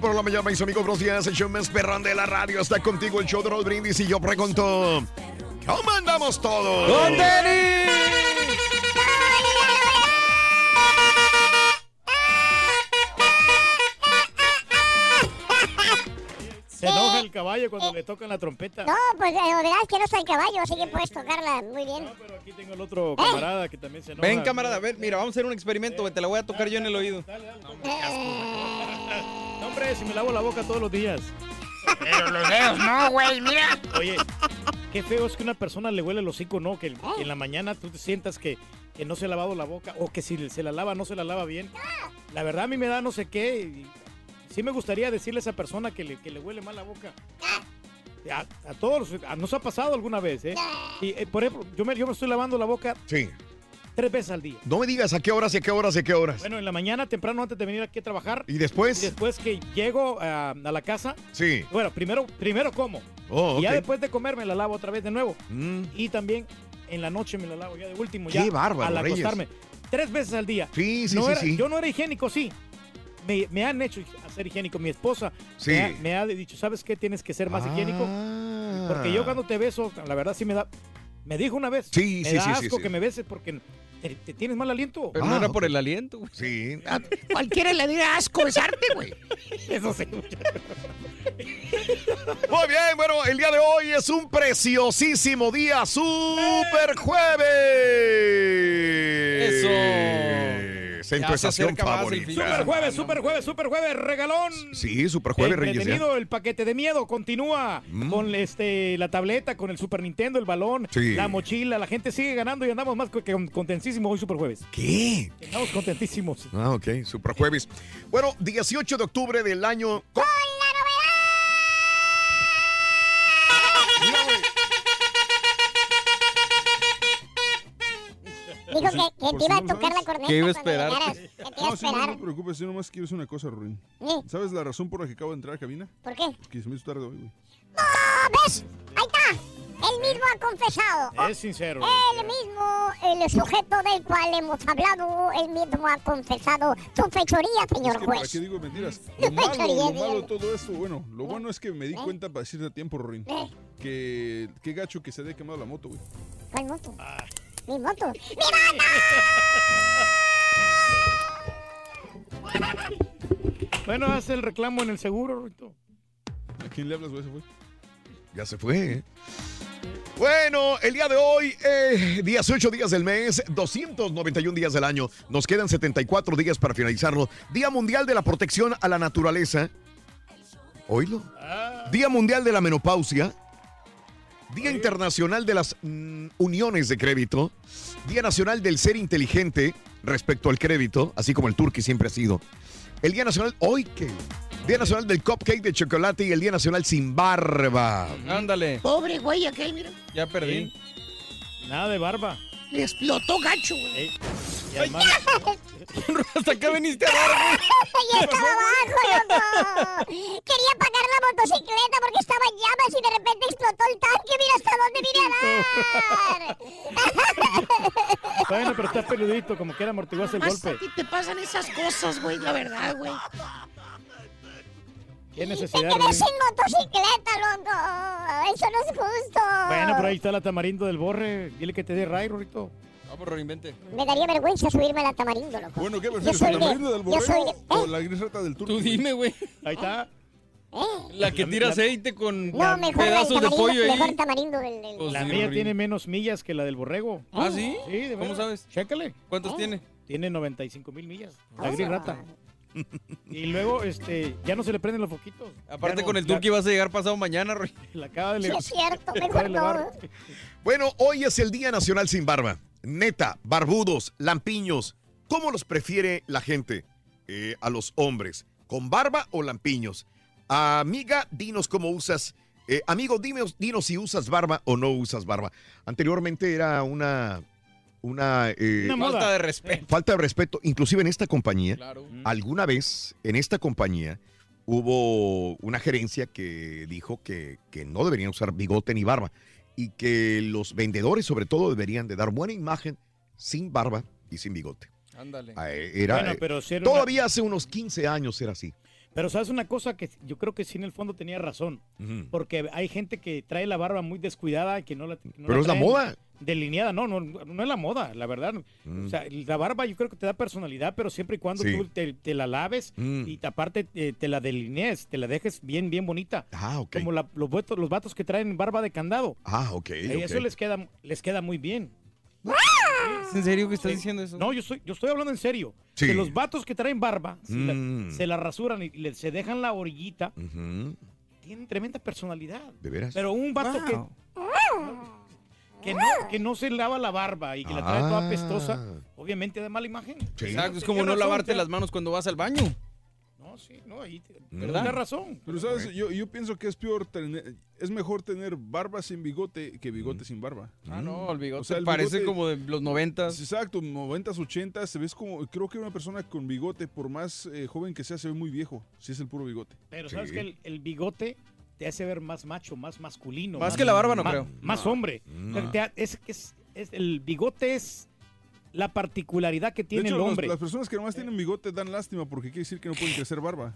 Por la mañana, mis amigos, buenos días. El show más perrón de la radio está contigo, el show de Raúl Brindis. Y yo pregunto, ¿cómo andamos todos? ¡Con Se enoja el caballo cuando le tocan la trompeta. No, pues la verdad es que no soy caballo, así que puedes tocarla muy bien. No, pero aquí tengo el otro camarada que también se enoja. Ven, camarada, ven, mira, vamos a hacer un experimento, güey, te la voy a tocar yo en el oído. No, hombre, si me lavo la boca todos los días. Pero los dedos no, güey, mira. Oye, qué feo es que una persona le huele el hocico, ¿no? Que, que en la mañana tú te sientas que, que no se ha lavado la boca o que si se la lava no se la lava bien. La verdad a mí me da no sé qué. y sí me gustaría decirle a esa persona que le, que le huele mal la boca. A, a todos, a- nos ha pasado alguna vez, ¿eh? Y, eh, por ejemplo, yo me, yo me estoy lavando la boca Sí. tres veces al día. No me digas a qué horas y a qué horas y a qué horas. Bueno, en la mañana, temprano, antes de venir aquí a trabajar. ¿Y después? Y después que llego ah, a la casa. Sí. Bueno, primero, primero como. Oh, Y ya después de comer me la lavo otra vez de nuevo. Mm. Y también en la noche me la lavo ya de último. Qué ya bárbaro, Al Reyes. acostarme. Tres veces al día. Sí, sí, No sí, era- sí. Yo no era higiénico, sí. Me, me han hecho hacer higiénico. Mi esposa Sí. me, ha, me ha dicho, ¿sabes qué? Tienes que ser más higiénico. Ah. Porque yo cuando te beso, la verdad sí me da... Me dijo una vez. Sí, me sí, da sí, asco sí. que me beses porque te, te tienes mal aliento. Pero no era por el aliento, güey. Sí. Cualquiera le diría asco besarte, güey. Eso sí. Muy bien, bueno, el día de hoy es un preciosísimo día, Super Jueves. Eso. En Ya tu se estación acerca más el favorita. Super jueves, super jueves, super jueves, regalón. Sí, Super Jueves, Reyes. ¿eh? El paquete de miedo continúa Mm. con este la tableta, con el Super Nintendo, el balón, Sí. la mochila. La gente sigue ganando y andamos más que que contentísimos hoy, Super Jueves. ¿Qué? Estamos contentísimos. Ah, ok, Super Jueves. Bueno, 18 de octubre del año. Dijo que, que te iba a tocar la corneta. Que iba a esperar. Que te iba a No, sí, no, esperar. no te preocupes, yo nomás quiero decir una cosa, Ruin. ¿Eh? ¿Sabes la razón por la que acabo de entrar a cabina? ¿Por qué? Que se me hizo tarde hoy, güey. ¡Ah, ves! Ahí está. Él mismo ha confesado. Es sincero. Él mismo, el sujeto del cual hemos hablado, él mismo ha confesado su fechoría, señor Es que, ¿Para juez. qué digo mentiras? No Lo malo, lo malo de todo esto, bueno, lo bueno es que me di ¿Eh? cuenta para decirte a tiempo, Ruin. ¿Eh? Que qué gacho que se haya quemado la moto, güey. ¿Cuál moto? Ah. Mi moto. ¡Mi Bueno, haz el reclamo en el seguro, Rito. ¿A quién le hablas, güey? Se fue. Ya se fue. ¿eh? Bueno, el día de hoy, eh, 18 días del mes, 291 días del año. Nos quedan 74 días para finalizarlo. Día Mundial de la Protección a la Naturaleza. Oílo. Día Mundial de la Menopausia. Día Internacional de las mm, Uniones de Crédito. Día Nacional del Ser Inteligente respecto al crédito, así como el turqui siempre ha sido. El Día Nacional, hoy qué? Día Nacional del Cupcake de Chocolate y el Día Nacional sin barba. Ándale. Pobre güey, aquel, mira. Ya perdí. Nada de barba. Le explotó gacho, güey. Ey, Hasta acá viniste a dar, Ya estaba abajo, loco. Quería pagar la motocicleta porque estaba en llamas y de repente explotó el tanque. Mira hasta dónde vine a dar. Bueno, pero está peludito, como que era amortiguaste el golpe. a ti te pasan esas cosas, güey, la verdad, güey. ¿Qué Te necesidad, quedé Rodrín? sin motocicleta, loco. Eso no es justo. Bueno, pero ahí está la tamarindo del borre. Dile que te dé ray, Rorito. Vamos, reinvente. Me daría vergüenza subirme a la tamarindo, loco. Bueno, ¿qué Yo prefieres? soy ¿El de- tamarindo del yo soy borrego de- o la gris rata del turco? Tú dime, güey. Ahí está. La que tira aceite con No, mejor el pedazos de pollo ahí. mejor tamarindo del... del- Pues La sí, mía tiene menos millas que la del borrego. ¿Ah, sí? Sí, de ¿Cómo veras. sabes? Chécale. ¿Cuántos tiene? Tiene 95 mil millas. La Oh. gris rata. Y luego, este, ya no se le prenden los foquitos. Aparte no, con el ya- turqui vas a llegar pasado mañana, Roy. La acaba de Sí, es cierto, mejor no. Bueno, hoy es el Día Nacional sin Barba. Neta, barbudos, lampiños. ¿Cómo los prefiere la gente? Eh, a los hombres. ¿Con barba o lampiños? Amiga, dinos cómo usas. eh, amigo, dinos, dinos si usas barba o no usas barba. Anteriormente era una. Una. eh, Una. Falta de respeto. falta de respeto. Inclusive en esta compañía. Claro. Alguna vez en esta compañía hubo una gerencia que dijo que, que no deberían usar bigote ni barba y que los vendedores sobre todo deberían de dar buena imagen sin barba y sin bigote. Ándale. Ah, eh, Era, Bueno, eh, pero si era una- todavía hace unos 15 años era así. Pero sabes una cosa que yo creo que sí en el fondo tenía razón. Porque hay gente que trae la barba muy descuidada que no la. que no Pero es la moda. Delineada, no, no, no es la moda, la verdad. Mm. O sea, la barba yo creo que te da personalidad, pero siempre y cuando Sí. tú te, te la laves Mm. y te, aparte te, te la delinees, te la dejes bien, bien bonita. Ah, ok. Como la- los, vatos, los vatos que traen barba de candado. Ah, ok. Eh, ok. Eso les queda, les queda muy bien. ¿Es en serio que estás diciendo eso? No, yo estoy, yo estoy hablando en serio. Sí. Que los vatos que traen barba, si la- Mm. se la rasuran y le- se dejan la orillita, Ujú, tienen tremenda personalidad. ¿De veras? Pero un vato que, que, no, que no se lava la barba y que la trae toda Ah. pestosa, obviamente da mala imagen. Sí. Exacto, es como no lavarte ya. las manos cuando vas al baño. No, sí, no, ahí te- ¿Verdad? tienes razón. Pero sabes, yo, yo pienso que es peor tener, es mejor tener barba sin bigote que Mm. bigote sin barba. Ah, no, el bigote O sea, el parece bigote- como de los noventas. Exacto, 90s, 80s, se ves como, creo que una persona con bigote, por más eh, joven que sea, se ve muy viejo, si es el puro bigote. Pero sabes Sí. que el, el bigote te hace ver más macho, más masculino. Más que la barba, no más- creo. Más hombre. Mm. Te es, es- es- el bigote es la particularidad que De tiene hecho, el los- hombre. las personas que nomás tienen bigote dan lástima porque quiere decir que no pueden crecer barba.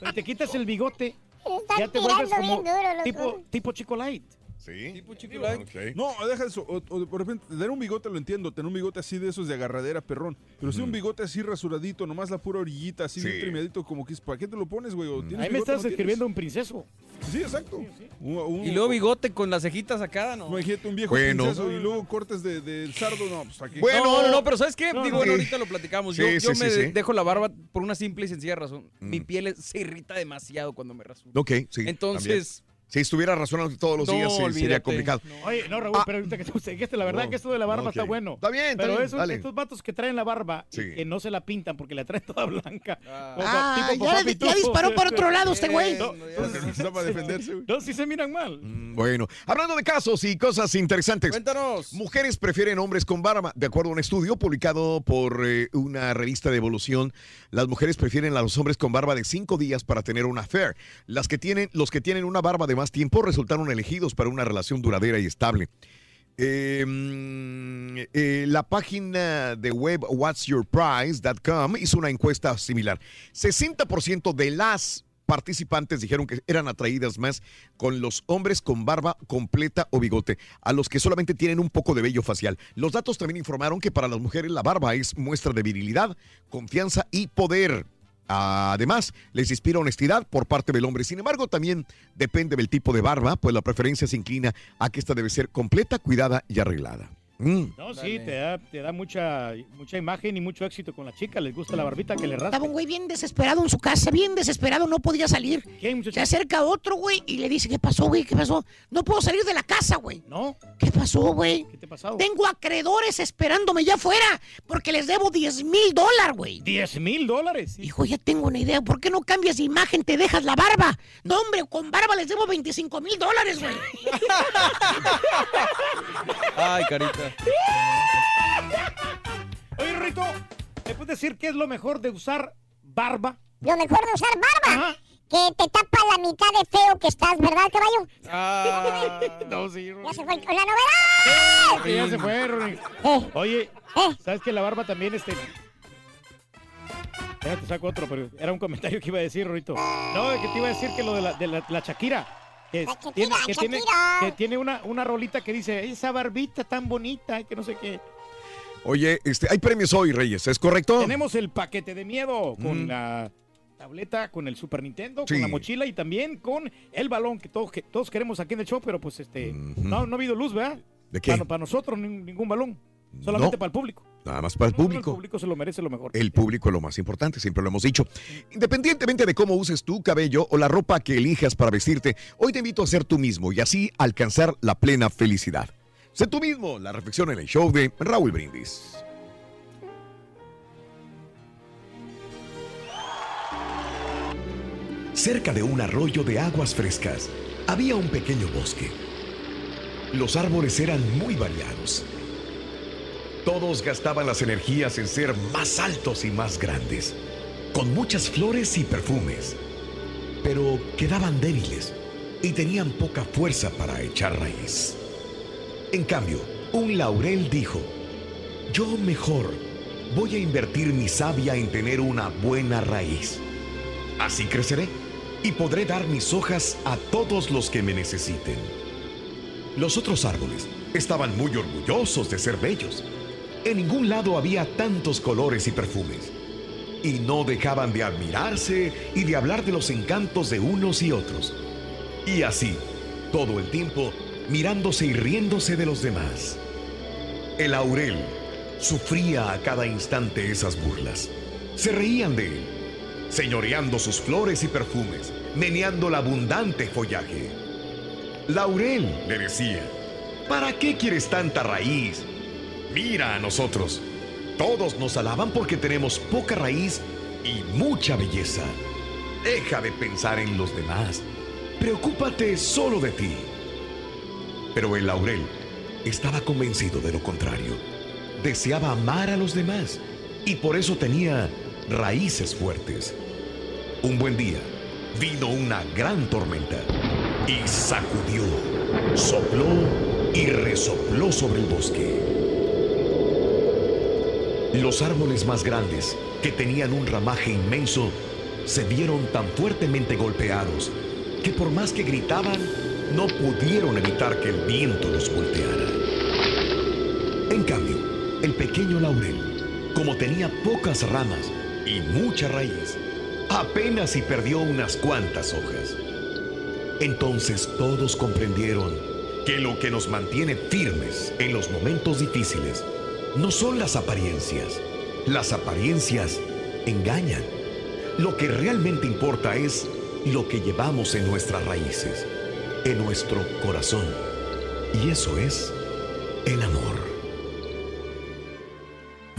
Cuando te quitas el bigote, Están ya te vuelves como duro, loco. tipo, tipo chico light. Sí. Tipo chico light. Ok. No, deja eso. O, o de- por repente, tener un bigote lo entiendo. Tener un bigote así de esos de agarradera, perrón. Pero si un bigote así rasuradito, nomás la pura orillita, así Sí. bien trimeadito, como que es, ¿para qué te lo pones, güey? ¿O tienes Ahí me bigote estás no escribiendo un princeso. Sí, exacto. Un- un- Y luego bigote con las cejitas acá, ¿no? Imagínate un viejo Bueno. princeso y luego cortes de, de sardo, no, pues aquí. Bueno, no, no, no, pero ¿sabes qué? No, Digo, no. bueno, ahorita lo platicamos. Sí, yo sí, yo sí, me sí. dejo la barba por una simple y sencilla razón. Mm. Mi piel es- se irrita demasiado cuando me rasuro. Ok, sí. también. Entonces, Si estuviera razonando todos los No, días, sería complicado. Oye, no, Raúl, Ah. pero ahorita que tú dijiste, la verdad No. que esto de la barba está bueno. Está bien, está Pero bien, esos, estos vatos que traen la barba Sí. y que no se la pintan porque la traen toda blanca. Ah. O sea, Ah, tipo ya, disparó por otro lado este güey. No, Necesitaba defenderse, güey. no, sí se miran mal. Mm, Bueno, hablando de casos y cosas interesantes. cuéntanos. Mujeres prefieren hombres con barba. De acuerdo a un estudio publicado por eh, una revista de evolución, las mujeres prefieren a los hombres con barba de cinco días para tener una affair. Las que tienen, los que tienen una barba de más tiempo resultaron elegidos para una relación duradera y estable. Mm, eh, la página de web whatsyourprice.com hizo una encuesta similar. 60% de las participantes dijeron que eran atraídas más con los hombres con barba completa o bigote, a los que solamente tienen un poco de vello facial. Los datos también informaron que para las mujeres la barba es muestra de virilidad, confianza y poder. Además, les inspira honestidad por parte del hombre. Sin embargo, también depende del tipo de barba, pues la preferencia se inclina a que esta debe ser completa, cuidada y arreglada. Mm. No, sí, te da, te da mucha, mucha imagen y mucho éxito con la chica. Les gusta la barbita que le raspa. Estaba un güey bien desesperado en su casa, bien desesperado, no podía salir. ¿Quién, Se acerca otro, güey, y le dice, ¿qué pasó, güey? ¿Qué pasó? No puedo salir de la casa, güey. ¿No? ¿Qué pasó, güey? ¿Qué te ha pasado? Tengo acreedores esperándome ya afuera porque les debo 10 mil dólares, güey. 10 mil dólares. Hijo, ya tengo una idea. ¿Por qué no cambias de imagen? Te dejas la barba. No, hombre, con barba les debo 25 mil dólares, güey. Ay, carita. puedes decir qué es lo mejor de usar barba? Lo mejor de usar barba. Que te tapa la mitad de feo que estás, ¿verdad, caballo? Ah, no, sí, Ya se fue con la novedad. Sí, ya se fue, Ronnie. Eh. Oye, ¿sabes que la barba también este Déjate saco otro, pero era un comentario que iba a decir, Rorito. No, que te iba a decir que lo de la, de la, la Shakira. Que, Shakira, tiene, que tiene, que tiene una, una rolita que dice, esa barbita tan bonita, que no sé qué. Oye, este, hay premios hoy, Reyes, ¿es correcto? Tenemos el paquete de miedo con Mm. la tableta, con el Super Nintendo, Sí. con la mochila y también con el balón que todos, que todos queremos aquí en el show, pero pues este, no, no ha habido luz, ¿verdad? ¿De qué? Para, para nosotros nin- ningún balón, solamente No. para el público. Nada más para el no, El público. público se lo merece lo mejor. El público es lo más importante, siempre lo hemos dicho. Independientemente de cómo uses tu cabello o la ropa que elijas para vestirte, hoy te invito a ser tú mismo y así alcanzar la plena felicidad. Sé tú mismo, la reflexión en el show de Raúl Brindis. Cerca de un arroyo de aguas frescas había un pequeño bosque. Los árboles eran muy variados. Todos gastaban las energías en ser más altos y más grandes, con muchas flores y perfumes, pero quedaban débiles y tenían poca fuerza para echar raíz. En cambio, un laurel dijo, yo mejor voy a invertir mi savia en tener una buena raíz. Así creceré y podré dar mis hojas a todos los que me necesiten. Los otros árboles estaban muy orgullosos de ser bellos. En ningún lado había tantos colores y perfumes. Y no dejaban de admirarse y de hablar de los encantos de unos y otros. Y así, todo el tiempo, mirándose y riéndose de los demás. El laurel sufría a cada instante esas burlas. Se reían de él, señoreando sus flores y perfumes, meneando el abundante follaje. Laurel, le decía, ¿para qué quieres tanta raíz? Mira a nosotros. Todos nos alaban porque tenemos poca raíz y mucha belleza. Deja de pensar en los demás. Preocúpate solo de ti. Pero el laurel estaba convencido de lo contrario. Deseaba amar a los demás y por eso tenía raíces fuertes. Un buen día vino una gran tormenta y sacudió, sopló y resopló sobre el bosque. Los árboles más grandes, que tenían un ramaje inmenso, se vieron tan fuertemente golpeados que por más que gritaban, no pudieron evitar que el viento los volteara. En cambio, el pequeño laurel, como tenía pocas ramas y mucha raíz, apenas si perdió unas cuantas hojas. Entonces todos comprendieron que lo que nos mantiene firmes en los momentos difíciles no son las apariencias. Las apariencias engañan. Lo que realmente importa es lo que llevamos en nuestras raíces, en nuestro corazón. Y eso es el amor.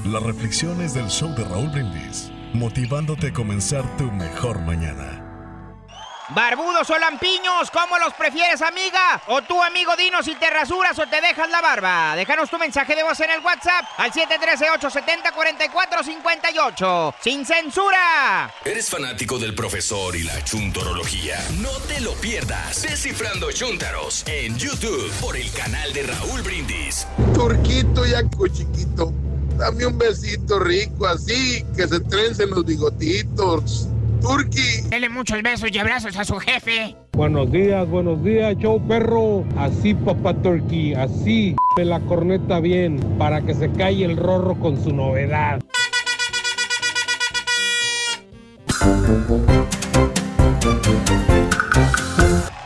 Las reflexiones del show de Raúl Brindis, motivándote a comenzar tu mejor mañana. Barbudos o lampiños, ¿cómo los prefieres, amiga? O tú, amigo, dinos si te rasuras o te dejas la barba. Déjanos tu mensaje de voz en el WhatsApp al 713-870-4458. ¡Sin censura! ¿Eres fanático del profesor y la chuntorología? No te lo pierdas. Descifrando Chuntaros en YouTube por el canal de Raúl Brindis. Turquito Yaco chiquito, dame un besito rico así, que se trencen los bigotitos. Turqui. Dele muchos besos y abrazos a su jefe. Buenos días, buenos días, show perro. Así, papá Turkey, así. De la corneta bien, para que se calle el rorro con su novedad.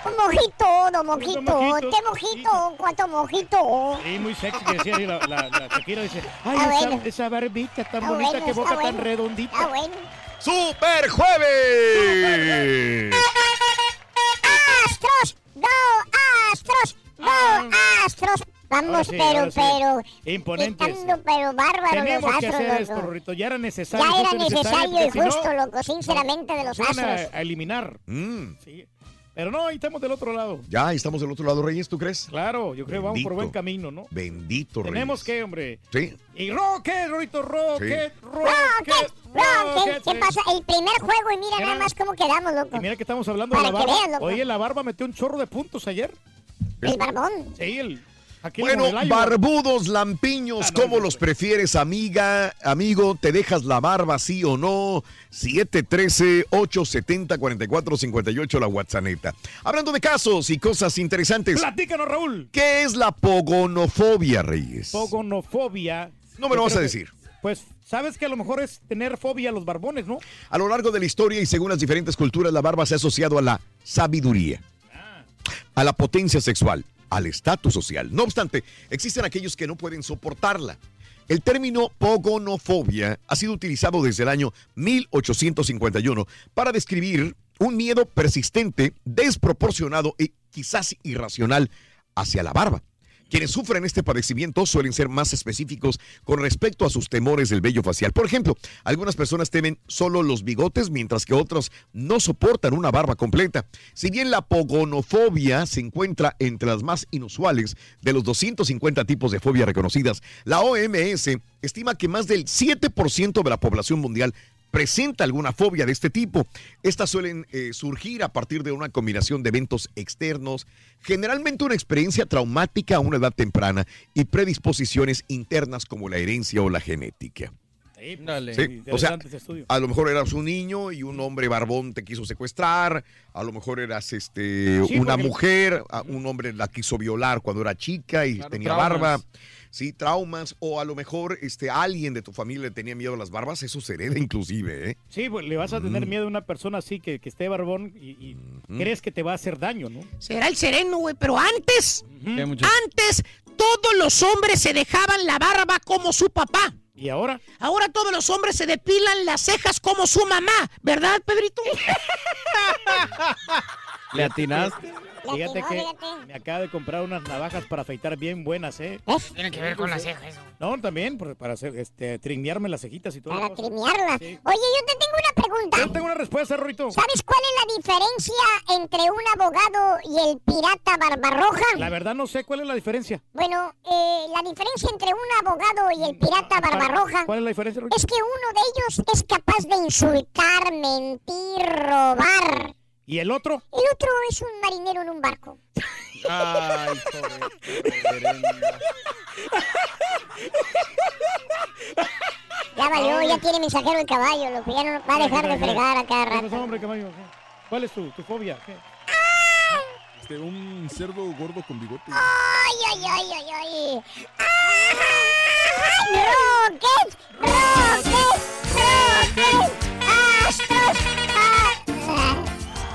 Un mojito, don mojito. Té mojito, cuánto mojito. Sí, muy sexy que decía la, la, la Shakira. Dice, ay, Está esa, bueno. esa barbita tan Está bonita, bueno, qué está boca tan redondita. Ah, bueno. ¡Super Jueves! ¡Astros! ¡Go, Astros! ¡Go, Astros! Vamos, sí, pero, sí. pero... Imponentes. Quitando, pero los Teníamos que Astros, hacer esto, loco. Rorrito. Ya era necesario. Ya era necesario y porque si no, justo, loco, sinceramente, de los iban a- Astros. A, eliminar. Mm. Sí. Pero no, ahí estamos del otro lado. Ya, ahí estamos del otro lado, Reyes, ¿tú crees? Claro, yo creo que vamos por buen camino, ¿no? Bendito, Reyes. Tenemos que, hombre. Sí. Y Rocket, Rorito, Rocket, Rocket, Rocket, Rocket, ¿qué pasa? El primer juego y mira nada más cómo quedamos, loco. Y mira que estamos hablando de Para la que barba. veas, loco. Oye, la barba metió un chorro de puntos ayer. El barbón. Sí, el. Aquí Bueno, barbudos, lampiños, ¿cómo los prefieres, amiga, amigo? ¿Te dejas la barba, sí o no? 713-870-4458, la WhatsApp. Hablando de casos y cosas interesantes. Platícanos, Raúl. ¿Qué es la pogonofobia, Reyes? Pogonofobia. No me lo vas a que- decir. Pues, sabes que a lo mejor es tener fobia a los barbones, ¿no? A lo largo de la historia y según las diferentes culturas, la barba se ha asociado a la sabiduría, a la potencia sexual, al estatus social. No obstante, existen aquellos que no pueden soportarla. El término pogonofobia ha sido utilizado desde el año 1851 para describir un miedo persistente, desproporcionado y quizás irracional hacia la barba. Quienes sufren este padecimiento suelen ser más específicos con respecto a sus temores del vello facial. Por ejemplo, algunas personas temen solo los bigotes, mientras que otros no soportan una barba completa. Si bien la pogonofobia se encuentra entre las más inusuales de los 250 tipos de fobia reconocidas, la OMS estima que más del 7% de la población mundial presenta alguna fobia de este tipo. Estas suelen eh, surgir a partir de una combinación de eventos externos, generalmente una experiencia traumática a una edad temprana y predisposiciones internas como la herencia o la genética. Sí, pues, Sí, o sea, a lo mejor eras un niño y un hombre barbón te quiso secuestrar, a lo mejor eras este Sí, una porque- mujer, un hombre la quiso violar cuando era chica y tenía traumas. barba. Sí, traumas, o a lo mejor este, alguien de tu familia le tenía miedo a las barbas, eso se hereda inclusive, ¿eh? Sí, pues le vas a tener Mm. miedo a una persona así que, que esté barbón y, y crees que te va a hacer daño, ¿no? Será el sereno, güey, pero antes, antes todos los hombres se dejaban la barba como su papá. ¿Y ahora? Ahora todos los hombres se depilan las cejas como su mamá, ¿verdad, Pedrito? ¿Le atinaste? Fíjate que me acaba de comprar unas navajas para afeitar bien buenas, ¿eh? Tiene que ver con las cejas. No, también por- para hacer, este, trinearme las cejitas y todo. Para trimearlas. Oye, yo te tengo una pregunta. Yo tengo una respuesta, Rorito. ¿Sabes cuál es la diferencia entre un abogado y el pirata Barbarroja? La verdad no sé cuál es la diferencia. Bueno, eh, la diferencia entre un abogado y el pirata Barbarroja ¿Cuál es la diferencia, Rorito? es que uno de ellos es capaz de insultar, mentir, robar. ¿Y el otro? El otro es un marinero en un barco. Ay, Ya valió, ya tiene mensajero el caballo, lo que ya no va a dejar de fregar a cada ¿Qué rato. hombre, caballo? ¿Qué? ¿Cuál es tu, tu fobia? ¿Qué? Este, un cerdo gordo con bigote. ¡Ay, ay, ay, ay, ay! ¡Ay. ¡Astros! ah,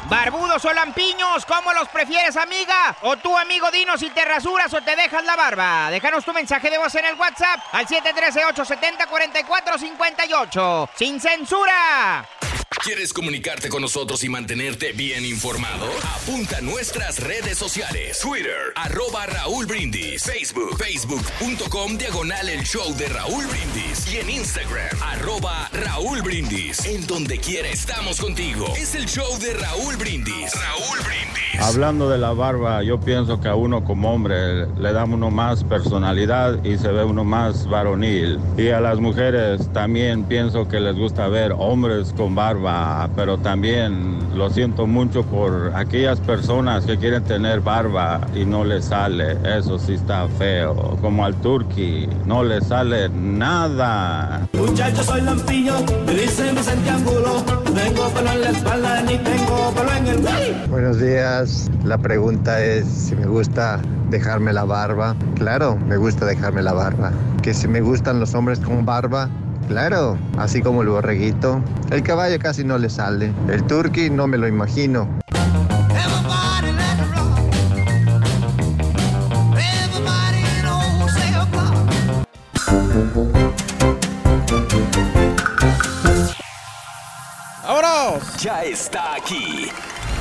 Barbudos o lampiños, ¿cómo los prefieres, amiga? O tú, amigo, dinos si te rasuras o te dejas la barba. Déjanos tu mensaje de voz en el WhatsApp al 713-870-4458. ¡Sin censura! ¿Quieres comunicarte con nosotros y mantenerte bien informado? Apunta a nuestras redes sociales. Twitter, arroba Raúl Brindis. Facebook, facebook.com, diagonal el show de Raúl Brindis. Y en Instagram, arroba Raúl Brindis. En donde quiera estamos contigo. Es el show de Raúl Brindis. Raúl Brindis. Hablando de la barba, yo pienso que a uno como hombre le da uno más personalidad y se ve uno más varonil. Y a las mujeres también pienso que les gusta ver hombres con barba, pero también lo siento mucho por aquellas personas que quieren tener barba y no les sale. Eso sí está feo. Como al turqui, no le sale nada. Muchachos, soy lampiño, me dicen Vicente Angulo. Tengo pelo en la espalda, ni tengo pelo en el. Buenos días. La pregunta es si me gusta dejarme la barba. Claro, me gusta dejarme la barba. Que si me gustan los hombres con barba. Claro, así como el borreguito. El caballo casi no le sale. El turqui no me lo imagino. ¡Vámonos! Ya está aquí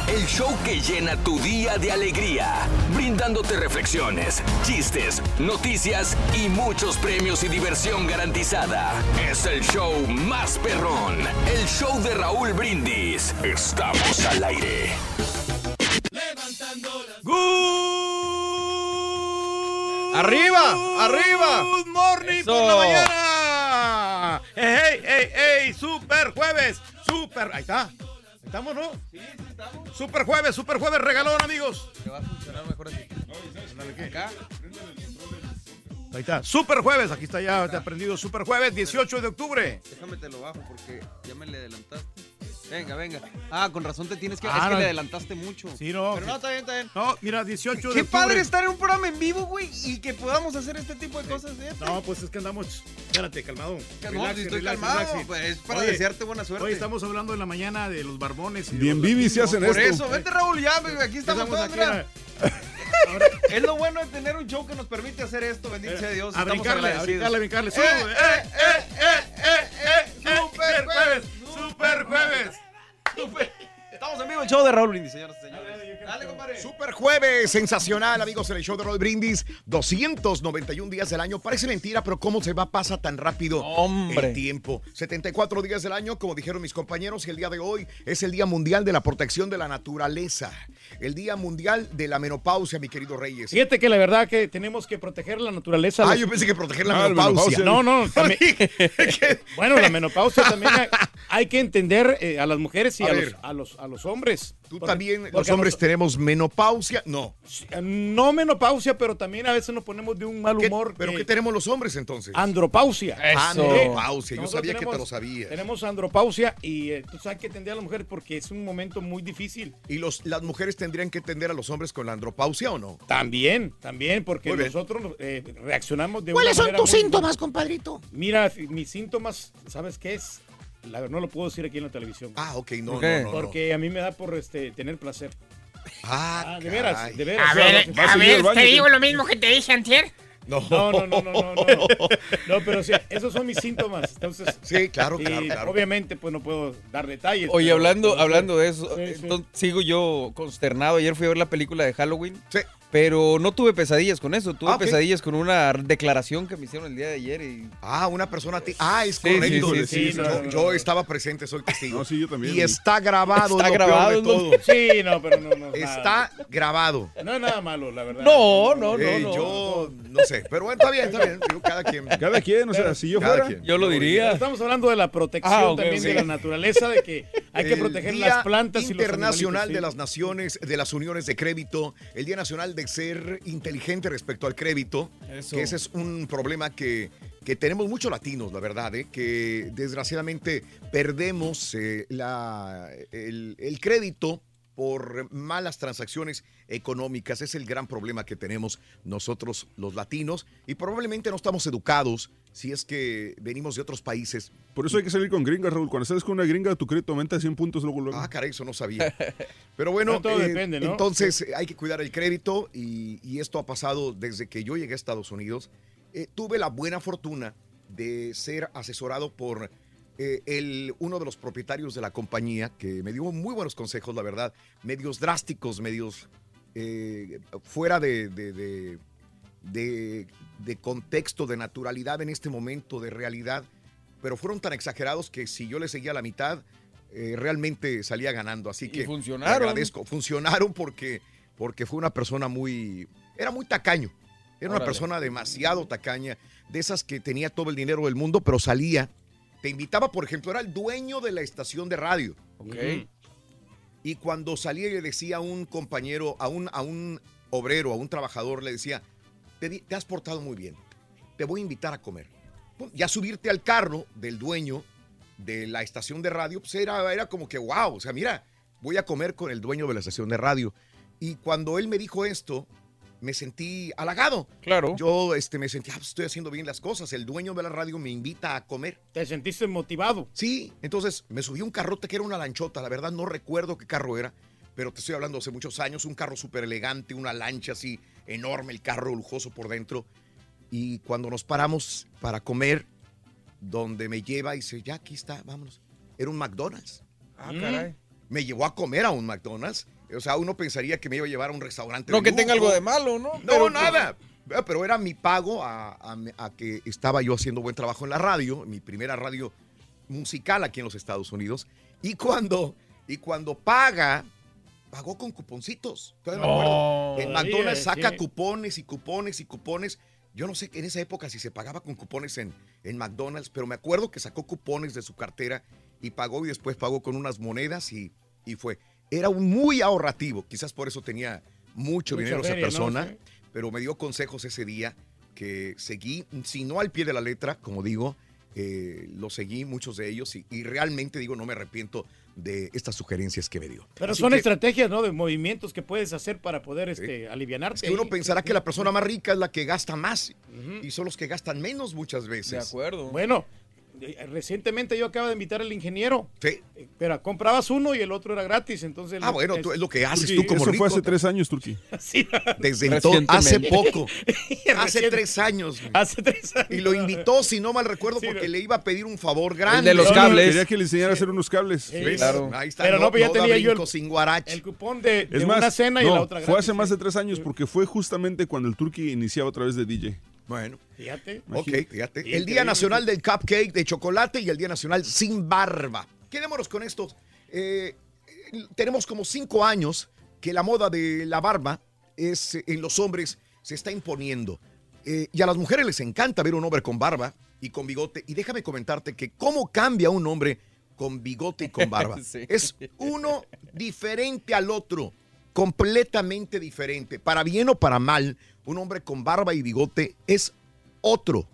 el show que llena tu día de alegría, brindándote reflexiones, chistes, noticias y muchos premios y diversión garantizada. Es el show más perrón, el show de Raúl Brindis. Estamos al aire. Levantando las... Good... Arriba, arriba. Good morning Eso. por la mañana. ¡Ey, ey, ey! ¡Super jueves! ¡Super! Ahí está. Estamos, ¿no? Sí, sí, estamos. Super jueves, super jueves, regalón, amigos. Te va a funcionar mejor así. Acá. Ahí está. Super jueves, aquí está ya te aprendido. Super jueves, 18 de octubre. Déjame te lo bajo porque ya me le adelantaste. Venga, venga. Ah, con razón te tienes que. Ah, es que no. le adelantaste mucho. Sí, no. Pero no, está bien, está bien. No, mira, 18 de Qué octubre. padre estar en un programa en vivo, güey, y que podamos hacer este tipo de cosas, ¿eh? No, pues es que andamos. Espérate, calmado. No, si estoy calmado, pues, es para desearte buena suerte. Hoy estamos hablando en la mañana de los barbones. Y de Bien los vivis se hacen Por eso, vete Raúl, ya, güey, aquí estamos Estamos todos, aquí, mira. Es lo bueno de tener un show que nos permite hacer esto, bendito sea Dios. A brincarle, a brincarle, brincarle. Eh, Sube, eh, eh, eh, eh, eh, Super jueves, super jueves. Estamos en vivo el show de Raúl Brindis, y señores. Dale, compadre. Super jueves, sensacional, amigos, en el show de Roll Brindis. 291 días del año. Parece mentira, pero cómo se va, pasa tan rápido Hombre. el tiempo. 74 días del año, como dijeron mis compañeros, y el día de hoy es el Día Mundial de la Protección de la Naturaleza. El Día Mundial de la Menopausia, mi querido Reyes. Fíjate que la verdad que tenemos que proteger la naturaleza. Ah, Los- yo pensé que proteger la Ah, menopausia. No, no, también- bueno, la menopausia también hay, hay que entender eh, a las mujeres y A los, a, los, a los hombres. Tú Porque- también, los porque hombres tenemos menopausia. No. No menopausia, pero también a veces nos ponemos de un mal ¿Qué- humor. ¿Pero qué tenemos los hombres entonces? Andropausia. Andropausia, yo Nosotros sabía que te lo sabía. Tenemos andropausia y eh, tú sabes que atender a las mujeres porque es un momento muy difícil. ¿Y los, las mujeres tendrían que atender a los hombres con la andropausia o no? También, también, porque nosotros eh, reaccionamos de ¿Cuáles una son tus muy- síntomas, compadrito? Mira, mis síntomas, ¿sabes qué es? La- no lo puedo decir aquí en la televisión. Ah, ok, no, ¿Por qué? no, no, no. Porque a mí me da por este, tener placer. Ah, de veras, de veras. A ver, a ver, te digo lo mismo que te dije antier. No. No, no, no, no, no, no. No, pero sí, esos son mis síntomas. Entonces, Sí, claro, claro, claro. Obviamente, pues no puedo dar detalles. Oye, pero- hablando, pero- hablando de eso, Sí, sí. entonces, sigo yo consternado. Ayer fui a ver la película de Halloween. Sí. Pero no tuve pesadillas con eso, tuve Ah, pesadillas con una declaración que me hicieron el día de ayer y Ah, una persona. ti- Ah, es Sí, correcto. sí, sí, sí, yo, no, no, yo estaba presente, soy testigo. No, sí, yo también. Y está grabado. Está lo grabado, peor de todo. Sí, no, pero no, no. Está grabado. No es nada malo, la verdad. No, no, no, Eh, no. Yo no sé, pero bueno, está bien, está bien. Digo, cada quien. Cada quien, o sea, si yo Cada fuera. quien. yo lo diría. Estamos hablando de la protección Ah, también de la naturaleza, de que hay que El proteger Día las plantas y los Internacional de las Naciones, de las Uniones de Crédito, el Día Nacional de ser inteligente respecto al crédito, Eso. que ese es un problema que, que tenemos muchos latinos, la verdad, ¿eh? que desgraciadamente perdemos eh, la, el, el crédito por malas transacciones económicas. Es el gran problema que tenemos nosotros los latinos y probablemente no estamos educados si es que venimos de otros países. Por eso hay que salir con gringas, Raúl. Cuando sales con una gringa, tu crédito aumenta 100 puntos luego, luego. Ah, caray, eso no sabía. Pero bueno, Pero todo eh, depende, ¿no? entonces hay que cuidar el crédito y, y esto ha pasado desde que yo llegué a Estados Unidos. Eh, tuve la buena fortuna de ser asesorado por eh, el, uno de los propietarios de la compañía que me dio muy buenos consejos, la verdad, medios drásticos, medios eh, fuera de, de- de- de- de contexto, de naturalidad en este momento, de realidad, pero fueron tan exagerados que si yo le seguía la mitad, eh, realmente salía ganando. Así Y que funcionaron. le agradezco. Funcionaron porque, porque fue una persona muy. Era muy tacaño. Era una persona demasiado tacaña, de esas que tenía todo el dinero del mundo, pero salía. Te invitaba, por ejemplo, era el dueño de la estación de radio. Ok. Y cuando salía le decía a un compañero, a un, a un obrero, a un trabajador, le decía, te, te has portado muy bien, te voy a invitar a comer. Ya subirte al carro del dueño de la estación de radio, pues era, era como que, wow, o sea, mira, voy a comer con el dueño de la estación de radio. Y cuando él me dijo esto, me sentí halagado. Claro. Yo este, me sentí, ah, pues, estoy haciendo bien las cosas. El dueño de la radio me invita a comer. ¿Te sentiste motivado? Sí, entonces me subí a un carrote que era una lanchota. La verdad no recuerdo qué carro era, pero te estoy hablando hace muchos años. Un carro súper elegante, una lancha así enorme, el carro lujoso por dentro. Y cuando nos paramos para comer, donde me lleva y dice, ya aquí está, vámonos. Era un McDonald's. Ah, caray. Me llevó a comer a un McDonald's. O sea, uno pensaría que me iba a llevar a un restaurante. No de que tenga lujo. algo de malo, ¿no? No, Pero- nada. Eh, Pero era mi pago a, a- a que estaba yo haciendo buen trabajo en la radio, mi primera radio musical aquí en los Estados Unidos. Y cuando, y cuando paga pagó con cuponcitos. Me No, acuerdo. En McDonald's saca sí. cupones y cupones y cupones. Yo no sé en esa época si se pagaba con cupones en, en McDonald's, pero me acuerdo que sacó cupones de su cartera y pagó y después pagó con unas monedas y, y fue. Era un muy ahorrativo, quizás por eso tenía mucho Mucha dinero esa feria, ¿no? persona, Sí. pero me dio consejos ese día que seguí, si no al pie de la letra, como digo, eh, lo seguí, muchos de ellos, y, y realmente digo, no me arrepiento de estas sugerencias que me dio. Pero Así son que- estrategias, ¿no? De movimientos que puedes hacer para poder este, alivianarte. Es que uno ahí. pensará que la persona más rica es la que gasta más y son los que gastan menos muchas veces. De acuerdo. Bueno, recientemente yo acabo de invitar al ingeniero. Sí. Eh, Pero comprabas uno y el otro era gratis, entonces... Ah, bueno, tú- es lo que haces Turquí, tú como Eso rico. fue hace tres años, Turquí. Desde entonces, hace poco. hace tres años. Hace tres años. Y lo invitó, si no mal recuerdo, porque le iba a pedir un favor grande. de los cables. Quería que le enseñara a hacer unos cables. ¿Ves? Ahí está. Pero no, pues ya da tenía yo el- sin. El cupón de, de Es más, una cena y no, la otra fue gratis. hace más de tres años porque fue justamente cuando el Turkey iniciaba otra vez de DJ. Bueno. Fíjate. Ok, fíjate. El. Día Nacional del Cupcake de Chocolate y el Día Nacional sin barba. Quedémonos con esto. Eh, tenemos como cinco años que la moda de la barba es, en los hombres se está imponiendo. Eh, y a las mujeres les encanta ver un hombre con barba y con bigote. Y déjame comentarte que cómo cambia un hombre con bigote y con barba. Sí. Es uno diferente al otro, completamente diferente. Para bien o para mal, un hombre con barba y bigote es otro.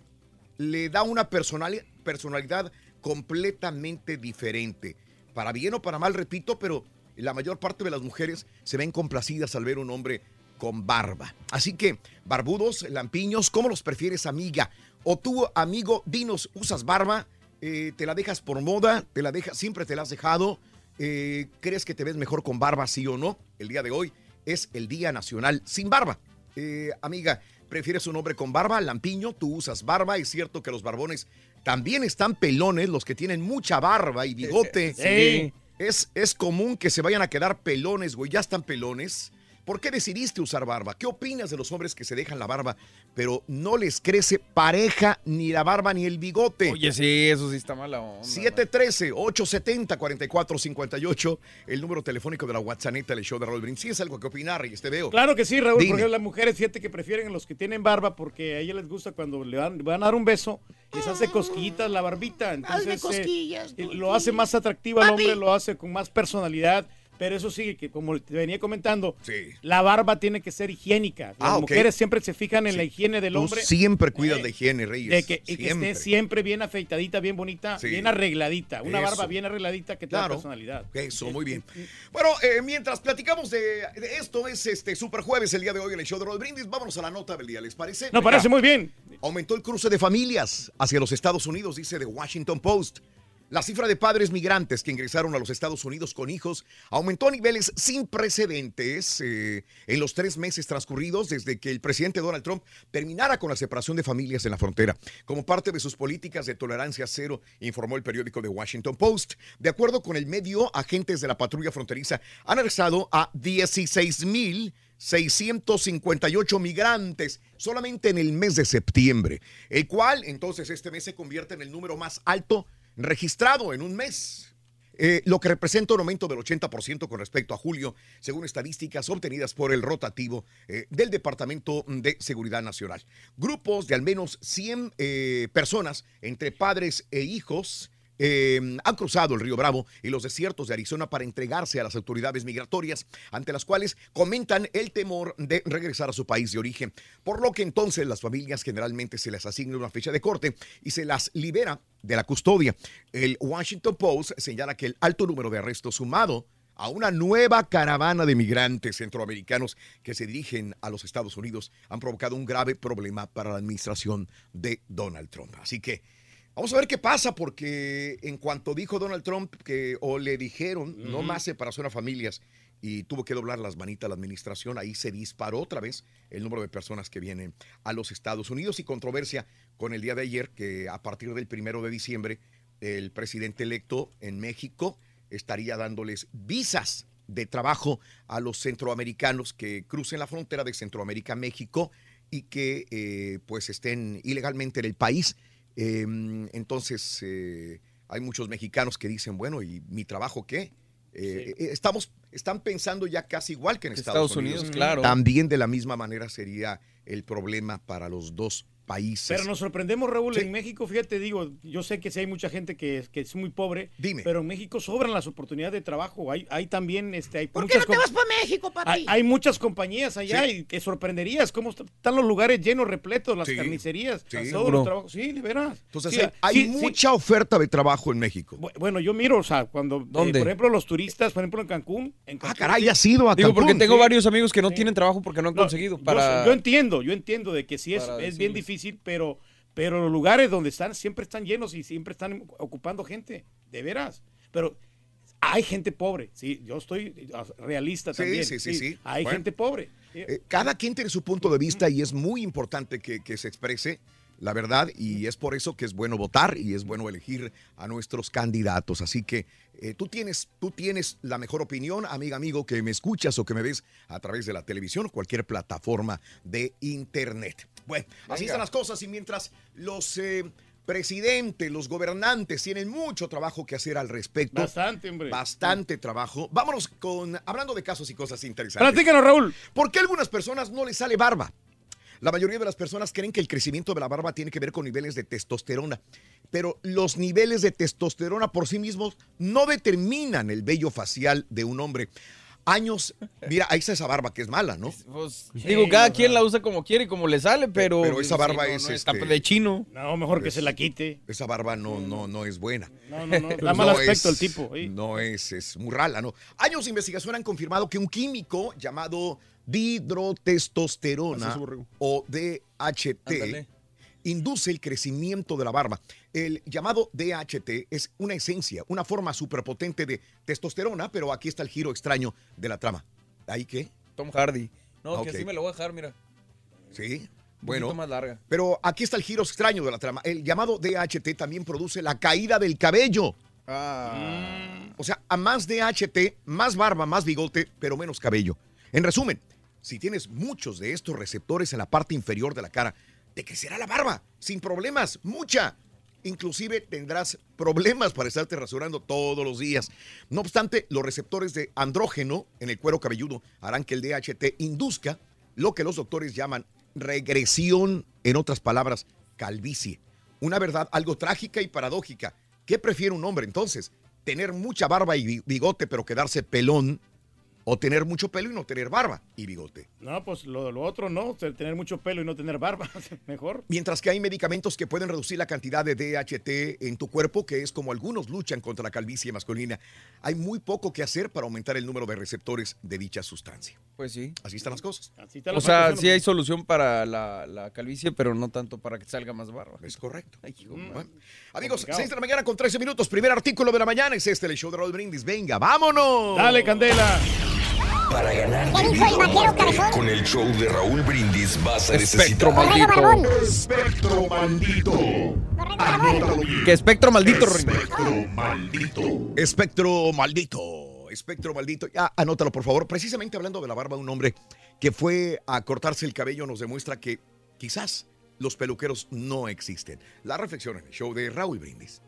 Le da una personali- personalidad completamente diferente. Para bien o para mal, repito, pero la mayor parte de las mujeres se ven complacidas al ver un hombre con barba. Así que, barbudos, lampiños, ¿cómo los prefieres, amiga? O tú, amigo, dinos, ¿usas barba? Eh, ¿Te la dejas por moda? ¿Te la dejas, siempre te la has dejado? Eh, ¿Crees que te ves mejor con barba, sí o no? El día de hoy es el Día Nacional sin barba. Eh, amiga, ¿prefieres un hombre con barba? Lampiño, tú usas barba. Es cierto que los barbones también están pelones, los que tienen mucha barba y bigote. Sí. Es, es común que se vayan a quedar pelones, güey. Ya están pelones. ¿Por qué decidiste usar barba? ¿Qué opinas de los hombres que se dejan la barba, pero no les crece pareja ni la barba ni el bigote? Oye, sí, eso sí está mala onda. 713-870-4458, el número telefónico de la WhatsApp del show de Raúl Brindis. Si es algo que opinar, Reyes, te veo. Claro que sí, Raúl, Dime. porque las mujeres, fíjate que prefieren a los que tienen barba porque a ellas les gusta cuando le van, van a dar un beso, les hace cosquillitas la barbita. Entonces, Hazme cosquillas, eh, lo hace más atractivo al hombre, lo hace con más personalidad. Pero eso sí, que como te venía comentando, Sí. la barba tiene que ser higiénica. Las Ah, mujeres siempre se fijan en la higiene del Tú hombre. siempre cuidas la higiene, Reyes. De que, y que esté siempre bien afeitadita, bien bonita, Sí. bien arregladita. Una Eso. barba bien arregladita que te da Claro. personalidad. Eso, muy bien. Bueno, eh, mientras platicamos de, de esto, es este Super Jueves el día de hoy en el show de Raúl Brindis. Vámonos a la nota del día, ¿les parece? No, parece muy bien. Aumentó el cruce de familias hacia los Estados Unidos, dice The Washington Post. La cifra de padres migrantes que ingresaron a los Estados Unidos con hijos aumentó a niveles sin precedentes eh, en los tres meses transcurridos desde que el presidente Donald Trump terminara con la separación de familias en la frontera. Como parte de sus políticas de tolerancia cero, informó el periódico The Washington Post. De acuerdo con el medio, agentes de la patrulla fronteriza han arrestado a 16 mil 658 migrantes solamente en el mes de septiembre, el cual entonces este mes se convierte en el número más alto registrado en un mes. Eh, lo que representa un aumento del 80% con respecto a julio, según estadísticas obtenidas por el rotativo eh, del Departamento de Seguridad Nacional. Grupos de al menos 100 eh, personas, entre padres e hijos, eh, han cruzado el río Bravo y los desiertos de Arizona para entregarse a las autoridades migratorias, ante las cuales comentan el temor de regresar a su país de origen, por lo que entonces las familias generalmente se les asigna una fecha de corte y se las libera de la custodia. El Washington Post señala que el alto número de arrestos sumado a una nueva caravana de migrantes centroamericanos que se dirigen a los Estados Unidos han provocado un grave problema para la administración de Donald Trump. Así que Vamos a ver qué pasa, porque en cuanto dijo Donald Trump que o le dijeron no más separación a familias y tuvo que doblar las manitas la administración, ahí se disparó otra vez el número de personas que vienen a los Estados Unidos y controversia con el día de ayer que a partir del primero de diciembre el presidente electo en México estaría dándoles visas de trabajo a los centroamericanos que crucen la frontera de Centroamérica a México y que eh, pues estén ilegalmente en el país. Eh, entonces, eh, hay muchos mexicanos que dicen, bueno, ¿y mi trabajo qué? Eh, eh, Estamos, están pensando ya casi igual que en Estados, Estados Unidos, Unidos. claro. También de la misma manera sería el problema para los dos países. Pero nos sorprendemos, Raúl, en México, fíjate, digo, yo sé que sí hay mucha gente que, es- que es muy pobre, Dime. pero en México sobran las oportunidades de trabajo. Hay, hay también, este, hay ¿Por qué muchas no te vas para México, papi? hay, hay muchas compañías allá Sí. y te sorprenderías cómo est- están los lugares llenos, repletos, las Sí. carnicerías, Sí. todos los trabajos. Sí, de veras. Entonces Sí, hay, hay sí, sí. mucha oferta de trabajo en México. Bu- Bueno, yo miro, o sea, cuando, eh, ¿Dónde? por ejemplo, los turistas, por ejemplo, en Cancún. En Cancún Ah, caray, sí. has ido a Digo, Cancún. porque tengo sí. varios amigos que no tienen trabajo porque no han No, conseguido. yo- Para... Yo, entiendo, yo entiendo de que sí es, es bien decirles. Difícil, pero, pero los lugares donde están siempre están llenos y siempre están ocupando gente, de veras. Pero hay gente pobre, sí, yo estoy realista Sí, también. sí, sí, sí. Hay Bueno. gente pobre. Eh, cada quien tiene su punto de vista y es muy importante que, que se exprese la verdad y es por eso que es bueno votar y es bueno elegir a nuestros candidatos. Así que eh, tú, tienes, tú tienes la mejor opinión, amiga, amigo, que me escuchas o que me ves a través de la televisión o cualquier plataforma de internet. Bueno, así están las cosas y mientras los... eh, presidentes, los gobernantes tienen mucho trabajo que hacer al respecto. Bastante, hombre. Bastante trabajo. Vámonos con, hablando de casos y cosas interesantes. Platícanos, Raúl. ¿Por qué a algunas personas no les sale barba? La mayoría de las personas creen que el crecimiento de la barba tiene que ver con niveles de testosterona, pero los niveles de testosterona por sí mismos no determinan el vello facial de un hombre. Años, mira, ahí está esa barba que es mala, ¿no? Pues, digo, cada quien la usa como quiere y como le sale, pero. Pero esa sí, barba no, es, no está este, de chino. No, mejor que Es- se la quite. Esa barba no, no, no es buena. No, no, no, da mal aspecto el tipo, ¿eh? No es, es muy rala, ¿no? Años de investigación han confirmado que un químico llamado dihidrotestosterona es, o DHT Ándale. Induce el crecimiento de la barba. El llamado DHT es una esencia, una forma superpotente de testosterona, pero aquí está el giro extraño de la trama. ¿Ahí qué? Tom Hardy. No, Ah, que así me lo voy a dejar, mira. Sí. Bueno, más larga. pero aquí está el giro extraño de la trama. El llamado DHT también produce la caída del cabello. Ah. O sea, a más DHT, más barba, más bigote, pero menos cabello. En resumen, si tienes muchos de estos receptores en la parte inferior de la cara, te crecerá la barba, sin problemas, mucha. Inclusive tendrás problemas para estarte rasurando todos los días. No obstante, los receptores de andrógeno en el cuero cabelludo harán que el DHT induzca lo que los doctores llaman regresión, en otras palabras, calvicie. Una verdad algo trágica y paradójica. ¿Qué prefiere un hombre entonces? ¿Tener mucha barba y bi- bigote pero quedarse pelón? ¿O tener mucho pelo y no tener barba y bigote? No, pues lo, lo otro no, tener mucho pelo y no tener barba, mejor. Mientras que hay medicamentos que pueden reducir la cantidad de DHT en tu cuerpo, que es como algunos luchan contra la calvicie masculina, hay muy poco que hacer para aumentar el número de receptores de dicha sustancia. Pues sí. Así están las cosas. O sea, sí hay solución para la, la calvicie, pero no tanto para que salga más barba. Es correcto. Ay, hijo, Bueno, man. Amigos, Complicado. 6 de la mañana con 13 minutos. Primer artículo de la mañana es este, el show de Raúl Brindis. Venga, vámonos. Dale, Candela. Para ganar ¿Qué dijo el vaquero cabezón? con el show de Raúl Brindis vas a Espectro necesitar barbón. Espectro maldito. Que espectro maldito. Espectro maldito. Espectro maldito. Espectro maldito. Ya, anótalo, por favor. Precisamente hablando de la barba, un hombre que fue a cortarse el cabello nos demuestra que quizás los peluqueros no existen. La reflexión en el show de Raúl Brindis.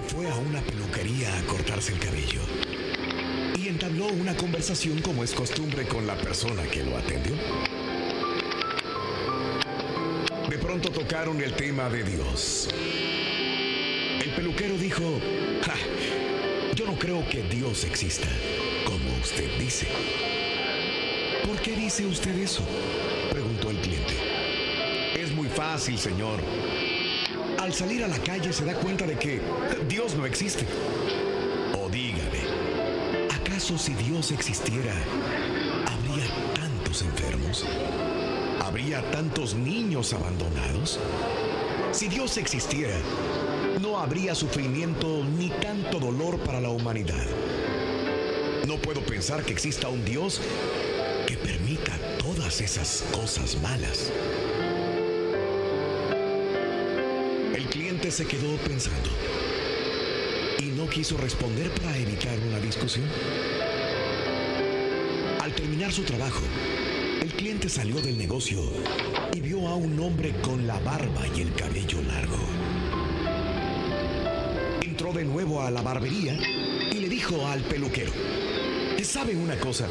Fue a una peluquería a cortarse el cabello y entabló una conversación como es costumbre con la persona que lo atendió. De pronto tocaron el tema de Dios. El peluquero dijo, "Ja, yo no creo que Dios exista, como usted dice. ¿Por qué dice usted eso? Preguntó el cliente. Es muy fácil, señor. Al salir a la calle se da cuenta de que Dios no existe. O dígame, ¿acaso si Dios existiera, habría tantos enfermos? ¿Habría tantos niños abandonados? Si Dios existiera, no habría sufrimiento ni tanto dolor para la humanidad. No puedo pensar que exista un Dios que permita todas esas cosas malas. El cliente se quedó pensando y no quiso responder para evitar una discusión. Al terminar su trabajo, el cliente salió del negocio y vio a un hombre con la barba y el cabello largo. entró de nuevo a la barbería y le dijo al peluquero, ¿sabe una cosa?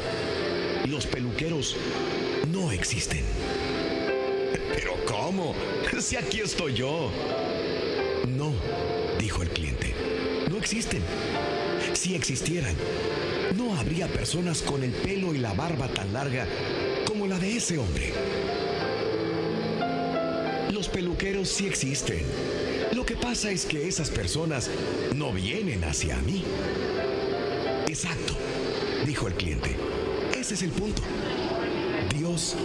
Los peluqueros no existen. ¿Pero cómo? Si aquí estoy yo. Si existieran, no habría personas con el pelo y la barba tan larga como la de ese hombre. Los peluqueros sí existen. Lo que pasa es que esas personas no vienen hacia mí. Exacto, dijo el cliente. Ese es el punto. Dios,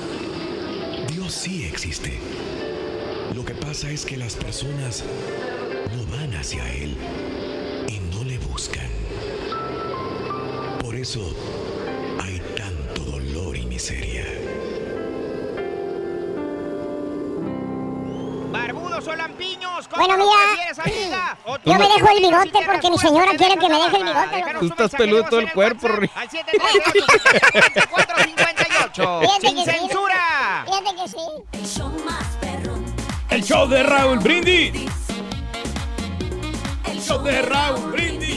Dios sí existe. Lo que pasa es que las personas no van hacia Él eso hay tanto dolor y miseria. Barbudos o lampiños, ¿cómo Bueno, mira, Yo me dejo el bigote porque mi señora quiere que me deje el bigote. Tú estás peludo todo el cuerpo. Al 738 Fíjate sin que sí. censura. Fíjate que sí. El show de Raúl Brindis. El show de Raúl Brindis.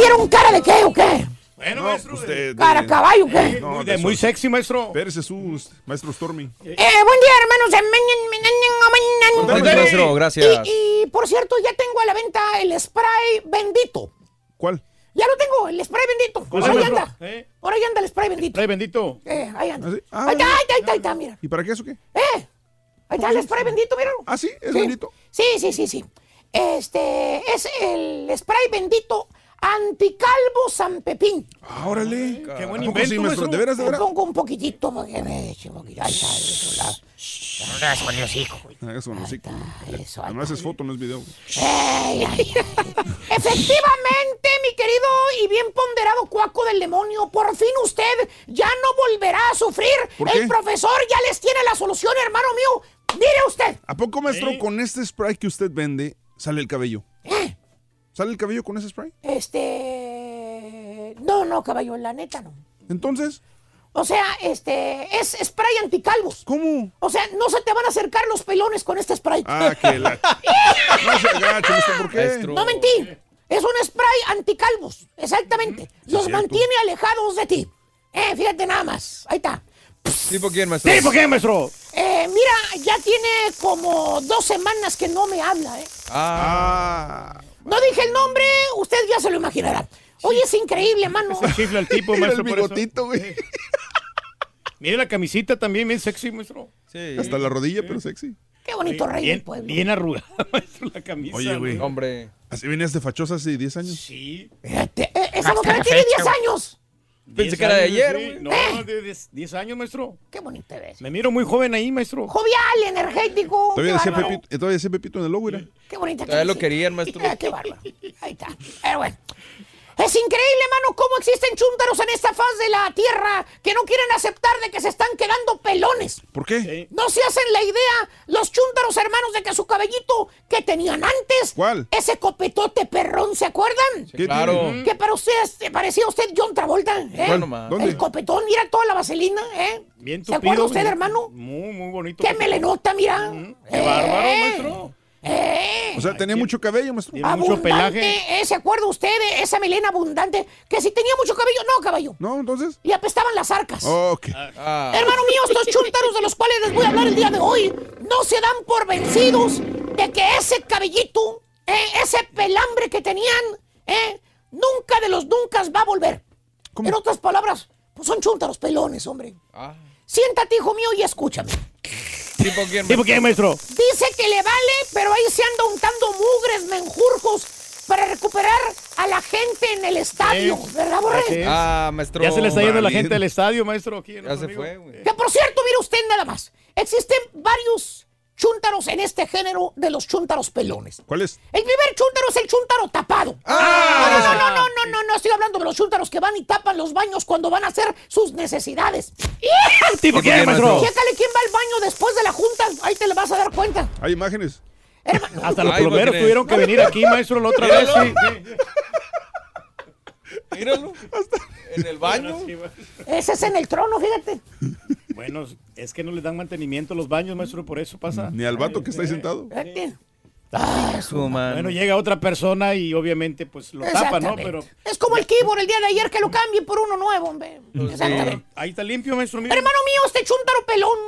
Vieron cara de qué o qué? Bueno, maestro. Usted, ¿Cara caballo qué? No, de muy sexy, maestro. Pérez Jesús, maestro Stormy. Eh, buen día, hermanos. Gracias, maestro, gracias. Y, y, por cierto, ya tengo a la venta el spray bendito. ¿Cuál? Ya lo tengo, el spray bendito. ¿Cuál Por ahí maestro? anda. ¿Eh? Por ahí anda el spray bendito. Trae bendito. Eh, ahí anda. ¿Ah, sí? Ah, ahí está, bueno. ahí está, ahí está, ahí está, mira. ¿Y para qué eso qué? Eh, ahí está el spray bendito, míralo. Ah, sí, es Sí. bendito. Sí, sí, sí, sí. Este es el spray bendito anticalvo San Pepín. Ah, órale. Qué buen ¿A poco sí, invento, maestro? maestro. ¿De veras, de veras? pongo un poquitito porque me eche poquito. Ahí está, del otro lado. No le das con el hocico. Ah, Eso no, sí. Eso, No haces foto, no es video. Ey, ay, ay. Efectivamente, mi querido y bien ponderado cuaco del demonio, por fin usted ya no volverá a sufrir. ¿Por El profesor ya les tiene la solución, hermano mío. Mire usted. ¿A poco, maestro, ¿Eh? con este spray que usted vende, sale el cabello? ¿Eh? ¿Sale el cabello con ese spray? Este. No, no, caballo, la neta no. Entonces, O sea, este. Es spray anticalvos. ¿cómo? O sea, no se te van a acercar los pelones con este spray. Ah, que la... No se agache, maestro, ¿por qué? Maestro. No mentí. Es un spray anticalvos. Exactamente. Los cierto. mantiene alejados de ti. Eh, fíjate nada más. Ahí está. ¿Tipo quién, maestro? ¿Sí, por qué, maestro? Eh, mira, ya tiene como dos semanas que no me habla, ¿eh? Ah, No dije el nombre, usted ya se lo imaginará. Oye, es increíble, mano. Se chifla el tipo, mira el maestro. por eso. bigotito, güey. Mire la camisita también, bien sexy, maestro. Sí. Hasta la rodilla, pero sexy. Qué bonito rey del Bien, pueblo. bien arrugada, maestro, la camisa. Oye, güey. Hombre. ¿Así venías de fachosa hace 10 años? Sí. Fíjate, eh, esa mujer tiene 10 años. Pensé Diez que era de años, ayer, sí. güey. No, de 10 años, maestro. Qué bonito ves. Me miro muy joven ahí, maestro. Jovial, energético. Todavía decía. Pepito, eh, todavía decía Pepito en el logo, mira. Qué bonita Todavía lo camiseta. querían, maestro. Eh, qué bárbaro. Ahí está. Pero bueno. Es increíble, mano, cómo existen chúntaros en esta faz de la tierra que no quieren aceptar de que se están quedando pelones. ¿Por qué? Sí. No se hacen la idea los chúntaros hermanos de que su cabellito que tenían antes. ¿Cuál? Ese copetote perrón, ¿se acuerdan? ¿Qué Claro. tiene? Que para usted este, parecía usted John Travolta, ¿eh? Bueno. ¿Dónde? El copetón, mira toda la vaselina, ¿eh? Bien ¿Se tupido. acuerda usted, bien- hermano? Muy, muy bonito. ¿Qué me le nota, mira? Qué bárbaro, Eh, maestro. Eh. O sea, tenía mucho cabello, maestro. Tiene mucho pelaje. eh, ¿Se acuerda usted de esa melena abundante? Que si tenía mucho cabello, no, caballo. ¿No? Entonces. Le apestaban las arcas. Ok. Ah. Hermano mío, estos chúntaros de los cuales les voy a hablar el día de hoy no se dan por vencidos de que ese cabellito, eh, ese pelambre que tenían, eh, nunca de los nunca va a volver. ¿Cómo? En otras palabras, pues son chúntaros pelones, hombre. Ah. Siéntate, hijo mío, y escúchame. ¿Tipo quién? ¿Tipo quién, maestro? Dice que le vale, pero ahí se anda untando mugres, menjurjos, para recuperar a la gente en el estadio, Sí. ¿verdad, Borre? Es. Ah, maestro. Ya se le está yendo la gente al estadio, maestro. Aquí, Ya se fue, güey. Que por cierto, mire usted nada más. Existen varios chúntaros en este género de los chúntaros pelones. ¿Cuál es? El primer chúntaro es el chúntaro tapado. Ah. No, no, no, no, no, no, no, estoy hablando de los chúntaros que van y tapan los baños cuando van a hacer sus necesidades. ¿Tipo quién, maestro? Chécale quién va al baño después de la junta, ahí te le vas a dar cuenta. Hay imágenes. Hasta los Ay, plomeros tuvieron que venir aquí, maestro, la otra vez. Míralo. sí, sí. Míralo. En el baño. Ese es en el trono, fíjate. Bueno, es que no les dan mantenimiento a los baños, maestro, por eso pasa. Ni al vato que está ahí sentado. Fíjate. Su mano. Bueno, llega otra persona y obviamente pues lo tapa, ¿no? Pero Es como el keyboard el día de ayer que lo cambie por uno nuevo, hombre. Pues, Exactamente. ahí está limpio, maestro. Hermano mío, este chúntaro pelón,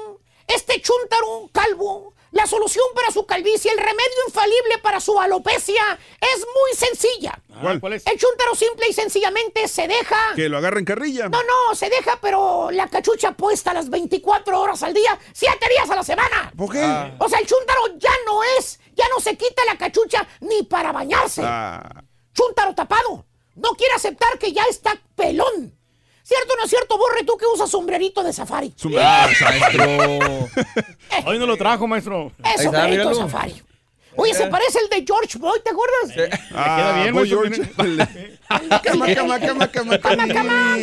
este chúntaro calvo, la solución para su calvicie, el remedio infalible para su alopecia es muy sencilla. ¿Cuál? ¿Cuál es? El chúntaro simple y sencillamente se deja... Que lo agarra en carrilla. No, no, se deja, pero la cachucha puesta las 24 horas al día, 7 días a la semana. ¿Por qué? Ah. O sea, el chúntaro ya no es, ya no se quita la cachucha ni para bañarse. Ah, Chúntaro tapado. No quiere aceptar que ya está pelón. ¿Cierto o no es cierto, Borre, tú que usas sombrerito de safari? Ah, maestro. Hoy no lo trajo, maestro. Es sombrerito de safari. Oye, se parece el de George Boy, ¿te acuerdas? ah, queda bien, Boy George. Cama, cama, cama, cama, cama.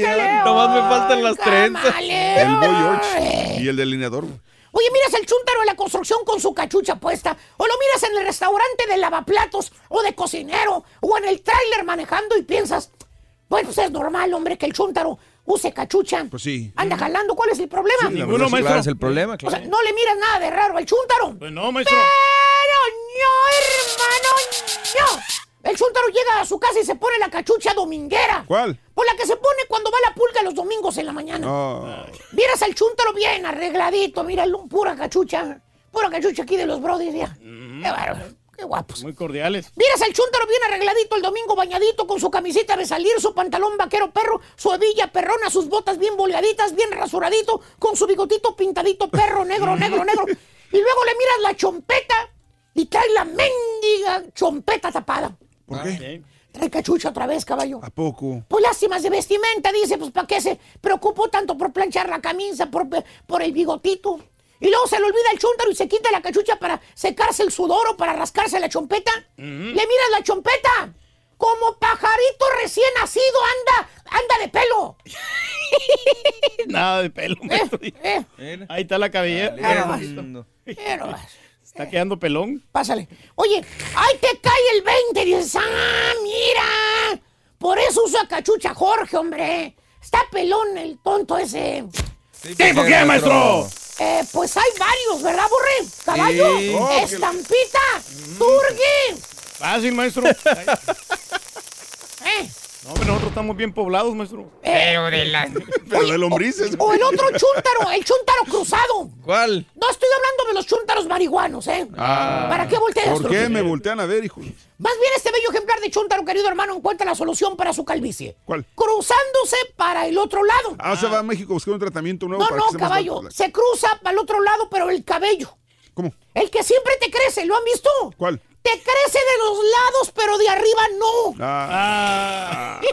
Nomás me faltan las trenzas. El Boy George. Y el delineador. Oye, miras el chúntaro de la construcción con su cachucha puesta. O lo miras en el restaurante de lavaplatos o de cocinero. O en el tráiler manejando y piensas, bueno, pues es normal, hombre, que el chúntaro use cachucha. Pues sí. Anda jalando, ¿cuál es el problema? Sí, Ninguno, verdad, sí. maestro. Es el problema, O sea, claro. no le miras nada de raro al chúntaro. Pues no, maestro. Pero no, hermano, no. El chúntaro llega a su casa y se pone la cachucha dominguera. ¿Cuál? Por la que se pone cuando va a la pulga los domingos en la mañana. Ah, Miras al chúntaro bien arregladito, míralo, pura cachucha. Pura cachucha aquí de los brodis, ya. Qué bárbaro, qué guapos. Muy cordiales. Miras al chúntaro bien arregladito el domingo bañadito con su camisita de salir, su pantalón vaquero perro, su hebilla perrona, sus botas bien volgaditas, bien rasuradito, con su bigotito pintadito perro, negro, negro, negro. Y luego le miras la chompeta y trae la mendiga chompeta tapada. ¿Por qué? Trae cachucha otra vez, caballo. ¿A poco? Pues lástimas de vestimenta, dice, pues ¿para qué se preocupó tanto por planchar la camisa, por, por el bigotito? Y luego se le olvida el chúntaro y se quita la cachucha para secarse el sudor o para rascarse la chompeta. Le miras la chompeta. Como pajarito recién nacido anda, anda de pelo. Nada de pelo, maestro. Eh, Ahí está la cabellera. Está quedando pelón. pásale. Oye, ahí te cae el 20 y dices, ah, mira. Por eso usa cachucha Jorge, hombre. Está pelón el tonto ese. ¿Tipo qué, maestro? Eh, pues hay varios, ¿verdad, Borre? Caballo, Sí. Oh, estampita, turgui. Fácil, maestro. Eh, No, pero nosotros estamos bien poblados, maestro. pero de la... Pero de lombrices. O el otro chúntaro, el chúntaro cruzado. ¿Cuál? No estoy hablando de los chúntaros marihuanos, ¿eh? Ah. ¿Para qué volteas, ¿Por qué me voltean a ver, hijo? Más bien este bello ejemplar de chúntaro, querido hermano, encuentra la solución para su calvicie. ¿Cuál? Cruzándose para el otro lado. Ah, se va a México a buscar un tratamiento nuevo No, para no, que sea caballo. Se cruza para el otro lado, pero el cabello. ¿Cómo? El que siempre te crece, ¿lo han visto? ¿Cuál? Te crece de los lados, pero de arriba no. Ah,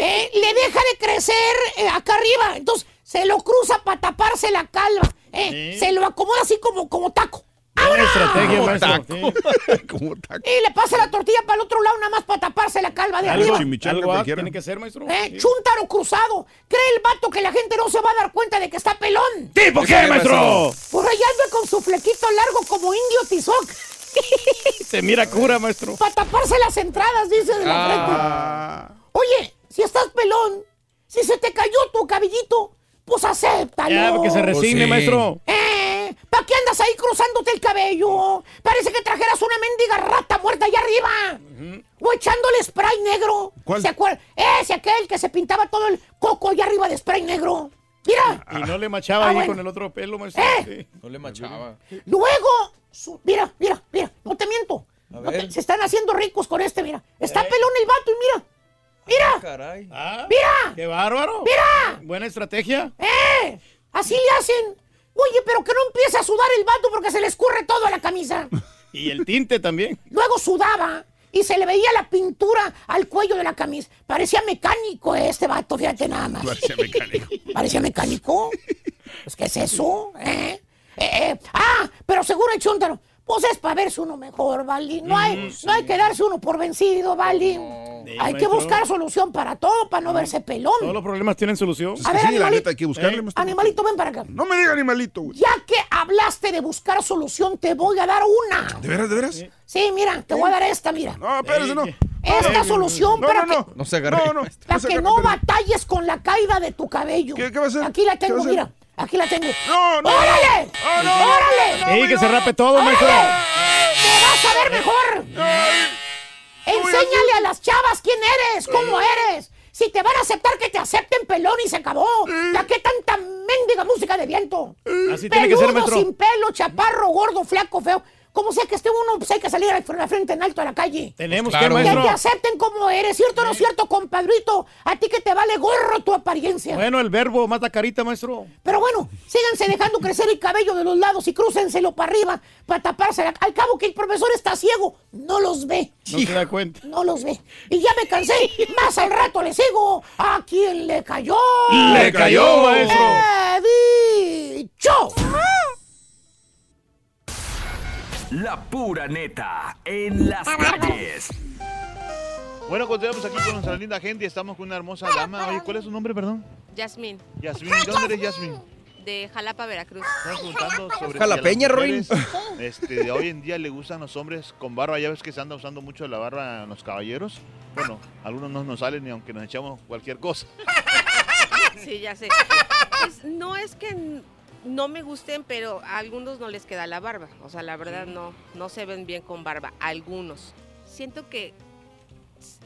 Eh, le deja de crecer eh, acá arriba. Entonces se lo cruza para taparse la calva. eh. Sí. Se lo acomoda así como, como taco. Buena estrategia. Sí. como taco. Y le pasa la tortilla para el otro lado, nada más para taparse la calva de Algo, arriba. algo cualquiera. tiene que ser, maestro. Eh, Sí. Chúntaro cruzado. Cree el vato que la gente no se va a dar cuenta de que está pelón. ¿Tipo qué, maestro? Por allá anda con su flequito largo como indio tizoc. Se mira cura, maestro. Para taparse las entradas, dice de la frente. Ah, Oye, si estás pelón, si se te cayó tu cabellito, pues acéptalo. Ya, porque se resigne, sí. maestro. ¿Eh? ¿Para qué andas ahí cruzándote el cabello? Parece que trajeras una mendiga rata muerta allá arriba. O echándole spray negro. ¿Cuál? ¿Se acuerdan? Ese aquel que se pintaba todo el coco allá arriba de spray negro. Mira. Y no le machaba Ah, ahí bueno. con el otro pelo, maestro. ¿Eh? Sí. No le machaba. Luego, su- mira, mira, mira, no te miento. A No te- ver. se están haciendo ricos con este, mira. Está pelón el vato y mira. Mira, Caray. Ah, mira, ¡Qué bárbaro! mira. Buena estrategia. ¡Eh! Así le hacen. Oye, pero que no empiece a sudar el vato porque se le escurre todo a la camisa. Y el tinte también. Luego sudaba y se le veía la pintura al cuello de la camisa. Parecía mecánico este vato, fíjate nada más. Parecía mecánico. ¿Parecía mecánico? Pues, ¿qué es eso? ¿Eh? Eh, eh, Ah, pero seguro el chúntaro. Pues es para verse uno mejor, Valdi. No hay, no hay que darse uno por vencido, Valdi. hay que buscar solución para todo, para no verse pelón. Todos los problemas tienen solución. A ver, animalito, hay que buscarle, maestro. animalito, ven para acá. No me diga animalito, güey. Ya que hablaste de buscar solución, te voy a dar una. ¿De veras, de veras? Sí, mira, te voy a dar esta, mira. No, espérese, no. Esta solución No, para no, no. que, No se agarre. No, no. para que no batalles con la caída de tu cabello. ¿Qué, qué va a hacer? Aquí la ¿Qué va tengo, mira. Aquí la tengo. No, no. ¡Órale! Ah, no, no, ¡Órale! Sí, que se rape todo, maestro. ¡Órale! ¡Te vas a ver mejor! Enséñale a las chavas quién eres, cómo eres. Si te van a aceptar, que te acepten pelón y se acabó. ¿Ya qué tanta mendiga música de viento? Así tiene que ser, Peludo, maestro. sin pelo, chaparro, gordo, flaco, feo. Como sea que esté uno, pues hay que salir a la frente en alto a la calle. Tenemos Claro. que, Que te maestro. acepten como eres, ¿cierto o no cierto, compadrito? A ti que te vale gorro tu apariencia. Bueno, el verbo mata carita, maestro. Pero bueno, síganse dejando crecer el cabello de los lados y crúcenselo para arriba para taparse. la- Al cabo que el profesor está ciego, no los ve. No se da cuenta. No los ve. Y ya me cansé. Más al rato le sigo. ¿A quién le cayó? Le cayó, maestro. ¡He dicho! La pura neta en las calles. Bueno, continuamos aquí con nuestra linda gente. Estamos con una hermosa dama. Oye, ¿cuál es su nombre, perdón? Yasmín, Yasmín. ¿De dónde eres, Yasmín? de Jalapa, Veracruz. Estamos preguntando sobre si Jalapeña, a las mujeres, Este, de hoy en día le gustan los hombres con barba. Ya ves que se anda usando mucho la barba en los caballeros. Bueno, algunos no nos salen ni aunque nos echamos cualquier cosa. Sí, ya sé. Pues, no es que no me gusten, pero a algunos no les queda la barba. O sea, la verdad no, no se ven bien con barba. Algunos. Siento que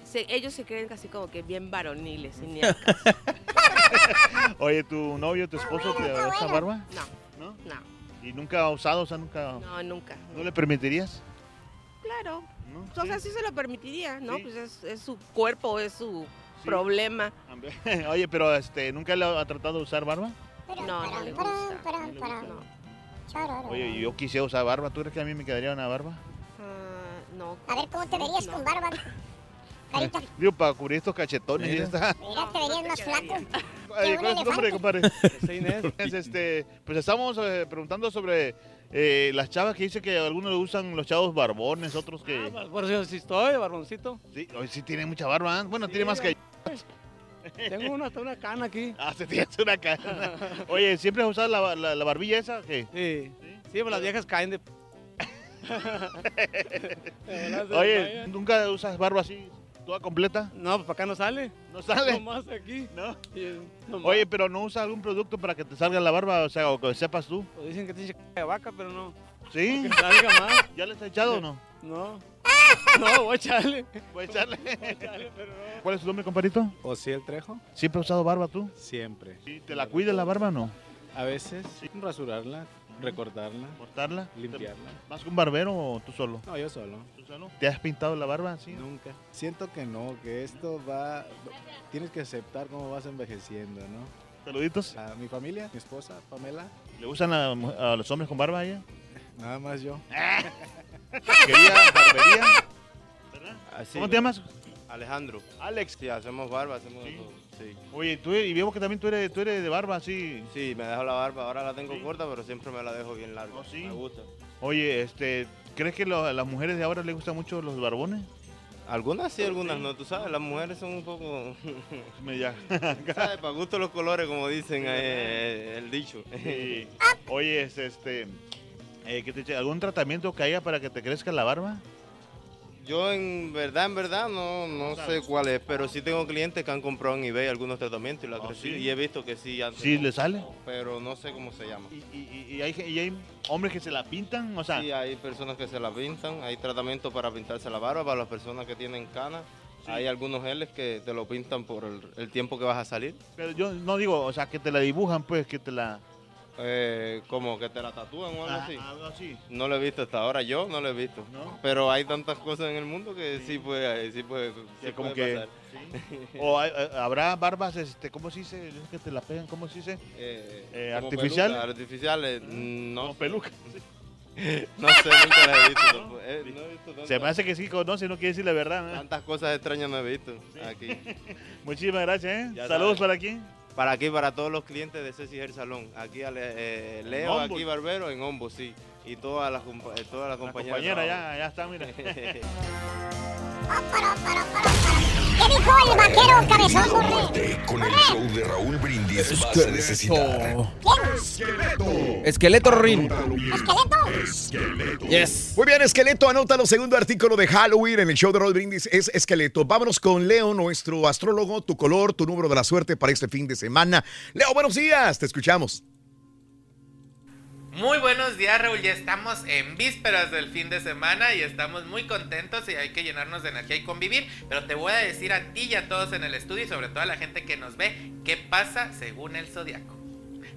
se- ellos se creen casi como que bien varoniles. y ni al caso. Oye, ¿tu novio, tu esposo te usa barba? No, ¿No? no, ¿Y nunca ha usado? O sea, nunca... no, nunca. ¿No le permitirías? Claro. ¿No? O sea, sí se lo permitiría, ¿no? Sí. Pues es, es su cuerpo, es su problema. Oye, pero este, ¿nunca le ha tratado de usar barba? No, no le gusta. No. Oye, yo quisiera usar barba. ¿Tú crees que a mí me quedaría una barba? Ah, no. A ver, ¿cómo te verías con barba? Carita, Digo, para cubrir estos cachetones y ya está. mira, te verías más flaco. Ay, ¿Cuál es tu nombre, compadre? Es, este, pues estamos eh, preguntando sobre eh, las chavas que dice que algunos le gustan los chavos barbones, otros que... Por eso sí estoy, barboncito. Sí, hoy sí tiene mucha barba. ¿eh? Bueno, tiene más que... Tengo una, hasta una cana aquí. Ah, se tienes una cara. Oye, ¿siempre has usado la, la- la barbilla esa? Sí. Sí, pues las viejas caen de... Oye, ¿nunca usas barba así, toda completa? No, pues para acá no sale. ¿No sale? Nomás aquí. ¿No? Nomás. Oye, pero no usas algún producto para que te salga la barba, o sea, o que sepas tú. Pues dicen que tiene c- de vaca, pero no. ¿Sí? Que salga más. ¿Ya le has echado o no? No. No, voy a echarle. Voy a echarle. pero no. ¿Cuál es tu nombre, compadrito? Osiel Trejo. ¿Siempre has usado barba tú? Siempre. ¿Y te la cuidas la barba o no? A veces rasurarla, recortarla, ¿Cortarla? limpiarla. ¿Vas con un barbero o tú solo? No, yo solo. ¿Tú solo? ¿Te has pintado la barba así? Nunca. Siento que no, que esto va... Tienes que aceptar cómo vas envejeciendo, ¿no? Saluditos. A mi familia, mi esposa, Pamela, ¿Le gustan a, a los hombres con barba a ella? nada más yo. Quería barbería. ¿Cómo te llamas? Alejandro. Alex. Sí, hacemos barba, hacemos todo. Sí. Oye, tú y veo que también tú eres, tú eres de barba, sí. Sí, me dejo la barba. Ahora la tengo corta, pero siempre me la dejo bien larga. sí? Me gusta. Oye, este, ¿crees que lo- a las mujeres de ahora les gustan mucho los barbones? Algunas sí, algunas no. Tú sabes, las mujeres son un poco... Media. ¿Sabes? Para gusto los colores, como dicen eh, el dicho. Sí. Oye, este, este eh, ¿qué te eche- ¿algún tratamiento que haya para que te crezca la barba? Yo en verdad, en verdad, no, no sé cuál es, pero sí tengo clientes que han comprado en eBay algunos tratamientos y la crecido, ¿sí? y he visto que sí han ¿Sí le sale? Pero no sé cómo se llama. ¿Y, y- y hay, hombres que se la pintan? O sea, Sí, hay personas que se la pintan, hay tratamientos para pintarse la barba, para las personas que tienen canas. Hay algunos geles que te lo pintan por el, el tiempo que vas a salir. pero yo no digo, o sea, que te la dibujan, pues, que te la... Eh, como que te la tatúan o algo Ah, así. algo así. No lo he visto hasta ahora, yo no lo he visto. Pero hay tantas cosas en el mundo que sí puede, sí puede, sí Sí, como puede que pasar. o hay- eh, habrá barbas este cómo se dice Es que te la pegan cómo se dice Eh, Eh, artificial peluca, artificiales, no. Como peluca. No sé, nunca la he visto. Eh, no he visto tantas- se me hace que sí conoce no quiere decir la verdad ¿eh? Tantas cosas extrañas no he visto aquí. muchísimas gracias ¿eh? Saludos sabes. para aquí Para aquí, para todos los clientes de Ceci Hair Salón. Aquí a Le- eh, Leo, Ombo. aquí Barbero, en Ombo, sí. Y todas las, eh, todas las compañeras. compañera ya ya está mira ¿Qué dijo el vaquero cabezón, corre? Con el show de Raúl Brindis vas a necesitar. Esqueleto Rin. ¿Esqueleto? Yes. Muy bien, esqueleto, anótalo. Segundo artículo de Halloween en el show de Roll Brindis es esqueleto. Vámonos con Leo, nuestro astrólogo, tu color, tu número de la suerte para este fin de semana. Leo, buenos días, te escuchamos. Muy buenos días, Raúl. Ya estamos en vísperas del fin de semana y estamos muy contentos y hay que llenarnos de energía y convivir. Pero te voy a decir a ti y a todos en el estudio y sobre todo a la gente que nos ve qué pasa según el zodiaco.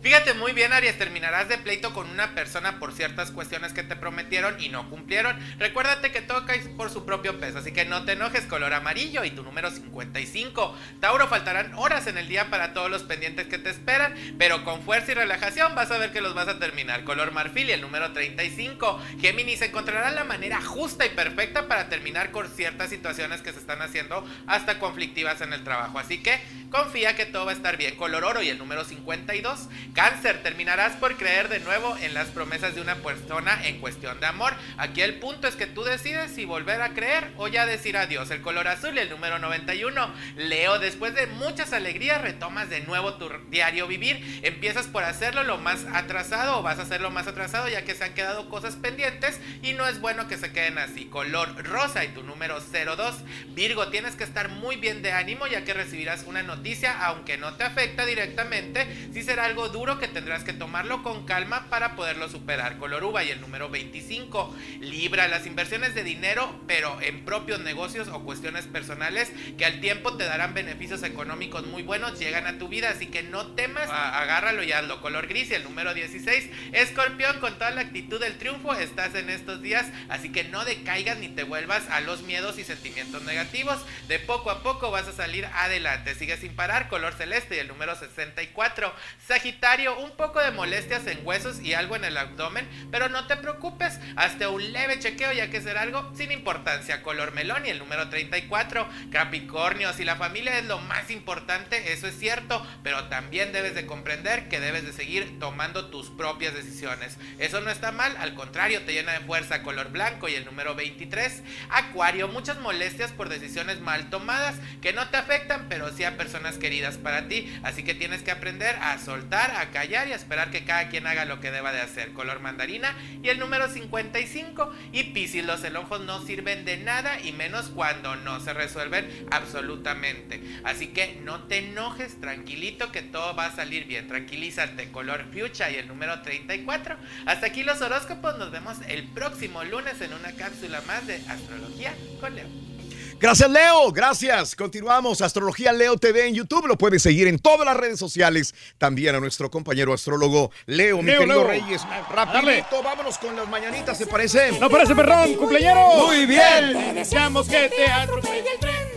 Fíjate muy bien, Aries, terminarás de pleito con una persona por ciertas cuestiones que te prometieron y no cumplieron. Recuérdate que cae por su propio peso, así que no te enojes, color amarillo y tu número 55. Tauro, faltarán horas en el día para todos los pendientes que te esperan, pero con fuerza y relajación vas a ver que los vas a terminar. Color marfil y el número 35. Géminis, encontrarán la manera justa y perfecta para terminar con ciertas situaciones que se están haciendo hasta conflictivas en el trabajo, así que confía que todo va a estar bien. Color oro y el número 52. Cáncer, terminarás por creer de nuevo en las promesas de una persona en cuestión de amor. Aquí el punto es que tú decides si volver a creer o ya decir adiós. El color azul y el número 91. Leo, después de muchas alegrías retomas de nuevo tu diario vivir. Empiezas por hacerlo lo más atrasado o vas a hacerlo más atrasado ya que se han quedado cosas pendientes y no es bueno que se queden así. Color rosa y tu número 02. Virgo, tienes que estar muy bien de ánimo ya que recibirás una noticia aunque no te afecta directamente. Si será algo duro que tendrás que tomarlo con calma para poderlo superar. Color uva y el número 25. Libra, las inversiones de dinero, pero en propios negocios o cuestiones personales que al tiempo te darán beneficios económicos muy buenos, llegan a tu vida, así que no temas, a- agárralo y hazlo. Color gris y el número 16. Escorpión, con toda la actitud del triunfo, estás en estos días, así que no decaigas ni te vuelvas a los miedos y sentimientos negativos. De poco a poco vas a salir adelante. Sigue sin parar, color celeste y el número 64. Sagitario, un poco de molestias en huesos y algo en el abdomen, pero no te preocupes, hasta un leve chequeo ya que será algo sin importancia. Color melón y el número 34. Capricornio, si la familia es lo más importante, eso es cierto, pero también debes de comprender que debes de seguir tomando tus propias decisiones. Eso no está mal, al contrario, te llena de fuerza. Color blanco y el número 23. Acuario, muchas molestias por decisiones mal tomadas que no te afectan, pero sí a personas queridas para ti. Así que tienes que aprender a soltar, a callar y a esperar que cada quien haga lo que deba de hacer. Color mandarina y el número 55. Y Piscis, los enojos no sirven de nada y menos cuando no se resuelven absolutamente. Así que no te enojes, tranquilito que todo va a salir bien. Tranquilízate, color fuchsia y el número 34. Hasta aquí los horóscopos, nos vemos el próximo lunes en una cápsula más de astrología con Leo. Gracias, Leo. Gracias. Continuamos. Astrología Leo TV en YouTube. Lo puedes seguir en todas las redes sociales. También a nuestro compañero astrólogo Leo, mi Leo, querido Leo. Reyes. Dale. Rapidito, vámonos con las mañanitas, ¿se parece? ¿No parece, perrón? ¡Cumpleañero! Muy bien. Te deseamos que te atropelle el tren.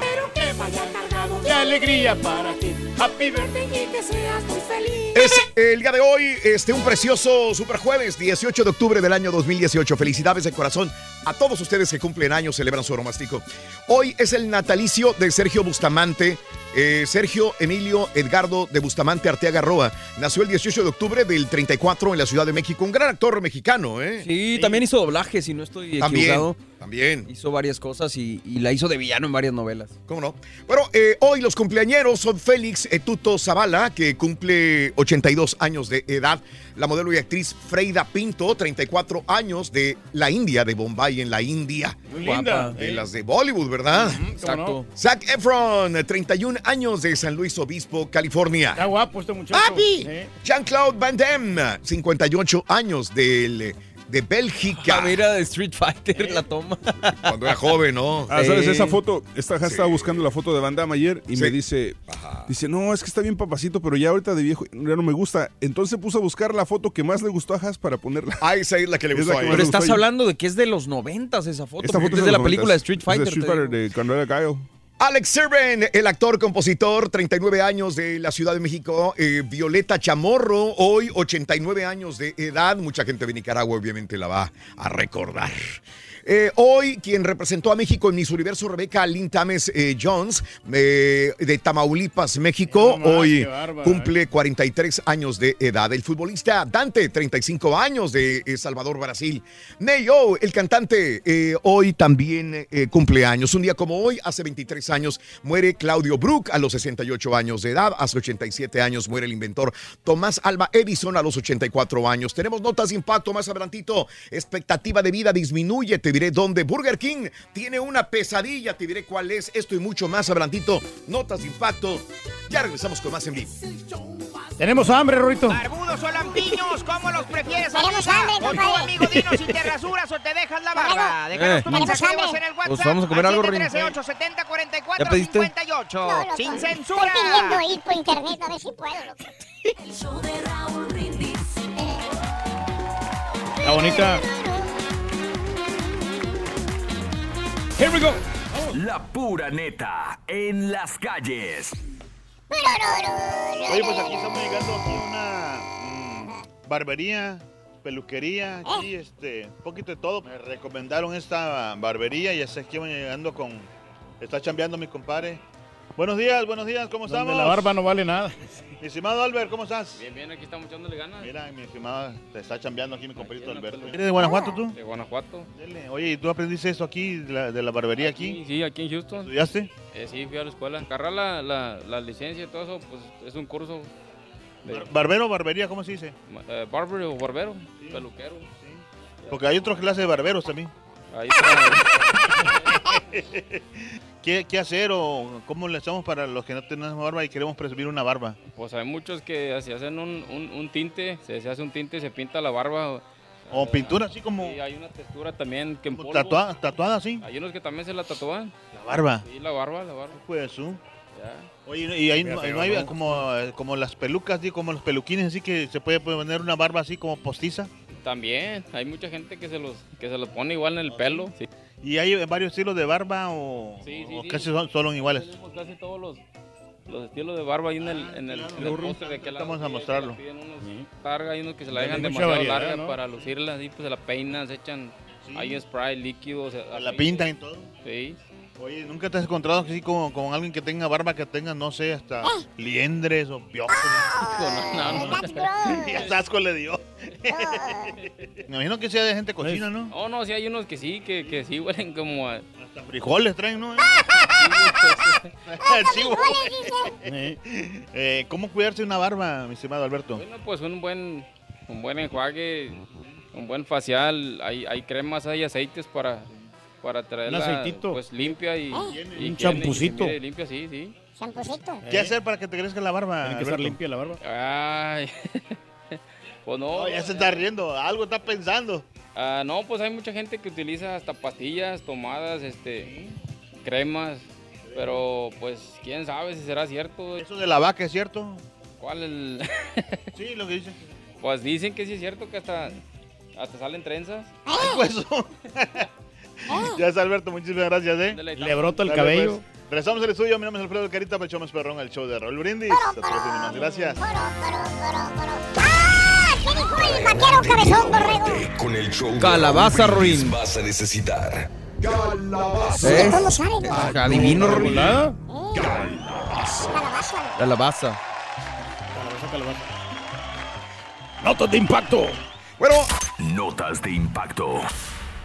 Pero que vaya cargado de alegría para ti. Happy birthday y que seas muy feliz. Es el día de hoy, este, un precioso super jueves, 18 de octubre del año 2018. Felicidades de corazón a todos ustedes que cumplen años, celebran su oromástico. Hoy es el natalicio de Sergio Bustamante. Eh, Sergio Emilio Edgardo de Bustamante Arteaga Roa nació el 18 de octubre del 34 en la Ciudad de México. Un gran actor mexicano, ¿eh? Sí, también hizo doblaje, si no estoy equivocado. También. Hizo varias cosas y, y la hizo de villano en varias novelas. ¿Cómo no? Bueno, eh, hoy los cumpleañeros son Félix Etuto Zavala, que cumple 82 años de edad. La modelo y actriz Freida Pinto, 34 años de la India, de Bombay en la India. Muy linda, De ¿eh? las de Bollywood, ¿verdad? Exacto. Zac Efron, 31 años de San Luis Obispo, California. Está guapo este muchacho. ¡Papi! ¿eh? Jean-Claude Van Damme, 58 años del de Bélgica. Ah, mira, de Street Fighter la toma. Cuando era joven, ¿no? Ah, ¿sabes? Esa foto, esta ja estaba buscando la foto de Van Damme ayer y me dice, dice, no, es que está bien papacito, pero ya ahorita de viejo ya no me gusta. Entonces puse a buscar la foto que más le gustó a Haas para ponerla. Ah, esa es la que le gustó a él. Pero estás hablando de que es de los noventas esa foto. Esta foto es de la película de 90s. Street Es Fighter. de Street te Fighter de cuando era Guile. Alex Sirven, el actor, compositor, 39 años de la Ciudad de México. Eh, Violeta Chamorro, hoy 89 años de edad. Mucha gente de Nicaragua obviamente la va a recordar. Eh, hoy, quien representó a México en Miss Universo, Rebeca Lynn Tames eh, Jones, eh, de Tamaulipas, México, No hoy cumple 43 años de edad. El futbolista Dante, 35 años de eh, Salvador, Brasil. Neyo, el cantante, eh, hoy también eh, cumple años. Un día como hoy, hace 23 años, muere Claudio Brook a los 68 años de edad. Hace 87 años muere el inventor Tomás Alba Edison a los 84 años. Tenemos notas de impacto más adelantito. Expectativa de vida disminuye. Te diré dónde. Burger King tiene una pesadilla. Te diré cuál es. Esto y mucho más adelantito. Notas de impacto. Ya regresamos con más en vivo. Tenemos hambre, Rorito. Barbudos o lampiños, ¿cómo los prefieres, Tenemos hambre, O amigo Dino si te rasuras o te dejas la barba. Déjanos Eh. tu Tenemos mensaje de voz hambre. en el WhatsApp. Pues vamos a comer al algo, Rin. 713-870-4458. ¿Ya pediste? No, loco, Sin Estoy censura. pidiendo ir por internet a ver si puedo, loco. Está bonita. Here we go. La pura neta en las calles. Oye, pues aquí estamos llegando aquí a una mm, barbería, peluquería, aquí, este, un poquito de todo. Me recomendaron esta barbería y así aquí vamos llegando con... Está chambeando mi compadre. Buenos días, buenos días, ¿cómo Donde estamos? la barba no vale nada. Mi estimado Albert, ¿cómo estás? Bien, bien, aquí estamos echándole ganas. Mira, mi estimado, te está chambeando aquí mi compadrito la Alberto. pelu- ¿Eres de Guanajuato tú? De Guanajuato. Dele. Oye, ¿y tú aprendiste esto aquí, de la, de la barbería aquí? Sí, sí, aquí en Houston. ¿Estudiaste? Eh, sí, fui a la escuela. Agarrar la, la, la licencia y todo eso, pues es un curso de Bar- ¿Barbero o barbería? ¿Cómo se dice? eh, barber o barbero, peluquero. Porque hay otra clase de barberos también. Ahí está. ¿Qué, ¿Qué hacer o cómo le hacemos para los que no tenemos barba y queremos presumir una barba? Pues hay muchos que se hacen un, un, un tinte, se, se hace un tinte y se pinta la barba. O pintura así como... Sí, hay una textura también que en polvo. Tatuada, tatuada así. Hay unos que también se la tatúan. La barba. Sí, la barba, la barba. Pues tú. Ya. Oye, y ahí no, hay ¿no? como, como las pelucas, como los peluquines, así que se puede poner una barba así como postiza. También, hay mucha gente que se los, que se los pone igual en el pelo. Sí. ¿Y hay varios estilos de barba o, Sí, sí, o sí. casi son, son iguales? Tenemos casi todos los, los estilos de barba ahí en el, en el, en el póster de aquel lado. Vamos a mostrarlo. piden unos larga, hay unos que se la dejan demasiado variedad, larga ¿no? para lucirla, así pues se la peinan, se echan, hay un spray líquido. o sea, La pintan y todo. Sí. Oye, ¿nunca te has encontrado así como con alguien que tenga barba que tenga, no sé, hasta liendres o piojos? No, no, no. y hasta asco le dio. Me imagino que sea de gente cochina, ¿no? No, no, sí hay unos que sí, que, que sí huelen como a... Hasta frijoles traen, ¿no? Sí, güey. Eh, ¿Cómo cuidarse una barba, mi estimado Alberto? Bueno, pues un buen, un buen enjuague, un buen facial, hay, hay cremas, hay aceites para, para traerla aceitito. pues limpia y, y Un champucito. limpia, sí, sí. Champucito. ¿Qué hacer para que te crezca la barba? Tiene que estar Alberto? limpia la barba. Ay, pues no. No, ya se está riendo, algo está pensando. Ah, no, pues hay mucha gente que utiliza hasta pastillas, tomadas, este, cremas, pero pues quién sabe si será cierto. ¿Eso de la vaca es cierto? ¿Cuál el...? Sí, lo que dicen. Pues dicen que sí es cierto que hasta, hasta salen trenzas. Pues, ya está, Alberto, muchísimas gracias, ¿eh? Le brota el Dale, cabello. pues. Regresamos al estudio, mi nombre es Alfredo Carita, más perrón, el show de Raúl Brindis. Hasta la próxima, Gracias. ¡Ah! ¿Qué dijo el vaquero cabezón, borrego? Con el show Calabaza, Ruin. vas a necesitar. ¿Eh? ¿Cómo? Adivino, Ruin. ¿Volada? Calabaza. Calabaza. Calabaza, calabaza. Notas de impacto. Bueno, Notas de impacto.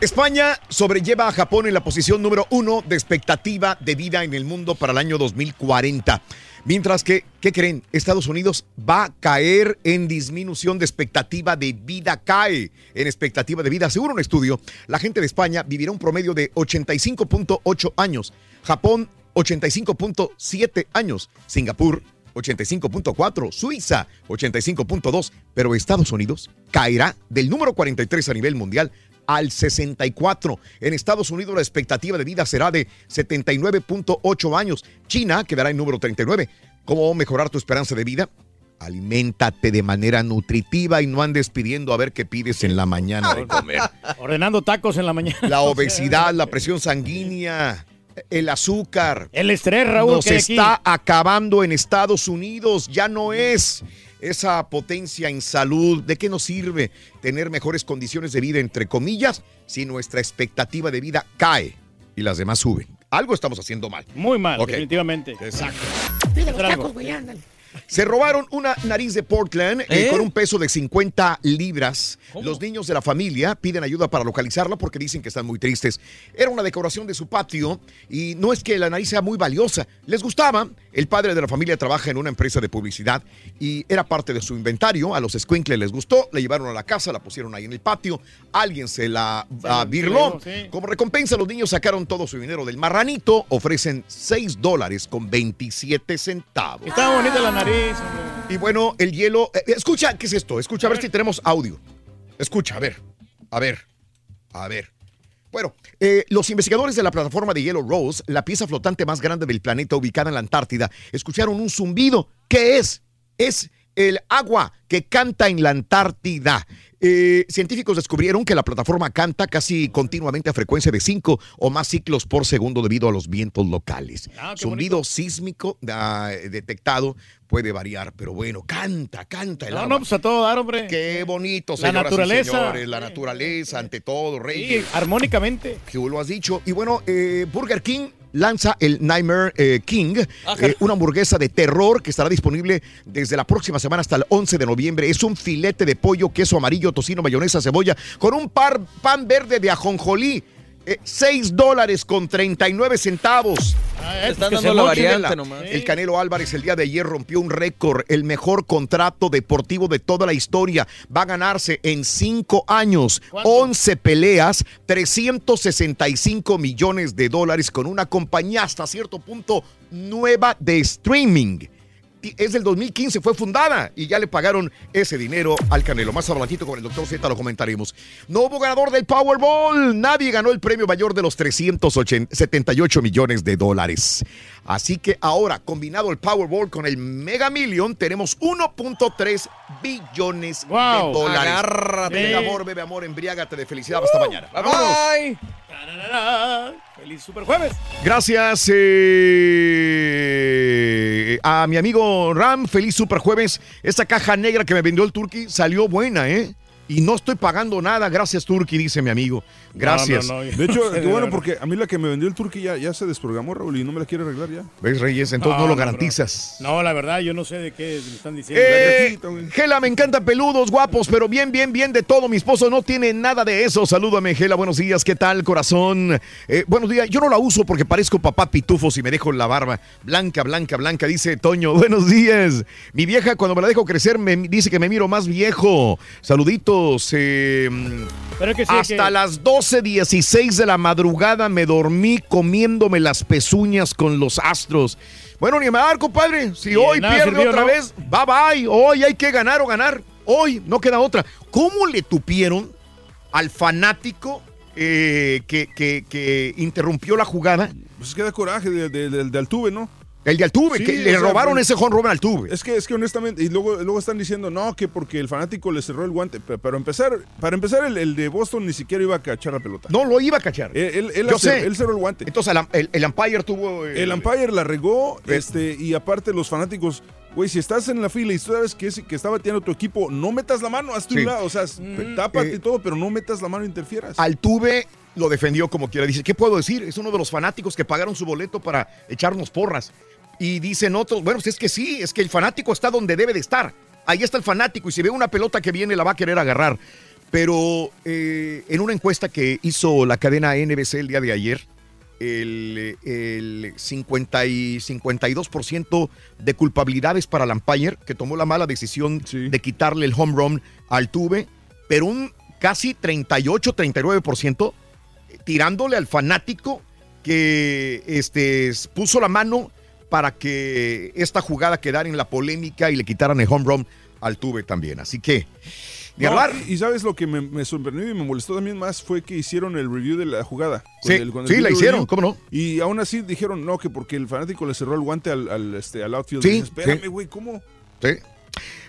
España sobrelleva a Japón en la posición número uno de expectativa de vida en el mundo para el año 2040. Mientras que, ¿qué creen? Estados Unidos va a caer en disminución de expectativa de vida, cae en expectativa de vida. Según un estudio, la gente de España vivirá un promedio de 85.8 años, Japón 85.7 años, Singapur 85.4, Suiza 85.2, pero Estados Unidos caerá del número 43 a nivel mundial al 64. En Estados Unidos la expectativa de vida será de 79.8 años. China quedará en número 39. ¿Cómo mejorar tu esperanza de vida? Aliméntate de manera nutritiva y no andes pidiendo a ver qué pides en la mañana de comer. Ordenando tacos en la mañana. La obesidad, la presión sanguínea, el azúcar. El estrés, Raúl, Nos que hay aquí. está acabando en Estados Unidos. Ya no es esa potencia en salud. ¿De qué nos sirve tener mejores condiciones de vida, entre comillas, si nuestra expectativa de vida cae y las demás suben? Algo estamos haciendo mal. Muy mal, definitivamente. Exacto. Pide los tacos, güey, ándale. Se robaron una nariz de Portland eh, ¿Eh? con un peso de 50 libras. Los niños de la familia piden ayuda para localizarla porque dicen que están muy tristes. Era una decoración de su patio y no es que la nariz sea muy valiosa. Les gustaba. El padre de la familia trabaja en una empresa de publicidad y era parte de su inventario. A los squinkles les gustó, la llevaron a la casa, la pusieron ahí en el patio. Alguien se la ah, birló. sí. Como recompensa, los niños sacaron todo su dinero del marranito. Ofrecen 6 dólares con 27 centavos. Está bonita la nariz, hombre. Y bueno, el hielo. eh, escucha, ¿qué es esto? Escucha, a ver si tenemos audio. Escucha, a ver. A ver. A ver. Bueno, eh, los investigadores de la plataforma de Yellow Rose, la pieza flotante más grande del planeta ubicada en la Antártida, escucharon un zumbido. ¿Qué es? Es el agua que canta en la Antártida. Eh, científicos descubrieron que la plataforma canta casi continuamente a frecuencia de 5 o más ciclos por segundo debido a los vientos locales. Ah, sísmico ah, detectado puede variar, pero bueno, canta, canta el No, agua. no, pues a todo dar, hombre. Qué bonito, La señoras y naturaleza. señores, la naturaleza ante todo, rey. Sí, armónicamente. Tú lo has dicho. Y bueno, eh, Burger King lanza el Nightmare eh, King, eh, una hamburguesa de terror que estará disponible desde la próxima semana hasta el 11 de noviembre. Es un filete de pollo, queso amarillo, tocino, mayonesa, cebolla, con un par, pan verde de ajonjolí. Eh, 6 dólares con 39 centavos. Ah, Están que dando se la variante nomás. El Canelo Álvarez el día de ayer rompió un récord, el mejor contrato deportivo de toda la historia. Va a ganarse en 5 años, 11 peleas, 365 millones de dólares con una compañía hasta cierto punto nueva de streaming. Es del 2015, fue fundada y ya le pagaron ese dinero al Canelo. Más adelantito con el doctor Z lo comentaremos. No hubo ganador del Powerball. Nadie ganó el premio mayor de los 378 millones de dólares. Así que ahora, combinado el Powerball con el Mega Million, tenemos 1.3 billones Wow. de dólares. Agárrate. Bebe amor, bebe amor, embriágate de felicidad. Hasta mañana. Bye. Tararara. Feliz super jueves. Gracias eh, a mi amigo Ram, feliz super jueves. Esta caja negra que me vendió el Turkey salió buena, ¿eh? Y no estoy pagando nada, gracias Turkey, dice mi amigo. Gracias. No, no, no. De hecho, bueno, porque a mí la que me vendió el Turkey ya, ya se desprogramó, Raúl, y no me la quiere arreglar ya. ¿Ves, Reyes? Entonces no, No, lo garantizas. No, la verdad, yo no sé de qué me están diciendo. Eh, Gela, me encantan peludos, guapos, pero bien, bien, bien de todo. Mi esposo no tiene nada de eso. Salúdame, Gela. Buenos días, ¿qué tal, corazón? Eh, buenos días. Yo no la uso porque parezco papá pitufo si me dejo la barba. Blanca, blanca, blanca, dice Toño. Buenos días. Mi vieja, cuando me la dejo crecer, me dice que me miro más viejo. Saluditos. Eh, Pero es que sí, hasta que- las 12.16 de la madrugada me dormí comiéndome las pezuñas con los astros. Bueno, ni mal, compadre. Si Y hoy pierde sirvió, otra ¿no? vez, bye bye. Hoy hay que ganar o ganar. Hoy no queda otra. ¿Cómo le tupieron al fanático eh, que, que- que interrumpió la jugada? Pues es que da coraje de, de- del de Altuve, ¿no? El de Altuve, Sí, que le sea, robaron pues, ese run al Altuve. Es que, es que honestamente, y luego, luego están diciendo, no, que porque el fanático le cerró el guante. Pero, pero empezar, para empezar, el, el de Boston ni siquiera iba a cachar la pelota. No lo iba a cachar. Él, él, él Yo acer- sé. él cerró el guante. Entonces el, el- el umpire tuvo... eh, El umpire la regó, este, y aparte los fanáticos, güey, si estás en la fila y tú sabes que, es, que está bateando tu equipo, no metas la mano, hazte Sí. un lado, o sea, tápate Eh, y todo, pero no metas la mano e interfieras. Altuve lo defendió como quiera. Dice, ¿qué puedo decir? Es uno de los fanáticos que pagaron su boleto para echarnos porras. Y dicen otros, bueno, pues es que sí, es que el fanático está donde debe de estar. Ahí está el fanático y si ve una pelota que viene la va a querer agarrar. Pero eh, en una encuesta que hizo la cadena NBC el día de ayer, el, el 50 y 52% de culpabilidades para el umpire, que tomó la mala decisión de quitarle el home run al Tuve, pero un casi 38-39% tirándole al fanático que este, puso la mano para que esta jugada quedara en la polémica y le quitaran el home run al Tuve también. Así que, ni No, hablar. Y, y sabes lo que me, me sorprendió y me molestó también más fue que hicieron el review de la jugada. Sí, el- sí, la hicieron, review. ¿cómo no? Y aún así dijeron no, que porque el fanático le cerró el guante al, al, este, al outfield. Sí, Espérame, sí. güey, ¿cómo? Sí.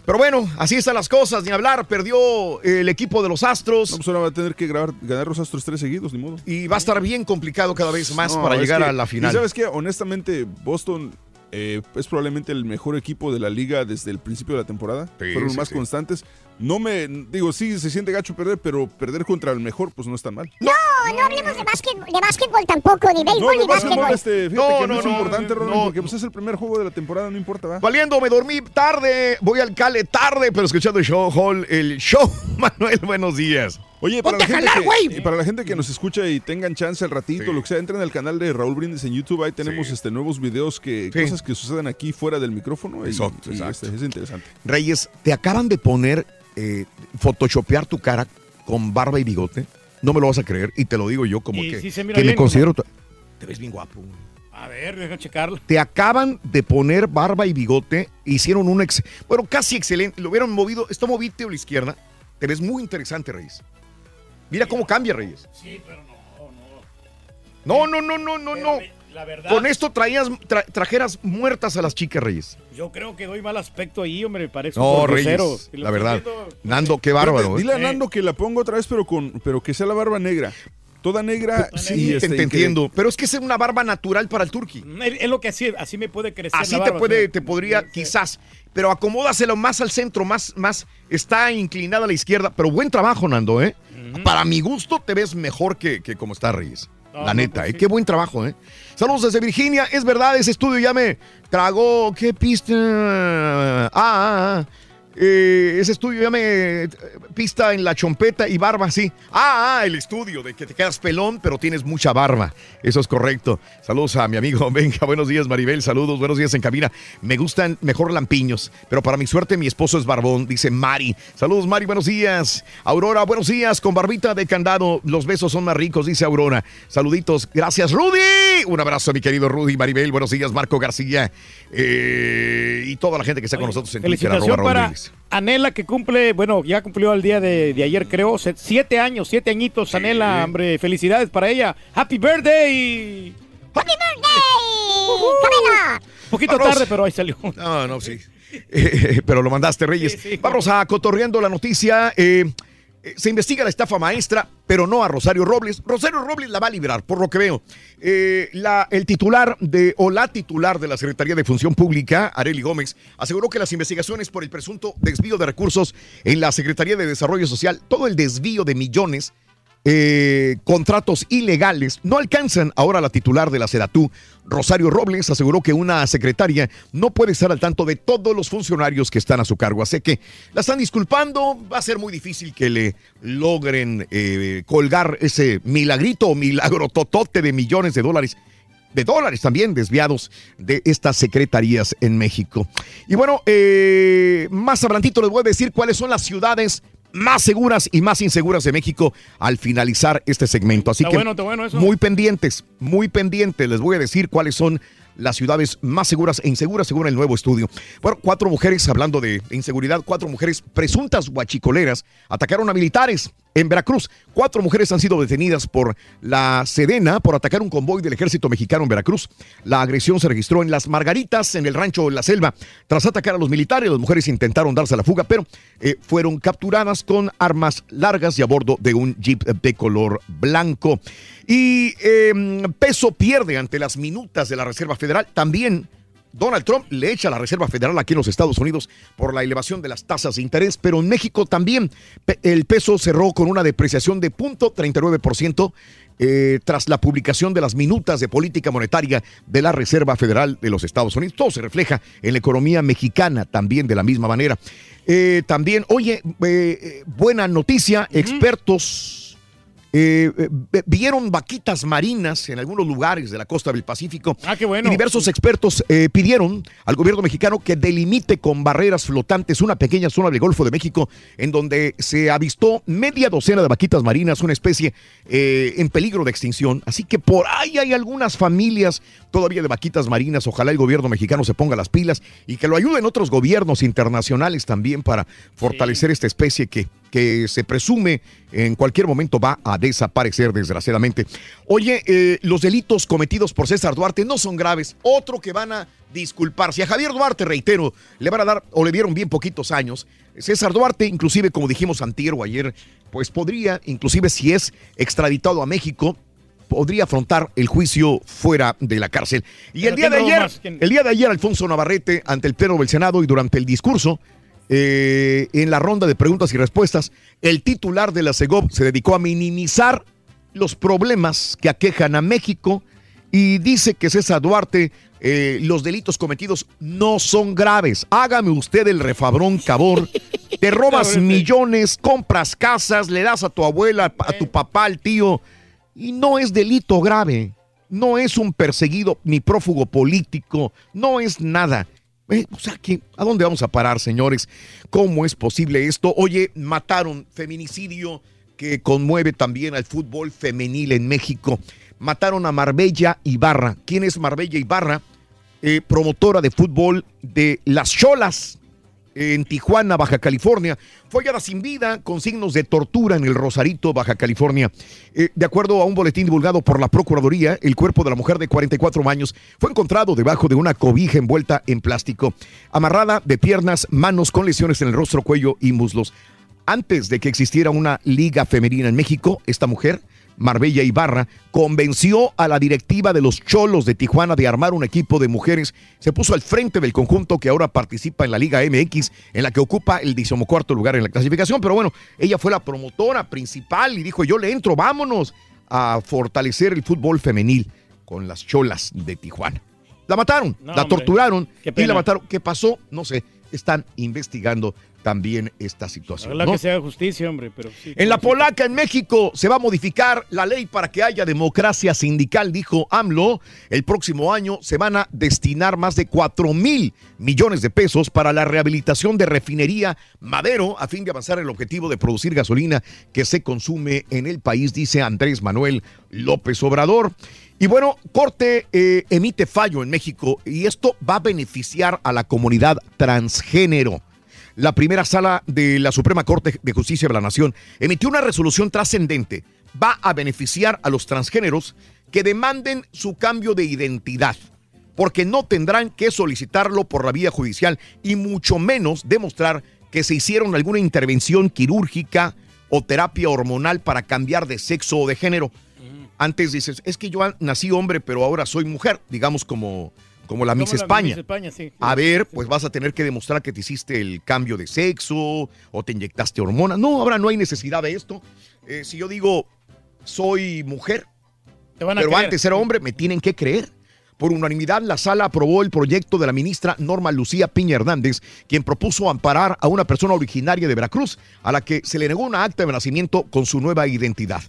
Pero bueno, así están las cosas, ni hablar. Perdió el equipo de los Astros. No, pues ahora va a tener que grabar, ganar los Astros tres seguidos, ni modo. Y va a estar bien complicado cada vez más No, para llegar que- a la final. Y sabes que, honestamente, Boston eh, es probablemente el mejor equipo de la liga desde el principio de la temporada. Sí, Fueron los sí, más sí. constantes. No me, digo, sí, se siente gacho perder, pero perder contra el mejor, pues no es tan mal. No, no hablemos de básquetbol, de básquetbol tampoco, ni béisbol No, ni de básquetbol, este, fíjate No, que no, no, es no, importante, Ronald, no. porque pues, es el primer juego de la temporada, no importa, ¿va? Valiendo, me dormí tarde, voy al cale tarde, pero escuchando el show, Hall, el show. Manuel, buenos días. Oye, para la, gente jalar, que, güey. y para la gente que nos escucha y tengan chance al ratito, lo que sea, entren al canal de Raúl Brindis en YouTube, ahí tenemos este nuevos videos que Sí. cosas que suceden aquí fuera del micrófono y, Exacto, y, exacto. este, es interesante. Reyes, te acaban de poner, eh, photoshopear tu cara con barba y bigote. No me lo vas a creer y te lo digo yo como que, mira que me bien, ¿o no? considero... Te ves bien guapo. A ver, deja checarlo. Te acaban de poner barba y bigote, hicieron un ex, bueno, casi excelente, lo hubieran movido, está moviste a la izquierda, te ves muy interesante, Reyes. Mira cómo cambia, Reyes. Sí, pero no, No, no. no, no, no, no, no. La verdad, Con esto traías, tra- trajeras muertas a las chicas, Reyes. yo creo que doy mal aspecto ahí, hombre, parece No, un Reyes, la verdad. viendo- Nando, qué bárbaro. Dile a ¿eh? Nando que la pongo otra vez, pero con pero que sea la barba negra. Toda negra. Sí, te, este, te y que- entiendo. Pero es que es una barba natural para el turqui. Es, lo que así, así me puede crecer Así la te puede, sí. te podría, quizás. Pero acomódaselo más al centro, más, más. Está inclinada a la izquierda. Pero buen trabajo, Nando, ¿eh? Para mi gusto, te ves mejor que, que como está Reyes. No, la no, neta, pues ¿eh? Qué buen trabajo, ¿eh? Saludos desde Virginia. Es verdad, ese estudio ya me tragó. ¿Qué pista? Ah, ah, ah. Eh, ese estudio ya me eh, pista en la chompeta y barba, sí. Ah, ah, el estudio de que te quedas pelón, pero tienes mucha barba. Eso es correcto. Saludos a mi amigo. Venga, buenos días, Maribel. Saludos, buenos días en cabina. Me gustan mejor lampiños, pero para mi suerte mi esposo es barbón, dice Mari. Saludos, Mari, buenos días. Aurora, buenos días. Con barbita de candado, los besos son más ricos, dice Aurora. Saluditos. Gracias, Rudy. Un abrazo, mi querido Rudy. Maribel, buenos días. Marco García. eh, y toda la gente que está con nosotros en Twitter, arroba Felicitación Raúl Anela que cumple, bueno, ya cumplió el día de, de ayer, creo, siete años, siete añitos, Anela, hombre, felicidades para ella. Happy birthday. ¡Happy birthday! ¡Camila! Un poquito Vamos. tarde, pero ahí salió. No, no, sí. Eh, pero lo mandaste, Reyes. Vamos a cotorreando la noticia. Eh, eh, se investiga la estafa maestra, pero no a Rosario Robles. Rosario Robles la va a liberar, por lo que veo. Eh, el titular de, o la titular de la Secretaría de Función Pública, Areli Gómez, aseguró que las investigaciones por el presunto desvío de recursos en la Secretaría de Desarrollo Social, todo el desvío de millones, eh, contratos ilegales no alcanzan ahora la titular de la Sedatú. Rosario Robles aseguró que una secretaria no puede estar al tanto de todos los funcionarios que están a su cargo. Así que la están disculpando. Va a ser muy difícil que le logren eh, colgar ese milagrito o milagro totote de millones de dólares de dólares también desviados de estas secretarías en México. Y bueno, eh, más adelantito les voy a decir cuáles son las ciudades más seguras y más inseguras de México al finalizar este segmento. Así Está que bueno, está bueno eso. muy pendientes, muy pendientes. Les voy a decir cuáles son las ciudades más seguras e inseguras según el nuevo estudio. Bueno, cuatro mujeres, hablando de inseguridad, cuatro mujeres presuntas guachicoleras atacaron a militares en Veracruz. Cuatro mujeres han sido detenidas por la Sedena por atacar un convoy del ejército mexicano en Veracruz. La agresión se registró en Las Margaritas, en el rancho La Selva. Tras atacar a los militares, las mujeres intentaron darse a la fuga, pero eh, fueron capturadas con armas largas y a bordo de un jeep de color blanco. Y eh, peso pierde ante las minutas de la Reserva Federal. También Donald Trump le echa a la Reserva Federal aquí en los Estados Unidos por la elevación de las tasas de interés, pero en México también el peso cerró con una depreciación de 0.39% eh, tras la publicación de las minutas de política monetaria de la Reserva Federal de los Estados Unidos. Todo se refleja en la economía mexicana también de la misma manera. Eh, también, oye, eh, buena noticia, expertos eh, eh, vieron vaquitas marinas en algunos lugares de la costa del Pacífico. Ah, qué bueno. Y diversos expertos eh, pidieron al gobierno mexicano que delimite con barreras flotantes una pequeña zona del Golfo de México en donde se avistó media docena de vaquitas marinas, una especie eh, en peligro de extinción. Así que por ahí hay algunas familias todavía de vaquitas marinas. Ojalá el gobierno mexicano se ponga las pilas y que lo ayuden otros gobiernos internacionales también para fortalecer esta especie que, que se presume en cualquier momento va a desaparecer, desgraciadamente. Oye, eh, los delitos cometidos por César Duarte no son graves. Otro que van a disculparse. A Javier Duarte, reitero, le van a dar o le dieron bien poquitos años. César Duarte, inclusive, como dijimos antier o ayer, pues podría, inclusive si es extraditado a México, podría afrontar el juicio fuera de la cárcel. Y el día de ¿quién robó ayer, el día de ayer, Alfonso Navarrete, ante el Pleno del Senado y durante el discurso, eh, en la ronda de preguntas y respuestas, el titular de la CEGOP se dedicó a minimizar los problemas que aquejan a México y dice que César Duarte, eh, los delitos cometidos no son graves. Hágame usted el refabrón cabor. Te robas millones, compras casas, le das a tu abuela, a tu papá, al tío, y no es delito grave. No es un perseguido ni prófugo político, no es nada. Eh, o sea, ¿a dónde vamos a parar, señores? ¿Cómo es posible esto? Oye, mataron feminicidio que conmueve también al fútbol femenil en México. Mataron a Marbella Ibarra. ¿Quién es Marbella Ibarra? Eh, promotora de fútbol de Las Cholas en Tijuana, Baja California. Fue hallada sin vida con signos de tortura en el Rosarito, Baja California. Eh, de acuerdo a un boletín divulgado por la Procuraduría, el cuerpo de la mujer de 44 años fue encontrado debajo de una cobija envuelta en plástico, amarrada de piernas, manos con lesiones en el rostro, cuello y muslos. Antes de que existiera una liga femenina en México, esta mujer Marbella Ibarra, convenció a la directiva de los Cholos de Tijuana de armar un equipo de mujeres. Se puso al frente del conjunto que ahora participa en la Liga MX, en la que ocupa el decimocuarto lugar en la clasificación. Pero bueno, ella fue la promotora principal y dijo, yo le entro, vámonos a fortalecer el fútbol femenil con las Cholas de Tijuana. La mataron, No, la hombre. torturaron y la mataron. ¿Qué pasó? No sé. Están investigando también esta situación. Ojalá ¿no? que se haga justicia, hombre, pero sí. En la polaca, en México, se va a modificar la ley para que haya democracia sindical, dijo AMLO. El próximo año se van a destinar más de 4 mil millones de pesos para la rehabilitación de refinería Madero a fin de avanzar el objetivo de producir gasolina que se consume en el país, dice Andrés Manuel López Obrador. Y bueno, Corte eh, emite fallo en México y esto va a beneficiar a la comunidad transgénero la primera sala de la Suprema Corte de Justicia de la Nación emitió una resolución trascendente. Va a beneficiar a los transgéneros que demanden su cambio de identidad, porque no tendrán que solicitarlo por la vía judicial y mucho menos demostrar que se hicieron alguna intervención quirúrgica o terapia hormonal para cambiar de sexo o de género. Antes dices, es que yo nací hombre, pero ahora soy mujer, digamos como, como la Miss Como la España. Miss España, sí. A ver, pues vas a tener que demostrar que te hiciste el cambio de sexo o te inyectaste hormonas. No, ahora no hay necesidad de esto. Eh, si yo digo soy mujer, van a pero creer. antes era hombre, me tienen que creer. Por unanimidad, la sala aprobó el proyecto de la ministra Norma Lucía Piña Hernández, quien propuso amparar a una persona originaria de Veracruz, a la que se le negó una acta de nacimiento con su nueva identidad.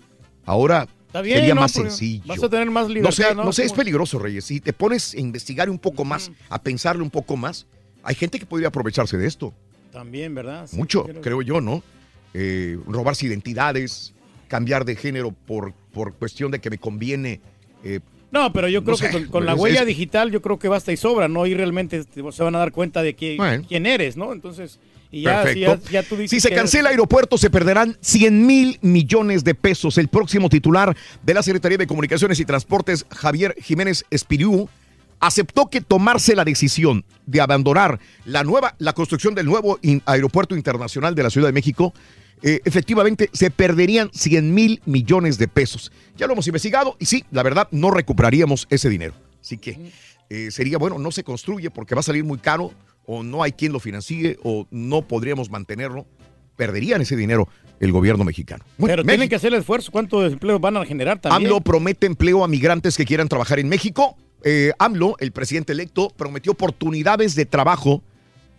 Ahora Está bien, sería ¿no? más sencillo. vas a tener más No libertad, sé, ¿no? no sé, es peligroso, Reyes. Si te pones a investigar un poco más, a pensarle un poco más, hay gente que podría aprovecharse de esto. También, ¿verdad? Sí, Mucho, creo yo, ¿no? Eh, robarse identidades, cambiar de género por, por cuestión de que me conviene. eh, No, pero yo No creo sé, que con, con la huella es- digital yo creo que basta y sobra, ¿no? Y realmente te- se van a dar cuenta de que, Bueno. quién eres, ¿no? Entonces, y ya, si ya, Perfecto. ya tú dices Si se cancela eres- aeropuerto, se perderán 100 mil millones de pesos. El próximo titular de la Secretaría de Comunicaciones y Transportes, Javier Jiménez Espiriú, aceptó que tomarse la decisión de abandonar la nueva, la construcción del nuevo in- aeropuerto internacional de la Ciudad de México, eh, efectivamente se perderían 100 mil millones de pesos. Ya lo hemos investigado y sí, la verdad, no recuperaríamos ese dinero. Así que eh, sería bueno, no se construye porque va a salir muy caro o no hay quien lo financie o no podríamos mantenerlo. Perderían ese dinero el gobierno mexicano. Bueno, Pero tienen México- que hacer el esfuerzo. ¿Cuántos empleos van a generar también? AMLO promete empleo a migrantes que quieran trabajar en México. Eh, AMLO, el presidente electo, prometió oportunidades de trabajo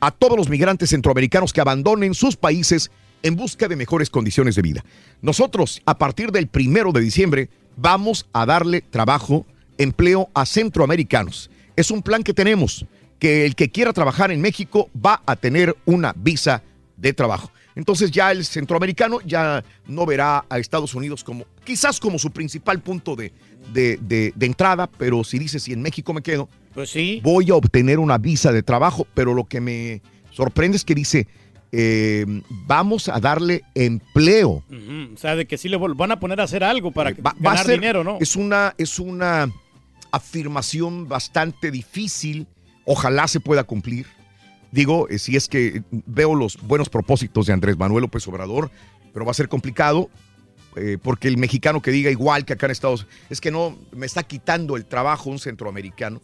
a todos los migrantes centroamericanos que abandonen sus países en busca de mejores condiciones de vida. Nosotros, a partir del primero de diciembre, vamos a darle trabajo, empleo a centroamericanos. Es un plan que tenemos, que el que quiera trabajar en México va a tener una visa de trabajo. Entonces ya el centroamericano ya no verá a Estados Unidos como, quizás como su principal punto de, de, de- de entrada, pero si dice si en México me quedo, Pues sí. voy a obtener una visa de trabajo, pero lo que me sorprende es que dice, eh, vamos a darle empleo. O sea, de que sí le van a poner a hacer algo para que- Va- va a ganar ser- dinero, ¿no? Es una, es una afirmación bastante difícil. Ojalá se pueda cumplir. Digo, eh, si es que veo los buenos propósitos de Andrés Manuel López Obrador, pero va a ser complicado eh, porque el mexicano que diga igual que acá en Estados Unidos, es que no, me está quitando el trabajo un centroamericano.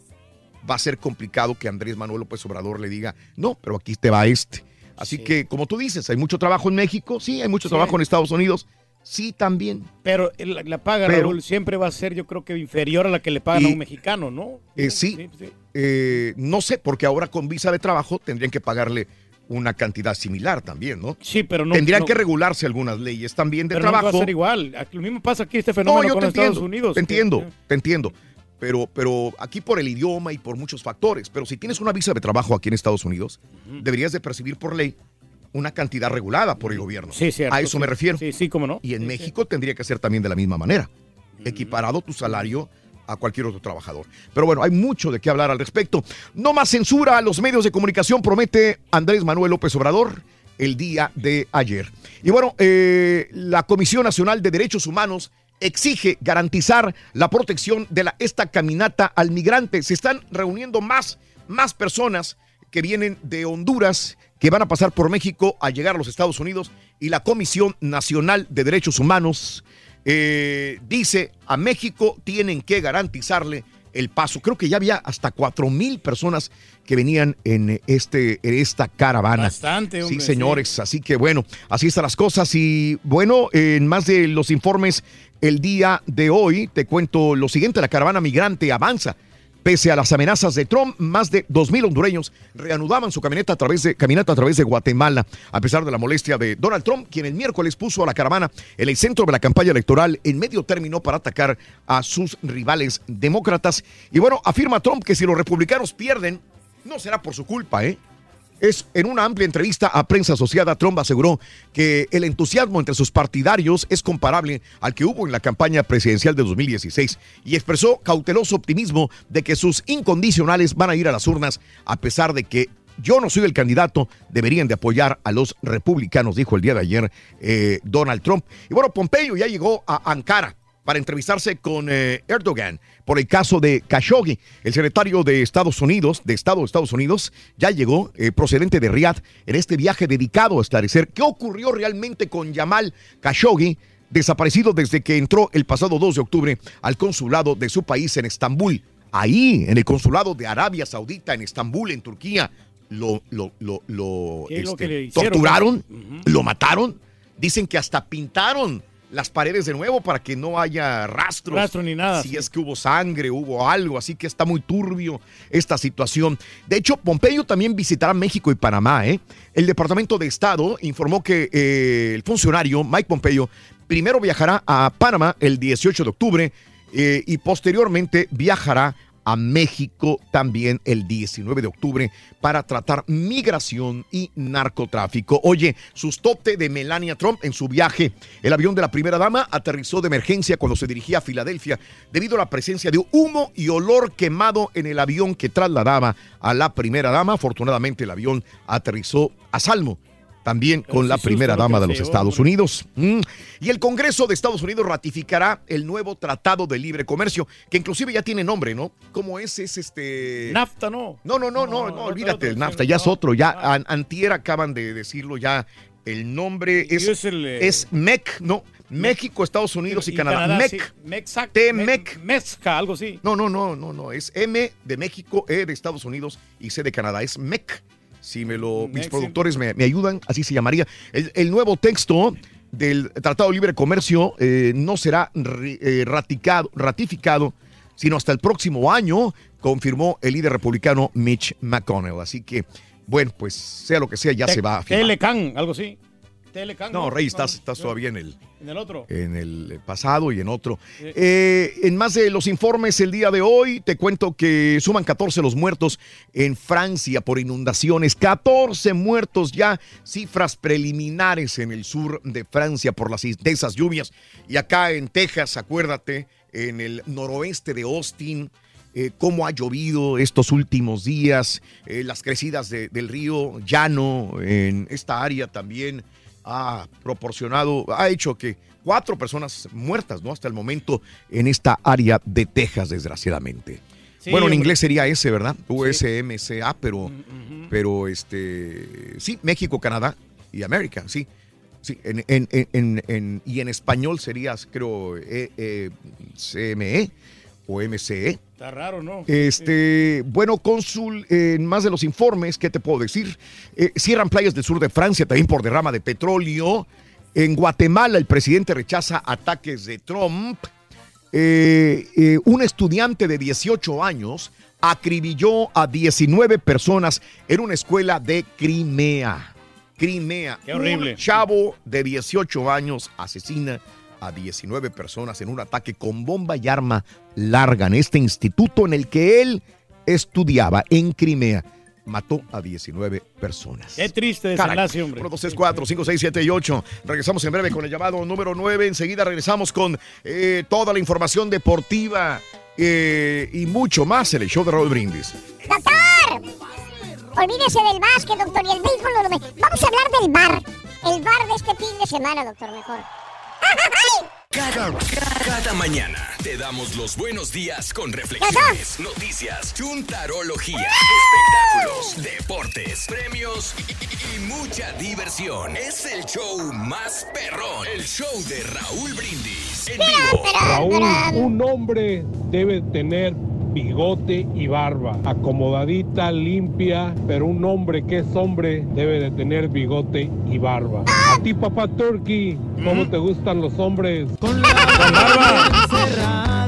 Va a ser complicado que Andrés Manuel López Obrador le diga, no, pero aquí te va este. Así que, como tú dices, hay mucho trabajo en México, sí, hay mucho Sí. trabajo en Estados Unidos, sí, también. Pero la, paga, Pero- Raúl, siempre va a ser, yo creo que inferior a la que le pagan a un mexicano, ¿no? Eh, sí, Eh, no sé, porque ahora con visa de trabajo tendrían que pagarle una cantidad similar también, ¿no? Sí, pero no. Tendrían no- que regularse algunas leyes también de pero no va trabajo. a ser igual. Lo mismo pasa aquí este fenómeno no, yo con te Estados entiendo, Unidos. te entiendo, te entiendo. Pero, pero aquí por el idioma y por muchos factores. Pero si tienes una visa de trabajo aquí en Estados Unidos, deberías de percibir por ley una cantidad regulada por el gobierno. Sí, cierto, A eso sí. me refiero. Sí, sí, cómo no. Y en México tendría que ser también de la misma manera. Equiparado tu salario a cualquier otro trabajador. Pero bueno, hay mucho de qué hablar al respecto. No más censura a los medios de comunicación, promete Andrés Manuel López Obrador el día de ayer. Y bueno, eh, la Comisión Nacional de Derechos Humanos exige garantizar la protección de esta caminata al migrante. Se están reuniendo más, más personas que vienen de Honduras, que van a pasar por México a llegar a los Estados Unidos y la Comisión Nacional de Derechos Humanos eh, dice a México tienen que garantizarle el paso. Creo que ya había hasta cuatro mil personas que venían en, este, en esta caravana. Bastante, hombre, Sí, señores. Así que bueno, así están las cosas. Y bueno, en más de los informes el día de hoy, te cuento lo siguiente: la caravana migrante avanza. Pese a las amenazas de Trump, más de 2.000 hondureños reanudaban su caminata a, través de, a través de Guatemala, a pesar de la molestia de Donald Trump, quien el miércoles puso a la caravana en el centro de la campaña electoral en medio término para atacar a sus rivales demócratas. Y bueno, afirma Trump que si los republicanos pierden, no será por su culpa, ¿eh? Es en una amplia entrevista a prensa asociada, Trump aseguró que el entusiasmo entre sus partidarios es comparable al que hubo en la campaña presidencial de 2016 y expresó cauteloso optimismo de que sus incondicionales van a ir a las urnas a pesar de que yo no soy el candidato, deberían de apoyar a los republicanos, dijo el día de ayer eh, Donald Trump. Y bueno, Pompeo ya llegó a Ankara para entrevistarse con eh, Erdogan por el caso de Khashoggi. El secretario de Estados Unidos, de Estado de Estados Unidos, ya llegó eh, procedente de Riyadh en este viaje dedicado a esclarecer qué ocurrió realmente con Yamal Khashoggi, desaparecido desde que entró el pasado 2 de octubre al consulado de su país en Estambul. Ahí, en el consulado de Arabia Saudita, en Estambul, en Turquía, lo, lo, lo, lo, ¿Qué es lo este, torturaron, lo mataron. Dicen que hasta pintaron las paredes de nuevo para que no haya rastros. Rastro ni nada, Si sí. es que hubo sangre, hubo algo, así que está muy turbio esta situación. De hecho, Pompeyo también visitará México y Panamá. ¿eh? El Departamento de Estado informó que eh, el funcionario Mike Pompeyo primero viajará a Panamá el 18 de octubre eh, y posteriormente viajará a México también el 19 de octubre para tratar migración y narcotráfico. Oye, sustote de Melania Trump en su viaje. El avión de la primera dama aterrizó de emergencia cuando se dirigía a Filadelfia debido a la presencia de humo y olor quemado en el avión que trasladaba a la primera dama. Afortunadamente el avión aterrizó a salvo también con la primera dama de los Estados. Unidos. Mm. Y el Congreso de Estados Unidos ratificará el nuevo Tratado de Libre Comercio, que inclusive ya tiene nombre, ¿no? ¿Cómo es? Es este... NAFTA, ¿no? No, no, no, no, olvídate, otro, el sí, NAFTA ya es otro, ya an- antier acaban de decirlo ya, el nombre es, eh, es MEC, no, México, Estados Unidos y, Canadá, MEC. T-MEC. Mezca, algo así. No, no, no, no, no, es M de México, E de Estados Unidos y C de Canadá, es MEC. Si me lo, mis productores me, me ayudan, así se llamaría. El, el nuevo texto del Tratado de Libre Comercio eh, no será eh, raticado- ratificado, sino hasta el próximo año, confirmó el líder republicano Mitch McConnell. Así que, bueno, pues sea lo que sea, ya se va a firmar. Telecan, algo así. No, Rey, estás, estás todavía en el, En el otro. en el pasado y en otro. Eh, en más de los informes el día de hoy, te cuento que suman 14 los muertos en Francia por inundaciones. 14 muertos ya, cifras preliminares en el sur de Francia por las intensas lluvias. Y acá en Texas, acuérdate, en el noroeste de Austin. eh, cómo ha llovido estos últimos días, eh, las crecidas de- del río Llano en esta área también ha proporcionado, ha hecho que cuatro personas muertas, ¿no? Hasta el momento en esta área de Texas, desgraciadamente. Sí, bueno, en inglés sería ese, ¿verdad? USMCA, pero, pero este, sí, México, Canadá y América, sí. Sí, en, en- en- en- en- y en español sería, creo, eh, eh, CME o MCE. Está raro, ¿no? Este, bueno, cónsul, eh, en más de los informes, ¿qué te puedo decir? Eh, cierran playas del sur de Francia también por derrama de petróleo. En Guatemala, el presidente rechaza ataques de Trump. Eh, eh, un estudiante de 18 años acribilló a 19 personas en una escuela de Crimea. Crimea. Qué horrible. Un chavo de 18 años asesina a 19 personas en un ataque con bomba y arma larga en este instituto en el que él estudiaba en Crimea. Mató a 19 personas. Qué triste desenlace, hombre. 1, 2, 3, 4, 5, 6, 7 y 8. Regresamos en breve con el llamado número 9. Enseguida regresamos con eh, toda la información deportiva eh, y mucho más en el show de Raúl Brindis. ¡Doctor! Olvídese del básquet, doctor, y el béisbol. no lo ve. Vamos a hablar del bar. El bar de este fin de semana, doctor, mejor. Cada, cada mañana te damos los buenos días con reflexiones, noticias, chuntarología, espectáculos, deportes, premios y, y- y mucha diversión. Es el show más perrón, el show de Raúl Brindis en vivo. Raúl, un hombre debe tener bigote y barba, acomodadita, limpia, pero un hombre que es hombre debe de tener bigote y barba. A ti, papá Turkey, ¿cómo te gustan los hombres? Con cerrada. o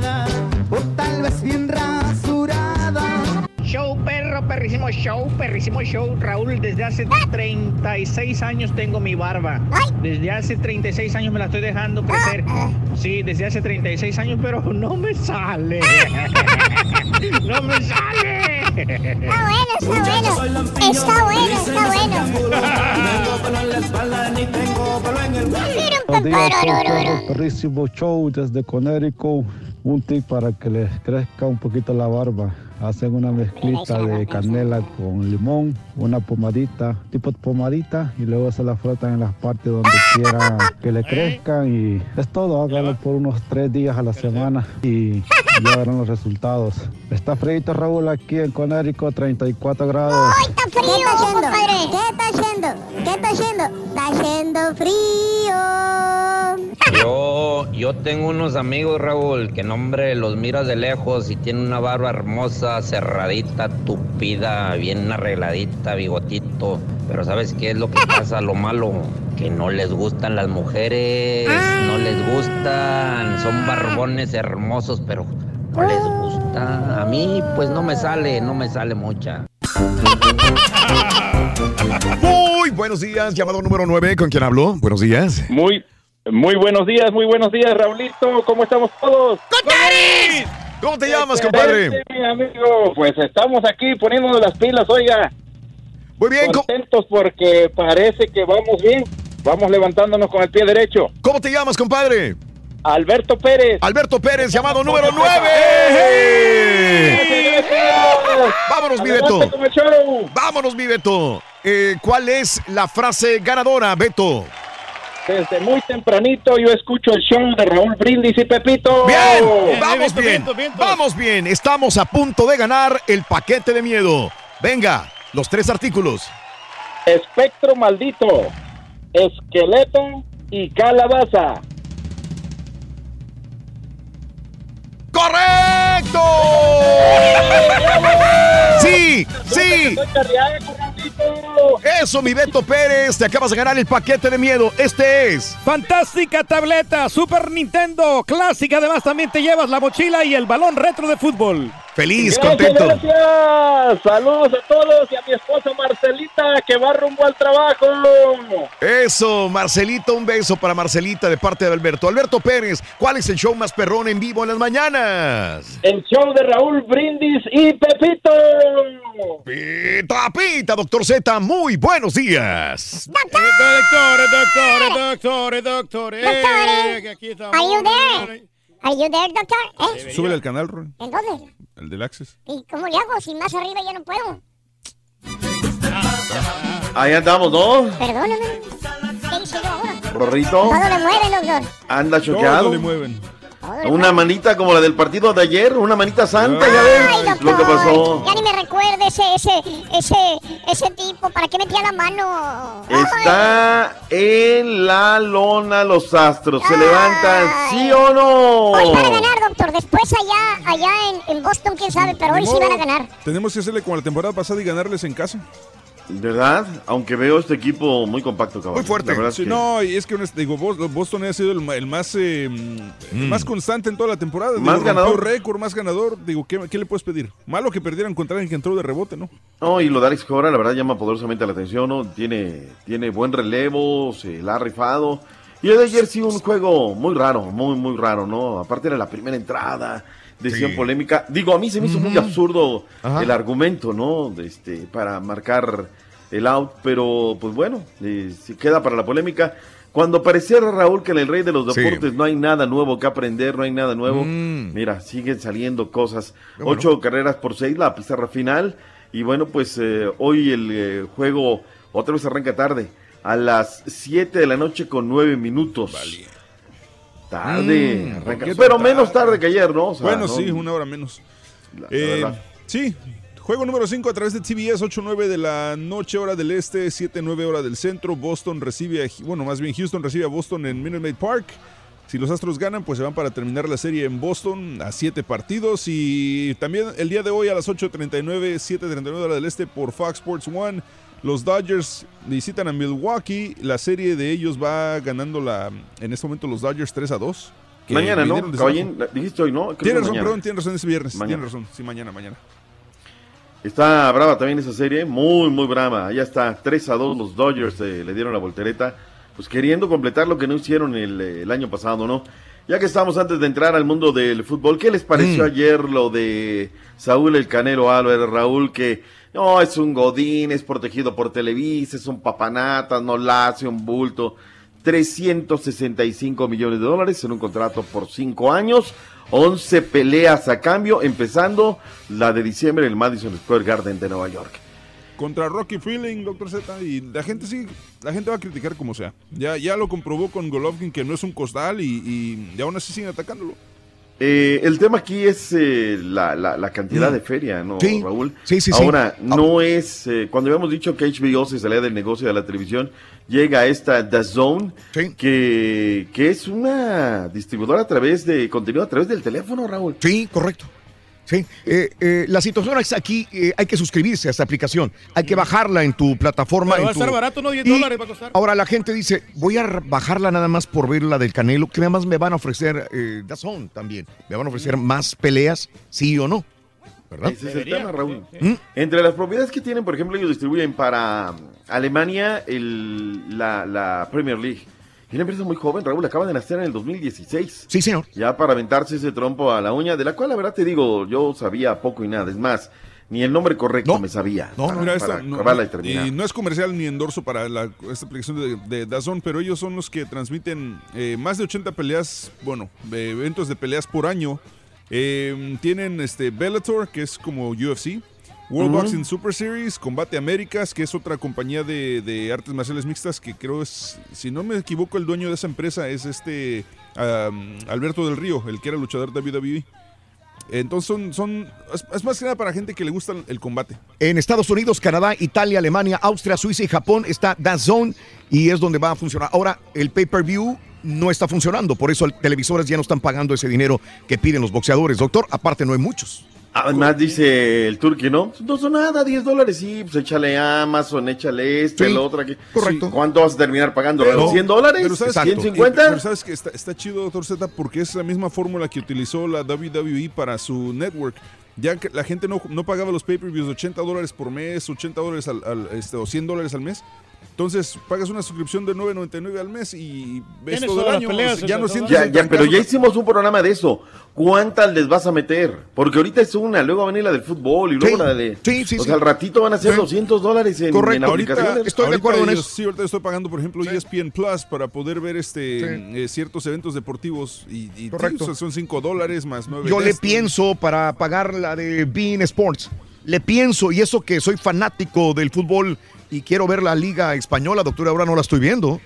perro, perrísimo show, perrísimo show. Raúl, desde hace 36 años tengo mi barba. Desde hace 36 años me la estoy dejando crecer. Sí, desde hace 36 años, pero no me sale. No me sale. Está bueno, está bueno. Está bueno, Tengo pelo en la espalda ni tengo pelo en el Buenos días, show, perro, perrísimo show desde Conérico. Un tip para que les crezca un poquito la barba. Hacen una mezclita de canela con limón, una pomadita, tipo de pomadita, y luego se la frotan en las partes donde quiera que le crezcan. Y es todo, hágalo por unos tres días a la semana y ya verán los resultados. Está frito Raúl aquí en Conérico, 34 grados. Está frío, compadre. ¿Qué está haciendo? ¿Qué está haciendo? Está haciendo frío. Yo, yo tengo unos amigos, Raúl, que nombre los miras de lejos y tienen una barba hermosa, cerradita, tupida, bien arregladita, bigotito. Pero ¿sabes qué es lo que pasa? Lo malo, que no les gustan las mujeres, no les gustan, son barbones hermosos, pero no les gusta. A mí, pues no me sale, no me sale mucha. Muy buenos días, llamado número 9. ¿Con quién hablo? Buenos días. Muy, muy buenos días, muy buenos días, Raulito. ¿Cómo estamos todos? ¿Cómo te llamas, compadre? Excelente, amigo. Pues estamos aquí poniéndonos las pilas, oiga. Muy bien. Contentos porque parece que vamos bien. Vamos levantándonos con el pie derecho. ¿Cómo te llamas, compadre? Alberto Pérez. Alberto Pérez, llamado número 9. Vámonos, mi Beto. Vámonos, mi Beto. Eh, ¿Cuál es la frase ganadora, Beto? Desde muy tempranito yo escucho el show de Raúl Brindis y Pepito. Bien, vamos bien, vamos bien. Estamos a punto de ganar el paquete de miedo. Venga, los tres artículos. Espectro maldito, esqueleto y calabaza. ¡Correcto! Sí, sí. Eso, mi Beto Pérez, te acabas de ganar el paquete de miedo. Este es. Fantástica tableta Super Nintendo clásica. Además, también te llevas la mochila y el balón retro de fútbol. Feliz, Gracias, contento. Gracias. Saludos a todos y a mi esposa Marcelita que va rumbo al trabajo. Eso, Marcelito, un beso para Marcelita de parte de Alberto. Alberto Pérez, ¿cuál es el show más perrón en vivo en las mañanas? El show de Raúl Brindis y Pepito. Pita, pita, doctor Z, muy buenos días. Doctores, doctores, doctores, doctores. Doctores. Aquí estamos. Are you there? Are you there, doctor? ¿Eh? Súbele al canal, Ron, ¿En dónde? el del Access. ¿Y cómo le hago? Si más arriba ya no puedo. Ahí andamos, ¿no? Perdóname. ¿Qué hice yo ahora? Rorrito. Todo le mueve, doctor. Anda Todo choqueado. le mueven. Una manita como la del partido de ayer, una manita santa, ya ves Ay, doctor. lo que pasó. Ya ni me recuerde ese, ese, ese, ese tipo. ¿Para qué metía la mano? Está en la lona los astros. ¿Se levantan, sí o no? Hoy van a ganar, doctor. Después allá, allá en, en Boston, quién sabe, pero hoy sí van a ganar. Tenemos que hacerle como la temporada pasada y ganarles en casa. ¿Verdad? Aunque veo este equipo muy compacto, cabrón. Muy fuerte. La verdad es Sí, que- no, y es que digo, Bos- Boston ha sido el, el más eh, el más constante en toda la temporada. Digo. Más ganador. récord, más ganador. Digo, ¿qué, qué le puedes pedir? Malo que perdieran contra alguien que entró de rebote, ¿no? No, y lo de Alex Cora, la verdad, llama poderosamente la atención, ¿no? Tiene, tiene buen relevo, se la ha rifado. Y el de ayer sí un juego muy raro, muy, muy raro, ¿no? Aparte era la primera entrada, decisión Sí. polémica. Digo, a mí se me hizo muy absurdo Ajá. el argumento, ¿no? De Este, para marcar el out, pero pues bueno, eh, si queda para la polémica. Cuando pareciera Raúl que en el rey de los Sí. deportes no hay nada nuevo que aprender, no hay nada nuevo, Mm. mira, siguen saliendo cosas. Bueno. Ocho carreras por seis, la pizarra final. Y bueno, pues eh, hoy el eh, juego otra vez arranca tarde, a las 7 de la noche con 9 minutos. Tarde, Mm, arranca. ¿por qué Pero menos tarde? tarde que ayer, ¿no? O sea, bueno, ¿no? sí, una hora menos. La- Eh, sí, juego número 5 a través de TBS, 8-9 de la noche, hora del este, 7-9 hora del centro. Boston recibe, a, bueno, más bien Houston recibe a Boston en Minute Maid Park. Si los Astros ganan, pues se van para terminar la serie en Boston a 7 partidos. Y también el día de hoy a las 8.39, 7.39 hora del este por Fox Sports One. Los Dodgers visitan a Milwaukee. La serie de ellos va ganando la, en este momento los Dodgers 3 a 2. que Mañana, ¿no? dijiste hoy, ¿no? Tienes es razón, perdón, tienes razón, es viernes. Mañana. Tienes razón, sí, mañana, mañana. Está brava también esa serie, muy, muy brava. Ya está, 3 a 2 los Dodgers eh, le dieron la voltereta, pues queriendo completar lo que no hicieron el, eh, el año pasado, ¿no? Ya que estamos antes de entrar al mundo del fútbol, ¿qué les pareció Mm. ayer lo de Saúl el Canelo Álvarez, Raúl, que no, es un godín, es protegido por Televisa, es un papanatas, no la hace un bulto. 365 millones de dólares en un contrato por 5 años, 11 peleas a cambio, empezando la de diciembre en el Madison Square Garden de Nueva York. Contra Rocky Freeling, Doctor Z, y la gente sí, la gente va a criticar como sea. Ya, ya lo comprobó con Golovkin que no es un costal y, y, y aún así siguen atacándolo. Eh, el tema aquí es eh, la, la- la cantidad Mm. de feria, ¿no, Sí. Raúl? Sí, sí, sí. Ahora, no es, eh, cuando habíamos dicho que HBO se salía del negocio de la televisión, llega esta DAZN, que, que es una distribuidora a través de contenido, a través del teléfono, Raúl. Sí, correcto. Sí, eh, eh, la situación es aquí, eh, hay que suscribirse a esta aplicación, hay que bajarla en tu plataforma. Pero en va a tu- estar barato, ¿no? 10 Y dólares va a costar. Ahora la gente dice, voy a bajarla nada más por ver la del Canelo, que además me van a ofrecer eh, DAZN también, me van a ofrecer más peleas, sí o no, ¿verdad? Ese es el tema, Raúl. ¿Mm? Entre las propiedades que tienen, por ejemplo, ellos distribuyen para Alemania el, la, la Premier League. Y una empresa muy joven, Raúl, acaba de nacer en el 2016. Sí, señor. Ya para aventarse ese trompo a la uña, de la cual la verdad te digo, yo sabía poco y nada. Es más, ni el nombre correcto me sabía. No, para, mira, para esto, no, acabarla y terminar. y no es comercial ni endorso para la, esta aplicación de, de DAZN, pero ellos son los que transmiten eh, más de 80 peleas, bueno, de eventos de peleas por año. Eh, tienen este Bellator, que es como UFC, World. Boxing Super Series, Combate Américas, que es otra compañía de, de artes marciales mixtas, que creo es, si no me equivoco, el dueño de esa empresa es este um, Alberto del Río, el que era luchador de WWE. Entonces son, son es, es más que nada para gente que le gusta el combate. En Estados Unidos, Canadá, Italia, Alemania, Austria, Suiza y Japón está DAZN y es donde va a funcionar. Ahora, el pay-per-view no está funcionando, por eso televisores ya no están pagando ese dinero que piden los boxeadores. Doctor, aparte no hay muchos. Además dice el turqui, ¿no? No son nada, 10 dólares, sí, pues échale Amazon, échale esto, Sí, el otro aquí. correcto. ¿Cuánto vas a terminar pagando? Pero- ¿100 dólares? Pero sabes, ¿150? Pero sabes que está, está chido, doctor Z, porque es la misma fórmula que utilizó la WWE para su network. Ya que la gente no, no pagaba los pay-per-views 80 dólares por mes, 80 dólares al, al- este, o 100 dólares al mes. Entonces pagas una suscripción de 9.99 al mes y ves todo el todas las año. peleas, ya no sientes Ya, ya, pero ya hicimos un programa de eso. ¿Cuántas les vas a meter? Porque ahorita es una, luego va a venir la del fútbol y luego la de... Sí, sí, O sí. sea, al ratito van a ser 200 dólares en, en aplicaciones. ahorita ellos- Sí, ahorita estoy pagando, por ejemplo, ESPN Plus para poder ver este eh, ciertos eventos deportivos y, y sí, Correcto. o sea, son 5 dólares más 9 Yo le pienso para pagar la de Bean Sports. Le pienso, y eso que soy fanático del fútbol y quiero ver la liga española, doctor, ahora no la estoy viendo.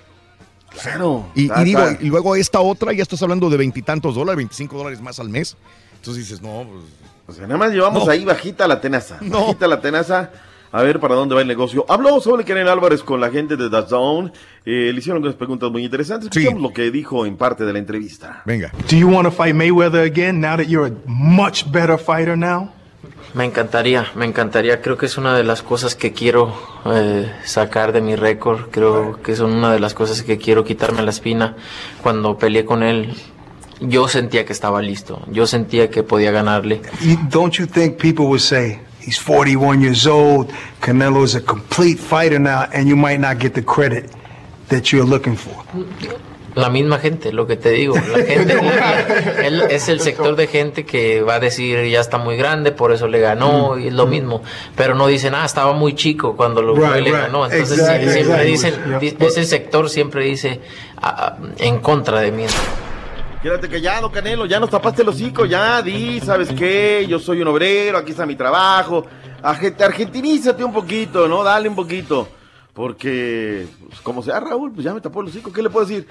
Claro. Y, digo, y luego esta otra, ya estás hablando de veintitantos dólares, 25 dólares más al mes. Entonces dices, no, pues. O sea, nada más llevamos No. ahí bajita la tenaza. Bajita la tenaza. A ver para dónde va el negocio. Habló sobre Karen Álvarez con la gente de The Zone. Eh, le hicieron unas preguntas muy interesantes. Escuchamos lo que dijo en parte de la entrevista. Venga. Do you want to fight Mayweather again now that you're a much better fighter now? Me encantaría, me encantaría. Creo que es una de las cosas que quiero eh, sacar de mi récord. Creo que son una de las cosas que quiero quitarme la espina. Cuando peleé con él, yo sentía que estaba listo. Yo sentía que podía ganarle. Don't you think people would say he's 41 years old, Canelo is a complete fighter now, and you might not get the credit that you're looking for? La misma gente, lo que te digo. La gente, él es el sector de gente que va a decir ya está muy grande, por eso le ganó, y es lo mismo. Pero no dicen, ah, estaba muy chico cuando lo Right, le right. ganó. Entonces Exactly, siempre exactly. dicen, di- ese sector siempre dice ah, ah, en contra de mí. Quédate callado, Canelo. Ya nos tapaste el hocico. Ya, di, ¿sabes qué? Yo soy un obrero. Aquí está mi trabajo. Arge- Argentinízate un poquito, ¿no? Dale un poquito. Porque, pues, como sea, Raúl, pues ya me tapó el hocico. ¿Qué le puedo decir?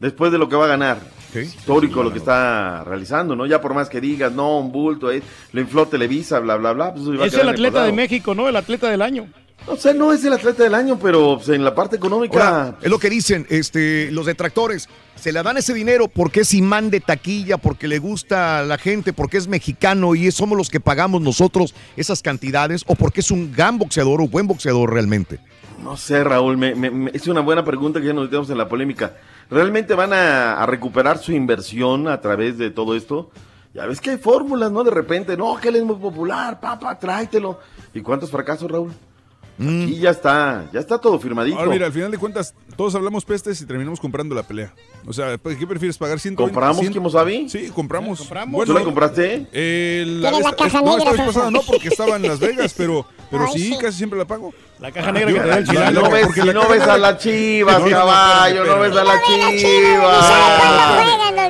Después de lo que va a ganar. Histórico lo que está realizando, ¿no? Ya por más que digas, no, un bulto, eh, lo infló Televisa, bla, bla, bla. Pues, eso Es el atleta de. México, ¿no? El atleta del año. O sea, no es el atleta del año, pero pues, en la parte económica. Ahora, es lo que dicen este, los detractores. Se le dan ese dinero porque es imán de taquilla, porque le gusta a la gente, porque es mexicano y somos los que pagamos nosotros esas cantidades, o porque es un gran boxeador o buen boxeador realmente. No sé, Raúl, me- me- me- es una buena pregunta que ya nos metemos en la polémica. ¿Realmente van a, a recuperar su inversión a través de todo esto? Ya ves que hay fórmulas, ¿no? De repente, no, que él es muy popular, papá, tráetelo. ¿Y cuántos fracasos, Raúl? Aquí ya está, ya está todo firmadito. Ahora mira, al final de cuentas, todos hablamos pestes y terminamos comprando la pelea. O sea, pues, ¿qué prefieres pagar 120? ¿Compramos, 100? Kimosabi? Sí, compramos. ¿Tú la compraste? Eh, ¿Tienes la caja no, negra, esta vez pasada no, porque estaba en Las Vegas, pero, pero Ay, sí, sí. casi siempre la pago. La caja negra que te da el Si chilango. no ves, porque si no ves a las chivas, caballo, no ves a las chivas.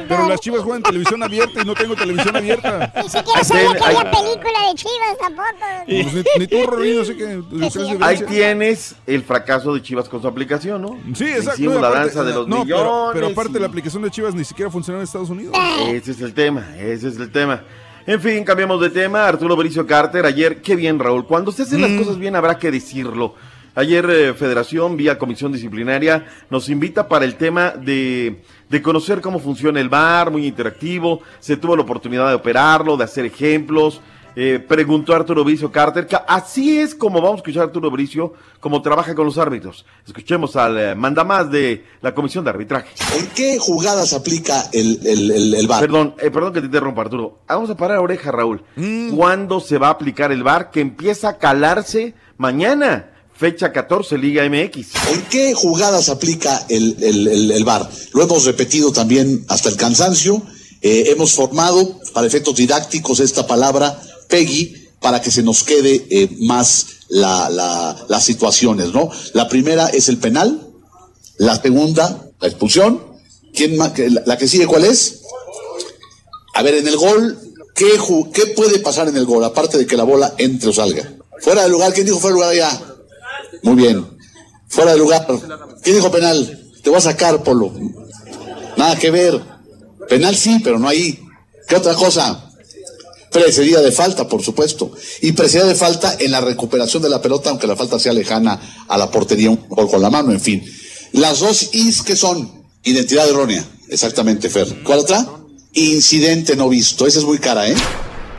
Pero las chivas juegan televisión abierta y no tengo televisión abierta. Ni siquiera sabía que había película de Chivas tampoco. Pues ni, ni tú, Rory, no sé qué. ¿crees Ahí tienes el fracaso de Chivas con su aplicación, ¿no? Sí, exacto. Hicimos no, la danza de los no, millones. Pero, pero aparte y- la aplicación de Chivas ni siquiera funciona en Estados Unidos. Ese es el tema, ese es el tema. En fin, cambiamos de tema. Arturo Bericio Carter, ayer, qué bien, Raúl. Cuando se hacen las Mm. cosas bien, habrá que decirlo. Ayer, eh, Federación, vía Comisión Disciplinaria, nos invita para el tema de, de conocer cómo funciona el bar, muy interactivo. Se tuvo la oportunidad de operarlo, de hacer ejemplos. Eh, preguntó Arturo Bricio Carter, que así es como vamos a escuchar a Arturo Bricio, como trabaja con los árbitros. Escuchemos al eh, mandamás de la Comisión de Arbitraje. ¿En qué jugadas aplica el, el, el, el VAR? Perdón, eh, perdón que te interrumpa, Arturo. Vamos a parar oreja, Raúl. ¿Cuándo se va a aplicar el VAR? Que empieza a calarse mañana. Fecha 14, Liga MX. ¿En qué jugadas aplica el, el, el, el VAR? Lo hemos repetido también hasta el cansancio. Eh, hemos formado para efectos didácticos esta palabra PEGI para que se nos quede eh, más la, la- las situaciones, ¿no? La primera es el penal, la segunda, la expulsión. ¿Quién que- la, que sigue cuál es? A ver, en el gol, ¿qué, ¿qué puede pasar en el gol? Aparte de que la bola entre o salga. Fuera de lugar, ¿quién dijo fuera de lugar allá? Muy bien. Fuera de lugar. ¿Quién dijo penal? Te voy a sacar, Polo. Nada que ver. Penal sí, pero no ahí. ¿Qué otra cosa? Precedida de falta, por supuesto. Y precedida de falta en la recuperación de la pelota, aunque la falta sea lejana a la portería, gol con la mano, en fin. Las dos Is que son identidad errónea. Exactamente, Fer. ¿Cuál otra? Incidente no visto. Esa es muy cara, ¿eh?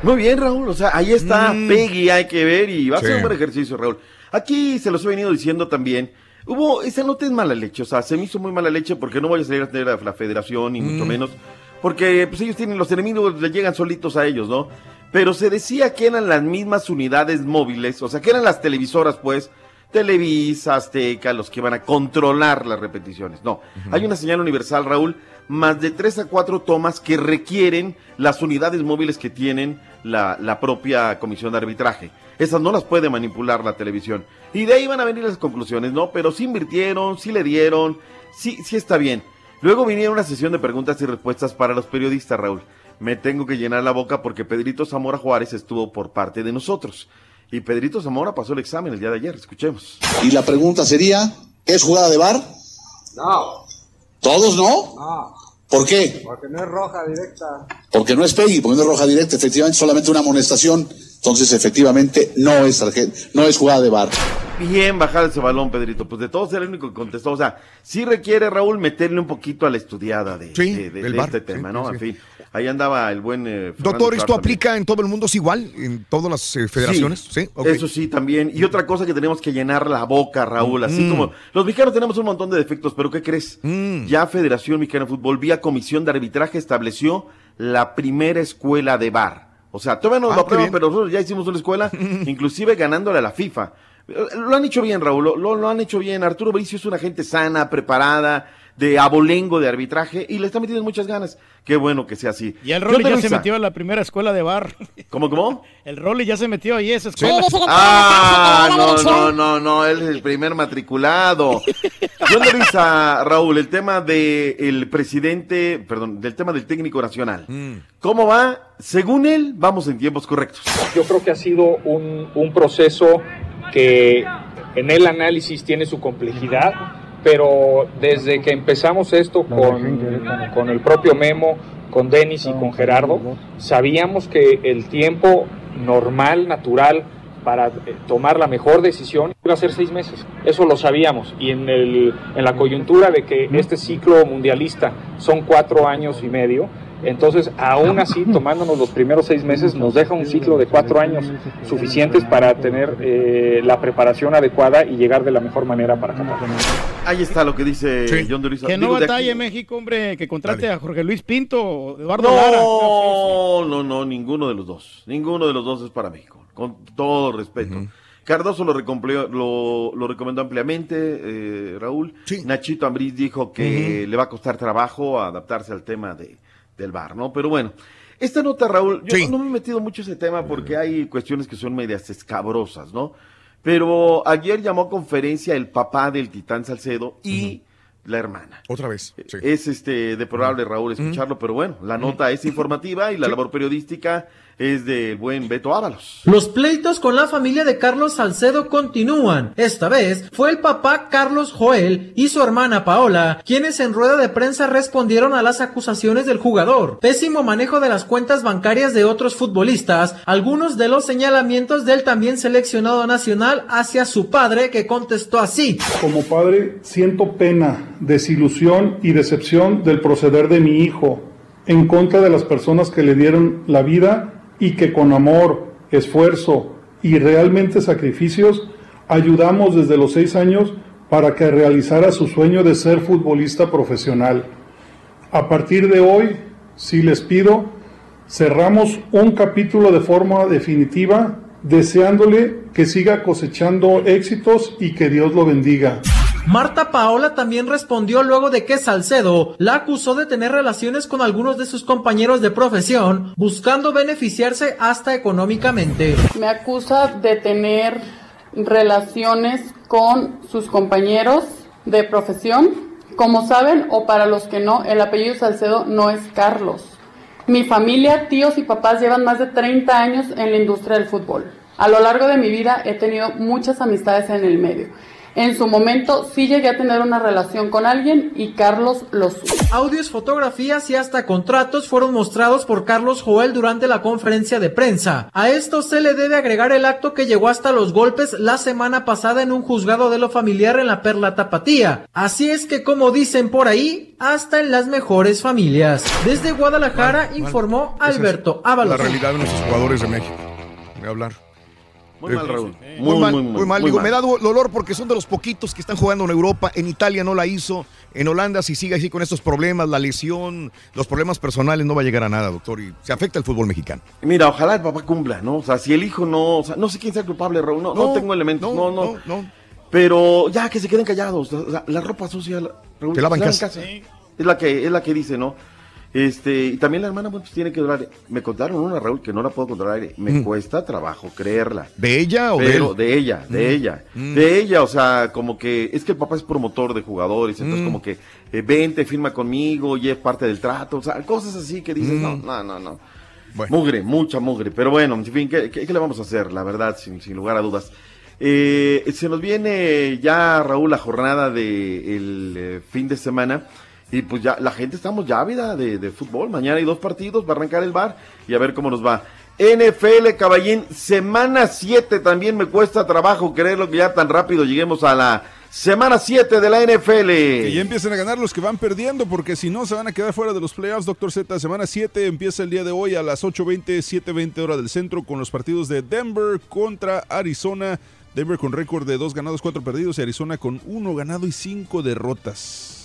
Muy bien, Raúl. O sea, ahí está Mm. Peggy, hay que ver y va a ser un buen ejercicio, Raúl. Aquí se los he venido diciendo también. Hubo, esa nota es mala leche, o sea, se me hizo muy mala leche porque no voy a salir a tener a la federación, ni mucho Mm. menos, porque pues ellos tienen, los enemigos le llegan solitos a ellos, ¿no? Pero se decía que eran las mismas unidades móviles, o sea, que eran las televisoras, pues, Televisa, Azteca, los que van a controlar las repeticiones. No, hay una señal universal, Raúl, más de tres a cuatro tomas que requieren las unidades móviles que tienen la, la propia comisión de arbitraje. Esas no las puede manipular la televisión. Y de ahí van a venir las conclusiones, ¿no? Pero sí invirtieron, sí le dieron, sí, sí está bien. Luego vinieron una sesión de preguntas y respuestas para los periodistas, Raúl. Me tengo que llenar la boca porque Pedrito Zamora Juárez estuvo por parte de nosotros. Y Pedrito Zamora pasó el examen el día de ayer, escuchemos. Y la pregunta sería, ¿es jugada de bar? No, ¿Todos no? no, ¿Por qué? porque no es roja directa. Porque no es Peggy, porque no es roja directa, efectivamente solamente una amonestación. Entonces, efectivamente, no es no es jugada de bar. Bien bajar ese balón, Pedrito. Pues de todos era el único que contestó. O sea, sí requiere, Raúl, meterle un poquito a la estudiada de, de- de- el de VAR, este sí, tema, sí, ¿no? sí. En fin, ahí andaba el buen... eh, Doctor, ¿esto aplica en todo el mundo? ¿Es igual? ¿En todas las eh, federaciones? Sí. Eso sí, también. Y otra cosa que tenemos que llenar la boca, Raúl. Así Mm. como los mexicanos tenemos un montón de defectos, pero ¿qué crees? Ya Federación Mexicana de Fútbol, vía Comisión de Arbitraje, estableció la primera escuela de bar. O sea, todavía no Ah, lo aprueban, pero nosotros ya hicimos una escuela, inclusive ganándole a la FIFA. Lo han hecho bien, Raúl, lo, lo- han hecho bien. Arturo Bricio es una gente sana, preparada, de abolengo de arbitraje, y le está metiendo muchas ganas. Qué bueno que sea así. Y el ¿Qué Rolly ya se metió a la primera escuela de bar. ¿Cómo, cómo? El Rolly ya se metió ahí a esa escuela. Ah, no, no, no, no, él es el primer matriculado. ¿Dónde Luisa, Raúl, el tema del presidente, perdón, del tema del técnico nacional? ¿Cómo va? Según él, vamos en tiempos correctos. Yo creo que ha sido un, un proceso que en el análisis tiene su complejidad, pero desde que empezamos esto con, con el propio Memo, con Denis y con Gerardo, sabíamos que el tiempo normal, natural, para eh, tomar la mejor decisión iba a ser seis meses. Eso lo sabíamos. Y en, el, en la coyuntura de que este ciclo mundialista son cuatro años y medio, entonces aún así, tomándonos los primeros seis meses, nos deja un ciclo de cuatro años suficientes para tener eh, la preparación adecuada y llegar de la mejor manera para Qatar. Ahí está lo que dice John de Luisa. Que no batalle México, hombre, que contrate a Jorge Luis Pinto Eduardo Lara. No, no, no, ninguno de los dos. Ninguno de los dos es para México, con todo respeto. Cardoso lo, lo, lo recomendó ampliamente, eh, Raúl. Nachito Ambriz dijo que le va a costar trabajo adaptarse al tema de, del bar, ¿no? Pero bueno, esta nota, Raúl, yo no me he metido mucho ese tema porque hay cuestiones que son medias escabrosas, ¿no? Pero ayer llamó a conferencia el papá del Titán Salcedo y la hermana. Otra vez. sí. Es este de probable Raúl escucharlo, pero bueno, la nota es informativa y la labor periodística es del buen Beto Ábalos. Los pleitos con la familia de Carlos Salcedo continúan. Esta vez fue el papá Carlos Joel y su hermana Paola quienes en rueda de prensa respondieron a las acusaciones del jugador. Pésimo manejo de las cuentas bancarias de otros futbolistas, algunos de los señalamientos del también seleccionado nacional hacia su padre que contestó así. Como padre siento pena, desilusión y decepción del proceder de mi hijo en contra de las personas que le dieron la vida y que con amor, esfuerzo y realmente sacrificios ayudamos desde los seis años para que realizara su sueño de ser futbolista profesional. A partir de hoy, si les pido, cerramos un capítulo de forma definitiva, deseándole que siga cosechando éxitos y que Dios lo bendiga. Marta Paola también respondió luego de que Salcedo la acusó de tener relaciones con algunos de sus compañeros de profesión, buscando beneficiarse hasta económicamente. Me acusa de tener relaciones con sus compañeros de profesión. Como saben, o para los que no, el apellido Salcedo no es Carlos. Mi familia, tíos y papás llevan más de 30 años en la industria del fútbol. A lo largo de mi vida he tenido muchas amistades en el medio. En su momento sí llegué a tener una relación con alguien y Carlos lo supo. Audios, fotografías y hasta contratos fueron mostrados por Carlos Joel durante la conferencia de prensa. A esto se le debe agregar el acto que llegó hasta los golpes la semana pasada en un juzgado de lo familiar en la Perla Tapatía. Así es que como dicen por ahí, hasta en las mejores familias. Desde Guadalajara informó Alberto La Ábalos. realidad de nuestros jugadores de México. Voy a hablar. Muy mal, Raúl. Muy, Muy, mal, muy, muy, muy, mal. Digo, mal. me da do- dolor porque son de los poquitos que están jugando en Europa. En Italia no la hizo. En Holanda, si sigue así con estos problemas, la lesión, los problemas personales, no va a llegar a nada, doctor. Y se afecta el fútbol mexicano. Mira, ojalá el papá cumpla, ¿no? O sea, si el hijo no, o sea, no sé quién sea el culpable, Raúl, no, no, No, tengo elementos, no, no, no, no, Pero ya que se queden callados, la ropa sucia, la- Raúl, Que lavan se casa. Es la que, es la que dice, ¿no? Este, y también la hermana, pues tiene que durar. Me contaron una, Raúl, que no la puedo controlar. Me Mm. cuesta trabajo creerla. ¿De ella o Pero de él? de ella, de Mm. ella. Mm. De ella, o sea, como que es que el papá es promotor de jugadores, entonces como que eh, vente, firma conmigo y es parte del trato, o sea, cosas así que dices, no, no, no, no. Mugre, mucha mugre, pero bueno, en fin, ¿qué, qué- qué le vamos a hacer? La verdad, sin, sin lugar a dudas. Eh, se nos viene ya, Raúl, la jornada del de fin de semana. Y pues ya, la gente estamos ya ávida de, de fútbol. Mañana hay dos partidos, va a arrancar el bar y a ver cómo nos va. NFL Caballín, semana 7 también me cuesta trabajo creerlo que ya tan rápido lleguemos a la semana 7 de la NFL. Que ya empiecen a ganar los que van perdiendo, porque si no se van a quedar fuera de los playoffs. Doctor Z, semana 7 empieza el día de hoy a las 8.20, 7.20 hora del centro con los partidos de Denver contra Arizona. Denver con récord de 2 ganados, 4 perdidos y Arizona con 1 ganado y 5 derrotas.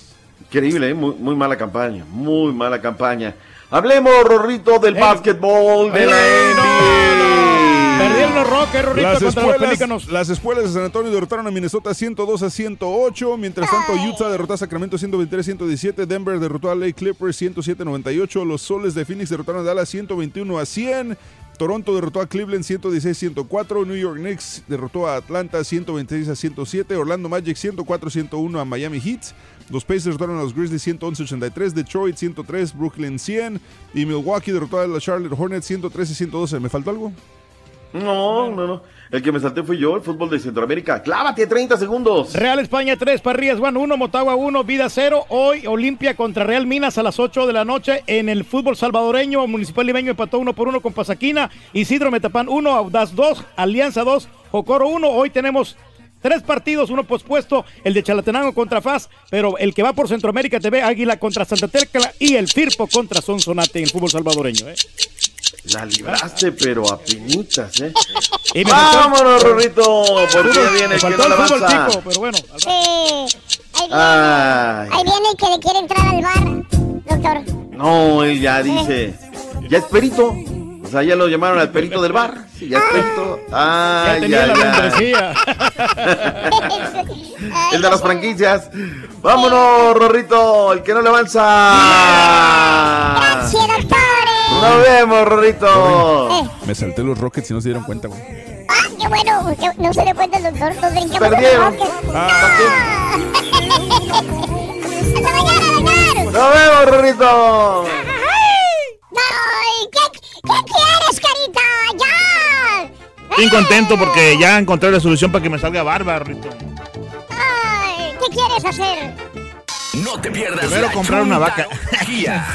Increíble, ¿eh? muy, muy mala campaña, muy mala campaña. Hablemos, Rorrito, del básquetbol de la NBA. Perdieron los Rockets, Rorrito, Las contra los espuelas, Pelícanos. las espuelas de San Antonio derrotaron a Minnesota 102 a 108. Mientras tanto, Utah derrotó a Sacramento 123 117. Denver derrotó a LA Clippers 107 98. Los Soles de Phoenix derrotaron a Dallas 121 a 100. Toronto derrotó a Cleveland 116 104. New York Knicks derrotó a Atlanta 126 a 107. Orlando Magic 104 101 a Miami Heat. Los Pacers derrotaron a los Grizzlies 111 83. Detroit 103. Brooklyn 100. Y Milwaukee derrotó a la Charlotte Hornets 113 112. ¿Me faltó algo? No, no, no. El que me salté fui yo, el fútbol de Centroamérica. Clávate 30 segundos. Real España 3, Parrillas van 1, Motagua 1, Vida 0. Hoy Olimpia contra Real Minas a las 8 de la noche en el fútbol salvadoreño. Municipal Limeño empató 1 por 1 con Pasaquina. Isidro Metapán 1, Audaz 2, Alianza 2, Jocoro 1. Hoy tenemos tres partidos, uno pospuesto, el de Chalatenango contra FAS, pero el que va por Centroamérica TV, Águila contra Santa Tecla y el Firpo contra Sonsonate en el fútbol salvadoreño. ¿eh? La libraste, pero a pinitas, ¿eh? Y me Vámonos, Rorrito, porque Fútbol- ya viene el que no la el fútbol avanza. chico, pero bueno. Sí. Ahí viene, Ay, ahí viene el que le quiere entrar al bar, doctor. no, él ya dice, ya es perito. O sea, ya lo llamaron al perito del bar. Sí, ya es perito. Ay, Ya tenía ay, la ay. membresía. El de las franquicias. Vámonos, Rorrito, el que no le avanza. Gracias. Nos vemos, Rorrito. Me salté los Rockets y no se dieron cuenta, güey. Ah, qué bueno. que no se le cuenta el doctor. Nos brincamos Perdieron. Rocket. Ah. ¡Hasta mañana, doctor! Nos vemos, Rorrito. ¡Ay! ¿Qué, qué quieres, carita? ¡Ya! Bien contento porque ya encontré la solución para que me salga barba, Rito. Ay, ¿Qué quieres hacer? No te pierdas Primero la comprar una vaca.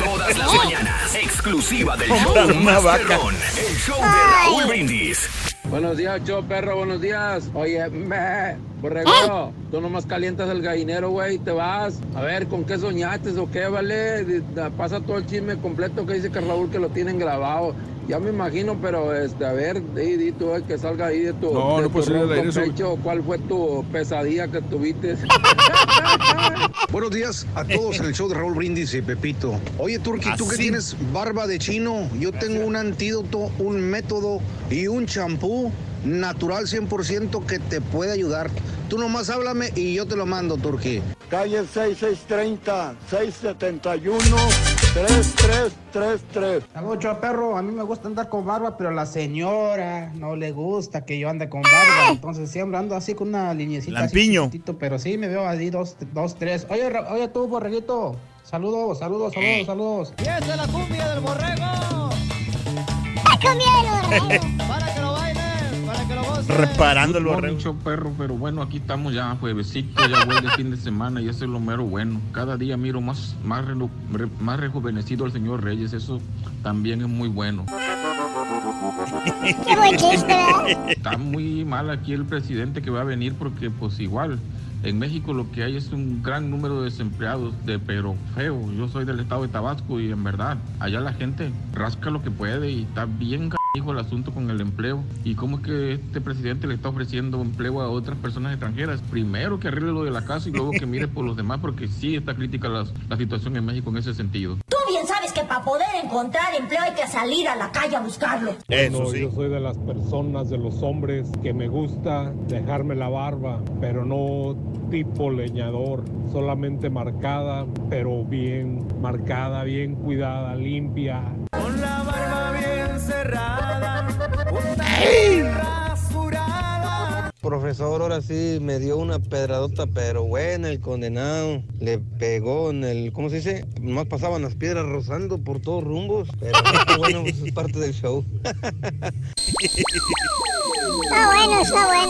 Todas las mañanas, exclusiva del Comprar show una vaca. El show de Raúl Brindis. Buenos días, show perro, buenos días. Oye, me, borrego, tú nomás calientas el gallinero, güey, y te vas. A ver, ¿con qué soñaste o qué, vale? Pasa todo el chisme completo que dice que Raúl que lo tienen grabado. Ya me imagino, pero este, a ver, di, di tú eh, que salga ahí de tu, No, de no tu ronco pecho, ¿Cuál fue tu pesadilla que tuviste? Buenos días a todos en el show de Raúl Brindis y Pepito. Oye, Turki, tú que tienes barba de chino, yo tengo un antídoto, un método y un champú natural 100% que te puede ayudar. Tú nomás háblame y yo te lo mando, Turki. Calle 6630, 671, 3333. Saludos, perro. A mí me gusta andar con barba, pero a la señora no le gusta que yo ande con barba. Entonces siempre ando así con una linecita. así Lampiño. chiquitito, pero sí me veo así dos, dos, tres. Oye, oye tú, borreguito. Saludos, saludos, saludos, saludos. Y esta es la cumbia del borrego. ¡La comida del borrego! Reparando el borrego. show, perro, pero bueno, aquí estamos ya, juevesito, ya huele fin de semana y eso es lo mero bueno. Cada día miro más, más, reno- re- más rejuvenecido al señor Reyes, eso también es muy bueno. Qué buen. Está muy mal aquí el presidente que va a venir porque pues igual en México lo que hay es un gran número de desempleados, de pero feo. Yo soy del estado de Tabasco y en verdad allá la gente rasca lo que puede y está bien hijo el asunto con el empleo. ¿Y cómo es que este presidente le está ofreciendo empleo a otras personas extranjeras? Primero que arregle lo de la casa y luego que mire por los demás porque sí está crítica la, la situación en México en ese sentido. Bien sabes que para poder encontrar empleo hay que salir a la calle a buscarlo. Bueno, yo soy de las personas, de los hombres que me gusta dejarme la barba, pero no tipo leñador, solamente marcada, pero bien marcada, bien cuidada, limpia. Con la barba bien cerrada. Profesor, ahora sí me dio una pedradota, pero buena el condenado. Le pegó en el, ¿cómo se dice? Nomás pasaban las piedras rozando por todos rumbos. Pero bueno, pues es parte del show. Está bueno, está bueno.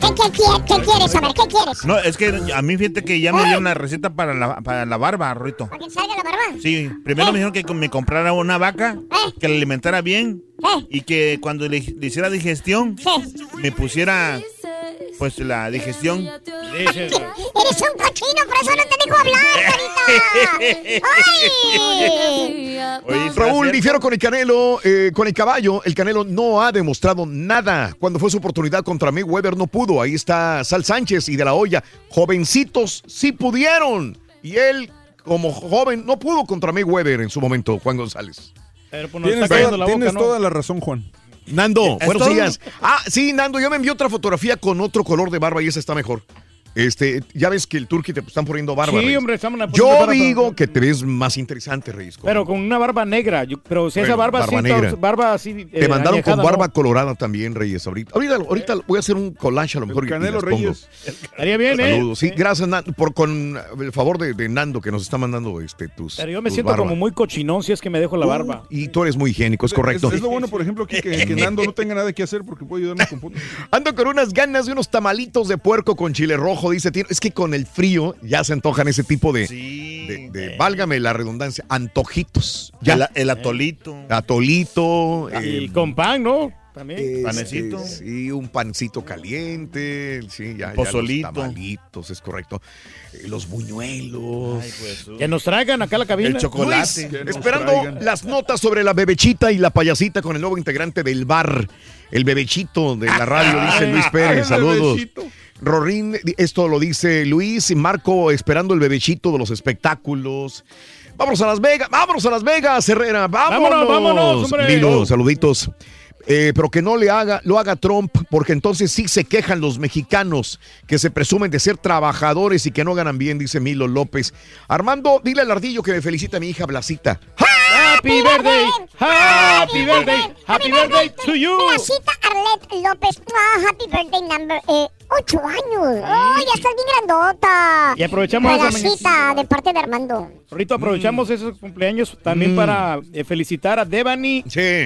¿Qué, qué, quie- qué quieres saber? ¿Qué quieres? No, es que a mí fíjate que ya me dieron una receta para la, para la barba, Rito. ¿Para que salga la barba? Sí, primero me dijeron que me comprara una vaca, Eh. que la alimentara bien y que cuando le, le hiciera digestión, me pusiera pues la digestión. Eres un cochino, por eso no te dejo hablar, carita. ¡Ay! Raúl, difiero con el Canelo, eh, con el caballo. El Canelo no ha demostrado nada. Cuando fue su oportunidad contra mí, Weber no pudo. Ahí está Sal Sánchez y de la olla. Jovencitos sí pudieron. Y él, como joven, no pudo contra mí, Weber en su momento, Juan González. Pero pues Tienes, está cayendo toda, la boca, tienes ¿no? toda la razón, Juan. Nando, ¿Es buenos días. Ah, sí, Nando, ya me envió otra fotografía con otro color de barba y esa está mejor. Este, ya ves que el turqui te están poniendo barba. Sí, Reyes. hombre, estamos Yo barba, digo que te ves más interesante, Reyes. Pero con una barba negra. yo- pero si esa Bueno, barba, barba así, negra. barba así. Te eh, mandaron añejada, con ¿no? barba colorada también, Reyes, ahorita. Ahorita, ahorita voy a hacer un collage a lo mejor. y Canelo. Reyes. Estaría bien, ¿eh? Saludos. Sí, gracias, Nando, por con el favor de, de Nando que nos está mandando este tus. Pero yo me siento barba. como muy cochinón si es que me dejo la barba. Y tú eres muy higiénico, es correcto. Es, es lo bueno, por ejemplo, aquí que, que Nando no tenga nada que hacer porque puede ayudarme con puntos. Ando con unas ganas de unos tamalitos de puerco con chile rojo, dice Tino. Es que con el frío ya se antojan ese tipo de, de, de- válgame la redundancia, antojitos. Ya. El, el atolito. Atolito. Y eh, con pan, ¿no? También. este, Panecito. Sí, un pancito caliente. Sí, ya. ya Pozolito. los tamalitos, es correcto. Eh, los buñuelos. Que nos traigan acá a la cabina. Luis, esperando las notas sobre la bebechita y la payasita con el nuevo integrante del bar, el bebechito de la radio, dice Luis Pérez. Saludos. bebechito. Rorín, esto lo dice Luis y Marco esperando el bebechito de los espectáculos. Vámonos a Las Vegas, vámonos a Las Vegas, Herrera, vámonos. Vámonos, vámonos, hombre. Lilo, saluditos. Eh, pero que no le haga, lo haga Trump, porque entonces sí se quejan los mexicanos que se presumen de ser trabajadores y que no ganan bien, dice Milo López. Armando, dile al ardillo que me felicita a mi hija Blasita. Happy birthday, happy birthday, happy birthday to you. Blasita Arlet López. Ah, happy birthday number. Eh, ocho años. Oh, ya estás bien grandota. Y aprovechamos de parte de Armando. Ahorita aprovechamos esos cumpleaños también Mm. para eh, felicitar a Devani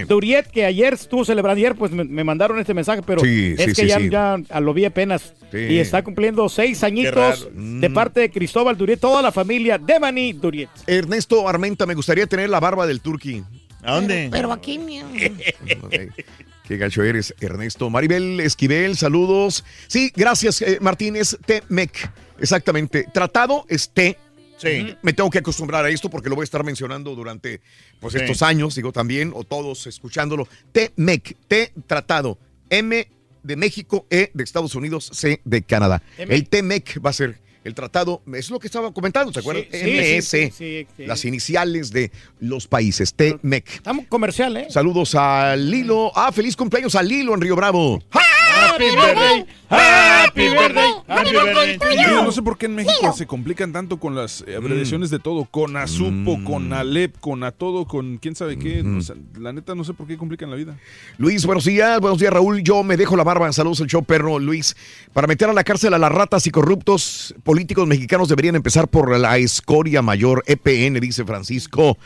Duriet, que ayer estuvo celebrando, ayer pues me, me mandaron este mensaje, pero Sí, es sí, que sí, ya, sí. ya a lo vi apenas. Sí. Y está cumpliendo seis añitos de Mm. parte de Cristóbal Duriet, toda la familia Devani Duriet. Ernesto Armenta, me gustaría tener la barba del turqui. ¿A dónde? Pero aquí, mi Qué gacho eres, Ernesto. Maribel Esquivel, saludos. Sí, gracias, eh, Martínez. T-MEC, exactamente. Tratado es T. Sí. Me tengo que acostumbrar a esto porque lo voy a estar mencionando durante pues, Sí. estos años, digo también, o todos escuchándolo. T-MEC, T tratado. M de México, E de Estados Unidos, C de Canadá. M. El T-MEC va a ser el tratado, es lo que estaba comentando, ¿te acuerdas? Sí, sí, MS, sí, sí, sí. las iniciales de los países, T-MEC. Estamos comercial, ¿eh? Saludos a Lilo. Ah, feliz cumpleaños a Lilo en Río Bravo. Happy birthday, happy birthday, happy birthday Yo no sé por qué en México se complican tanto con las eh, abreviaciones de todo, con Azupo, con Alep, con a todo, con quién sabe qué. O sea, la neta no sé por qué complican la vida. Luis, buenos días. Buenos días, Raúl. Yo me dejo la barba. Saludos al show perro, Luis. Para meter a la cárcel a las ratas y corruptos políticos mexicanos deberían empezar por la escoria mayor, EPN, dice Francisco.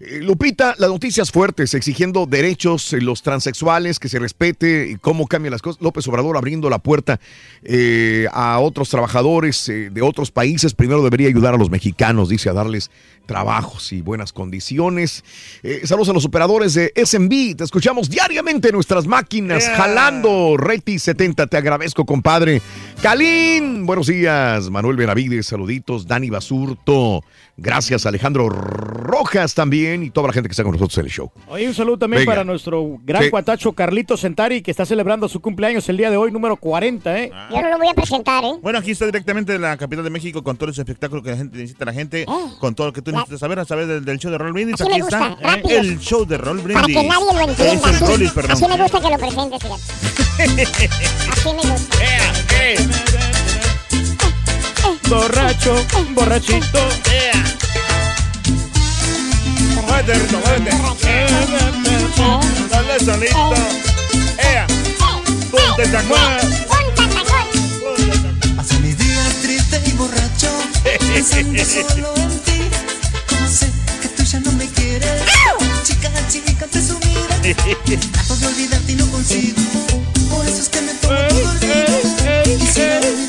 Eh, Lupita, las noticias fuertes exigiendo derechos, eh, los transexuales, que se respete y cómo cambian las cosas. López Obrador abriendo la puerta eh, a otros trabajadores eh, de otros países. Primero debería ayudar a los mexicanos, dice, a darles trabajos y buenas condiciones. Eh, saludos a los operadores de SMB. Te escuchamos diariamente en nuestras máquinas, Yeah. jalando. Reti 70, te agradezco, compadre. Calín, buenos días. Manuel Benavides, saluditos. Dani Basurto. Gracias, Alejandro Rojas también y toda la gente que está con nosotros en el show. Oye, un saludo también Venga. para nuestro gran Sí. cuatacho Carlito Sentari, que está celebrando su cumpleaños el día de hoy, número 40, ¿eh? Yo no lo voy a presentar, ¿eh? Bueno, aquí está directamente de la capital de México con todo ese espectáculo que la gente necesita la gente, con todo lo que tú necesitas saber, a saber del, del show de Roll Brindis. Así Aquí me está rápido. el show de Roll Para Brindis. que nadie lo entienda. Así, Rollis, perdón. así me gusta que lo presentes, fíjate. Así me gusta. Borracho, borrachito. Muévete, Rito, muévete. Dale solito. Ea. Ponte tacón. Paso mis días triste y borracho, pensando solo en ti. Como sé que tú ya no me quieres, chica, chica presumida. Trato de olvidarte y no consigo, por eso es que me tomo todo el día.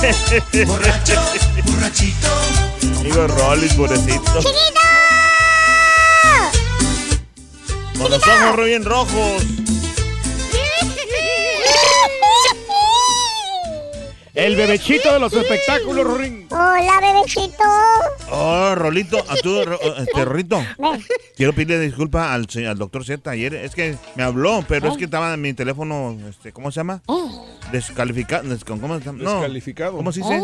Borracho, borrachito. Amigo Rollis, pobrecito. Con los ojos re bien rojos. El bebechito de los espectáculos, Rorín. Hola, bebecito. Oh, Rolito, a tú, Ro- este, Rolito. Quiero pedirle disculpas al, doctor Z ayer. Es que me habló, pero es que estaba en mi teléfono, este, ¿cómo se llama? Descalificado. ¿Cómo se llama? No, Descalificado. ¿Cómo se dice?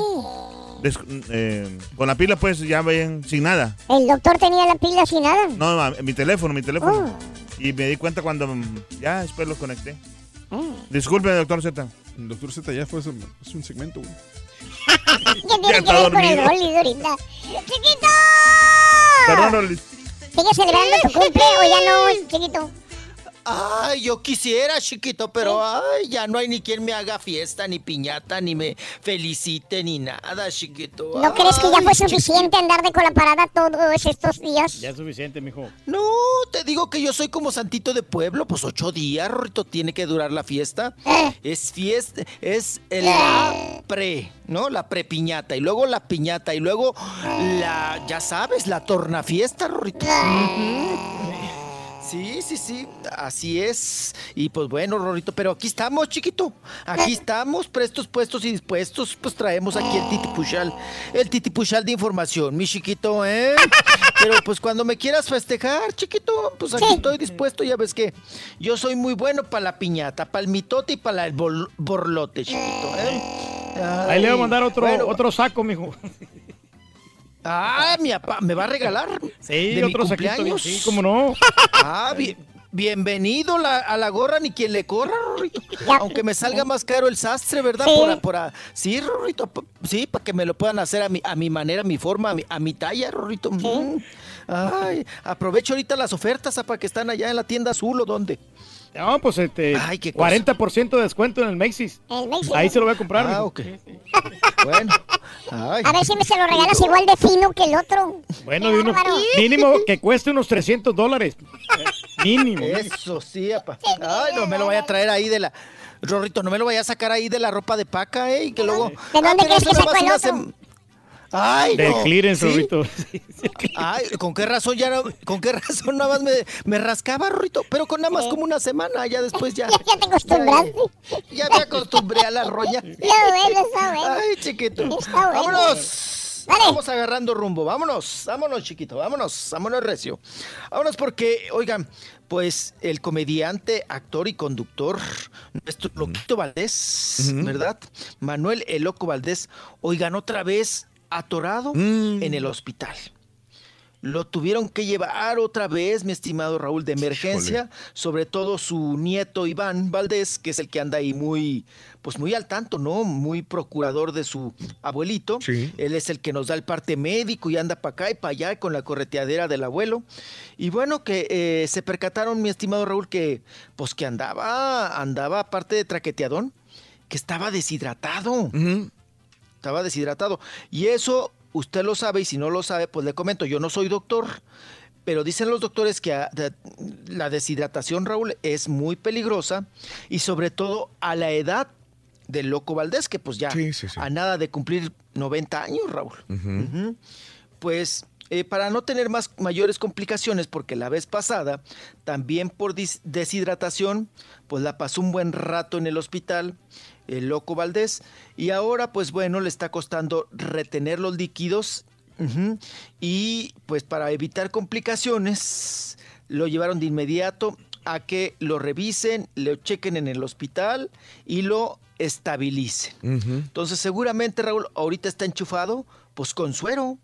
Des- eh, con la pila, pues ya ven, sin nada. El doctor tenía la pila sin nada. No, mi teléfono, mi teléfono. Y me di cuenta cuando mm, ya después lo conecté. Disculpe, doctor Z. El doctor Z ya fue, es un segmento, güey. ¿Qué tiene Ya que está ver con el dormido. Rollis ahorita? ¡Chiquito! Perdón, Rollis. ¿Sigue celebrando tu cumple o ya no, chiquito? Ay, yo quisiera, chiquito, pero ay, ya no hay ni quien me haga fiesta, ni piñata, ni me felicite, ni nada, chiquito. ¿No crees que ya fue suficiente andar de cola parada todos estos días? Ya es suficiente, mijo. No, te digo que yo soy como santito de pueblo, pues ocho días, Rorrito, tiene que durar la fiesta. Es fiesta, es la pre, ¿no? La prepiñata, y luego la piñata, y luego la, ya sabes, la tornafiesta, Rorrito. Ujú. Sí, sí, sí, así es. Y pues bueno, Rorrito, pero aquí estamos, chiquito. Aquí estamos, prestos, puestos y dispuestos. Pues traemos aquí el titipuchal, el titipuchal de información, mi chiquito, ¿eh? Pero pues cuando me quieras festejar, chiquito, pues aquí estoy dispuesto. Ya ves que yo soy muy bueno para la piñata, para el mitote y para el borlote, chiquito, ¿eh? Ahí le voy a mandar otro, bueno, otro saco, mijo. Ah, mi papá, ¿me va a regalar? Sí, ¿De mi otro saquito. cumpleaños? Sí, cómo no. Ah, bien- bienvenido la- a la gorra, ni quien le corra, Rorrito. Aunque me salga más caro el sastre, ¿verdad? Sí. Por, a- por a- sí, Rorrito, sí, para que me lo puedan hacer a mi, a mi manera, a mi forma, a mi, a mi talla, Rorrito. Mm. Ay, aprovecho ahorita las ofertas, para que están allá en la tienda azul o dónde. No, pues este, Ay, qué cosa. 40% de descuento en el Macy's. El Macy's. Ahí se lo voy a comprar. Ah, ok. Bueno. Ay. A ver si me se lo regalas igual de fino que el otro. Bueno, de unos- mínimo que cueste unos 300 dólares. Mínimo. Eso sí, apa. Ay, no me lo vaya a traer ahí de la. Rorrito, no me lo vaya a sacar ahí de la ropa de paca, ¿eh? Y que luego. ¿De dónde Ah, crees que sacó el otro? Ay, Del no. clearance, ¿Sí? Rorrito. Ay, ¿con qué razón ya no, con qué razón nada más me, me rascaba, Rorrito? Pero con nada más como una semana, ya después ya. Ya, ya te acostumbraste. Ya, me acostumbré a la roña. Está bueno, está bueno. Ay, chiquito. Está bueno. Vámonos. Vamos agarrando rumbo. Vámonos. Vámonos, chiquito. Vámonos. Vámonos, recio. Vámonos porque, oigan, pues el comediante, actor y conductor, nuestro Loquito Valdés, ¿verdad? Manuel El Loco Valdés, oigan, otra vez atorado en el hospital. Lo tuvieron que llevar otra vez, mi estimado Raúl, de emergencia, sobre todo su nieto Iván Valdés, que es el que anda ahí muy, pues muy al tanto, ¿no? Muy procurador de su abuelito. Él es el que nos da el parte médico y anda para acá y para allá con la correteadera del abuelo. Y bueno, que eh, se percataron, mi estimado Raúl, que pues que andaba, andaba aparte de traqueteadón. que estaba deshidratado. Estaba deshidratado. Y eso usted lo sabe y si no lo sabe, pues le comento, yo no soy doctor, pero dicen los doctores que ah, la deshidratación, Raúl, es muy peligrosa y sobre todo a la edad del Loco Valdés, que pues ya a nada de cumplir 90 años, Raúl. Pues eh, para no tener más mayores complicaciones, porque la vez pasada, también por deshidratación, pues la pasó un buen rato en el hospital, el loco Valdés, y ahora pues bueno, le está costando retener los líquidos y pues para evitar complicaciones, lo llevaron de inmediato a que lo revisen, lo chequen en el hospital y lo estabilicen. Entonces, seguramente Raúl ahorita está enchufado, pues con suero,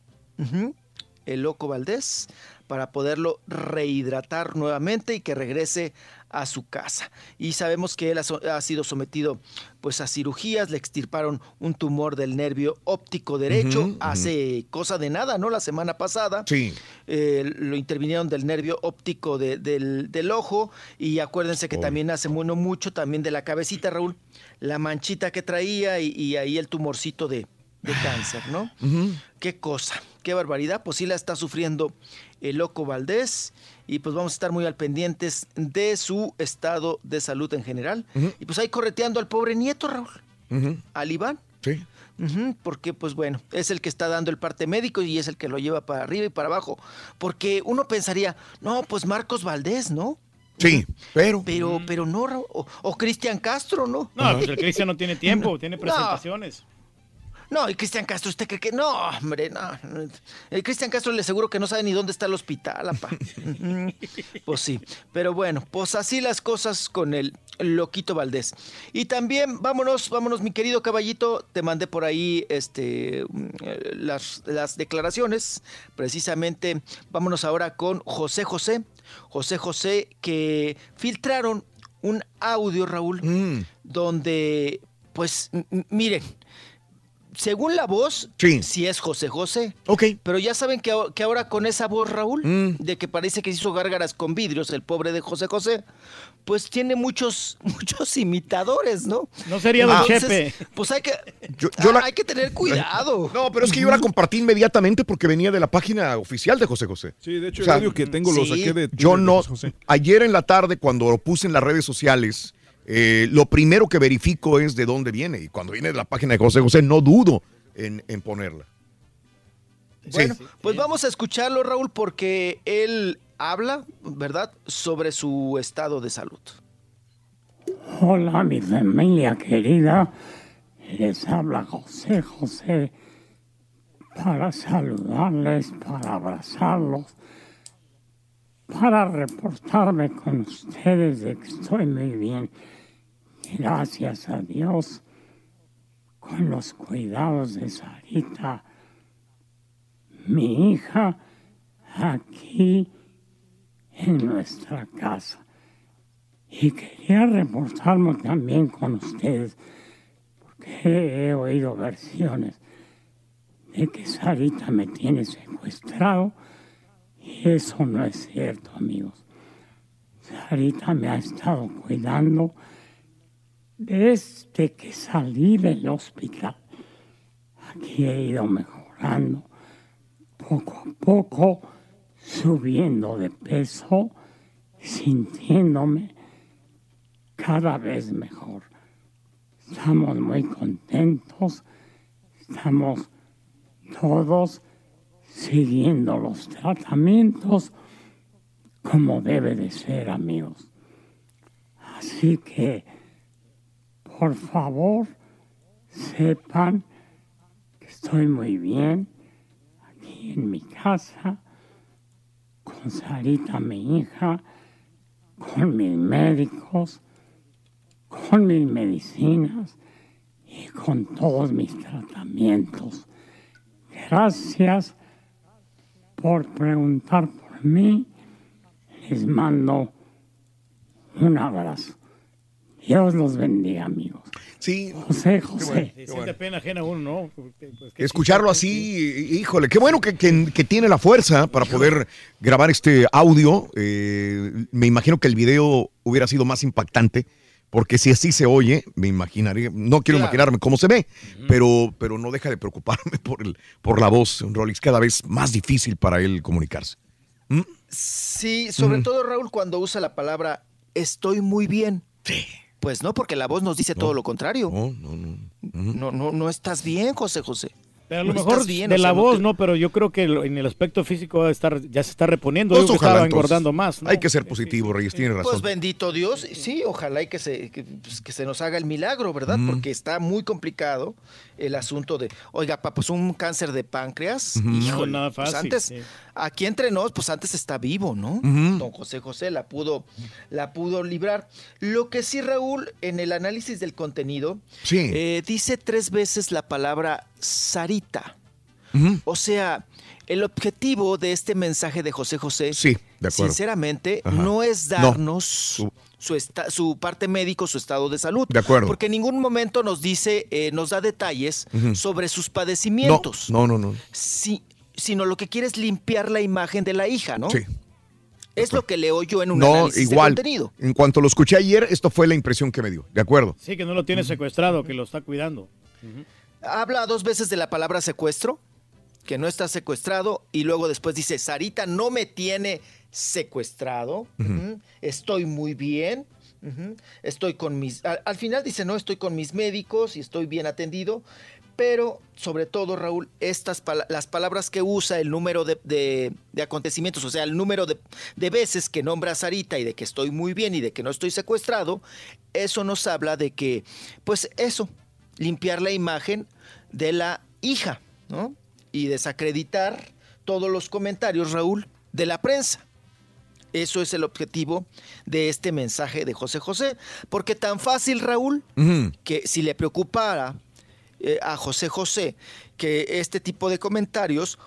el loco Valdés, para poderlo rehidratar nuevamente y que regrese a su casa. Y sabemos que él ha, so- ha sido sometido pues a cirugías, le extirparon un tumor del nervio óptico derecho hace cosa de nada, ¿no? La semana pasada. Sí. Eh, lo intervinieron del nervio óptico de- del, del ojo y acuérdense que también hace bueno mucho también de la cabecita, Raúl, la manchita que traía y, y ahí el tumorcito de, de cáncer, ¿no? Qué cosa, qué barbaridad, pues sí la está sufriendo el loco Valdés y pues vamos a estar muy al pendientes de su estado de salud en general y pues ahí correteando al pobre nieto, Raúl, al Iván. Sí. Porque pues bueno, es el que está dando el parte médico y es el que lo lleva para arriba y para abajo. Porque uno pensaría, no, pues Marcos Valdés, ¿no? Sí, pero. Pero, pero no, Raúl, o, o Cristian Castro, ¿no? No, pues el Cristian no tiene tiempo, tiene presentaciones. No, y Cristian Castro, ¿usted cree que no? Hombre, no. El Cristian Castro le aseguro que no sabe ni dónde está el hospital, apa. Pues sí. Pero bueno, pues así las cosas con el loquito Valdés. Y también, vámonos, vámonos, mi querido caballito. Te mandé por ahí este mm, las, las declaraciones. Precisamente, vámonos ahora con José José. José José, que filtraron un audio, Raúl, donde, pues, miren, según la voz, sí. es José José. Ok. Pero ya saben que, ahora con esa voz, Raúl, de que parece que se hizo gárgaras con vidrios el pobre de José José, pues tiene muchos, muchos imitadores, ¿no? No sería Don Chepe. Pues hay que, Yo- yo la- hay que tener cuidado. No, pero es que yo la compartí inmediatamente porque venía de la página oficial de José José. Sí, de hecho, el audio que tengo lo saqué de Yo no. José. Ayer en la tarde, cuando lo puse en las redes sociales, eh, lo primero que verifico es de dónde viene. Y cuando viene de la página de José José, no dudo en, en ponerla. Bueno, pues vamos a escucharlo, Raúl, porque él habla, ¿verdad?, sobre su estado de salud. Hola, mi familia querida. Les habla José José para saludarles, para abrazarlos, para reportarme con ustedes de que estoy muy bien. Gracias a Dios, con los cuidados de Sarita, mi hija, aquí en nuestra casa. Y quería reportarme también con ustedes, porque he oído versiones de que Sarita me tiene secuestrado, y eso no es cierto, amigos. Sarita me ha estado cuidando desde que salí del hospital. Aquí he ido mejorando, poco a poco, subiendo de peso, sintiéndome cada vez mejor. Estamos muy contentos, estamos todos siguiendo los tratamientos como debe de ser, amigos. Así que, por favor, sepan que estoy muy bien aquí en mi casa, con Sarita, mi hija, con mis médicos, con mis medicinas y con todos mis tratamientos. Gracias por preguntar por mí. Les mando un abrazo. Dios los bendiga, amigos. Sí. José, José. Pena ajena a uno, ¿no? Pues, Escucharlo así, híjole, qué bueno que, que- que tiene la fuerza para poder grabar este audio. Eh, me imagino que el video hubiera sido más impactante, Porque si así se oye, me imaginaría, no quiero Claro. imaginarme cómo se ve, pero, pero no deja de preocuparme por, el, por la voz. Rolix cada vez más difícil para él comunicarse. ¿Mm? Sí, sobre Ujú. todo Raúl cuando usa la palabra estoy muy bien. Pues no, porque la voz nos dice todo lo contrario. No, no, no. No, no, no estás bien, José José. Pero a lo No mejor bien, de o sea, la no voz, te- no, pero yo creo que lo- en el aspecto físico va a estar, ya se está reponiendo. Pues Yo ojalá, estaba engordando más. ¿no? Hay que ser positivo, Reyes, tiene razón. Pues bendito Dios, sí, ojalá y que se, que, pues, que se nos haga el milagro, ¿verdad? Mm. Porque está muy complicado el asunto de, oiga, pa, pues un cáncer de páncreas, Ujú. híjole, No, nada pues fácil, antes, sí. aquí entre nos, pues antes está vivo, ¿no? Don José José la pudo, la pudo librar. Lo que sí, Raúl, en el análisis del contenido, Sí. eh, dice tres veces la palabra Sarita. O sea, el objetivo de este mensaje de José José, Sí, de sinceramente, Ajá. no es No. Su, esta- su parte médico, su estado de salud. De acuerdo. Porque en ningún momento nos dice, eh, nos da detalles sobre sus No, padecimientos. no, no, no. Sí, sino lo que quiere es limpiar la imagen de la hija, ¿no? Sí. Es lo que leo yo en un No, análisis de igual. contenido. En cuanto lo escuché ayer, esto fue la impresión que me dio. De acuerdo. Sí, que no lo tiene secuestrado, que lo está cuidando. Habla dos veces de la palabra secuestro, que no está secuestrado, y luego después dice, Sarita no me tiene secuestrado, estoy muy bien, estoy con mis... Al, al final dice, no, estoy con mis médicos y estoy bien atendido, pero sobre todo, Raúl, estas pala- las palabras que usa, el número de, de- de acontecimientos, o sea, el número de, de veces que nombra a Sarita y de que estoy muy bien y de que no estoy secuestrado, eso nos habla de que, pues eso, limpiar la imagen de la hija, ¿no? Y desacreditar todos los comentarios, Raúl, de la prensa. Eso es el objetivo de este mensaje de José José. Porque tan fácil, Raúl, que si le preocupara eh, a José José que este tipo de comentarios,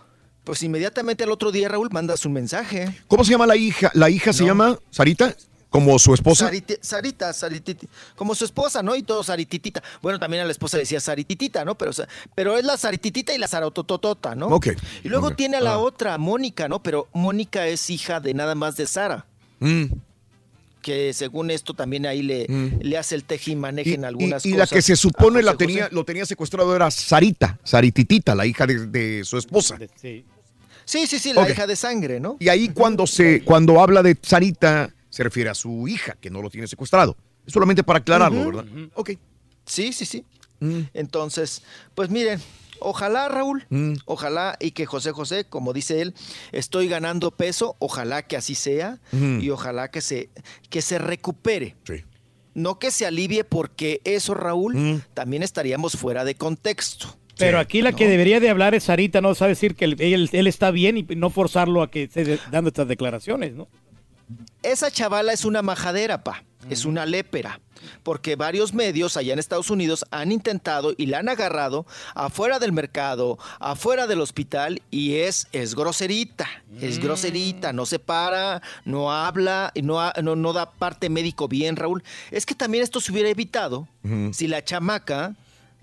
pues inmediatamente al otro día, Raúl, mandas un mensaje. ¿Cómo se llama la hija? ¿La hija se llama Sarita? ¿Como su esposa? Sarita, Sarititi, como su esposa, ¿no? Y todo Sarititita. Bueno, también a la esposa decía Sarititita, ¿no? Pero, pero es la Sarititita y la Sarotototota, ¿no? Ok. Y luego tiene a la Ah. otra, Mónica, ¿no? Pero Mónica es hija de nada más de Sara, Mm. que según esto también ahí le, le hace el teje y maneje Y, en y- algunas y cosas. la que se supone la tenía, lo tenía secuestrado era Sarita, Sarititita, la hija de, de su esposa. Sí. Sí, sí, sí, la hija de sangre, ¿no? Y ahí cuando se, cuando habla de Sarita, se refiere a su hija, que no lo tiene secuestrado. Es solamente para aclararlo. ¿verdad? Ok. Sí, sí, sí. Mm. Entonces, pues miren, ojalá Raúl, Mm. ojalá y que José José, como dice él, estoy ganando peso, ojalá que así sea y ojalá que se, que se recupere. Sí. No que se alivie porque eso, Raúl, Mm. también estaríamos fuera de contexto. Pero aquí la que debería de hablar es Sarita, ¿no? Sabe decir que él, él- él está bien y no forzarlo a que esté dando estas declaraciones, ¿no? Esa chavala es una majadera, pa. Es una lépera. Porque varios medios allá en Estados Unidos han intentado y la han agarrado afuera del mercado, afuera del hospital, y es, es groserita. Es groserita, no se para, no habla, y no, no, no da parte médico bien, Raúl. Es que también esto se hubiera evitado si la chamaca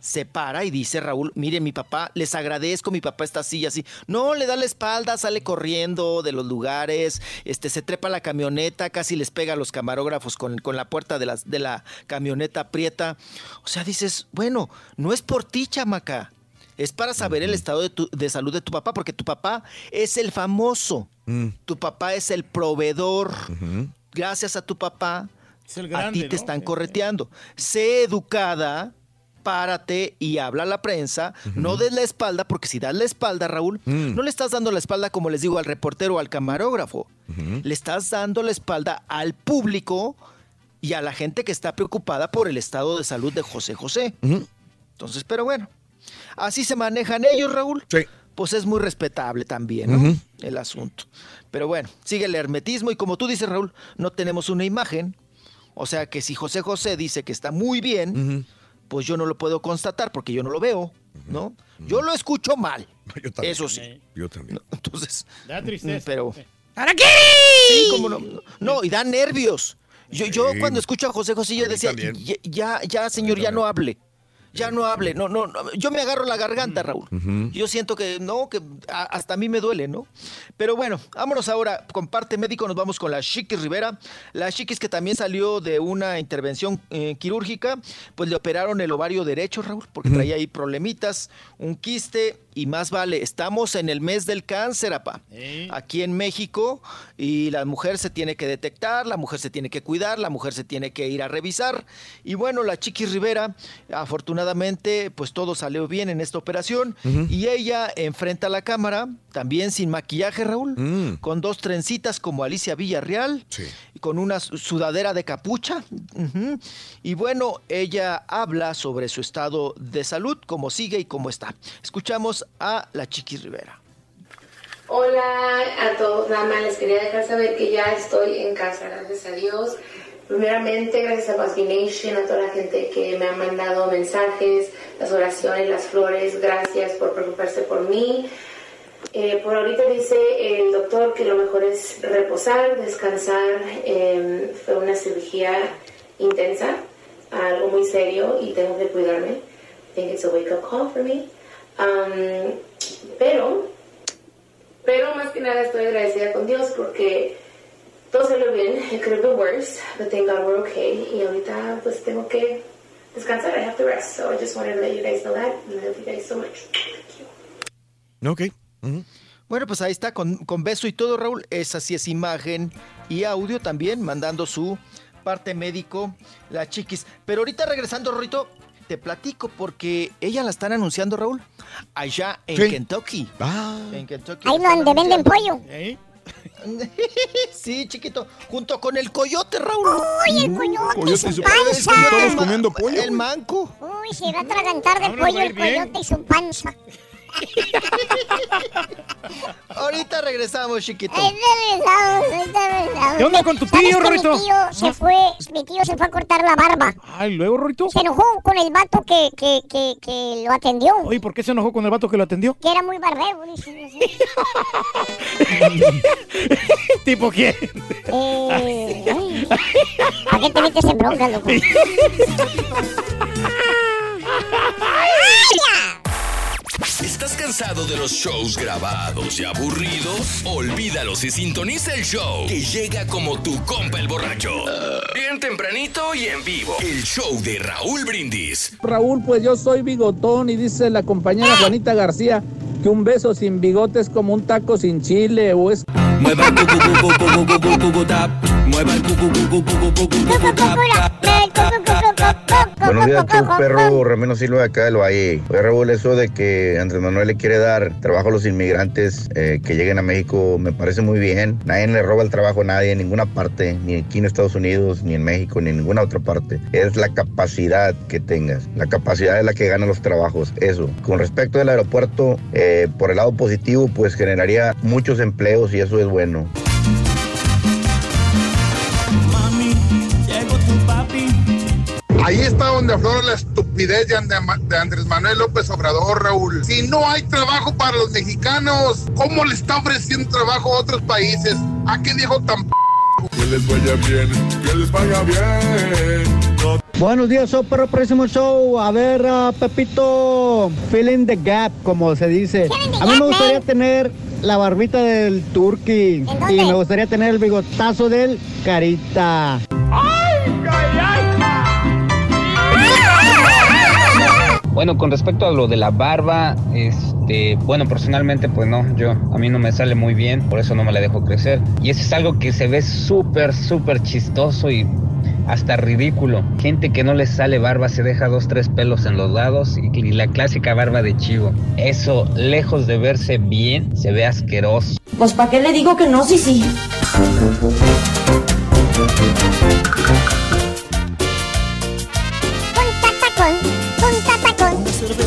se para y dice Raúl, mire mi papá, les agradezco, mi papá está así y así. No, le da la espalda, sale corriendo de los lugares, este, se trepa a la camioneta, casi les pega a los camarógrafos con, con la puerta de, las, de la camioneta aprieta. O sea, dices, bueno, no es por ti, chamaca. Es para saber el estado de, tu- de salud de tu papá, porque tu papá es el famoso. Mm. Tu papá es el proveedor. Gracias a tu papá, Es el a ti te ¿no? están correteando. Sé educada, párate y habla a la prensa. No des la espalda, porque si das la espalda, Raúl, Mm. no le estás dando la espalda, como les digo, al reportero o al camarógrafo. Le estás dando la espalda al público y a la gente que está preocupada por el estado de salud de José José. Entonces, pero bueno, así se manejan ellos, Raúl. Sí. Pues es muy respetable también, ¿no? El asunto. Pero bueno, sigue el hermetismo y como tú dices, Raúl, no tenemos una imagen. O sea que si José José dice que está muy bien. Pues yo no lo puedo constatar porque yo no lo veo, ¿no? Yo lo escucho mal. Yo también. Eso sí. Yo también. Entonces, Da tristeza. Pero ¿Para qué? sí, como no, no, y da nervios. Yo, yo Sí. cuando escucho a José José yo decía, ya, ya, señor, ya no hable. Ya no hable, no, no, no. yo me agarro la garganta, Raúl. Yo siento que no, que a- hasta a mí me duele, ¿no? Pero bueno, vámonos ahora con parte médico, nos vamos con la Chiquis Rivera. La Chiquis que también salió de una intervención eh, quirúrgica, pues le operaron el ovario derecho, Raúl, porque traía ahí problemitas, un quiste y más vale, estamos en el mes del cáncer, apá. Aquí en México y la mujer se tiene que detectar, la mujer se tiene que cuidar, la mujer se tiene que ir a revisar. Y bueno, la Chiquis Rivera, afortunadamente, pues todo salió bien en esta operación y ella enfrenta a la cámara, también sin maquillaje, Raúl, con dos trencitas como Alicia Villarreal, y con una su- sudadera de capucha. Y bueno, ella habla sobre su estado de salud, cómo sigue y cómo está. Escuchamos a la Chiquis Rivera. Hola a todos, nada más les quería dejar saber que ya estoy en casa, gracias a Dios. Primeramente, gracias a Busby Nation, a toda la gente que me ha mandado mensajes, las oraciones, las flores, gracias por preocuparse por mí. Eh, por ahorita dice el doctor que lo mejor es reposar, descansar. eh, fue una cirugía intensa, algo muy serio y tengo que cuidarme. I think it's a wake up call for me. Pero pero más que nada estoy agradecida con Dios porque todo salió bien. It could have been worse, but thank God we're okay. Y ahorita pues tengo que descansar. I have to rest. So I just wanted to let you guys know that. And I love you guys so much. Ok. Ujú. Bueno, pues ahí está, con, con beso y todo, Raúl. Esa sí es imagen y audio también, mandando su parte médico, la chiquis. Pero ahorita regresando, Rorito, te platico porque ella la están anunciando, Raúl, allá en Sí. Kentucky. Ah. En Kentucky. Ahí donde venden pollo. sí, chiquito, junto con el coyote, Raúl. Uy, el coyote, Coyote y su panza. Todos comiendo pollo, El manco. Uy, se va a atragantar de Ahora pollo el bien. coyote y su panza. Ahorita regresamos, chiquito. Ahí regresamos, ahorita regresamos. ¿Qué onda con tu ¿Sabes tío, Rorito? Mi tío se fue, mi tío se fue a cortar la barba. Ay, luego, Rorito. Se enojó con el vato que, que, que, que lo atendió. Oye, ¿por qué se enojó con el vato que lo atendió? Que era muy barbero, dice. no sé. ¿Tipo quién? Eh, ay, ¿Para qué te metes en bronca, loco? ¿Estás cansado de los shows grabados y aburridos? Olvídalos y sintoniza el show que llega como tu compa el borracho. Bien tempranito y en vivo. El show de Raúl Brindis. Raúl, pues yo soy bigotón y dice la compañera Juanita García que un beso sin bigote es como un taco sin chile o es... Mueva el Buenos días, tú, perro Ramiro Silva de Raúl, eso de que Andrés Manuel le quiere dar trabajo a los inmigrantes eh, que lleguen a México me parece muy bien. Nadie le roba el trabajo a nadie en ninguna parte, ni aquí en Estados Unidos, ni en México, ni en ninguna otra parte. Es la capacidad que tengas. La capacidad es la que gana los trabajos. Eso. Con respecto del aeropuerto, eh, por el lado positivo, pues generaría muchos empleos y eso es bueno. Ahí está donde aflora la estupidez de, Andrés Manuel López Obrador, Raúl. Si no hay trabajo para los mexicanos, ¿cómo le está ofreciendo trabajo a otros países? ¿A qué dijo tan p Que les vaya bien, que les vaya bien. Buenos días, show, perro próximo show. A ver, ah, Pepito, feeling the gap, como se dice. A mí me gustaría tener la barbita del turkey y me gustaría tener el bigotazo del carita. Bueno, con respecto a lo de la barba, este, bueno, personalmente pues no, yo a mí no me sale muy bien, por eso no me la dejo crecer. Y eso es algo que se ve súper, súper chistoso y hasta ridículo. Gente que no les sale barba se deja dos, tres pelos en los lados y, y la clásica barba de chivo. Eso, lejos de verse bien, se ve asqueroso. Pues ¿para qué le digo que no? Sí, sí.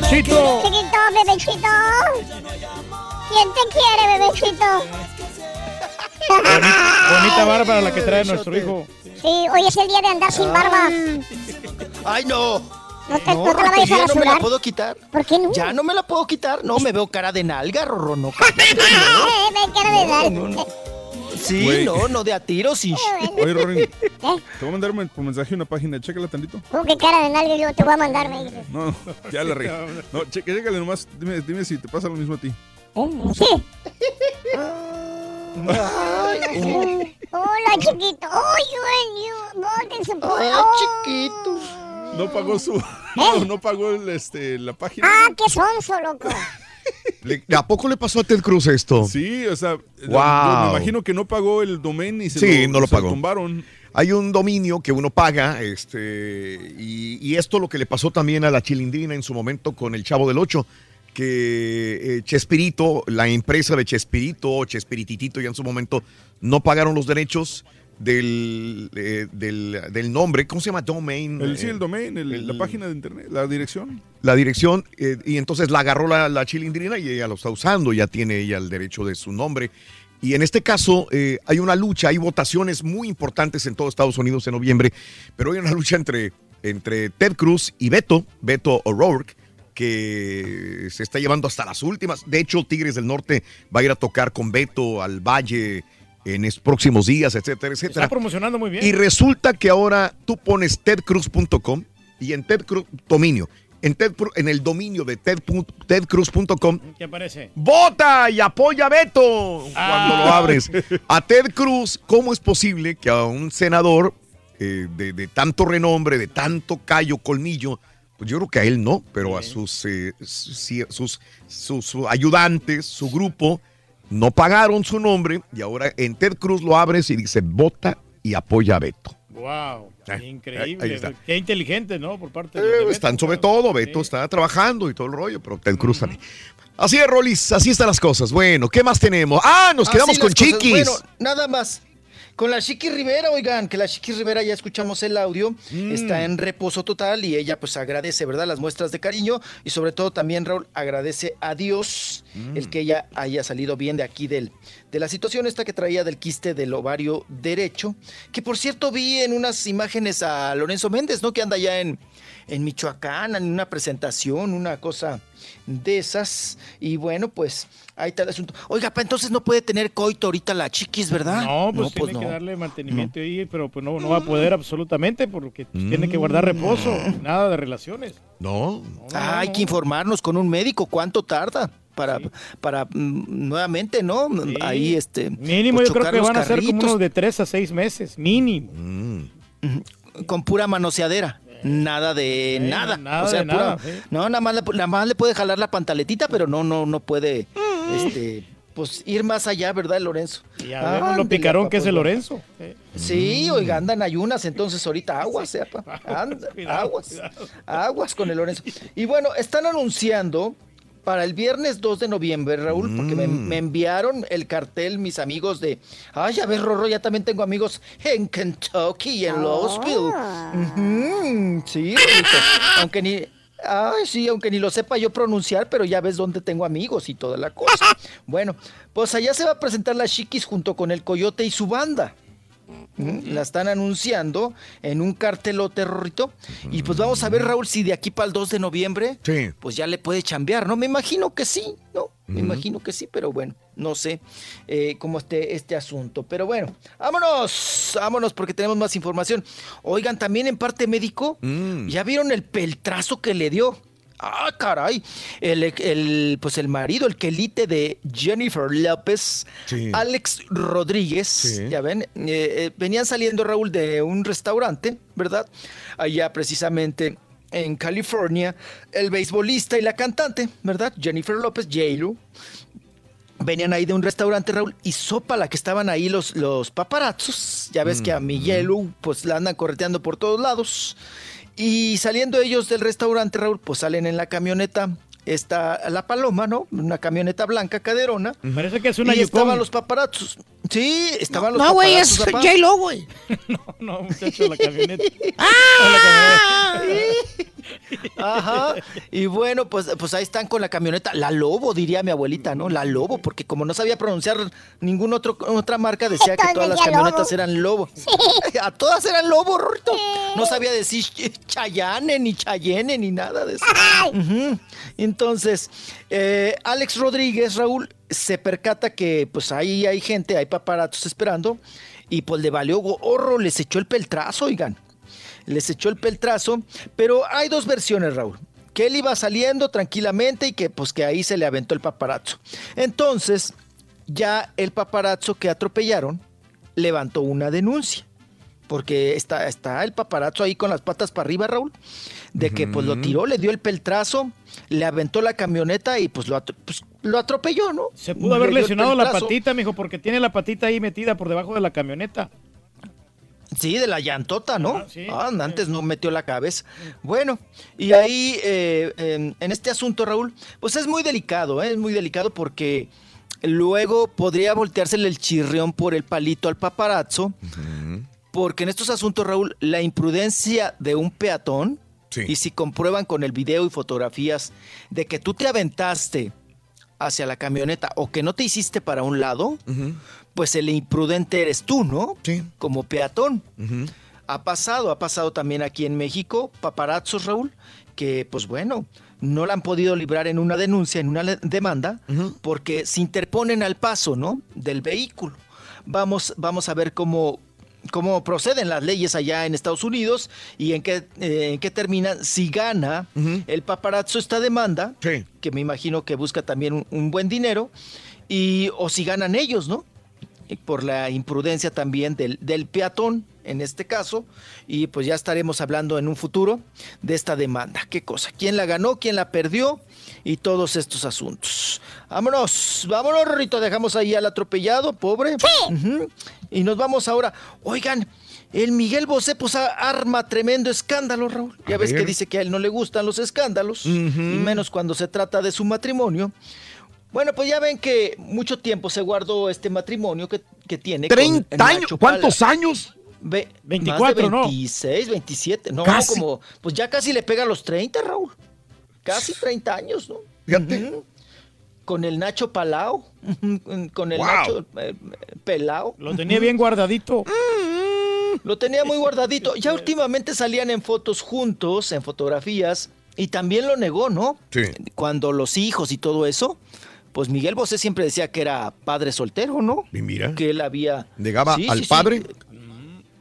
Bebechito. Chiquito, bebechito. ¿Quién te quiere, bebechito? Bonita barba la que trae nuestro hijo. Sí, hoy es el día de andar sin barba. ¡Ay, no! No te, No, no te la vayas a ya no me la rasurar. puedo quitar. ¿Por qué no? Ya no me la puedo quitar. No, me veo cara de nalga, Rorro, no. Ve cara de no. Sí, Güey. no, no de a tiros y... Oye, Rory, te voy a mandar men- por mensaje una página, chécala tantito. ¿Cómo que cara de nalga yo te voy a mandar, me dices? No, ya la regué. No, chécale nomás, dime, dime si te pasa lo mismo a ti. Sí. Hola, chiquito. Ay, yo, bótense por Ay, chiquito. No pagó su. No, no pagó el, este, la página. Ah, qué sonso, loco. ¿A poco le pasó a Ted Cruz esto? Sí, o sea, Wow. me imagino que no pagó el domain y se Sí, lo, no lo se pagó. tumbaron. Hay un dominio que uno paga, este, y, y esto lo que le pasó también a la Chilindrina en su momento con el Chavo del Ocho, que eh, Chespirito, la empresa de Chespirito, o Chespirititito ya en su momento, no pagaron los derechos del, eh, del, del nombre, ¿cómo se llama? Domain. El, sí, eh, el domain, el- la página de internet, la dirección. la dirección eh, y entonces la agarró la, la chilindrina y ella lo está usando, ya tiene ella el derecho de su nombre. Y en este caso eh, hay una lucha, hay votaciones muy importantes en todo Estados Unidos en noviembre, pero hay una lucha entre, entre Ted Cruz y Beto, Beto O'Rourke, que se está llevando hasta las últimas. De hecho, Tigres del Norte va a ir a tocar con Beto al Valle en los próximos días, etcétera, etcétera. Está promocionando muy bien. Y resulta que ahora tú pones tedcruz.com y en Ted Cruz, dominio, en, Ted en el dominio de ted tedcruz.com, ¿Qué aparece? vota y apoya a Beto cuando Ah. lo abres. A Ted Cruz, ¿cómo es posible que a un senador eh, de, de tanto renombre, de tanto callo, colmillo, pues yo creo que a él no, pero a sus, eh, sus- sus ayudantes, su grupo, no pagaron su nombre y ahora en Ted Cruz lo abres y dice vota y apoya a Beto. Wow, ahí increíble. está. Qué inteligente, ¿no? Por parte de, Eh, de Beto, están sobre claro. todo, Beto está trabajando y todo el rollo, pero Ted Cruz también. Así es, Rolis, así están las cosas. Bueno, ¿qué más tenemos? Ah, nos quedamos con cosas. Chiquis. Bueno, nada más. Con la Chiqui Rivera, oigan, que la Chiqui Rivera ya escuchamos el audio, Mm. está en reposo total y ella pues agradece, ¿verdad? Las muestras de cariño y sobre todo también Raúl agradece a Dios Mm. el que ella haya salido bien de aquí del, de la situación esta que traía del quiste del ovario derecho, que por cierto vi en unas imágenes a Lorenzo Méndez, ¿no? Que anda ya en, en Michoacán, en una presentación, una cosa de esas. Y bueno, pues ahí está el asunto. Oiga, pa, entonces no puede tener coito ahorita la chiquis, ¿verdad? No, pues tiene que darle mantenimiento ahí, pero pues no, no va a poder absolutamente porque pues, tiene que guardar reposo, nada de relaciones. No. Ah, hay que informarnos con un médico cuánto tarda para, para mm, nuevamente, ¿no? Ahí este. Mínimo pues, yo creo que van a ser como unos de tres a seis meses, mínimo. Con pura manoseadera. Nada de nada. nada o sea, de pura- nada, sí. No, nada más, le, nada más le puede jalar la pantaletita, pero no, no, no puede, este, pues ir más allá, ¿verdad, Lorenzo? Ya vemos lo Ándele, picarón papá, que es el pues, Lorenzo. Sí, oiga, andan ayunas, entonces ahorita aguas, sepa. Anda, Cuidado, aguas. cuidado. Aguas con el Lorenzo. Y bueno, están anunciando para el viernes 2 de noviembre, Raúl, porque me, Mm. me enviaron el cartel mis amigos de. Ay, a ver, Rorro, ya también tengo amigos en Kentucky y en Louisville. Ujú, Sí. Aunque ni. Ay, sí, aunque ni lo sepa yo pronunciar, pero ya ves dónde tengo amigos y toda la cosa. Bueno, pues allá se va a presentar la Chiquis junto con el Coyote y su banda. La están anunciando en un cartelote, Rorrito. Y pues vamos a ver, Raúl, si de aquí para el 2 de noviembre, Sí. pues ya le puede chambear, ¿no? Me imagino que sí, ¿no? Me imagino que sí, pero bueno, no sé eh, cómo esté este asunto. Pero bueno, vámonos, vámonos porque tenemos más información. Oigan, también en parte médico, Mm. ¿ya vieron el peltrazo que le dio? Ah, caray. El, el, pues el marido, el quelite de Jennifer López, Sí. Alex Rodríguez, Sí. ya ven, eh, eh, venían saliendo Raúl de un restaurante, ¿verdad? Allá precisamente en California, el beisbolista y la cantante, ¿verdad? Jennifer López, J-Lo, venían ahí de un restaurante, Raúl, y sopa la que estaban ahí los, los paparazzos. Ya ves que a mi J-Lo, pues la andan correteando por todos lados. Y saliendo ellos del restaurante, Raúl, pues salen en la camioneta. Está la paloma, ¿no? Una camioneta blanca caderona. Parece que es una y Yukon. estaban los paparazzos. Sí, estaban los No, güey, es. J-Lo, güey. No, muchacho, la camioneta. ¡Ah! Ajá. Y bueno, pues, pues ahí están con la camioneta. La Lobo, diría mi abuelita, ¿no? La Lobo, porque como no sabía pronunciar ninguna otra marca, decía que todas las camionetas Lobo. eran Lobo. A todas eran Lobo, Rorrito. No sabía decir Chayane, ni Chayenne, ni nada de eso. Ujú. Entonces, eh, Alex Rodríguez, Raúl, se percata que pues ahí hay gente, hay paparatos esperando, y pues le valió gorro, les echó el peltrazo, oigan. Les echó el peltrazo, pero hay dos versiones, Raúl. Que él iba saliendo tranquilamente y que pues que ahí se le aventó el paparazzo. Entonces, ya el paparazzo que atropellaron levantó una denuncia. Porque está, está el paparazzo ahí con las patas para arriba, Raúl. De que pues lo tiró, le dio el peltrazo, le aventó la camioneta y pues lo, atro- pues, lo atropelló, ¿no? Se pudo haber Le lesionado la patita, mijo, porque tiene la patita ahí metida por debajo de la camioneta. Sí, de la llantota, ¿no? Ah, sí. Ah, antes no metió la cabeza. Bueno, y ahí eh, en, en este asunto, Raúl, pues es muy delicado, ¿eh? es muy delicado porque luego podría volteársele el chirrión por el palito al paparazzo, porque en estos asuntos, Raúl, la imprudencia de un peatón, y si comprueban con el video y fotografías de que tú te aventaste hacia la camioneta o que no te hiciste para un lado, pues el imprudente eres tú, ¿no? Sí. Como peatón. Ha pasado, ha pasado también aquí en México, paparazzos, Raúl, que pues bueno, no la han podido librar en una denuncia, en una demanda, porque se interponen al paso, ¿no? Del vehículo. Vamos, vamos a ver cómo, cómo proceden las leyes allá en Estados Unidos y en qué, eh, en qué terminan. Si gana el paparazzo esta demanda, que me imagino que busca también un, un buen dinero, y, o si ganan ellos, ¿no? Por la imprudencia también del, del peatón, en este caso, y pues ya estaremos hablando en un futuro de esta demanda. ¿Qué cosa? ¿Quién la ganó? ¿Quién la perdió? Y todos estos asuntos. Vámonos, vámonos, Rorrito, dejamos ahí al atropellado, pobre. Ujú. Y nos vamos ahora. Oigan, el Miguel Bosé pues arma tremendo escándalo, Raúl. Ya A ves ver. que dice que a él no le gustan los escándalos, y menos cuando se trata de su matrimonio. Bueno, pues ya ven que mucho tiempo se guardó este matrimonio que, que tiene. con 30 Nacho años. ¿Cuántos años? Ve- 24, más de ¿no? 26, 27. No, Casi. como. Pues ya casi le pega a los 30, Raúl. Casi 30 años, ¿no? Ujú. Con el Nacho Palao. Con el Wow. Nacho eh, Pelao. Lo tenía bien guardadito. Lo tenía muy guardadito. Ya últimamente salían en fotos juntos, en fotografías. Y también lo negó, ¿no? Sí. Cuando los hijos y todo eso. Pues Miguel Bosé siempre decía que era padre soltero, ¿no? Y mira. Que él había. ¿Negaba Sí, al sí, sí.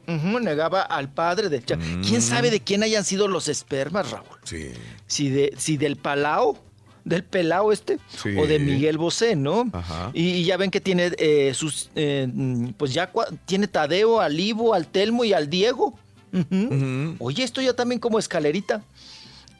Ujú, negaba al padre de cha- ¿Quién sabe de quién hayan sido los espermas, Raúl? Sí. Si, de, si del Palao, del Pelao este, Sí. o de Miguel Bosé, ¿no? Ajá. Y, y ya ven que tiene eh, sus, eh, mm, pues ya tiene Tadeo, al Ivo, al Telmo y al Diego. Ujú. Oye, esto ya también como escalerita.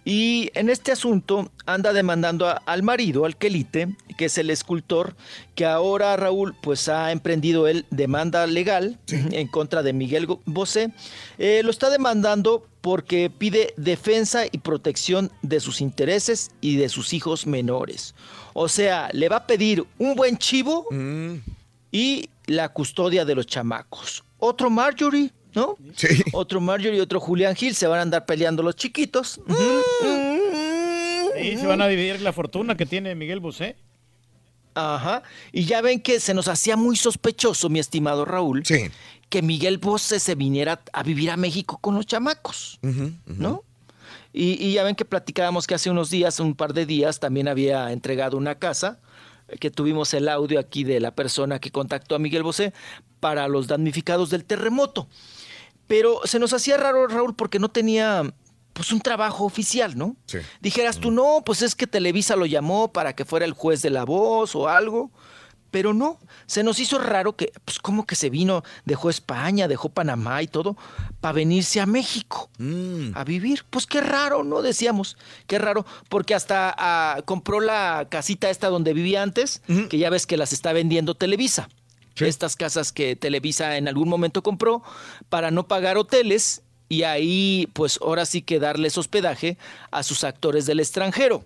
Y en este asunto anda demandando a- al marido, al Quelite, que es el escultor, que ahora Raúl pues ha emprendido él demanda legal en contra de Miguel Bosé. Eh, lo está demandando porque pide defensa y protección de sus intereses y de sus hijos menores. O sea, le va a pedir un buen chivo y la custodia de los chamacos. Otro Marjorie, ¿no? Sí. Otro Marjorie y otro Julián Gil se van a andar peleando los chiquitos. Sí, se van a dividir la fortuna que tiene Miguel Bosé. Ajá. Y ya ven que se nos hacía muy sospechoso, mi estimado Raúl, que Miguel Bosé se viniera a vivir a México con los chamacos, ¿no? Y, y ya ven que platicábamos que hace unos días, un par de días, también había entregado una casa, eh, que tuvimos el audio aquí de la persona que contactó a Miguel Bosé para los damnificados del terremoto. Pero se nos hacía raro, Raúl, porque no tenía pues un trabajo oficial, ¿no? Sí. Dijeras tú, no, pues es que Televisa lo llamó para que fuera el juez de la voz o algo. Pero no, se nos hizo raro que, pues como que se vino, dejó España, dejó Panamá y todo, para venirse a México a vivir. Pues qué raro, ¿no? Decíamos, qué raro, porque hasta ah, compró la casita esta donde vivía antes, que ya ves que las está vendiendo Televisa. Estas casas que Televisa en algún momento compró para no pagar hoteles y ahí, pues ahora sí que darles hospedaje a sus actores del extranjero.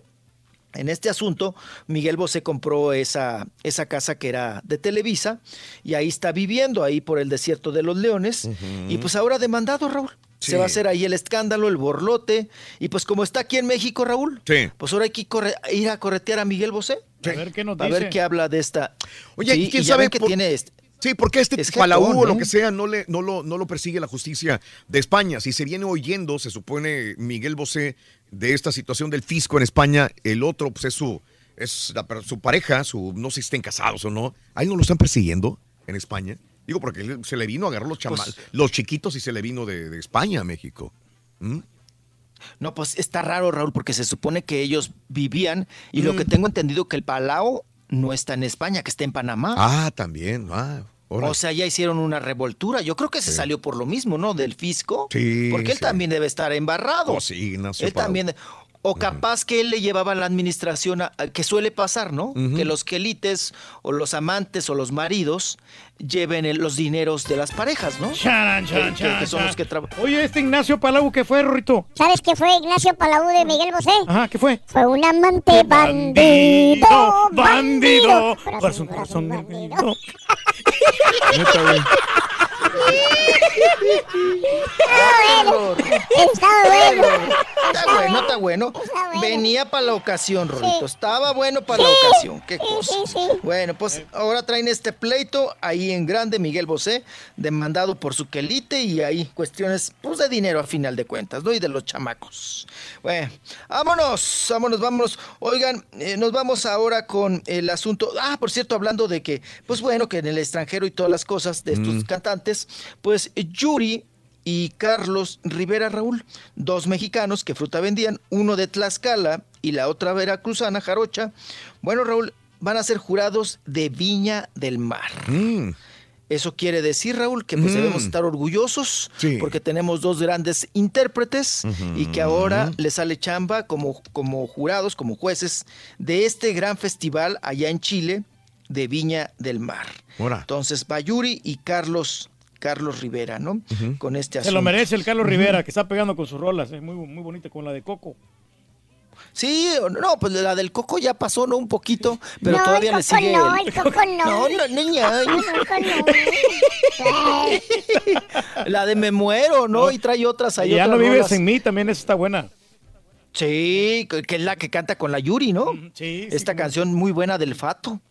En este asunto, Miguel Bosé compró esa, esa casa que era de Televisa y ahí está viviendo, ahí por el desierto de los leones. Y pues ahora demandado, Raúl. Se va a hacer ahí el escándalo, el borlote. Y pues como está aquí en México, Raúl, Sí. pues ahora hay que ir a corretear a Miguel Bosé. A ver qué nos A dice. ver qué habla de esta. Oye, Sí, ¿y quién sabe que por- tiene este- Sí, porque este Es Palau jetón, o lo que sea no, le, no, lo, no lo persigue la justicia de España. Si se viene oyendo, se supone Miguel Bosé, de esta situación del fisco en España, el otro pues es su, es la su pareja, su, no sé si estén casados o no. ¿A él no lo están persiguiendo en España? Digo, porque él se le vino, agarró los, chama- Pues- los chiquitos y se le vino de, de España a México. ¿Mm? No, pues está raro, Raúl, porque se supone que ellos vivían y Mm. lo que tengo entendido que el Palau no está en España, que está en Panamá. Ah, también. Ah. O sea, ya hicieron una revoltura. Yo creo que se salió por lo mismo, ¿no? Del fisco. Sí, Porque él sí. también debe estar embarrado. Oh, sí, Ignacio Él Palau. también. O capaz que él le llevaba la administración, a- a- que suele pasar, ¿no? Ujú. Que los quelites o los amantes o los maridos lleven el- los dineros de las parejas, ¿no? Charan, charan, Que- que, charan, son charan. los que trabajan. Oye, este Ignacio Palau, ¿qué fue, Rorrito? ¿Sabes qué fue Ignacio Palau de Miguel Bosé? Ajá, ¿qué fue? Fue un amante bandido, bandido. bandido. Corazón, corazón, bandido. Neta, güey. Está bueno. Está bueno. Está bueno, está bueno. Venía para la ocasión, Rorito. Estaba bueno para la ocasión. Qué cosa. Bueno, pues ahora traen este pleito ahí en grande, Miguel Bosé, demandado por su quelite y ahí cuestiones pues, de dinero a final de cuentas, ¿no? Y de los chamacos. Bueno, vámonos, vámonos, vámonos. Oigan, eh, nos vamos ahora con el asunto. Ah, por cierto, hablando de que, pues bueno, que en el extranjero y todas las cosas de estos Mm. cantantes, pues Yuri y Carlos Rivera Raúl, dos mexicanos que fruta vendían, uno de Tlaxcala y la otra veracruzana, Jarocha. Bueno, Raúl, van a ser jurados de Viña del Mar. Mm. Eso quiere decir, Raúl, que pues Mm. debemos estar orgullosos Sí. porque tenemos dos grandes intérpretes y que ahora les sale chamba como, como jurados, como jueces de este gran festival allá en Chile de Viña del Mar. Ahora. Entonces, Bayuri y Carlos, Carlos Rivera, ¿no? Con este Se asunto. lo merece el Carlos. Rivera, que está pegando con sus rolas. Es muy, muy bonita con la de Coco. Sí, no, pues la del Coco ya pasó, ¿no? Un poquito, pero No, todavía el le Coco sigue. no, el Coco no. No, no, niña. ay. El Coco no. La de Me Muero, ¿no? Y trae otras ahí. Y ya otras no vives rolas. en mí, también esa está buena. Sí, que es la que canta con la Yuri, ¿no? Sí. Esta canción muy buena del Fato.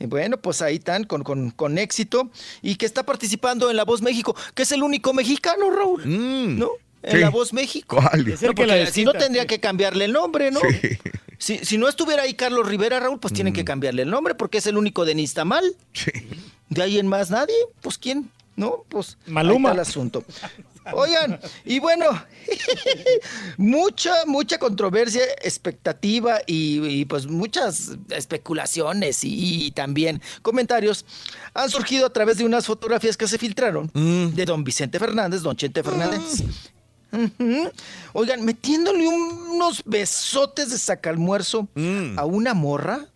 Y bueno, pues ahí están con, con, con éxito. Y que está participando en La Voz México, que es el único mexicano, Raúl. ¿No? En Sí. La Voz México. ¿Cuál? Es el No, que la porque si no tendría sí. que cambiarle el nombre, ¿no? Si, si no estuviera ahí Carlos Rivera, Raúl, pues tienen que cambiarle el nombre porque es el único de Nistamal. De ahí en más nadie, pues quién, ¿no? Pues Maluma. ahí está el asunto. Oigan, y bueno, mucha, mucha controversia, expectativa y, y, pues muchas especulaciones y, y también comentarios han surgido a través de unas fotografías que se filtraron de don Vicente Fernández, don Chente Fernández. Ujú. Oigan, metiéndole unos besotes de sacalmuerzo a una morra,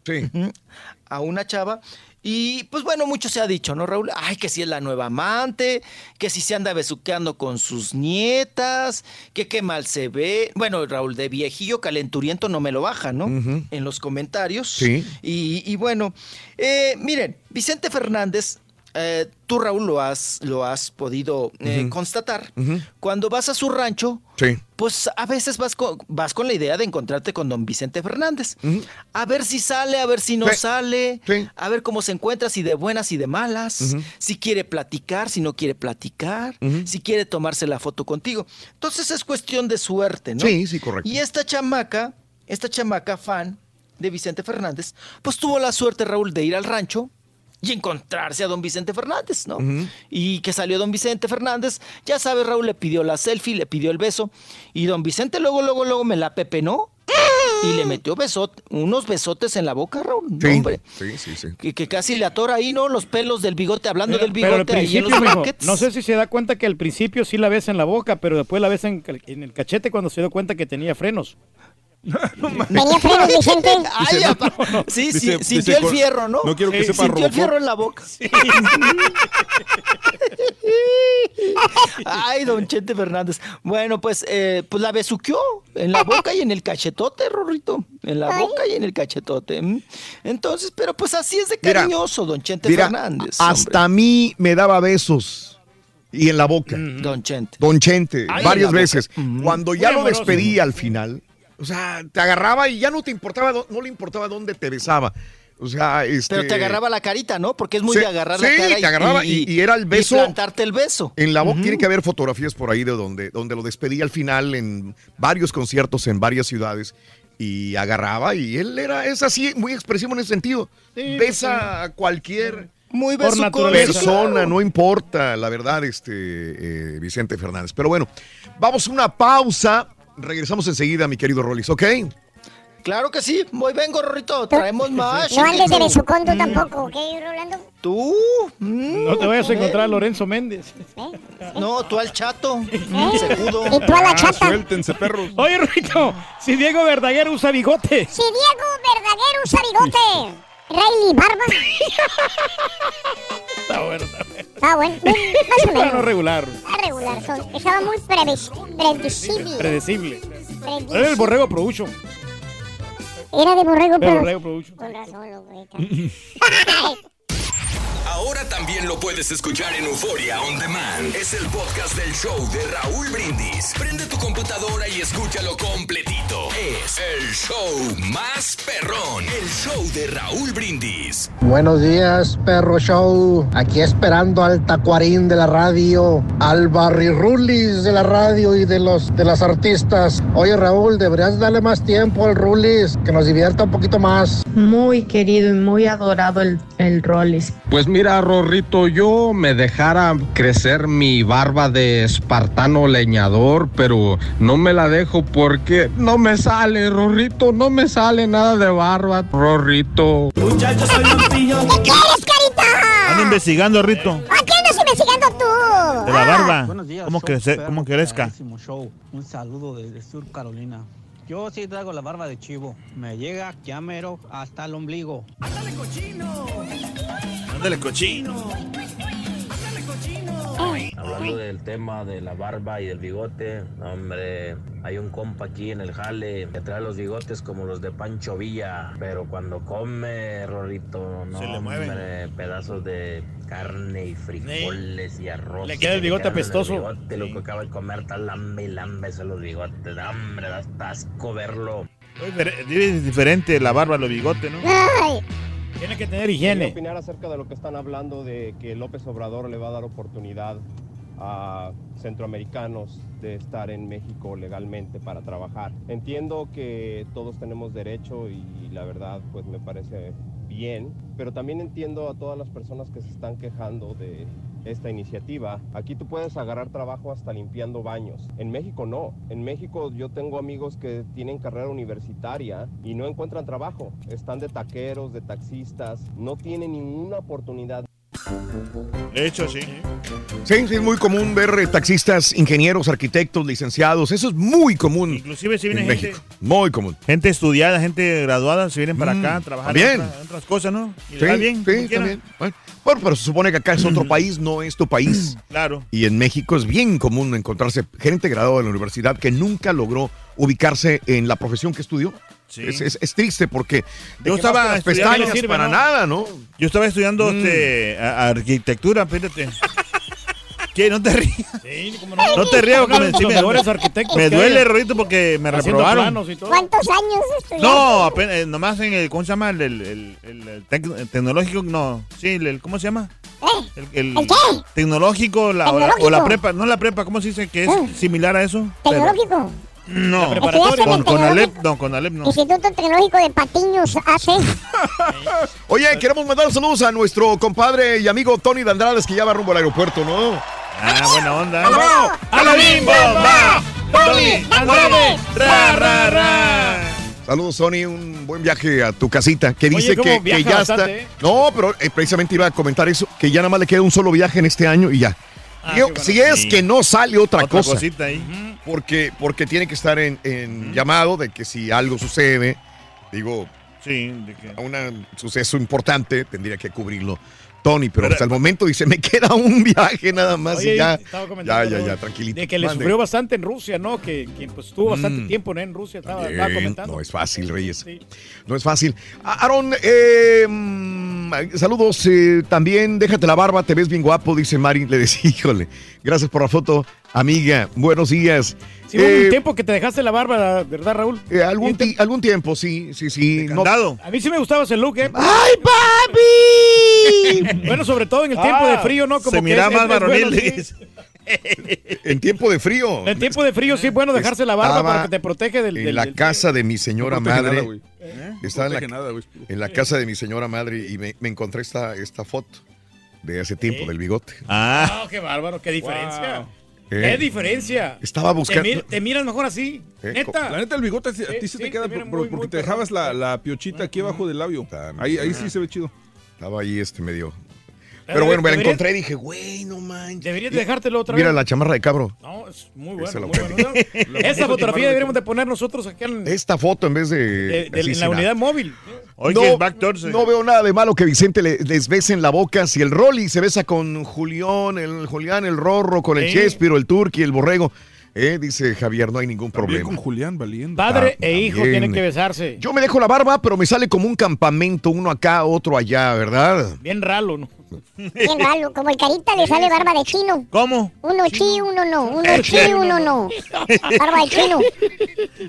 a una chava. Y pues bueno, mucho se ha dicho, ¿no, Raúl? Ay, que si es la nueva amante, que si se anda besuqueando con sus nietas, que qué mal se ve. Bueno, Raúl, de viejillo calenturiento no me lo baja, ¿no? En los comentarios. Sí. Y, y bueno, eh, miren, Vicente Fernández, eh, tú Raúl lo has, lo has podido eh, constatar. Cuando vas a su rancho, Sí. pues a veces vas con, vas con la idea de encontrarte con don Vicente Fernández. A ver si sale, a ver si no Sí. sale, a ver cómo se encuentra, si de buenas y de malas, si quiere platicar, si no quiere platicar, si quiere tomarse la foto contigo. Entonces es cuestión de suerte, ¿no? Sí, sí, correcto. Y esta chamaca, esta chamaca fan de Vicente Fernández, pues tuvo la suerte, Raúl, de ir al rancho y encontrarse a don Vicente Fernández, ¿no? Y que salió don Vicente Fernández, ya sabes, Raúl le pidió la selfie, le pidió el beso, y don Vicente luego, luego, luego me la pepenó y le metió besot, unos besotes en la boca, Raúl. No, Sí, hombre. sí, sí, sí. Que, que casi le atora ahí, ¿no? Los pelos del bigote, hablando Pero, del pero al bigote ahí en los mijo, no sé si se da cuenta que al principio sí la ves en la boca, pero después la ves en, en el cachete cuando se dio cuenta que tenía frenos. ¿Tenía frenos, Vicente? Ay, apa, no, no, sí, dice- sí, sintió el fierro, ¿no? no quiero que Sí, sepa Sintió el fierro en la boca. Ay, don Chente Fernández. Bueno, pues, eh, pues la besuqueó en la boca y en el cachetote, Rorrito. En la boca y en el cachetote. ¿m? Entonces, pero pues así es de Mira, cariñoso, don Chente Mira, Fernández. hasta a mí me daba besos. y en la boca. Don Chente. Don Chente, varias veces. Cuando Muy ya lo amoroso. despedía al final, o sea, te agarraba y ya no te importaba, no le importaba dónde te besaba. O sea, este... Pero te agarraba la carita, ¿no? Porque es muy Sí, de agarrar sí, la cara te agarraba y- y era el beso- Y plantarte el beso. En la boca tiene que haber fotografías por ahí de donde, donde lo despedía al final en varios conciertos en varias ciudades y agarraba y él era, es así, muy expresivo en ese sentido. Sí, Besa a cualquier Muy besucón. persona, no importa, la verdad, este eh, Vicente Fernández. Pero bueno, vamos a una pausa. Regresamos enseguida, mi querido Rolis, ¿ok? Claro que sí. Voy, vengo, Rorrito. Traemos más. No andes de besucón tú tampoco, ¿ok, Rolando? Tú. mm, No te vayas a encontrar a Lorenzo Méndez. No, tú al chato. ¿Eh? Mm, Secudo. Y tú a la chata. Suéltense, perros. Oye, Rito, si Diego Verdaguer usa bigote. Si Diego Verdaguer usa bigote, Rayleigh Barba. Está bueno, está bueno. Está bueno, más o Bueno, menos. regular. Está regular, son- estaba muy predecible. Predecible. Era el borrego production. Era de borrego, pero... borrego production. Con razón, loco. Ahora también lo puedes escuchar en Euforia On Demand. Es el podcast del show de Raúl Brindis. Prende tu computadora y escúchalo completito. Es el show más perrón. El show de Raúl Brindis. Buenos días, perro show. Aquí esperando al tacuarín de la radio, al barrirulis de la radio y de los de las artistas. Oye, Raúl, deberías darle más tiempo al Rulis, que nos divierta un poquito más. Muy querido y muy adorado el, el Rollis. Pues mira, Rorrito, yo me dejara crecer mi barba de espartano leñador, pero no me la dejo porque no me sale, Rorrito, no me sale nada de barba, Rorrito. ¿Qué quieres, carita? Ando investigando, Rito. ¿A qué andas investigando tú? De la barba. Buenos días, ¿Cómo, show crece, cómo crezca? show. Un saludo desde Sur Carolina. Yo sí traigo la barba de chivo. Me llega ya mero hasta el ombligo. Ándale, cochino. Hablando del tema de la barba y del bigote, hombre, hay un compa aquí en el jale que trae los bigotes como los de Pancho Villa, pero cuando come, Rorito, no, Se le mueven. hombre, pedazos de carne y frijoles y arroz. Le queda el bigote apestoso. bigote, lo que acaba de comer, está lambe y lambe esos los bigotes, hombre, da asco verlo. Es diferente la barba los bigotes, ¿no? Tiene que tener higiene. opinar acerca de lo que están hablando de que López Obrador le va a dar oportunidad a centroamericanos de estar en México legalmente para trabajar. Entiendo que todos tenemos derecho y la verdad pues me parece bien, pero también entiendo a todas las personas que se están quejando de esta iniciativa. Aquí tú puedes agarrar trabajo hasta limpiando baños. En México no. En México yo tengo amigos que tienen carrera universitaria y no encuentran trabajo. Están de taqueros, de taxistas, no tienen ninguna oportunidad. De hecho, sí. Sí, sí, es muy común ver taxistas, ingenieros, arquitectos, licenciados. Eso es muy común. Inclusive si viene en gente, México. Muy común. gente estudiada, gente graduada, se vienen para acá a trabajar en, también. otra- en otras cosas, ¿no? Y Sí, bien, sí, también. Bueno, bueno, pero se supone que acá es otro país, no es tu país. Claro. Y en México es bien común encontrarse gente graduada de la universidad que nunca logró ubicarse en la profesión que estudió. Sí. Es, es- es triste porque Yo estaba las estudiando- pestañas sirve, para ¿no? nada, ¿no? Yo estaba estudiando Mm. este, a- arquitectura, fíjate. ¿Qué? ¿No te rías? Sí, cómo No te rías, porque me, sí me- arquitectos me duele. Rorito, porque me Haciendo reprobaron. ¿Cuántos años estudiaste? No, apenas, eh, nomás en el, ¿cómo se llama? El, el, el- el- el tec- el tecnológico, no. Sí, el, el- ¿cómo se llama? El, el- ¿El qué? Tecnológico, la, o la- Tecnológico. O, la, prepa, no la prepa, ¿cómo se dice? Que es Ah. similar a eso. Pero- Tecnológico. No, con, con. Alep, no, con Alep no. Instituto Tecnológico de Patiños AC. Oye, queremos mandar saludos a nuestro compadre y amigo Tony de Andrades que ya va rumbo al aeropuerto, ¿no? Ah, buena onda. ¡Vamos! ¡A la bimbo! ¡Va! ¡Tony! ¡Andrade! ¡Ra, ra, ra! Saludos, Sony, un buen viaje a tu casita. Que dice que, que ya bastante, está. ¿eh? No, pero eh, precisamente iba a comentar eso, que ya nada más le queda un solo viaje en este año y ya. Ah, bueno. si es que no sale otra, Otra cosa. cosita ahí. Porque, porque tiene que estar en, en llamado de que si algo sucede, digo, Sí, de que... a un suceso importante, tendría que cubrirlo Tony, pero, Pero- hasta el momento dice, me queda un viaje nada más Oye, y ya, ya, ya, ya, tranquilito. De que le Mande. sufrió bastante en Rusia, ¿no? Que, que, pues estuvo bastante Mm. tiempo ¿no? en Rusia, estaba, Bien, estaba comentando. no es fácil, Reyes. Sí. No es fácil. A- Aaron, eh, saludos. eh, también déjate la barba, te ves bien guapo, dice Mari. Le decía, híjole, gracias por la foto, amiga. Buenos días. Sí, hubo Eh, un tiempo que te dejaste la barba, ¿verdad, Raúl? eh, algún, ti- algún tiempo, sí, sí, sí. No- A mí sí me gustaba ese look, ¿eh? ¡Ay, papi! bueno, sobre todo en el tiempo de frío, ¿no? Como se que mira es- más varonil, bueno, le sí. en tiempo de frío. En tiempo de frío sí es bueno dejarse la barba para que te protege del... En del- la del- casa de mi señora No madre. nada, güey. Estaba en, la, protege nada, güey. en la casa de mi señora madre y me, me encontré esta, esta foto de hace tiempo, del bigote. Ah, qué bárbaro, qué diferencia. Eh. ¿Qué diferencia? Estaba buscando- Te, mir- te miras mejor así, Eh, neta. La neta, el bigote a ti sí, te queda mira por- muy, porque muy te dejabas la, la piochita aquí abajo del labio. Ahí, ahí sí se ve chido. Estaba ahí este medio. Pero bueno, me la encontré y dije, güey, no manches. Deberías dejártelo otra Mira vez. la chamarra de cabro. No, es muy Esa bueno. la Muy. Esa fotografía deberíamos de poner nosotros aquí en, Esta foto en vez de. de- de- así en la unidad móvil. no, no veo nada de malo que Vicente le- les bese en la boca. Si el Rolly se besa con Julián, el Julián, el Rorro, con el Sí. Chespiro, el Turqui, el Borrego. Eh, dice Javier, no hay ningún También problema. con Julián valiendo. Padre Ah, e hijo también. tienen que besarse. Yo me dejo la barba, pero me sale como un campamento, uno acá, otro allá, ¿verdad? Bien ralo, ¿no? Bien raro, como el carita le sale barba de chino. ¿Cómo? Uno sí, uno no. Uno sí, uno no. Barba de chino.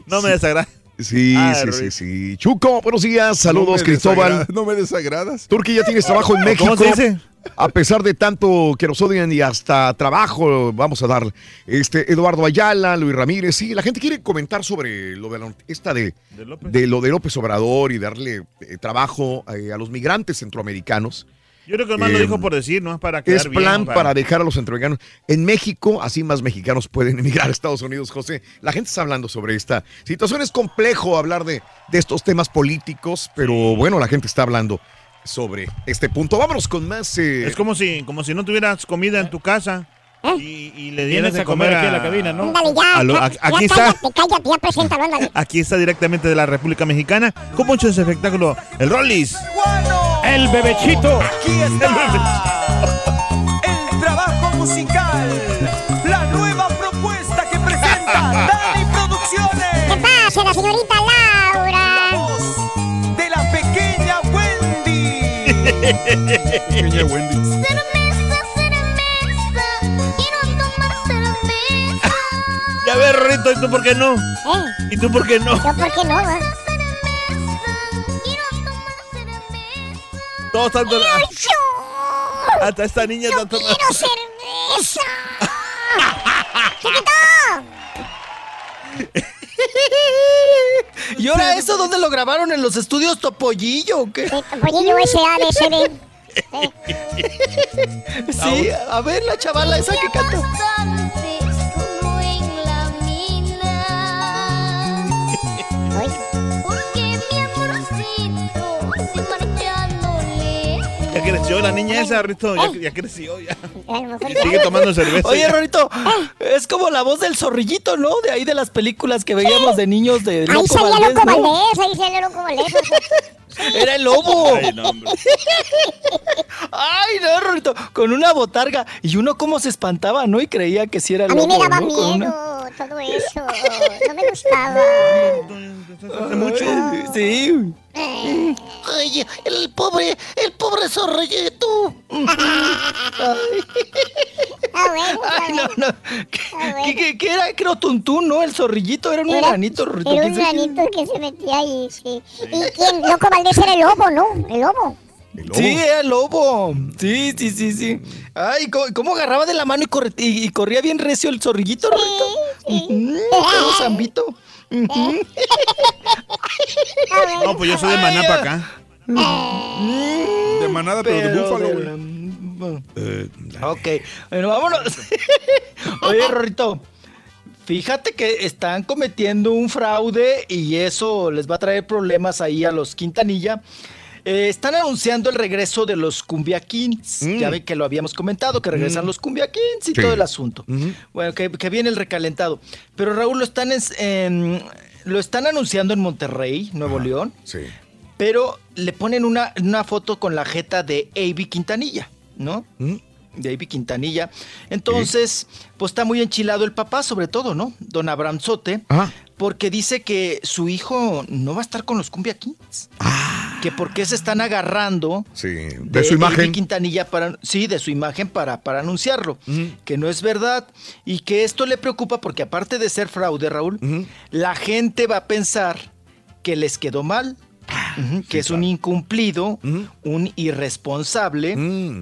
No me desagrada. Sí, Ah, sí, sí, sí. Chuco, buenos días, saludos, No Cristóbal. desagrada- No me desagradas. Turquía ya tienes trabajo en México. ¿Cómo se dice? A pesar de tanto que nos odian y hasta trabajo, vamos a dar. Este, Eduardo Ayala, Luis Ramírez, sí, la gente quiere comentar sobre lo de la, esta de, ¿De López? de lo de López Obrador y darle eh, trabajo eh, a los migrantes centroamericanos. Yo creo que más lo Eh, dijo por decir, no es para quedar Es bien, plan para... dejar a los centroamericanos. En México, así más mexicanos pueden emigrar a Estados Unidos, José. La gente está hablando sobre esta situación. Es complejo hablar de, de estos temas políticos, pero bueno, la gente está hablando sobre este punto. Vámonos con más. eh, Es como si, como si no tuvieras comida en tu casa y, y le dieras Vienes de a comer comer aquí en la cabina, ¿no? Ándale, ya. a lo- ya, a- aquí ya está. cállate, cállate, ya preséntalo, ándale. Aquí está directamente de la República Mexicana con mucho de ese espectáculo, el Rollis. El bebechito. Aquí está el trabajo musical, la nueva propuesta que presenta Dani Producciones. ¿Qué pasa, la señorita Laura? De la pequeña Wendy. Pequeña Wendy. Ya ves, Rorrito, ¿y tú por qué no? ¿Eh? ¿Y tú por qué no? ¿Yo por qué no? va? Todos tanto. ¡Yo! Hasta esta niña ¡Yo tanto. quiero cerveza! ¡Chiquito! ¿Y ahora eso dónde lo grabaron? ¿En los estudios Topollillo o qué? Topollillo S.A.D.C.B. Sí, a ver la chavala esa que canta. Creció la niña esa, Rorrito. Ya, ya creció, ya. Y sigue tomando cerveza. Oye, Rorito, es como la voz del zorrillito, ¿no? De ahí de las películas que veíamos de niños de Ahí Loco salía Valdés, Loco ¿no? Valdés, ahí salía Loco Valdés. Era el lobo. Ay, no, hombre. Ay, no, Rorito, con una botarga. Y uno cómo se espantaba, ¿no? Y creía que sí era el A mí me lobo, daba ¿no? Miedo una- todo eso. No me gustaba. Hace mucho. Sí. Ay, el pobre, el pobre zorrillito. Ah, Ay, no, no. ¿Qué, qué- qué- qué era? Creo Tuntún, ¿no? El zorrillito era un Rorito. Era ¿quién un granito que se metía ahí, sí. ¿Y quién? Loco Valdés era el lobo, ¿no? El lobo. Sí, era el lobo. Sí, sí, sí, sí. Ay, ¿cómo, cómo agarraba de la mano y, corre- y- y corría bien recio el zorrillito, Rorito? Ujú, todo zambito. No, pues yo soy de Maná para acá. De manada, pero, de búfalo, güey. eh, Ok, bueno, vámonos. Oye, Rorrito, fíjate que están cometiendo un fraude y eso les va a traer problemas ahí a los Quintanilla. Eh, están anunciando el regreso de los Cumbia Kings. Mm. Ya ven que lo habíamos comentado, que regresan Mm. los Cumbia Kings y Sí. todo el asunto. Ujú. Bueno, que, que viene el recalentado. Pero Raúl, lo están, es- en- lo están anunciando en Monterrey, Nuevo León Sí. pero le ponen una, una foto con la jeta de A.B. Quintanilla, ¿no? De A.B. Quintanilla. Entonces, pues está muy enchilado el papá, sobre todo, ¿no? Don Abraham Sote, Ajá. porque dice que su hijo no va a estar con los Cumbia Kings. que por qué se están agarrando Sí, de, de su imagen. Quintanilla para sí, de su imagen para, para anunciarlo, que no es verdad y que esto le preocupa porque aparte de ser fraude, Raúl, la gente va a pensar que les quedó mal. Que es un incumplido, un irresponsable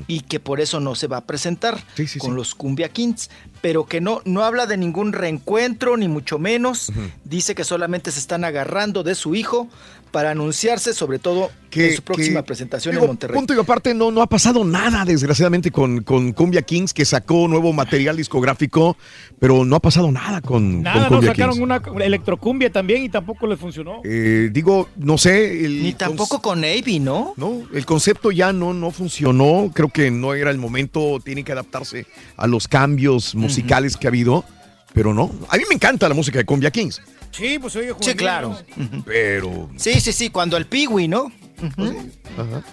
y que por eso no se va a presentar con los Cumbia Kings, pero que no, no habla de ningún reencuentro, ni mucho menos. Dice que solamente se están agarrando de su hijo para anunciarse, sobre todo en su próxima que- presentación digo, en Monterrey. Punto y aparte, no, no ha pasado nada, desgraciadamente, con, con Cumbia Kings, que sacó nuevo material discográfico, pero no ha pasado nada con, Nada, con no Cumbia sacaron Kings. una electrocumbia también y tampoco les funcionó. Eh, digo, no sé. el Ni tampoco con Avi, ¿no? No, el concepto ya no, no funcionó. Creo que no era el momento. Tienen que adaptarse a los cambios musicales que ha habido. Pero no. A mí me encanta la música de Cumbia Kings. Sí, pues oye, Sí, claro. Pero. Sí, sí, sí, cuando el piwi, ¿no? Ujú. Ajá.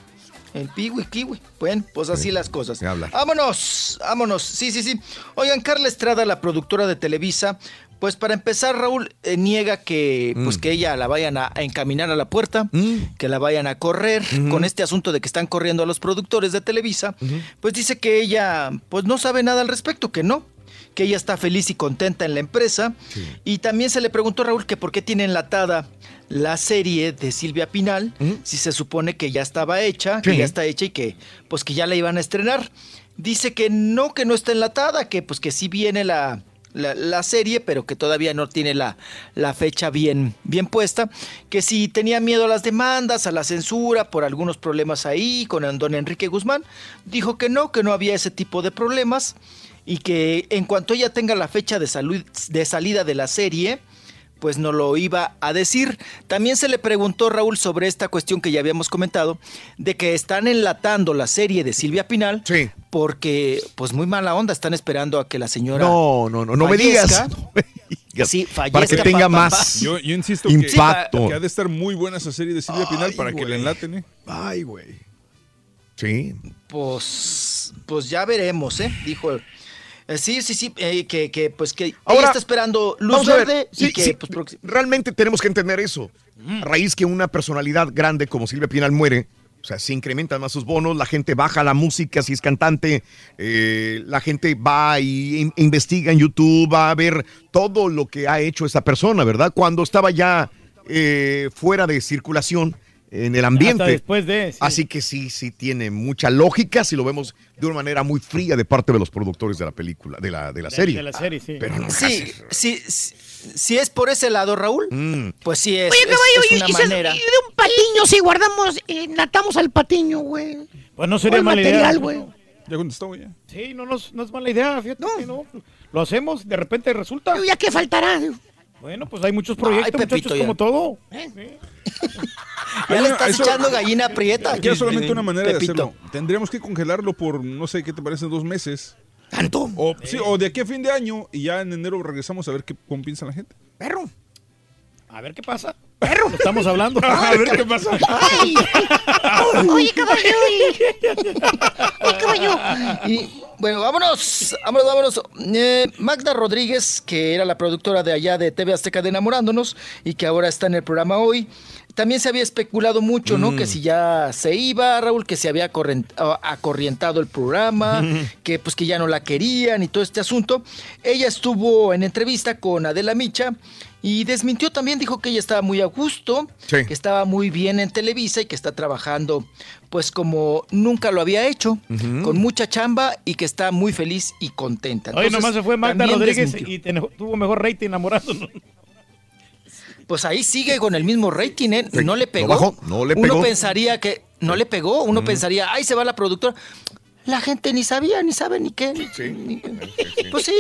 El piwi, kiwi. Bueno, pues así las cosas. Habla. Vámonos, vámonos. Sí, sí, sí. Oigan, Carla Estrada, la productora de Televisa, pues para empezar, Raúl eh, niega que, pues Mm. que ella la vayan a, a encaminar a la puerta, que la vayan a correr con este asunto de que están corriendo a los productores de Televisa. Pues dice que ella, pues no sabe nada al respecto, que no que ella está feliz y contenta en la empresa. Y también se le preguntó a Raúl que por qué tiene enlatada la serie de Silvia Pinal, si se supone que ya estaba hecha, que ya está hecha y que pues que ya la iban a estrenar. Dice que no, que no está enlatada, que pues que sí viene la, la, serie, pero que todavía no tiene la, la fecha bien, bien puesta, que si tenía miedo a las demandas, a la censura, por algunos problemas ahí con don Enrique Guzmán, dijo que no, que no había ese tipo de problemas y que en cuanto ella tenga la fecha de, salud, de salida de la serie, pues no lo iba a decir. También se le preguntó Raúl sobre esta cuestión que ya habíamos comentado, de que están enlatando la serie de Silvia Pinal, porque pues muy mala onda, están esperando a que la señora... No, no, no, no me digas. fallezca. Sí, Para que fallezca, tenga pa, pa, más Yo, yo insisto impacto. Que, que ha de estar muy buena esa serie de Silvia Pinal para que la enlaten, ¿eh? Ay, güey. Sí. Pues, pues ya veremos, ¿eh? Dijo. Eh, sí, sí, sí, eh, que, que, pues que ella Ahora, está esperando luz verde sí, y que sí, pues, realmente tenemos que entender eso. A raíz que una personalidad grande como Silvia Pinal muere, o sea, se incrementan más sus bonos, la gente baja la música si es cantante, eh, la gente va y in- investiga en YouTube, va a ver todo lo que ha hecho esa persona, ¿verdad? Cuando estaba ya fuera de circulación en el ambiente. Hasta después de... sí. Así que sí, sí tiene mucha lógica si lo vemos de una manera muy fría de parte de los productores de la película, de la, de la De- serie. De la serie, sí. Pero no Sí, sí, sí, si es por ese lado, Raúl, pues sí es, Oye, es- caballo, es y- una y, se- manera. y de un patiño, si guardamos, eh, natamos al patiño, güey. Pues no sería ¿Cuál mala material, idea. güey? Ya contestó, ya. Sí, no, no, es- no es mala idea, fíjate. que No. Lo hacemos, de repente resulta. ¿Ya qué faltará? Bueno, pues hay muchos proyectos, Ay, Pepito, muchachos, ya. como todo. Ya Hay le estás eso- echando gallina prieta. Aquí hay solamente una manera Pepito. de hacerlo. Tendríamos que congelarlo por, no sé, ¿qué te parece? Dos meses. ¿Tanto? O, sí, o de aquí a fin de año y ya en enero regresamos a ver qué, cómo piensa la gente. Perro. A ver qué pasa. Perro. Estamos hablando. A ver qué pasa. Ay, ay. Oye, caballo. Oye, caballo. Y bueno, vámonos, vámonos, vámonos. Eh, Magda Rodríguez, que era la productora de allá de TV Azteca de Enamorándonos y que ahora está en el programa hoy, también se había especulado mucho, ¿no? Mm. Que si ya se iba, Raúl, que se había corrent- a- acorrientado el programa, que pues que ya no la querían y todo este asunto. Ella estuvo en entrevista con Adela Micha y desmintió también, dijo que ella estaba muy a gusto, Sí. que estaba muy bien en Televisa y que está trabajando pues como nunca lo había hecho, con mucha chamba y que está muy feliz y contenta. Oye, Entonces, nomás se fue Magda también Rodríguez desmintió. y tuvo mejor rating enamorándonos. Pues ahí sigue con el mismo rating, ¿eh? Sí, No le no pegó. bajó, no le pegó. Uno pensaría que no le pegó, uno pensaría, ay, se va la productora. La gente ni sabía, ni sabe ni qué. ni- Pues sí,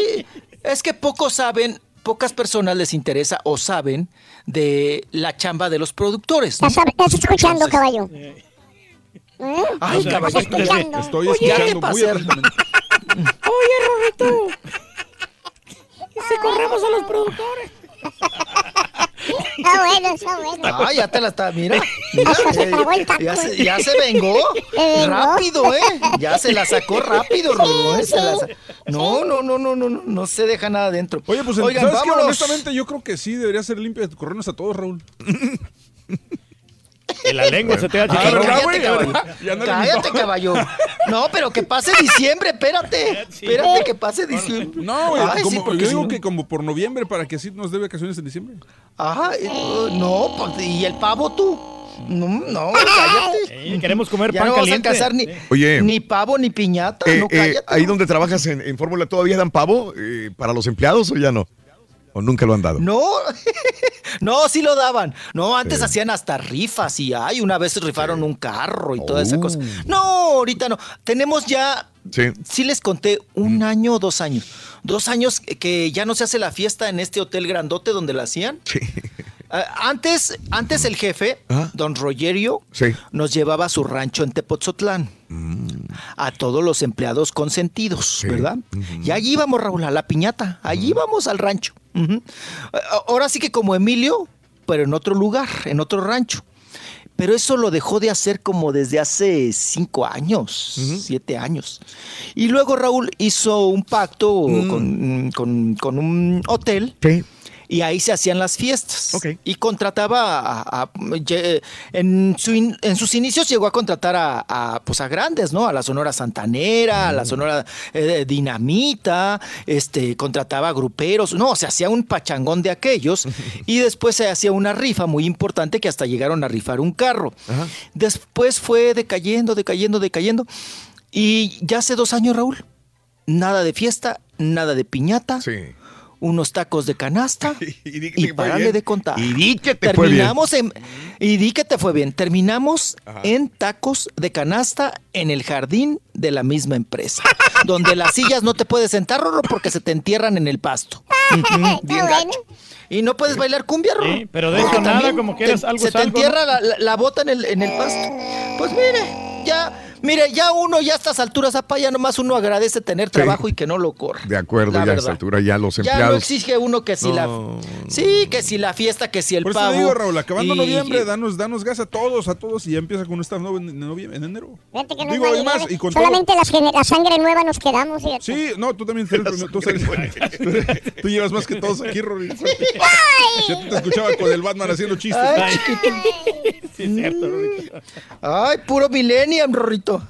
es que pocos saben, pocas personas les interesa o saben de la chamba de los productores. ¿no? Estás, escuchando, Entonces- caballo. Ay, O sea, caballo, estás escuchando. Estoy Oye, ¿qué escuchando muy. Oye, Rorrito. Si corremos a los productores. Está bueno, está bueno. Ah, ya te la está, mira. mira, se eh, ya, eh. se, ya se vengó. Rápido, ¿eh? Ya se la sacó rápido, Rulo, ¿eh? Se la sí. sa- No, no, no, no, no, no, no se deja nada dentro. Oye, pues Oigan, ¿sabes qué? vámonos. Honestamente, yo creo que sí debería ser limpia de corrernos a todos, Raúl. En la lengua se te va a Ay, chicharrón. cállate, caballo. Ya no le Cállate, gustó. caballo. No, pero que pase diciembre, espérate. Espérate que pase diciembre. No, güey, Ay, sí, como- yo si digo no- que como por noviembre para que así nos dé vacaciones en diciembre. Ajá, eh, no, pues, ¿y el pavo tú? No, no, cállate. Sí, queremos comer ya pan no caliente. vas a casar ni, Oye. ni pavo ni piñata, Eh, no eh, cállate. ahí donde trabajas en, en Fórmula, ¿todavía dan pavo eh, para los empleados o ya no? ¿O nunca lo han dado? No, no, sí lo daban. No, antes hacían hasta rifas y ay, una vez rifaron un carro y toda esa Oh. cosa. No, ahorita no. Tenemos ya, Sí. sí les conté, un año o dos años. Dos años que- ya no se hace la fiesta en este hotel grandote donde la hacían. Ah, antes, antes el jefe, don Rogerio, Sí. nos llevaba a su rancho en Tepotzotlán. A todos los empleados consentidos, ¿verdad? Y allí íbamos, Raúl, a la piñata. Allí íbamos al rancho. Ah, Ahora sí que como Emilio, pero en otro lugar, en otro rancho. Pero eso lo dejó de hacer como desde hace cinco años, siete años. Y luego Raúl hizo un pacto con, con- con un hotel. Y ahí se hacían las fiestas. Y contrataba a, en, su in- en sus inicios llegó a contratar a, a, pues a grandes, ¿no? A la Sonora Santanera, a la Sonora eh, Dinamita, este, contrataba a gruperos, no, se hacía un pachangón de aquellos. y después se hacía una rifa muy importante que hasta llegaron a rifar un carro. Después fue decayendo, decayendo, decayendo. Y ya hace dos años, Raúl, nada de fiesta, nada de piñata. Unos tacos de canasta y, bien. de contar. Y di que te fue bien. Terminamos en y di que te fue bien. Terminamos en tacos de canasta en el jardín de la misma empresa, donde las sillas no te puedes sentar, Rorro, porque se te entierran en el pasto. Ujú, bien gacho. Y no puedes bailar cumbia, Rorro. Sí, pero de nada, como eres algo Se te algo, entierra la- la bota en el, en el pasto. Pues mire, ya, mire, ya uno ya a estas alturas, apa, ya nomás uno agradece tener trabajo y que no lo corra. De acuerdo, ya a esta altura ya los Ya no empleados. exige uno que si la sí, que si la fiesta, que si el Por eso pavo. te digo, Raúl, acabando y- noviembre, danos, danos gas a todos, a todos, y ya empieza con esta nueva en, noviembre, en enero. Fíjate que no Digo, además, y con Solamente la sangre nueva nos quedamos. fíjate. Sí, no, tú también eres primero, tú, sales- tú- tú llevas más que todos aquí, Rory. Yo te escuchaba con el Batman haciendo chistes. Ay, chiquito. Sí, es cierto, Rorrito. Ay, puro millennium,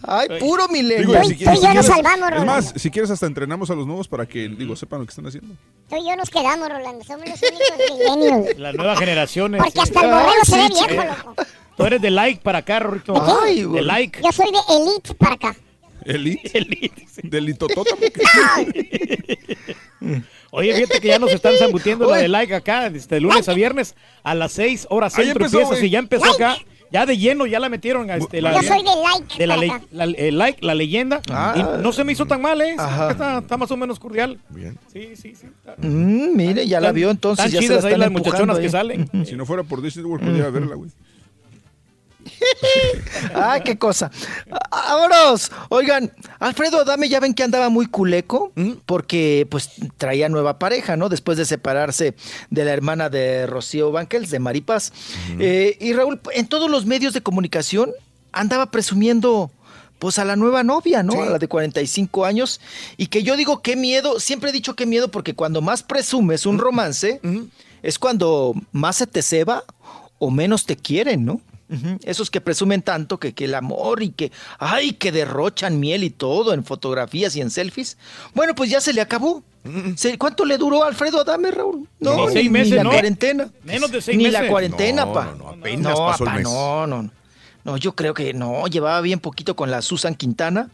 Ay, puro millennium. Digo, si quieres- si quieres- salvamos, Es Rolando. más, si quieres hasta entrenamos a los nuevos para que, digo, sepan lo que están haciendo. Tú y yo nos quedamos, Rolando. Somos los únicos millennials. Las nuevas generaciones. Porque hasta el borrego se ve viejo, loco. Tú eres de like para acá, Rorrito. Ay, de like. Yo soy de elite para acá. Elite. Elite. Delitotota. Oye, fíjate que ya nos están zambutiendo la Oye. de like acá, este, de lunes a viernes a las 6 horas centro empezó, empieza, güey. y ya empezó acá. Ya de lleno, ya la metieron. Este, la, Yo soy de like de la, le- la- el like, la leyenda. Ah. Y no se me hizo tan mal, ¿eh? Ajá. Está, está más o menos cordial. Bien. Sí, sí, sí. Mm, mire, ya la vio entonces. Están ya se chidas la ahí están las empujando muchachonas que ahí. salen. Si no fuera por Disney World, podría verla, güey. Ah, qué cosa. Vámonos. Oigan, Alfredo Adame ya ven que andaba muy culeco porque pues traía nueva pareja, ¿no? Después de separarse de la hermana de Rocío Banquels, de Maripaz. Eh, y Raúl, en todos los medios de comunicación andaba presumiendo pues a la nueva novia, ¿no? A la de 45 años. Y que yo digo, qué miedo, siempre he dicho qué miedo porque cuando más presumes un romance es cuando más se te ceba o menos te quieren, ¿no? Esos que presumen tanto que, que el amor y que, ay, que derrochan miel y todo en fotografías y en selfies. Bueno, pues ya se le acabó. Se- ¿Cuánto le duró a Alfredo Adame, Raúl? No, Ni seis ni meses, la ¿no? cuarentena. Menos de seis Ni meses. la cuarentena, No, pa. no, no, apenas no, pasó el mes. no, no. No, yo creo que no, llevaba bien poquito con la Susan Quintana,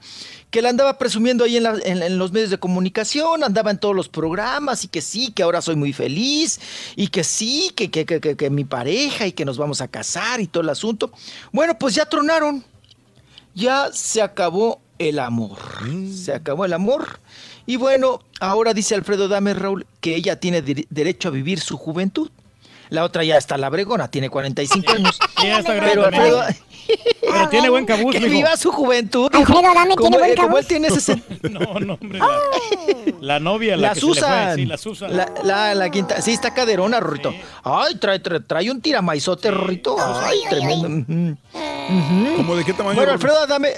que la andaba presumiendo ahí en, la- en- en los medios de comunicación, andaba en todos los programas y que sí, que ahora soy muy feliz y que sí, que, que, que, que- que mi pareja y que nos vamos a casar y todo el asunto. Bueno, pues ya tronaron, ya se acabó el amor, se acabó el amor. Y bueno, ahora dice Alfredo Dame Raúl que ella tiene derecho a vivir su juventud. La otra ya está la bregona, tiene 45 años. Sí, ya está grande Pero. Alfredo, Pero tiene buen cabuz, que mijo. viva su juventud. Alfredo. Adame como, tiene buen eh, como cabuz. él tiene ese... No, no, hombre. La, la novia, la, La que se le fue. Susan. Sí, la Susan. La, la, la quinta. Sí, está caderona, Rorrito. Ay, trae, trae, trae un tiramaizote, Rorrito. Ay, tremendo. ¿Cómo de qué tamaño? Bueno? Alfredo Adame.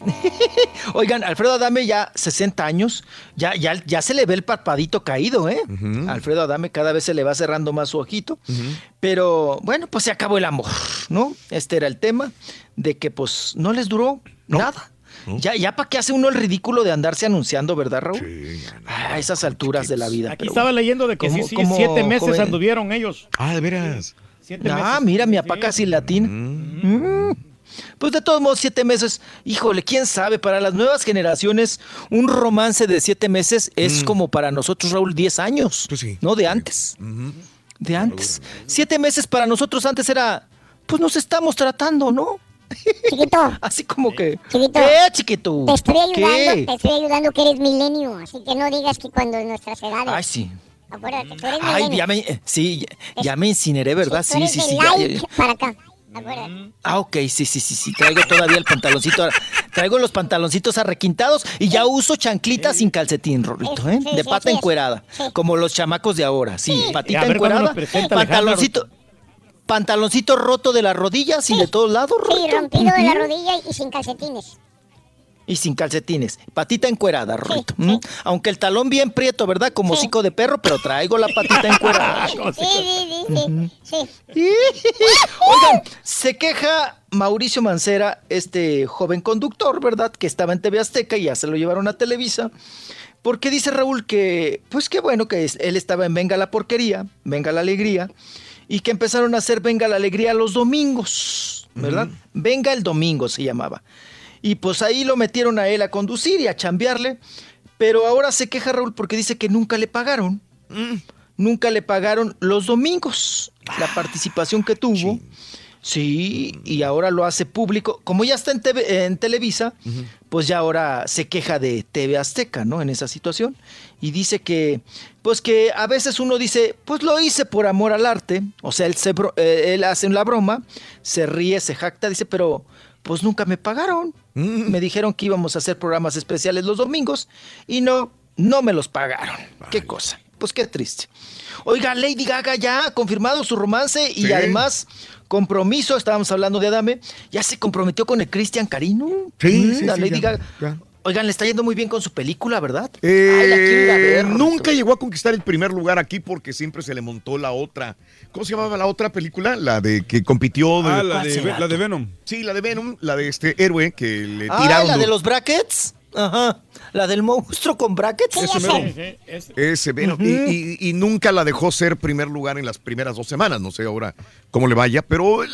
Oigan, Alfredo Adame ya 60 años, ya, ya, ya se le ve el parpadito caído, ¿eh? Alfredo Adame cada vez se le va cerrando más su ojito. Pero bueno, pues se acabó el amor, ¿no? Este era el tema de que pues no les duró nada. Ya, ya para qué hace uno el ridículo de andarse anunciando, ¿verdad, Raúl? a esas alturas de la vida. Aquí pero estaba leyendo de que sí, ¿Cómo- sí, siete meses joven? anduvieron ellos. Ah, de veras. Siete Ah, meses. mira, mi papá casi latina. Mm. Pues de todos modos, siete meses, híjole, quién sabe, para las nuevas generaciones, un romance de siete meses es Mm. como para nosotros, Raúl, diez años. Pues sí. No, de antes. De antes. Siete meses para nosotros antes era, pues nos estamos tratando, ¿no? Chiquito. Así como que. Chiquito. ¿Qué, chiquito? Te estoy ayudando, ¿Qué? te estoy ayudando que eres milenio, así que no digas que cuando nuestras edades. Ay, sí. Acuérdate, tú eres Ay, milenio. ya me, eh, sí, ya, ya me incineré, ¿verdad? Sí, sí, sí. ya- like ya- para acá. Acuérdate. Ah, ok, sí, sí, sí, sí. Traigo todavía el pantaloncito. Traigo los pantaloncitos arrequintados y ya uso chanclitas sin calcetín, Rorrito, ¿eh? Sí, De sí, pata sí, encuerada. sí. Como los chamacos de ahora. Sí, patita ver encuerada. Pantaloncito. Pantaloncito roto de las rodillas y de todos lados, Sí, Rorrito. rompido de la rodilla y sin calcetines. Y sin calcetines. Patita encuerada, Rorrito. Aunque el talón bien prieto, ¿verdad? Como hocico de perro, pero traigo la patita encuerada. Sí, sí, sí, sí, sí. Oigan, se queja Mauricio Mancera, este joven conductor, ¿verdad? Que estaba en TV Azteca y ya se lo llevaron a Televisa. Porque dice Raúl que, pues qué bueno que es- él estaba en Venga la Porquería, Venga la Alegría, y que empezaron a hacer Venga la Alegría los domingos, ¿verdad? Venga el domingo se llamaba. Y pues ahí lo metieron a él a conducir y a chambearle, pero ahora se queja Raúl porque dice que nunca le pagaron. Nunca le pagaron los domingos la participación que tuvo. Sí, y ahora lo hace público. Como ya está en, TV en Televisa, pues ya ahora se queja de TV Azteca, ¿no? En esa situación. Y dice que, pues que a veces uno dice, pues lo hice por amor al arte. O sea, él, se eh, él hace la broma, se ríe, se jacta, dice, pero pues nunca me pagaron. Me dijeron que íbamos a hacer programas especiales los domingos y no, no me los pagaron. Qué cosa. Pues qué triste. Oiga, Lady Gaga ya ha confirmado su romance y Sí. además compromiso, estábamos hablando de Adame, ya se comprometió con el Cristian Carino. Sí, Mm, sí, la sí, Lady ya, Gaga. ya. Oigan, le está yendo muy bien con su película, ¿verdad? Eh, Ay, la ir a ver, nunca llegó a conquistar el primer lugar aquí porque siempre se le montó la otra. ¿Cómo se llamaba la otra película? La de que compitió. Ah, la ¿Cuál de, será? la de Venom. Sí, la de Venom, la de este héroe que le Ah, tiraron. la de los brackets. Ajá. La del monstruo con brackets. Ese mero. Ese Venom. y, y- y nunca la dejó ser primer lugar en las primeras dos semanas. No sé ahora cómo le vaya, pero eh,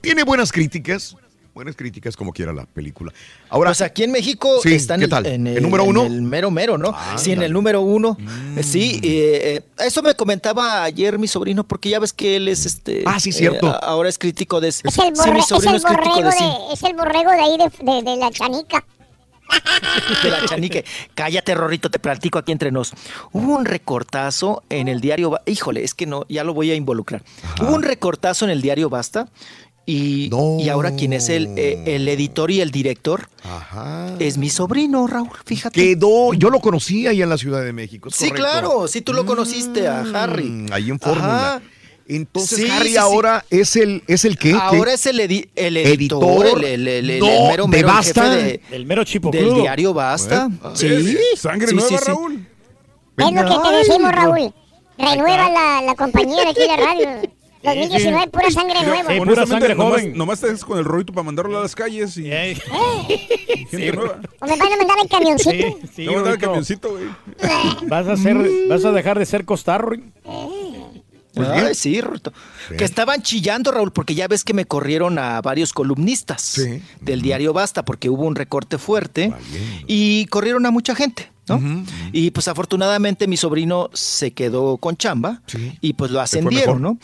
tiene buenas críticas. Buenas críticas como quiera la película. Ahora, pues aquí en México Sí, está en ¿qué el, tal? en ¿El número en uno? el mero mero, ¿no? Ah, sí, en el número uno. Eh, Sí, eh, eh, eso me comentaba ayer mi sobrino, porque ya ves que él es este. Ah, sí, cierto. eh, ahora es crítico de. Es el, sí, borre- mi es sobrino el es crítico borrego de, sí, de, es el borrego de ahí de, de- de la chanica. de la chanique. Cállate, Rorrito, te platico aquí entre nos. Hubo un recortazo en el diario. Híjole, es que no, ya lo voy a involucrar. Hubo un recortazo en el diario Basta. Y, y ahora quien es el, eh, el editor y el director es mi sobrino, Raúl, fíjate. quedó. Yo lo conocí ahí en la Ciudad de México. Sí, correcto. claro, sí tú lo conociste a Harry. Mm, Ahí en Fórmula. Ajá. Entonces Sí, Harry sí, sí. ahora es el es el qué? Ahora ¿Qué? es el, edi- el editor, Editor. el, el- el- el No, mero ¿de mero Basta? jefe de- El mero chipo del crudo. diario Basta. Bueno, sí. sangre Sí, nueva, sí, sí. Raúl. Es lo que te decimos. Raúl. Renueva la, la compañía de aquí de radio. 2019, pura sangre nueva. honestamente, nomás, nomás te haces con el rolito para mandarlo a las calles y Eh. gente nueva. ¿O me van a mandar el camioncito? Sí, sí, Te voy a mandar el Rorrito. camioncito, güey. Vas a ser, vas a dejar de ser costarro. Pues Ay, sí, Rorrito. Que estaban chillando, Raúl, porque ya ves que me corrieron a varios columnistas del diario Basta, porque hubo un recorte fuerte y corrieron a mucha gente, ¿no? Y pues afortunadamente mi sobrino se quedó con chamba y pues lo ascendieron, ¿no?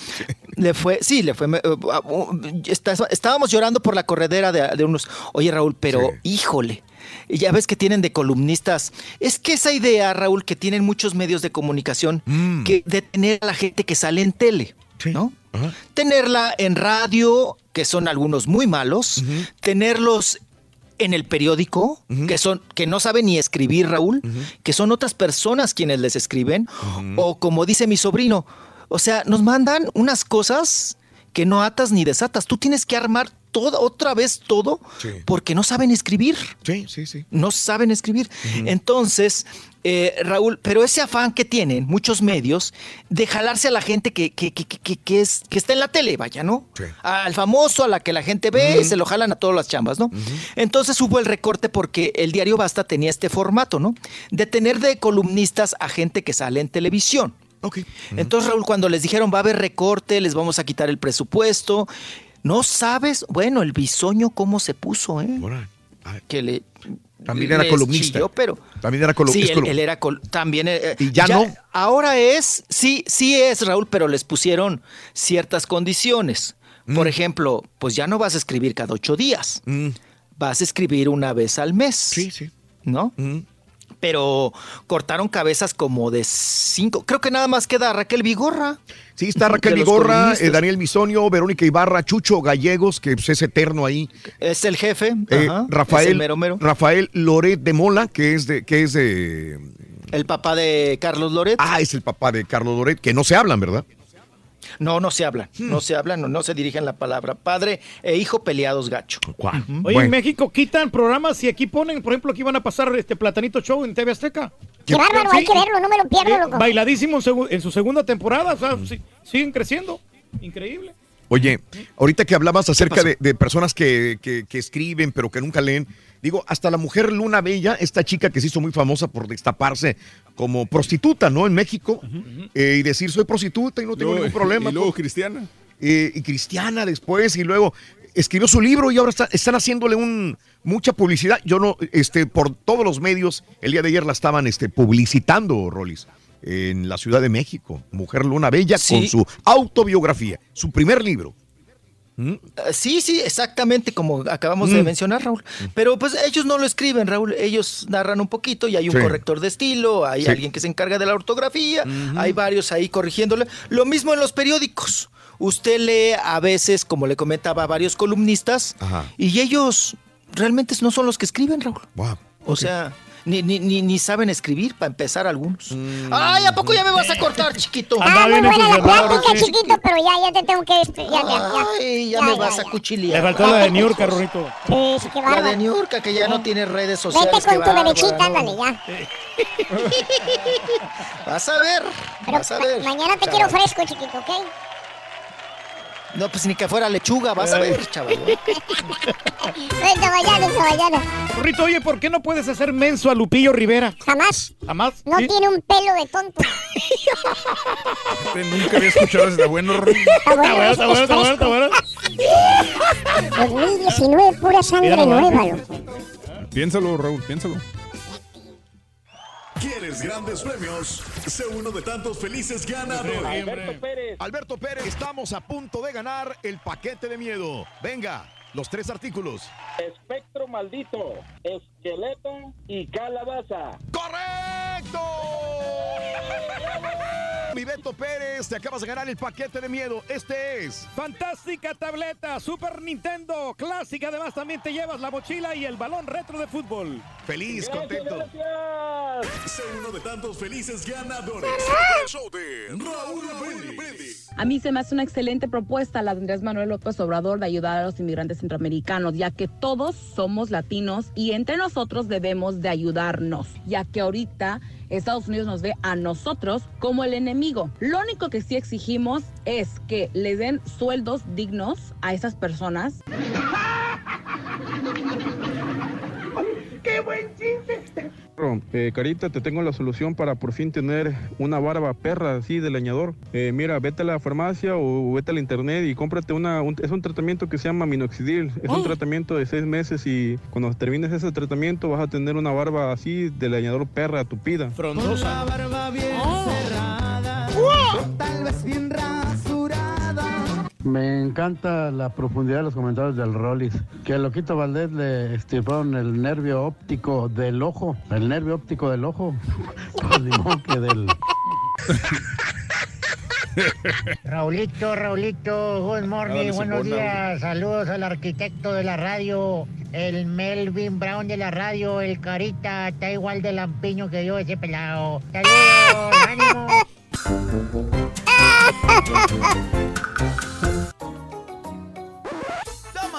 Le fue, sí, le fue. uh, uh, está- estábamos llorando por la corredera de, de unos. Oye, Raúl, pero híjole. Y Ya ves que tienen de columnistas. Es que esa idea, Raúl, que tienen muchos medios de comunicación, que de tener a la gente que sale en tele, ¿no? Tenerla en radio, que son algunos muy malos, tenerlos en el periódico, que son, que no saben ni escribir, Raúl, que son otras personas quienes les escriben, o como dice mi sobrino, o sea, nos mandan unas cosas que no atas ni desatas. Tú tienes que armar toda, otra vez todo porque no saben escribir. Sí, sí, sí. No saben escribir. Entonces, eh, Raúl, pero ese afán que tienen muchos medios de jalarse a la gente que, que, que, que, que es, que está en la tele, vaya, ¿no? Al famoso, a la que la gente ve, se lo jalan a todas las chambas, ¿no? Entonces hubo el recorte porque el diario Basta tenía este formato, ¿no? De tener de columnistas a gente que sale en televisión. Entonces, Raúl, cuando les dijeron va a haber recorte, les vamos a quitar el presupuesto, no sabes, bueno, el bisoño cómo se puso, ¿eh? Que le. También era columnista. chilló, pero. También era colu- Sí, él, era col- también. eh, ¿Y ya no? Ahora es, sí, sí es, Raúl, pero les pusieron ciertas condiciones. Mm. Por ejemplo, pues ya no vas a escribir cada ocho días. Vas a escribir una vez al mes. Sí, sí. ¿No? Pero cortaron cabezas como de cinco. Creo que nada más queda Raquel Vigorra. Sí, está Raquel Vigorra, eh, Daniel Bisonio, Verónica Ibarra, Chucho Gallegos, que pues, es eterno ahí. Es el jefe. eh, ajá, es Rafael, el mero mero. Rafael Loret de Mola, que es de, que es de. El papá de Carlos Loret. Ah, es el papá de Carlos Loret, que no se hablan, ¿verdad? No, no se hablan, Hmm. no se hablan, no, no se dirigen la palabra. Padre e hijo peleados gacho. Oye, en México quitan programas y aquí ponen, por ejemplo, aquí van a pasar este Platanito Show en TV Azteca. Qué bárbaro, hay que verlo, no me lo pierdo, loco. Bailadísimo en, su segunda temporada, o sea, sí- siguen creciendo. Increíble. Oye, ahorita que hablabas acerca de, de personas que, que- que escriben pero que nunca leen, digo, hasta la mujer Luna Bella, esta chica que se hizo muy famosa por destaparse como prostituta, ¿no? En México, eh, y decir soy prostituta y no tengo Luego- ningún problema. y luego pues. cristiana. Eh, y cristiana después, y luego escribió su libro y ahora está- están haciéndole un, mucha publicidad. Yo no, este, por todos los medios, el día de ayer la estaban este, publicitando, Rolis, en la Ciudad de México. Mujer Luna Bella Sí. con su autobiografía, su primer libro. Eh, Sí, sí, exactamente como acabamos de Mm. mencionar, Raúl. Pero pues ellos no lo escriben, Raúl. Ellos narran un poquito y hay un Sí. corrector de estilo, hay Sí. alguien que se encarga de la ortografía, hay varios ahí corrigiéndole. Lo mismo en los periódicos. Usted lee a veces, como le comentaba, a varios columnistas Ajá. y ellos realmente no son los que escriben, Raúl. Wow. O sea, ni, ni, ni, ni saben escribir para empezar algunos. Ay, ¿a poco ya me vas a cortar, chiquito? Ah, muy buena la plática, chiquito, pero ya, ya te tengo que... despe- Ya, ya, ya. Ay, ya, me vas a cuchillar. Le faltó la de New York, Rorrito. Sí, sí, qué La bárbaro. de New York, que ya no tiene redes sociales. Vete con tu bebechita, ándale, ya. Vas a ver, Pero vas a ver. mañana te quiero fresco, chiquito, ¿ok? No, pues ni que fuera lechuga, vas a Ay. ver, chaval. Vente mañana, vente mañana. Rorrito, oye, ¿por qué no puedes hacer menso a Lupillo Rivera? Jamás. Jamás. No ¿Sí? tiene un pelo de tonto. Nunca había escuchado está bueno. Está bueno, Está bueno, está bueno, está bueno, está bueno. 2019, pura sangre nueva, loco. Piénsalo, Raúl, piénsalo. ¿Quieres grandes premios? Sé uno de tantos felices ganadores. Alberto Pérez. Alberto Pérez, estamos a punto de ganar el paquete de miedo. Venga, los tres artículos. Espectro maldito, esqueleto y calabaza. ¡Correcto! Mi Beto Pérez, te acabas de ganar el paquete de miedo. Este es. Fantástica tableta Super Nintendo clásica. Además, también te llevas la mochila y el balón retro de fútbol. Feliz, contento. Sé uno de tantos felices ganadores. El show de Raúl Brindis. A mí se me hace una excelente propuesta la de Andrés Manuel López Obrador de ayudar a los inmigrantes centroamericanos, ya que todos somos latinos y entre nosotros debemos de ayudarnos, ya que ahorita Estados Unidos nos ve a nosotros como el enemigo. Lo único que sí exigimos es que les den sueldos dignos a esas personas. ¡Qué buen chiste! Eh, Carita, te tengo la solución para por fin tener una barba perra así de leñador. Eh, mira, vete a la farmacia o vete al internet y cómprate una. un- es un tratamiento que se llama minoxidil. Es un tratamiento de seis meses y cuando termines ese tratamiento vas a tener una barba así de leñador perra tupida. Frondosa. barba bien cerrada, tal vez bien rasurada. Me encanta la profundidad de los comentarios del Rollis. Que a Loquito Valdés le estirparon el nervio óptico del ojo. El nervio óptico del ojo. Pues modo que del. Raulito, Raulito, good morning, buenos días, saludos al arquitecto de la radio, el Melvin Brown de la radio, el Carita, está igual de lampiño que yo ese pelado. Saludos, ánimo.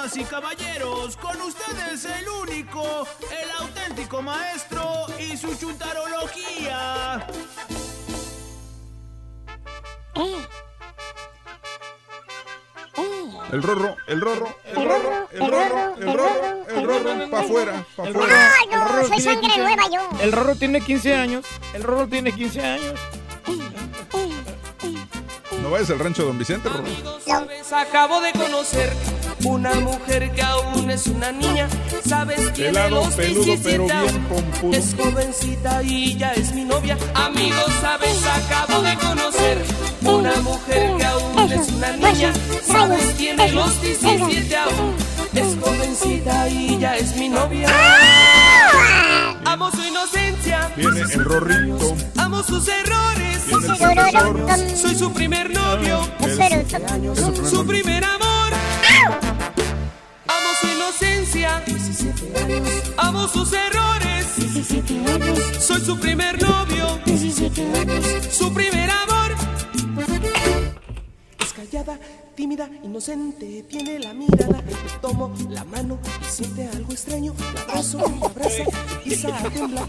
Damas y caballeros, con ustedes el único, el auténtico maestro y su chuntarología. El rorro, el rorro, el rorro, el rorro, el rorro, el rorro, pa' afuera, pa' El afuera. El Rorro soy tiene sangre 15 nueva yo. El Rorro tiene 15 años. El Rorro tiene 15 años. No vayas al rancho de Don Vicente, rorro. Sabes, acabo de conocer una mujer que aún es una niña. Sabes, tiene Pelado, los peludo, 17 pero bien aún. pompudo. Es jovencita y ya es mi novia. Amigos, sabes, acabo de conocer una mujer que aún es una niña. Sabes, tiene los 17 aún. Es jovencita y ya es mi novia. Amo su inocencia. Viene el rorrito. Amo sus errores. Soy su primer novio. Su primer amor. Amo su inocencia. Amo sus errores. Soy su primer novio. Su primer amor. Es callada, tímida, inocente. Tiene la mirada. Le tomo la mano y siente algo extraño. La abrazo, la abraza y sabe temblar.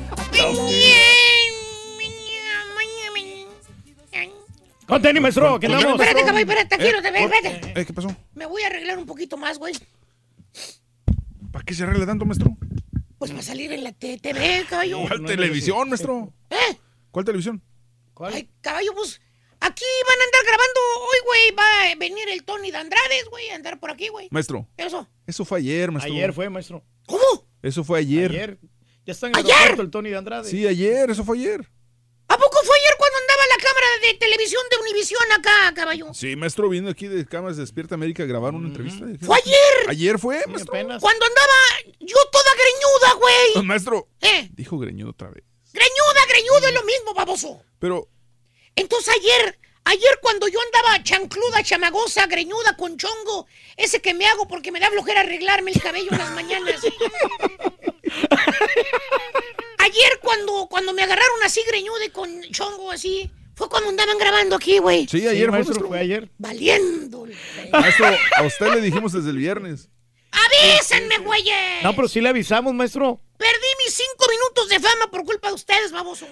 Conteni, maestro, que andamos. Espérate, caballo, espérate, quiero, espérate. Eh, ¿Qué pasó? Me voy a arreglar un poquito más, güey. ¿Para qué se arregla tanto, maestro? Pues para salir en la TV, caballo. ¿Cuál televisión, maestro? ¿Eh? ¿Cuál televisión? Ay, caballo, pues aquí van a andar grabando hoy, güey. Va a venir el Tony de Andrades, güey, a andar por aquí, güey. Maestro, ¿Qué pasó? eso fue ayer, maestro. Ayer fue, maestro. ¿Cómo? Eso fue ayer. Ayer. Ya está en el aeropuerto el Tony de Andrade. Sí, ayer, eso fue ayer. ¿A poco fue ayer cuando andaba la cámara de televisión de Univisión acá, caballo? Sí, maestro, vino aquí de Cámaras de Despierta América a grabar una entrevista. ¡Fue ayer! Ayer fue, maestro. Cuando andaba yo toda greñuda, güey. Maestro, ¿Eh? dijo greñudo otra vez. Greñuda, greñuda es lo mismo, baboso. Pero, Entonces ayer, ayer cuando yo andaba chancluda, chamagosa, greñuda, con chongo, ese que me hago porque me da flojera arreglarme el cabello en las mañanas. ayer cuando, cuando me agarraron así greñuda y con chongo así, fue cuando andaban grabando aquí, güey. sí, ayer maestro, fue ayer. Valiendo. Maestro, a usted le dijimos desde el viernes. ¡Avísenme, güeyes! No, pero sí le avisamos, maestro. Perdí mis cinco minutos de fama por culpa de ustedes, baboso.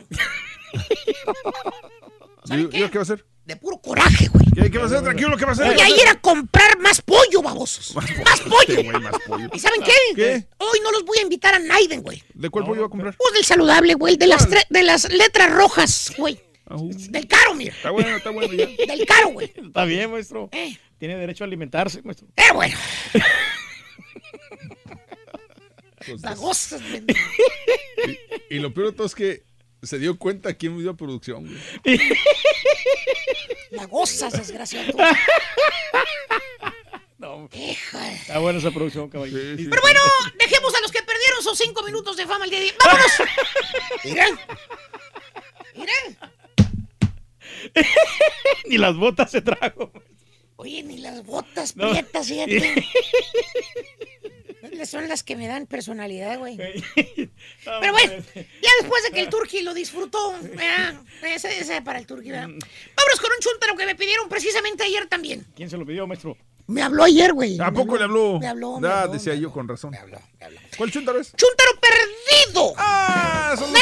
¿Y qué? qué va a hacer? De puro coraje, güey. ¿Qué, qué va a hacer? Tranquilo, ¿qué va a hacer? Voy a ir a comprar más pollo, babosos. Más, pollo. Este güey, más pollo. ¿Y saben qué? ¿Qué? Hoy no los voy a invitar a Naiden, güey. ¿De cuál pollo va a comprar? Pues del saludable, güey. De las, de las letras rojas, güey. Del caro, mira. Está bueno, está bueno ya. Del caro, güey. Está bien, maestro. Eh. Tiene derecho a alimentarse, maestro. Pero bueno. Pues, La gozas, men. Y lo peor de todo es que se dio cuenta quién dio producción, güey. La gozas, desgraciado. No. Está buena esa producción, caballo. Pero bueno, dejemos a los que perdieron sus cinco minutos de fama el día de hoy. ¡Vámonos! Mira. Mira. Ni las botas se trajo. Oye, ni las botas No. prietas, fíjate. Son las que me dan personalidad, güey. Pero bueno, ya después de que el Turqui lo disfrutó, ¿verdad? ese, ese para el Turqui, ¿verdad? Vámonos con un chuntaro que me pidieron precisamente ayer también. ¿Quién se lo pidió, maestro? Me habló ayer, güey. ¿A poco le habló? Me habló, me habló, decía yo con razón. ¿Cuál chuntaro es? ¡Chuntaro perdido! ¡Ah! Son No,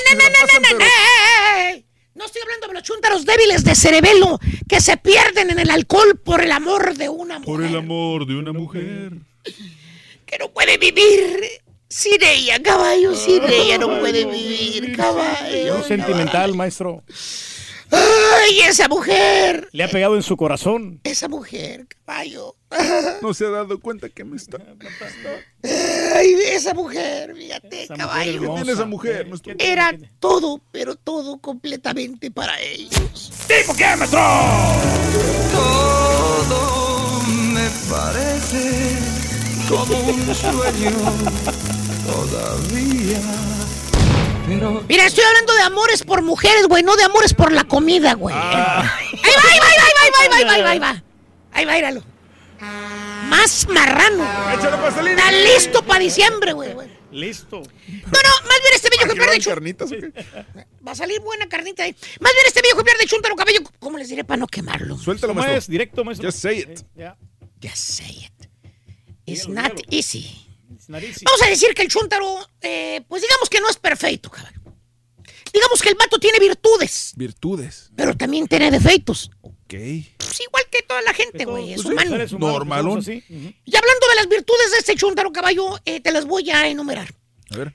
no, estoy hablando de los chúntaros débiles de cerebelo que se pierden en el alcohol por el amor de una mujer. Por el amor de una mujer. que no puede vivir sin ella, caballo, sin ella no puede vivir, caballo. Un sentimental, maestro. Ay, esa mujer, Le ha pegado en su corazón. esa mujer, caballo. No se ha dado cuenta que me está. Ay, esa mujer, fíjate, Esa mujer caballo. ¿Qué tiene esa mujer? nuestro- Era todo, pero todo completamente para ellos. ¿Tipo qué, maestro? Todo me parece como un sueño todavía. Pero Mira, estoy hablando de amores por mujeres, güey, no de amores por la comida, güey. Ahí va, ahí va, ahí va, ahí va, ahí va, ahí va, ahí va, ahí va. Ahí va, míralo. Más marrano. Échale pastelín. Está listo para diciembre, güey. güey. Listo. No, no, más bien este bello que pierde chu- carnitas? Va a salir buena carnita ahí. Más bien este bello que pierde chúntaro cabello. ¿Cómo les diré para no quemarlo? Suéltalo, ¿Cómo maestro. es? Directo, maestro. Just say it. Ya. Ya say it. It's not easy. Vamos a decir que el chúntaro, eh, pues digamos que no es perfecto, cabrón. Digamos que el vato tiene virtudes, Virtudes. pero también tiene defectos. Ok. Pues igual que toda la gente, güey, es Pues sí, humano. Normalón. somos así. Y hablando de las virtudes de este chúntaro caballo, eh, te las voy a enumerar. A ver.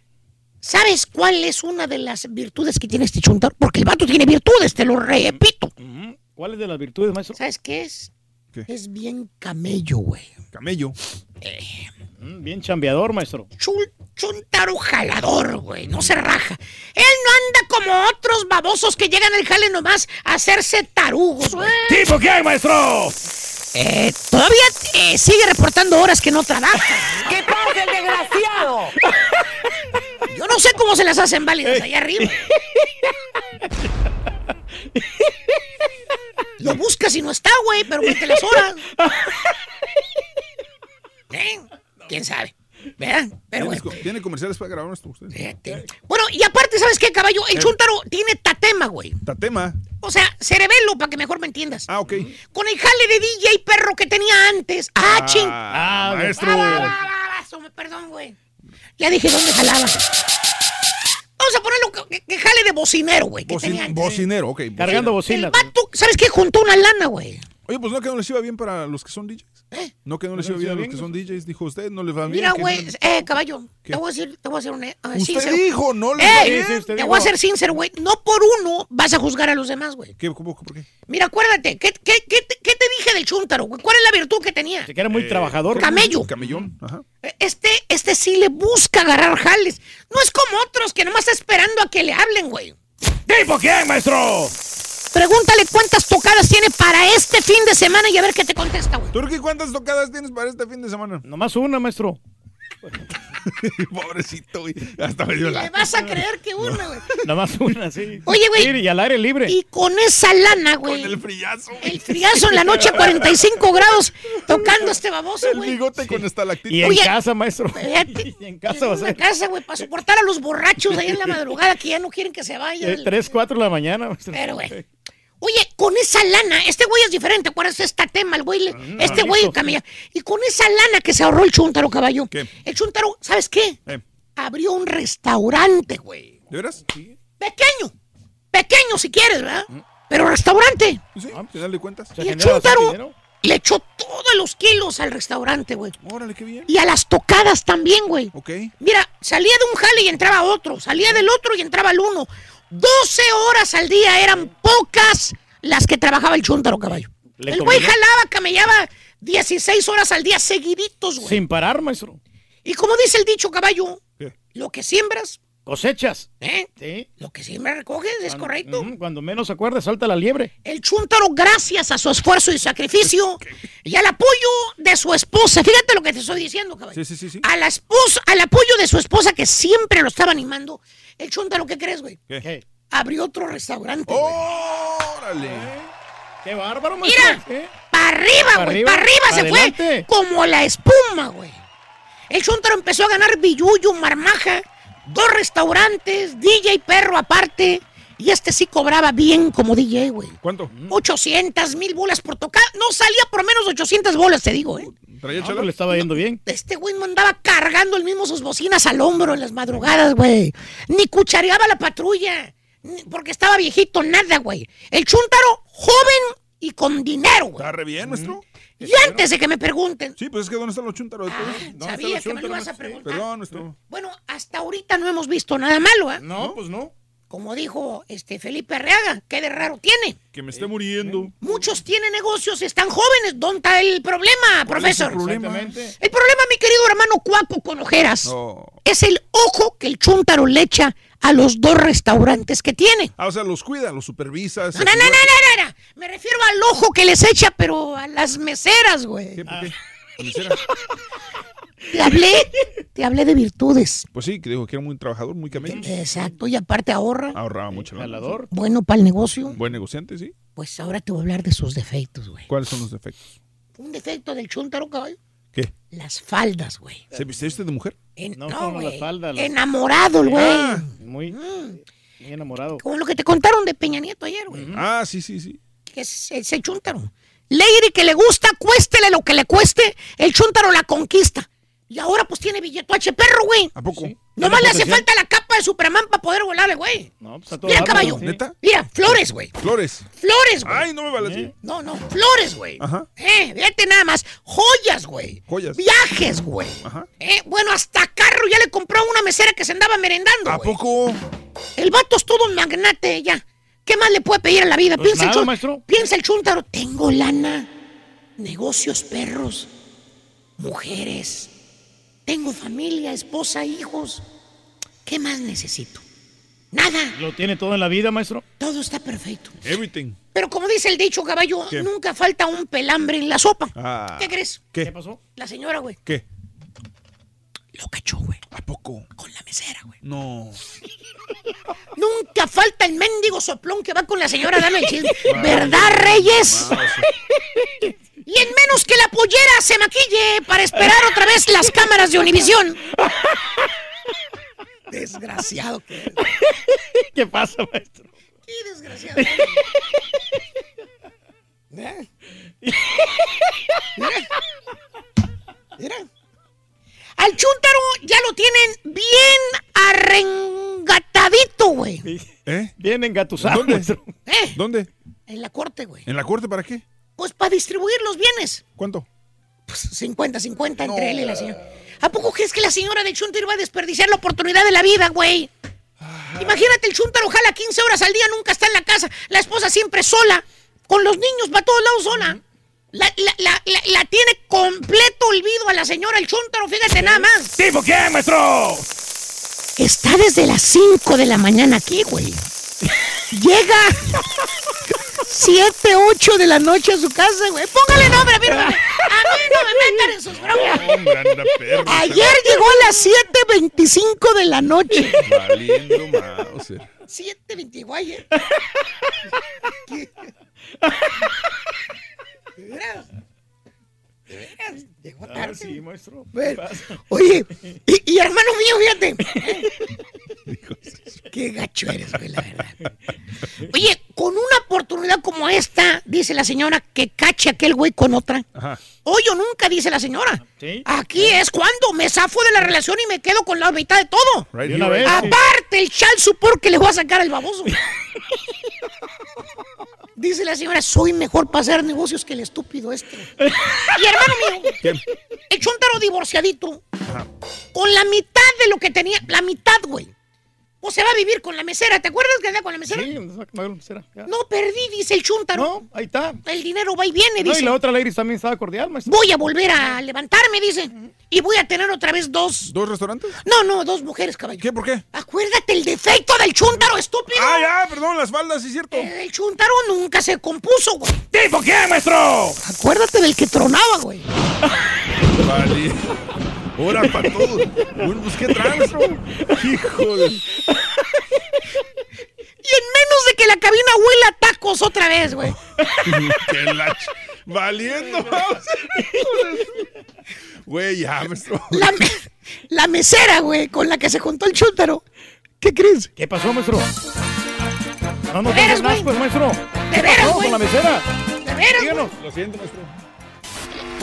¿Sabes cuál es una de las virtudes que tiene este chúntaro? Porque el vato tiene virtudes, te lo repito. ¿Cuáles de las virtudes, maestro? ¿Sabes qué es? ¿Qué? Es bien camello, güey. Camello. Mm, Bien chambeador, maestro. Chul- Chuntaro jalador, güey. No se raja. Él no anda como otros babosos que llegan al jale nomás a hacerse tarugos, güey. ¿Tipo qué, maestro? Eh, todavía eh, sigue reportando horas que no trabaja. ¿Qué pasa, el desgraciado? Yo no sé cómo se las hacen válidas allá arriba. Lo buscas y no está, güey, pero mete las horas. ¿Eh? ¿Quién sabe? ¿Verdad? Pero ¿Tienes bueno. ¿Tiene comerciales para grabar esto usted? Bueno, y aparte, ¿sabes qué, caballo? El Eh. chúntaro tiene tatema, güey. Tatema. O sea, cerebelo, para que mejor me entiendas. Ah, ok. Con el jale de DJ perro que tenía antes. Ah, Ah, ching. ah, maestro. Ah, va, va, va, va, eso, me- perdón, güey. Ya dije dónde jalaba. Vamos a ponerlo que, que jale de bocinero, güey. Bocin- bocinero, ok. Cargando bocina. bocinas. Vato, ¿sabes qué? Juntó una lana, güey. Oye, pues no que no les iba bien para los que son No que no les ¿No iba les bien a los que son DJs. Dijo usted, no les va bien. Mira, güey, no- eh, caballo, ¿Qué? te voy a decir, te voy a hacer un... eh, Usted sincero. dijo, no le Eh, va bien. Te dijo. voy a ser sincero, güey. No por uno vas a juzgar a los demás, güey. ¿Qué, cómo, por qué? Mira, acuérdate, ¿qué, qué, qué, te- qué te dije del chúntaro, güey? ¿Cuál es la virtud que tenía? Que era muy trabajador. Camello. Camellón, ajá. Este, este sí le busca agarrar jales. No es como otros que nomás está esperando a que le hablen, güey. ¿Tipo quién, maestro? Pregúntale cuántas tocadas tiene para este fin de semana y a ver qué te contesta, güey. Turki, ¿cuántas tocadas tienes para este fin de semana? Nomás una, maestro. Pobrecito, güey. Hasta me dio Le la. vas a creer que una, güey. Nomás una, sí. Oye, güey. Sí, Y al aire libre. Y con esa lana, güey. Con el frillazo. El friazo en la noche a 45 grados tocando este baboso, El güey. bigote con estalactita. Y en Oye, casa, maestro. Fíjate, Y en casa va a en una ser. casa, güey, para soportar a los borrachos ahí en la madrugada que ya no quieren que se vayan. Eh, tres, cuatro de la mañana, maestro. Pero, güey. Oye, con esa lana, este güey es diferente, acuérdate este tema, el güey, le- este güey camilla. Y con esa lana que se ahorró el chuntaro, caballo. ¿Qué? El chuntaro, ¿sabes qué? Eh, Abrió un restaurante, güey. ¿De veras? Pequeño. Pequeño si quieres, ¿verdad? Pero restaurante. Sí, al final de cuentas. Se Y el chuntaro le echó todos los kilos al restaurante, güey. Órale, qué bien. Y a las tocadas también, güey. Ok. Mira, salía de un jale y entraba otro, salía del otro y entraba el uno. 12 horas al día eran pocas las que trabajaba el chúntaro, caballo. El güey jalaba, camellaba 16 horas al día seguiditos, güey. Sin parar, maestro. Y como dice el dicho, caballo, ¿Qué? lo que siembras, Cosechas. ¿eh? Sí. Lo que siembras recoges, es Cuando- correcto. Ujú, Cuando menos acuerdes, salta la liebre. El chúntaro, gracias a su esfuerzo y sacrificio y al apoyo de su esposa, fíjate lo que te estoy diciendo, caballo. Sí, sí, sí, sí. A la esposa, al apoyo de su esposa que siempre lo estaba animando, el chúntaro, ¿qué crees, güey? ¿Qué? ¿Qué? Abrió otro restaurante. Órale. ¡Qué bárbaro, maestro! Mira, ¿Eh? para arriba, güey, arriba, para arriba se adelante. fue como la espuma, güey. El chúntaro empezó a ganar billuyo, marmaja, dos restaurantes, DJ perro aparte, y este sí cobraba bien como DJ, güey. ¿Cuánto? 800 mil bolas por tocar. No salía por menos de 800 bolas, te digo, ¿eh? ¿Traía No, pues le estaba yendo bien. Este güey no andaba cargando el mismo sus bocinas al hombro en las madrugadas, güey. Ni cuchareaba la patrulla. Porque estaba viejito, nada, güey. El chúntaro, joven y con dinero, güey. ¿Está re bien, maestro? Y antes de que me pregunten, Sí, pues es que ¿dónde están los todos? ¿Dónde sabía que me lo ibas a preguntar. Perdón, maestro. bueno, hasta ahorita no hemos visto nada malo, ¿eh? No, pues no. Como dijo este Felipe Arreaga, ¿qué de raro tiene? Que me esté muriendo. Muchos tienen negocios están jóvenes. ¿Dónde está el problema, profesor? problema? Exactamente. El problema, mi querido hermano Cuaco con ojeras, No. es el ojo que el chúntaro le echa a los dos restaurantes que tiene. Ah, o sea, los cuida, los supervisa. No, no, no, no, no, no, no. Me refiero al ojo que les echa, pero a las meseras, güey. ¿Qué? ¿Por qué? ¿La mesera? Te hablé, te hablé de virtudes. Pues sí, que dijo que era muy trabajador, muy camello. Exacto, y aparte ahorra. Ahorraba mucho. Jalador. Bueno para el negocio. Buen negociante, sí. Pues ahora te voy a hablar de sus defectos, güey. ¿Cuáles son los defectos? Un defecto del chúntaro, caballo. ¿Qué? Las faldas, güey. ¿Se viste usted de mujer? En- No, no, las faldas, las- Enamorado, el güey. Ah. Muy, muy enamorado. Como lo que te contaron de Peña Nieto ayer, güey. Ah, sí, sí, sí. Que es ese chúntaro. Lady que le gusta, cuéstele lo que le cueste, el chuntaro la conquista. Y ahora pues tiene billetoche perro, güey. ¿A poco? Nomás le hace falta la capa de Superman para poder volarle, güey. No, pues a todo Mira, dar, caballo. sí. ¿Neta? Mira, flores, güey. Flores. Flores, güey. Ay, no me vale así. No, no, flores, güey. Ajá. Eh, fíjate nada más. Joyas, güey. Joyas. Viajes, güey. Ajá. Eh, bueno, hasta carro ya le compró a una mesera que se andaba merendando, ¿A poco? El vato es todo un magnate ya. ¿Qué más le puede pedir a la vida? Pues piensa, nada, el chun- maestro. piensa el chuntaro. Tengo lana, negocios perros, mujeres. Tengo familia, esposa, hijos. ¿Qué más necesito? Nada. Lo tiene todo en la vida, maestro. Todo está perfecto. Everything. Pero como dice el dicho, caballo, ¿Qué? nunca falta un pelambre en la sopa. Ah. ¿Qué crees? ¿Qué? pasó? La señora, güey. ¿Qué? Lo cachó, güey. ¿A poco? Con la mesera, güey. No. Nunca falta el mendigo soplón que va con la señora dando el chisme. ¿Verdad, Reyes? Y en menos que la pollera se maquille para esperar otra vez las cámaras de Univisión. Desgraciado que es. ¿Qué pasa, maestro? Qué desgraciado. ¿Eh? Mira. Mira. Al chúntaro ya lo tienen bien arrengatadito, güey. ¿Eh? Bien engatusado, ¿Dónde? ¿Eh? ¿Dónde? En la corte, güey. ¿En la corte para qué? Pues para distribuir los bienes. ¿Cuánto? Pues 50-50 entre él y la señora. ¿A poco crees que la señora del Chuntaro va a desperdiciar la oportunidad de la vida, güey? Imagínate, el Chuntaro jala 15 horas al día, nunca está en la casa. La esposa siempre sola, con los niños para todos lados sola. La, la- la- la- la tiene completo olvido a la señora el Chuntaro, fíjate nada más. ¿Tipo qué, maestro? Está desde las 5 de la mañana aquí, güey. Llega 7, 8 de la noche a su casa, güey. Póngale nombre, mira. A mí no me metan en sus perro. Ayer llegó a las 7.25 de la noche. Valiendo Mauser. 7.20, güey. ¿eh? ¿Qué? ¿De veras? ¿De veras? Llegó tarde. Ah, sí, maestro. Bueno. Oye, y, y hermano mío, fíjate. Qué gacho eres, güey, la verdad. Oye, con una oportunidad como esta, dice la señora, que cache aquel güey con otra. Ajá. Hoy o nunca, dice la señora. ¿Sí? Aquí es cuando me zafo de la relación y me quedo con la mitad de todo. Right vez. Aparte, el chal support que le voy a sacar al baboso. Dice la señora, soy mejor para hacer negocios que el estúpido este. Y hermano mío, ¿Qué? el chontaro divorciadito, con la mitad de lo que tenía, la mitad, güey. O se va a vivir con la mesera, ¿te acuerdas que andaba con la mesera? Sí, ¿dónde está? ¿Dónde será? Ya. No perdí, dice el chuntaro. No, ahí está. El dinero va y viene, No, dice. y la otra lady también estaba cordial, maestro. Voy a volver a levantarme, dice. Y voy a tener otra vez dos. ¿Dos restaurantes? No, no, dos mujeres, caballo. ¿Qué? ¿Por qué? Acuérdate el defecto del chúntaro, estúpido. Ah, ya, perdón, las faldas, sí es cierto. El chuntaro nunca se compuso, güey. ¿Tipo qué, maestro? Acuérdate del que tronaba, güey. Vale. Ahora para todos. Bueno, pues qué transro. Hijo de... Y en menos de que la cabina huela a tacos otra vez, güey. Qué la ch- Valiendo. Güey, ya, maestro. La, me- la mesera, güey, con la que se juntó el chúntaro. ¿Qué crees? ¿Qué pasó, maestro? No, no ¿De veras, güey? pues, maestro. ¿De ¿Qué veras, pasó güey? con la mesera? ¿De veras? Díganos. Lo siento, maestro.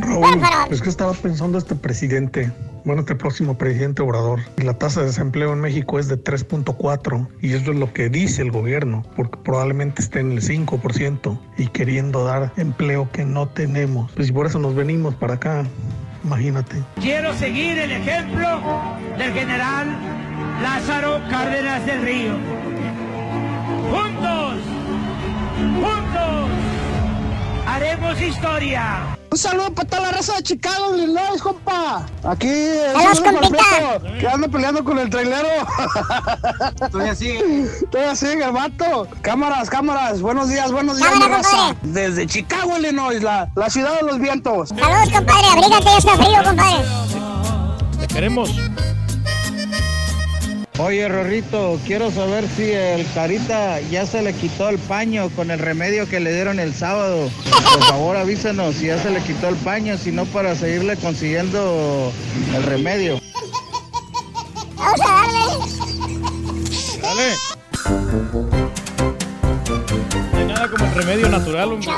Raúl, es que estaba pensando este presidente, bueno, este próximo presidente Obrador, y la tasa de desempleo en México es de 3.4 y eso es lo que dice el gobierno, porque probablemente esté en el 5% y queriendo dar empleo que no tenemos. Pues y por eso nos venimos para acá, imagínate. Quiero seguir el ejemplo del general Lázaro Cárdenas del Río. Juntos, juntos, haremos historia. Un saludo para toda la raza de Chicago, Illinois, compa. Aquí, es. Alfredo, que anda peleando con el trailero. Estoy así. Estoy así, el vato. Cámaras, cámaras. Buenos días, buenos días, mi raza. Desde Chicago, Illinois, la, la ciudad de los vientos. Saludos, compadre. Abrígate, ya está frío, compadre. Te queremos. Oye, Rorrito, quiero saber si el Carita ya se le quitó el paño con el remedio que le dieron el sábado. Por favor, avísanos si ya se le quitó el paño, si no para seguirle consiguiendo el remedio. Vamos a darle. Dale. No hay nada como el remedio natural, hombre.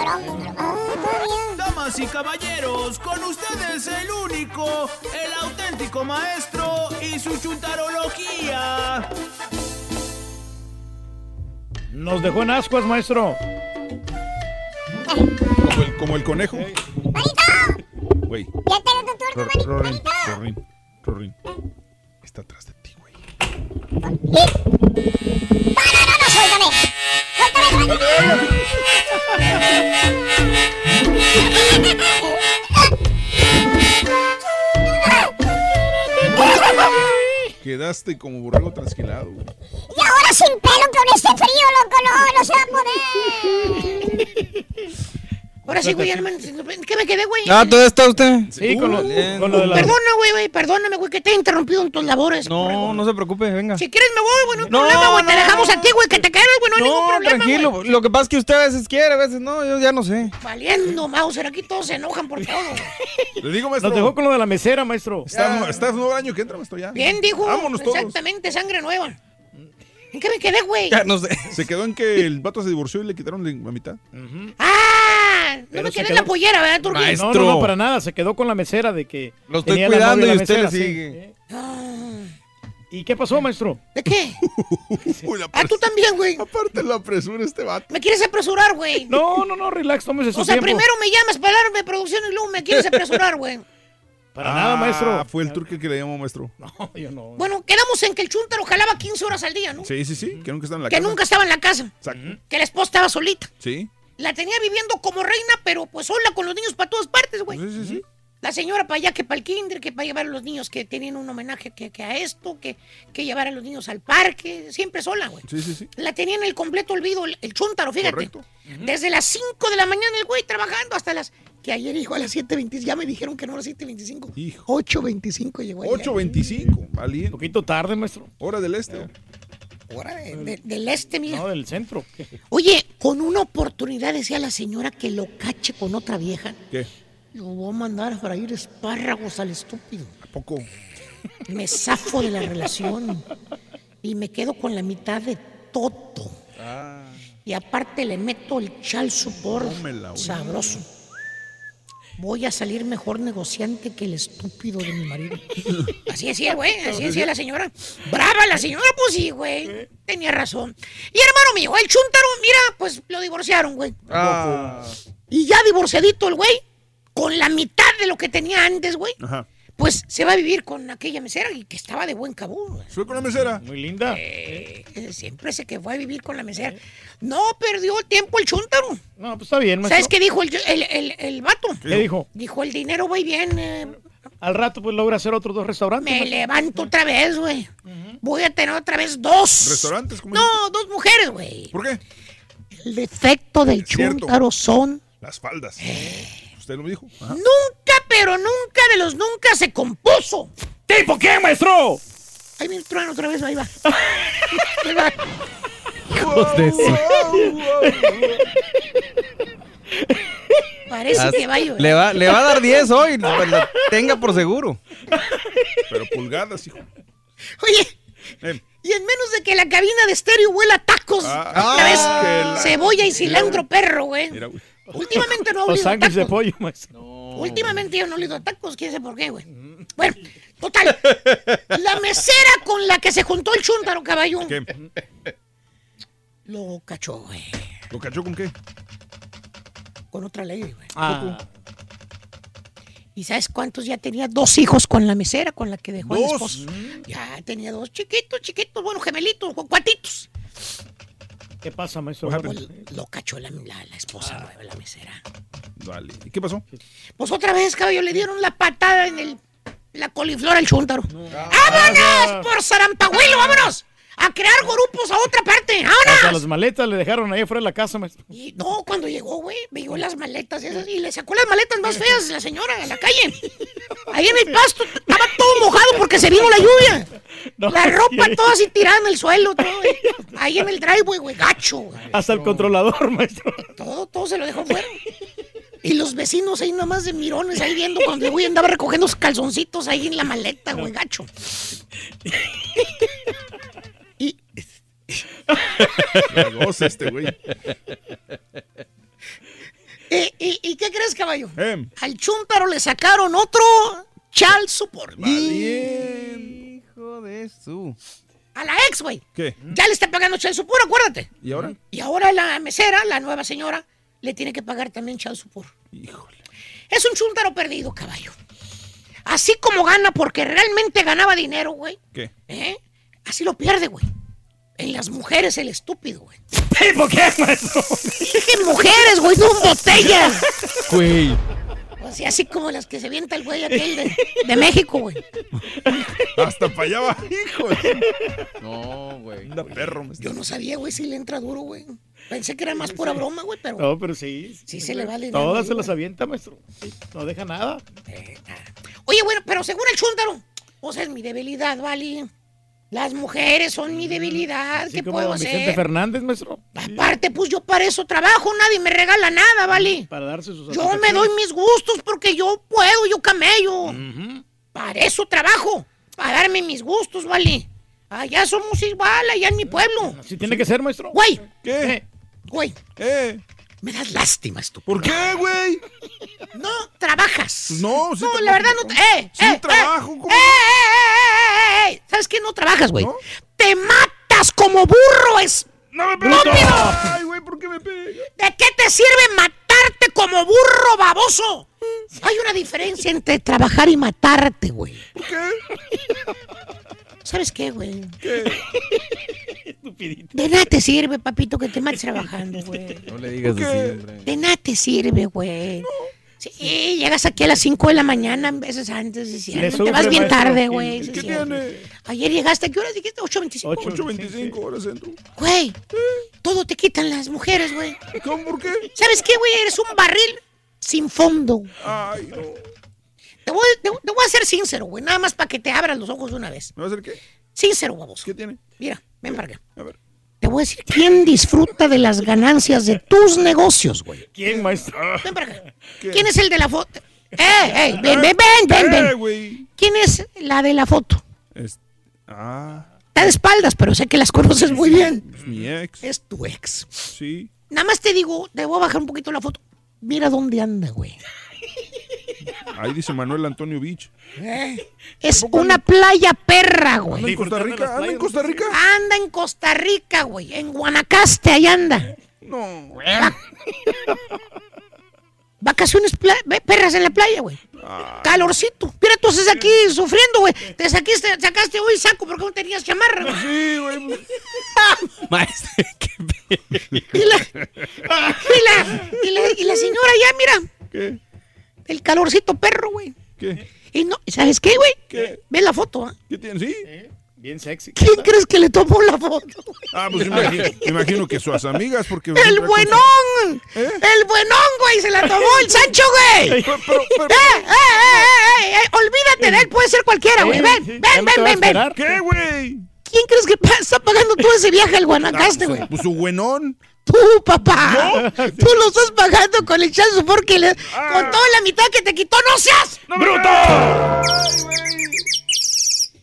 Damas y caballeros, con ustedes el único, el auténtico maestro y su chuntarología. Nos dejó en ascuas, maestro. Como el, como el conejo. Güey. Ya tengo tu turno, Rorin. Está atrás de ti, güey. No, no, no, suéltame. Suéltame, Quedaste como borrego trasquilado, güey. Y ahora sin pelo con este frío, loco, no, no se va a poder. Ahora sí, güey, ya no me- ¿qué me quedé, güey? Ah, ¿todo está usted? Sí, con lo, Bien. con lo de la... Perdona, güey, güey, perdóname, güey, que te he interrumpido en tus labores. No, no se preocupe, venga. Si quieres me voy, güey, no hay No, problema, güey, te no, dejamos no. a ti, güey, que te quedes, güey, no hay ningún No, problema, tranquilo. güey. Lo que pasa es que usted a veces quiere, a veces no. Yo ya no sé. Valiendo, Mauser, aquí todos se enojan por todo. Le digo, maestro. Nos dejó con lo de la mesera, maestro. Está, está nuevo año que entra, maestro, ya. Bien, dijo. Vámonos todos. Exactamente, sangre nueva. ¿En qué me quedé, güey? Ya no sé. Se quedó en que el vato se divorció y le quitaron la mitad. ¡Ah! No Pero me se quedé quedó- en la pollera, ¿verdad, Turquín? No, no, no, para nada. Se quedó con la mesera de que. Lo estoy tenía cuidando y la usted mesera, le sí. sigue. ¿Y qué pasó, maestro? ¿De qué? Uy, la Ah, tú también, güey. Aparte la apresura este vato. ¿Me quieres apresurar, güey? No, no, no, relax, tómese su O sea, tiempo. primero me llamas para darme producción y luego me quieres apresurar, güey. Para nada, maestro. Ah, fue el turque que le llamó maestro. No, yo no. Bueno, quedamos en que el chúntaro jalaba 15 horas al día, ¿no? Sí, sí, sí, que nunca está en la que casa. nunca estaba en la casa. Exacto. Que la esposa estaba solita. Sí. La tenía viviendo como reina, pero pues sola con los niños para todas partes, güey. Sí, sí, sí. La señora para allá que para el kinder, que para llevar a los niños que tenían un homenaje que, que a esto, que, que llevar a los niños al parque, siempre sola, güey. Sí, sí, sí. La tenía en el completo olvido el, el chúntaro, fíjate. Correcto. Desde las 5 de la mañana el güey trabajando hasta las... Que ayer dijo a las 7.25, ya me dijeron que no a las 7.25. Hijo. 8.25 llegó ayer. 8.25, valiente. Un poquito tarde, maestro. Hora del este. Hora de- de- del este, mira. No, del centro. Oye, con una oportunidad decía la señora que lo cache con otra vieja. ¿Qué? Lo voy a mandar a freír espárragos al estúpido. ¿A poco? Me zafo de la relación y me quedo con la mitad de todo. Ah, Y aparte le meto el chal support Tómela, sabroso. Voy a salir mejor negociante que el estúpido de mi marido. Así decía, güey, así decía la señora. Brava la señora, pues sí, güey. Tenía razón. Y hermano mío, el chuntaro, mira, pues lo divorciaron, güey. Ah. Y ya divorciadito el güey, con la mitad de lo que tenía antes, güey, Ajá. Pues se va a vivir con aquella mesera y que estaba de buen cabo. güey. ¿Fue con la mesera? Muy linda. Eh, siempre se que fue a vivir con la mesera. No perdió el tiempo el chuntaro. No, pues está bien, maestro. ¿Sabes qué dijo el, el, el, el vato? ¿Qué dijo? Dijo, el dinero va y viene. Al rato, pues logra hacer otros dos restaurantes. Me maestro. levanto otra vez, güey. Voy a tener otra vez dos. ¿Restaurantes? ¿Cómo No, dos mujeres, güey. ¿Por qué? El defecto del Cierto. chúntaro son... Las faldas. ¿Usted lo dijo? Ajá. Nunca, pero nunca de los nunca se compuso. ¿Tipo qué, maestro? Ahí viene el trueno otra vez, ahí va. Ahí va. Hijos de su- Parece As- que va a llover. Le va, le va a dar 10 hoy, lo tenga por seguro. Pero pulgadas, hijo. Oye, Eh, y en menos de que la cabina de estéreo huela a tacos. Ah, otra vez, que la- cebolla y cilantro perro, güey. mira, güey. Últimamente no O olido sándwich de tacos. pollo, maestro. Últimamente yo no he olido a tacos, quién sabe por qué, güey. Bueno, total. La mesera con la que se juntó el chúntaro caballo ¿Qué? lo cachó, güey. ¿Lo cachó con qué? Con otra ley, güey. Ah, ¿Y sabes cuántos ya tenía? Dos hijos con la mesera con la que dejó al ¿Dos? esposo. Ya tenía dos chiquitos, chiquitos, bueno, gemelitos, cu- cuatitos. ¿Qué pasa, maestro? Pues lo cachó la, la- la esposa Ah. nueva, la mesera. Vale. ¿Y qué pasó? Pues otra vez, caballo, le dieron la patada en el, la coliflor al chúntaro. ¡Vámonos por Zarampahuilo, vámonos! A crear grupos a otra parte. Hasta ¡Ahora! las maletas le dejaron ahí afuera de la casa, maestro. Y no, cuando llegó, güey, me llegó las maletas esas y le sacó las maletas más feas la señora a la calle. Ahí en el pasto estaba todo mojado porque se vino la lluvia. la ropa toda así tirada en el suelo, todo. güey. Ahí en el driveway, güey, gacho. güey. Hasta el controlador, maestro. Todo, todo se lo dejó fuera. Y los vecinos ahí nomás de mirones ahí viendo cuando el güey andaba recogiendo calzoncitos ahí en la maleta, güey, gacho. La goza este güey. ¿Y, y qué crees, caballo? Eh. Al chúntaro le sacaron otro chal support. Hijo de su. A la ex, güey. ¿Qué? Ya le está pagando chal support, acuérdate. ¿Y ahora? Y ahora la mesera, la nueva señora, le tiene que pagar también chal support. Híjole. Es un chúntaro perdido, caballo. Así como gana porque realmente ganaba dinero, güey. ¿Qué? ¿eh? Así lo pierde, güey. En las mujeres el estúpido, güey. ¿Por qué, maestro? Dije mujeres, güey, no botellas. Güey. O sea, así como las que se vienta el güey aquel de, de México, güey. Hasta para allá va, híjole. No, güey. Anda perro, me Yo no sabía, güey, si le entra duro, güey. Pensé que era más pura broma, güey, pero... No, pero sí. Sí se le va el dinero Todas se las avienta, maestro. Sí, No deja nada. Oye, bueno, pero según el chúntaro, o sea, es mi debilidad, ¿vale? Las mujeres son mi debilidad, Así ¿qué como puedo don Vicente hacer? Fernández, maestro. Aparte, pues yo para eso trabajo, nadie me regala nada, ¿vale? Para darse sus Yo me doy mis gustos porque yo puedo, yo camello. Para eso trabajo, para darme mis gustos, ¿vale? Allá somos igual, allá en mi pueblo. Así tiene que ser, maestro. Güey, ¿Qué? güey, ¿Eh? Me das lástima, estúpido. ¿Por qué, güey? No trabajas. No, sí No, la verdad no. ¡Eh! Sí eh, trabajo, eh, ¿cómo eh, eh, eh, eh, eh, ¿Sabes qué? No trabajas, güey. Te matas como burro, es. ¡No me pegues! Ay, güey, ¿por qué me pega? ¿De qué te sirve matarte como burro baboso? Hay una diferencia entre trabajar y matarte, güey. ¿Por qué? ¿Sabes qué, güey? ¿Qué? De nada te sirve, papito, que te mates trabajando, güey. No le digas ¿Por así, qué? hombre. De nada te sirve, güey. Sí, llegas aquí a las 5 de la mañana, en veces antes, sí, Le te vas bien tarde, ¿Qué- güey. ¿Qué tiene? Ayer llegaste, ¿a qué horas dijiste? 8.25. 8.25 horas centro. Güey, todo te quitan las mujeres, güey. ¿Cómo? ¿Por qué? ¿Sabes qué, güey? Eres un barril sin fondo. Ay, no. Te voy, te, te voy a ser sincero, güey. Nada más para que te abras los ojos de una vez. ¿Me va a hacer qué? Sincero, baboso. ¿Qué tiene? Mira, ven para acá. A ver. Te voy a decir quién disfruta de las ganancias de tus negocios, güey. ¿Quién, maestro? Ven para acá. ¿Quién es el de la foto? ¡Eh, eh! Ven, ven, ven, ven, Eh, ven. ¿Quién es la de la foto? Es- Ah, Está de espaldas, pero sé que las conoces muy bien. es mi ex. Es tu ex. Sí. Nada más te digo, te voy a bajar un poquito la foto. Mira dónde anda, güey. Ahí dice Manuel Antonio Beach. Es una playa perra, ¿Anda güey. en Costa Rica? ¿Anda en Costa Rica? Anda en Costa Rica, güey. En Guanacaste, ahí anda. No. Vacaciones pla- ve- perras en la playa, güey. Ah. Calorcito. Mira, tú estás aquí sufriendo, güey. Te sacaste, sacaste hoy saco porque no tenías chamarra. güey. Sí, güey. Maestro, qué Y la, y la, y la, y la señora ya, mira. ¿Qué? El calorcito perro, güey. ¿Qué? Y no, ¿sabes qué, güey? ¿Qué? Ve la foto, ¿ah? ¿Qué tiene? ¿Sí? Bien sexy. ¿Quién crees que le tomó la foto? Ah, pues imagino, que sus amigas, porque... ¡El buenón! ¿Eh? ¡El buenón, güey! ¡Se la tomó el Sancho, güey! Pero- pero- pero- ¡Eh, eh, eh, eh, eh! Olvídate de él, puede ser cualquiera, güey. Ven, ven, ven, ven, ven. ¿Qué, güey? ¿Quién crees que está pagando todo ese viaje al Guanacaste, güey? Pues su buenón. Tú, papá. Tú lo estás pagando con el chance porque le- Ah. con toda la mitad que te quitó, no seas. ¡Bruto!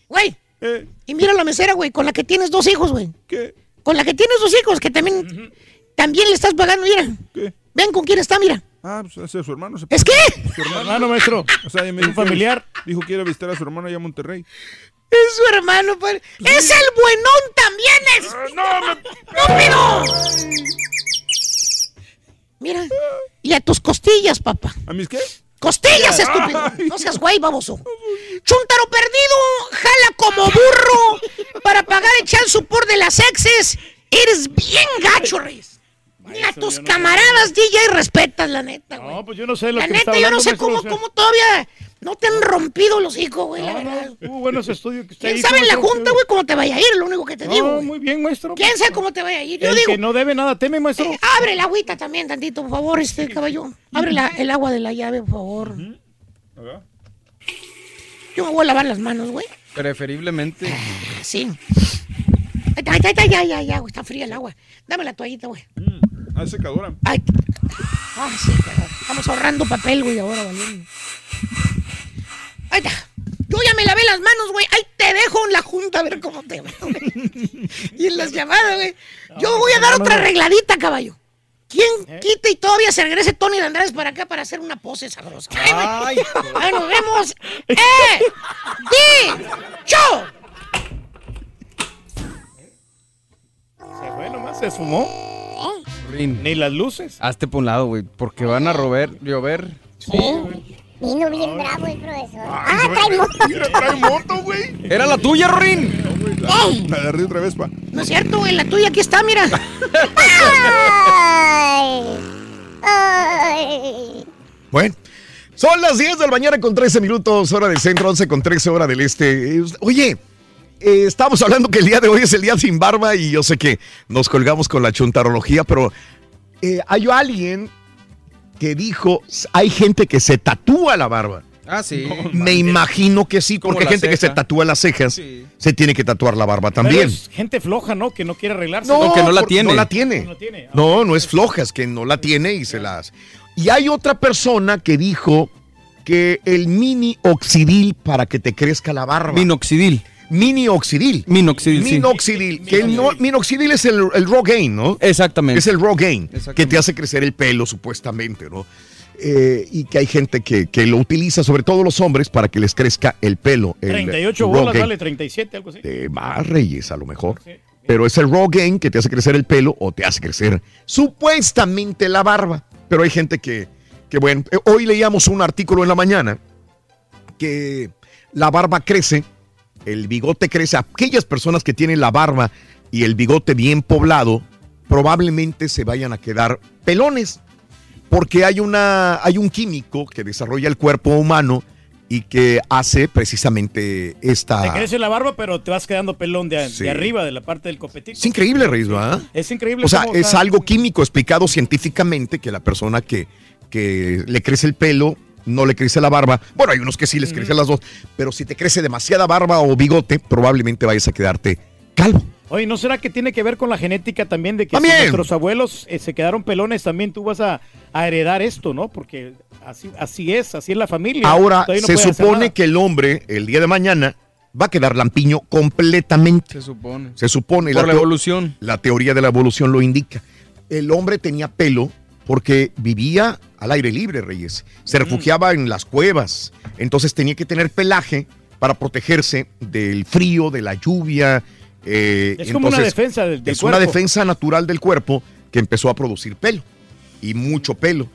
Güey. ¿Eh? Y mira la mesera, güey, con la que tienes dos hijos, güey. ¿Qué? Con la que tienes dos hijos, que también, también le estás pagando, mira. ¿Qué? Ven con quién está, mira. Ah, pues ese es su hermano. se- ¿Es qué? Su hermano. Maestro. O sea, me Un dijo familiar. Dijo que iba a visitar a su hermano allá a Monterrey. Es su hermano, pues. ¡Es el buenón también! ¡Es ¡No, me... estúpido! Mira. Y a tus costillas, papá. ¿A mis qué? ¡Costillas, estúpido! No seas güey, baboso. Chuntaro perdido, jala como burro para pagar el chal support de las exes. Eres bien gacho, Reyes. Ni a tus camaradas DJ respetas, la neta, güey. No, pues yo no sé lo La que me está neta, yo no sé cómo, cómo todavía No te han rompido los hijos, güey, la verdad. Hubo buenos estudios que usted ¿Quién sabe en la junta, güey, cómo te vaya a ir? Lo único que te No, digo. güey. muy bien, maestro. ¿Quién sabe cómo te vaya a ir? Yo El digo, que no debe nada teme, maestro. eh, abre el agüita también tantito, por favor, este caballo. Abre la- el agua de la llave, por favor. Yo me voy a lavar las manos, güey. Preferiblemente. Sí. Ay, ay, ay, ay, ay, ay, güey, está fría el agua. Dame la toallita, güey. Ah, es secadora. Ay. Ah, sí, estamos ahorrando papel, güey, ahora, valiendo. Ahí. Yo ya me lavé las manos, güey. Ahí te dejo en la junta a ver cómo te va, güey. Y en las llamadas, güey. Yo voy a dar otra arregladita, caballo. ¿Quién quita y todavía se regrese Tony de Andrés para acá para hacer una pose sabrosa? Ay, güey. Ay, nos vemos. ¡Eh! ¡Di! ¡Cho! Se fue nomás, se sumó. Rin. Ni las luces. Hazte por un lado, güey, porque van a rober, llover. Vino bien bravo el profesor. Ah, trae moto. trae moto, güey. Era la tuya, Rin. ¡Ey! La agarré otra vez, pa. No es cierto, güey. La tuya aquí está, mira. Ay. Ay. Bueno, son las 10 de la mañana con 13 minutos, hora del centro, 11 con 13, hora del este. Oye, eh, estamos hablando que el día de hoy es el día sin barba y yo sé que nos colgamos con la chuntarología, pero eh, hay alguien que dijo, hay gente que se tatúa la barba. Ah, sí. Me imagino que sí, porque hay gente que se tatúa las cejas, Sí. se tiene que tatuar la barba Pero también. es gente floja, ¿no? Que no quiere arreglarse. No, que no la por- tiene. No la tiene. No la tiene. No, no es floja, es que no la tiene y se las. Y hay otra persona que dijo que el mini oxidil para que te crezca la barba. Minoxidil. Mini oxidil. Minoxidil, sí. Minoxidil. Que el no- minoxidil es el, el Rogaine, ¿no? Exactamente. Es el Rogaine, Exactamente. que te hace crecer el pelo, supuestamente, ¿no? Eh, y que hay gente que, que lo utiliza, sobre todo los hombres, para que les crezca el pelo. el 38 bolas, dale, 37, algo así. De más reyes, a lo mejor. Pero es el Rogaine que te hace crecer el pelo o te hace crecer supuestamente la barba. Pero hay gente que, que bueno, eh, hoy leíamos un artículo en la mañana que la barba crece, el bigote crece. Aquellas personas que tienen la barba y el bigote bien poblado, probablemente se vayan a quedar pelones. Porque hay, una, hay un químico que desarrolla el cuerpo humano y que hace precisamente esta... Te crece la barba, pero te vas quedando pelón de, Sí. de arriba, de la parte del copetito. Es increíble, ¿verdad? Es increíble. O sea, es algo químico explicado científicamente que la persona que, que le crece el pelo no le crece la barba. Bueno, hay unos que sí les crece las dos, pero si te crece demasiada barba o bigote, probablemente vayas a quedarte calvo. Oye, ¿no será que tiene que ver con la genética también de que si nuestros abuelos eh, se quedaron pelones, también tú vas a, a heredar esto, ¿no? Porque así, así es, así es la familia. Ahora no se supone que el hombre el día de mañana va a quedar lampiño completamente. Se supone. Se supone. Por la teo- evolución. La teoría de la evolución lo indica. El hombre tenía pelo porque vivía al aire libre, Reyes. Se refugiaba en las cuevas. Entonces tenía que tener pelaje para protegerse del frío, de la lluvia. eh, Es como una defensa del, del es una cuerpo. defensa natural del cuerpo que empezó a producir pelo y mucho pelo.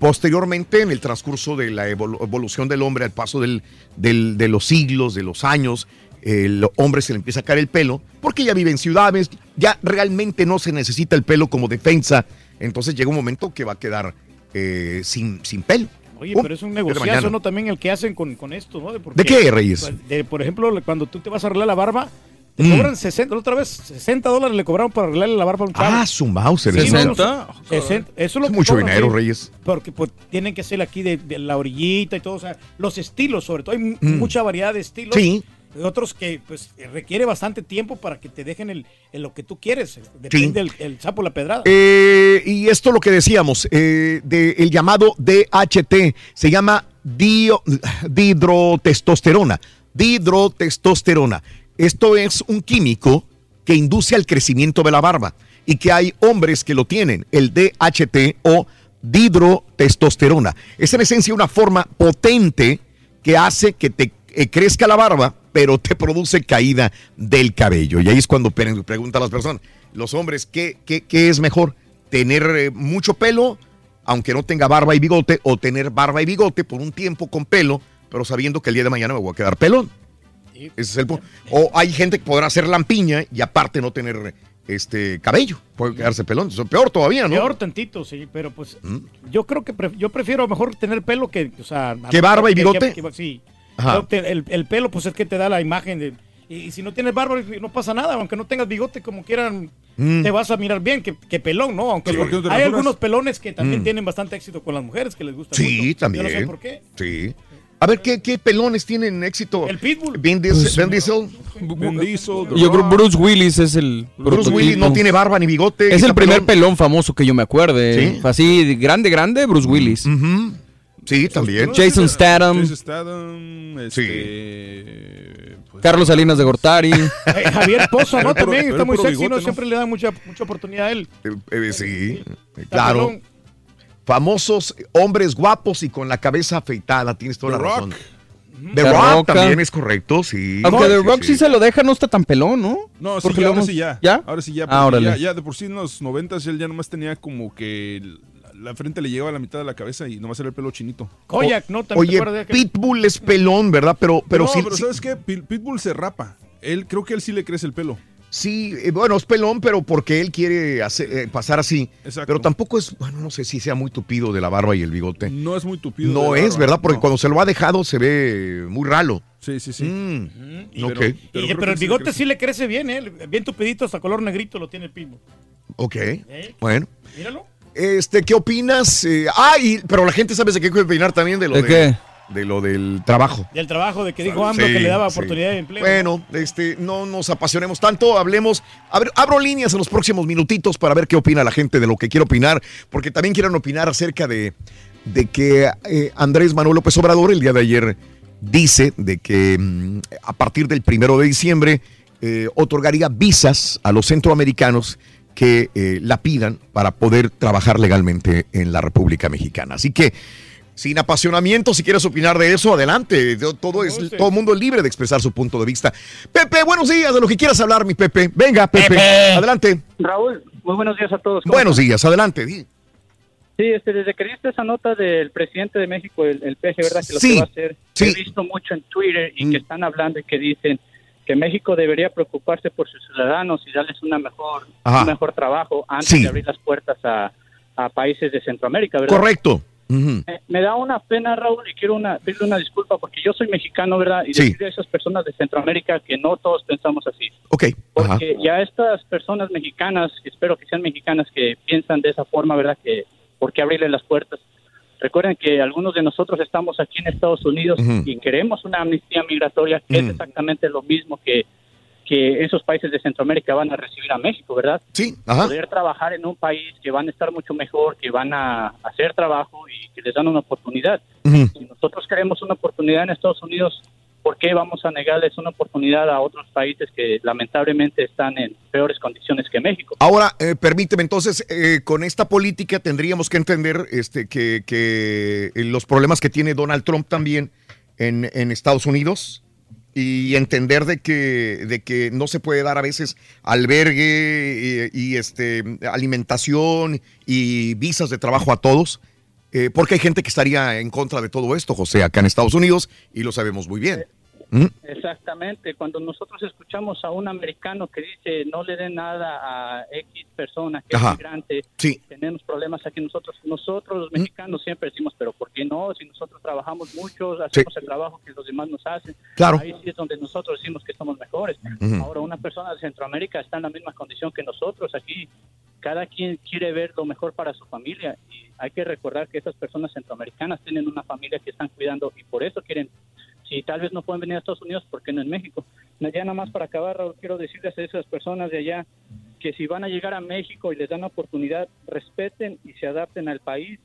Posteriormente, en el transcurso de la evolu- evolución del hombre, al paso del- del- de los siglos, de los años, el hombre se le empieza a caer el pelo porque ya vive en ciudades, ya realmente no se necesita el pelo como defensa. Entonces llega un momento que va a quedar eh, sin, sin pelo. Oye, pero es un de negociazo. ¿no? También el que hacen con, con esto, ¿no? porque- ¿De qué, Reyes? de- por ejemplo, cuando tú te vas a arreglar la barba, te Mm. cobran 60, la otra vez 60 dólares le cobraron para arreglarle la barba a un chavo. Ah, su mouse. Sí, no, no, 60, eso es lo Es que mucho cobran, dinero, sí. Reyes. Porque pues, tienen que ser aquí de, de la orillita y todo, o sea, los estilos, sobre todo, hay Mm. mucha variedad de estilos. Sí. Otros que pues requiere bastante tiempo para que te dejen el, el lo que tú quieres. Depende del el sapo la pedrada. Eh, y esto lo que decíamos, eh, de el llamado DHT, se llama dio- dihidrotestosterona. Dihidrotestosterona. Esto es un químico que induce al crecimiento de la barba y que hay hombres que lo tienen, el DHT o dihidrotestosterona. Es en esencia una forma potente que hace que te eh, crezca la barba, pero te produce caída del cabello. Y ahí es cuando pre- preguntan las personas, los hombres, ¿qué, qué, qué es mejor? ¿Tener eh, mucho pelo, aunque no tenga barba y bigote, o tener barba y bigote por un tiempo con pelo, pero sabiendo que el día de mañana me voy a quedar pelón? Ese es el. O hay gente que podrá hacer lampiña y aparte no tener este cabello, puede quedarse pelón. Eso es peor todavía, ¿no? Peor tantito, sí, pero pues yo creo que pref- yo prefiero mejor tener pelo que, o sea... ¿Que barba y bigote? que- que- sí. Ajá. El, el pelo pues es que te da la imagen de... Y, y si no tienes barba no pasa nada, aunque no tengas bigote como quieran, Mm. te vas a mirar bien, que, que pelón, ¿no? Aunque Sí. ¿Por qué no te hay rasuras? algunos pelones que también Mm. tienen bastante éxito con las mujeres, que les gusta Sí, mucho. también. Yo no sé por qué. Sí. A ver, ¿qué, qué pelones tienen éxito? El Pitbull. Vin Diesel. Pues, Diesel. Diesel, Yo creo Bruce Willis es el. Bruce prototipo. Willis no tiene barba ni bigote. Es el primer pelón. pelón famoso que yo me acuerde. ¿Sí? Así, grande, grande, Bruce Willis. Sí, también. Jason Statham. Jason Statham, este, pues, Carlos Salinas de Gortari. Eh, Javier Pozo, ¿no? También pero está muy sexy, bigote, ¿no? ¿no? Siempre le dan mucha, mucha oportunidad a él. Eh, eh, sí, claro. pelón. Famosos hombres guapos y con la cabeza afeitada. Tienes toda The la Rock. razón. The The Rock Rock. también es correcto, sí. Aunque Sí, The sí, Rock sí. sí. se lo deja, no está tan pelón, ¿no? No, sí, Porque ya, ahora hemos- sí ya. ¿Ya? Ahora sí ya. Ah, ya, ya de por sí en los noventas él ya nomás tenía como que el- la frente le llegaba a la mitad de la cabeza y nomás era el pelo chinito. Koyak, ¿no? También te Oye, de Pitbull es pelón, ¿verdad? Pero, pero no, sí. pero sí- ¿sabes qué? Pit- Pitbull se rapa. Él, creo que él sí le crece el pelo. Sí, eh, bueno, es pelón, pero porque él quiere hacer- eh, pasar así. Exacto. Pero tampoco es, bueno, no sé si sea muy tupido de la barba y el bigote. No es muy tupido. No de es, barba, ¿verdad? Porque no. cuando se lo ha dejado se ve muy ralo. Sí, sí, sí. Mm, Y- ok, pero, y- el bigote sí le crece bien, ¿eh? Bien tupidito, hasta color negrito lo tiene el Pitbull. ok. ¿Eh? Bueno. Míralo. Este, ¿qué opinas? Eh, ah, y- pero la gente sabe de qué puede opinar también de lo ¿De de- qué? de lo del trabajo. Del trabajo de que dijo AMLO Sí, que le daba sí. oportunidad de empleo. Bueno, este, no nos apasionemos tanto, hablemos, a ver, abro líneas en los próximos minutitos para ver qué opina la gente de lo que quiere opinar, porque también quieren opinar acerca de, de que eh, Andrés Manuel López Obrador el día de ayer dice de que mm, a partir del primero de diciembre eh, otorgaría visas a los centroamericanos que eh, la pidan para poder trabajar legalmente en la República Mexicana. Así que sin apasionamiento, si quieres opinar de eso, adelante. Yo- Todo, es, todo el mundo es libre de expresar su punto de vista. Pepe, buenos días, de lo que quieras hablar, mi Pepe. Venga, Pepe, adelante. Raúl, muy buenos días a todos. ¿Cómo Buenos están? días, adelante. di. Sí, este, desde que diste esa nota del presidente de México, el, el peje, ¿verdad? Que lo Sí, que va a hacer. sí. He visto mucho en Twitter y que están hablando y que dicen que México debería preocuparse por sus ciudadanos y darles una mejor, Ajá. un mejor trabajo antes Sí. de abrir las puertas a, a países de Centroamérica, ¿verdad? Correcto. Me, me da una pena, Raúl, y quiero una, pedirle una disculpa porque yo soy mexicano, ¿verdad? Y Sí. decirle a esas personas de Centroamérica que no todos pensamos así. Ok. Ajá. Porque ya estas personas mexicanas, espero que sean mexicanas que piensan de esa forma, ¿verdad? Que por qué abrirle las puertas. Recuerden que algunos de nosotros estamos aquí en Estados Unidos y queremos una amnistía migratoria que es exactamente lo mismo que, que esos países de Centroamérica van a recibir a México, ¿verdad? Sí, ajá. Poder trabajar en un país que van a estar mucho mejor, que van a hacer trabajo y que les dan una oportunidad. Si nosotros queremos una oportunidad en Estados Unidos, ¿por qué vamos a negarles una oportunidad a otros países que lamentablemente están en peores condiciones que México? Ahora, eh, permíteme, entonces, eh, con esta política tendríamos que entender este, que, que los problemas que tiene Donald Trump también en, Estados Unidos y entender de que, de que no se puede dar a veces albergue y, y, este, alimentación y visas de trabajo a todos, eh, porque hay gente que estaría en contra de todo esto, José, acá en Estados Unidos, y lo sabemos muy bien. ¿Mm? Exactamente, cuando nosotros escuchamos a un americano que dice no le den nada a X persona que Ajá. es migrante, Sí. tenemos problemas aquí nosotros. Nosotros los mexicanos siempre decimos, pero ¿por qué no? Si nosotros trabajamos mucho, hacemos el trabajo que los demás nos hacen, Claro. ahí sí es donde nosotros decimos que somos mejores. Ahora una persona de Centroamérica está en la misma condición que nosotros aquí. Cada quien quiere ver lo mejor para su familia y hay que recordar que esas personas centroamericanas tienen una familia que están cuidando y por eso quieren si tal vez no pueden venir a Estados Unidos, ¿por qué no en México? Ya nada más para acabar, quiero decirles a esas personas de allá que si van a llegar a México y les dan la oportunidad, respeten y se adapten al país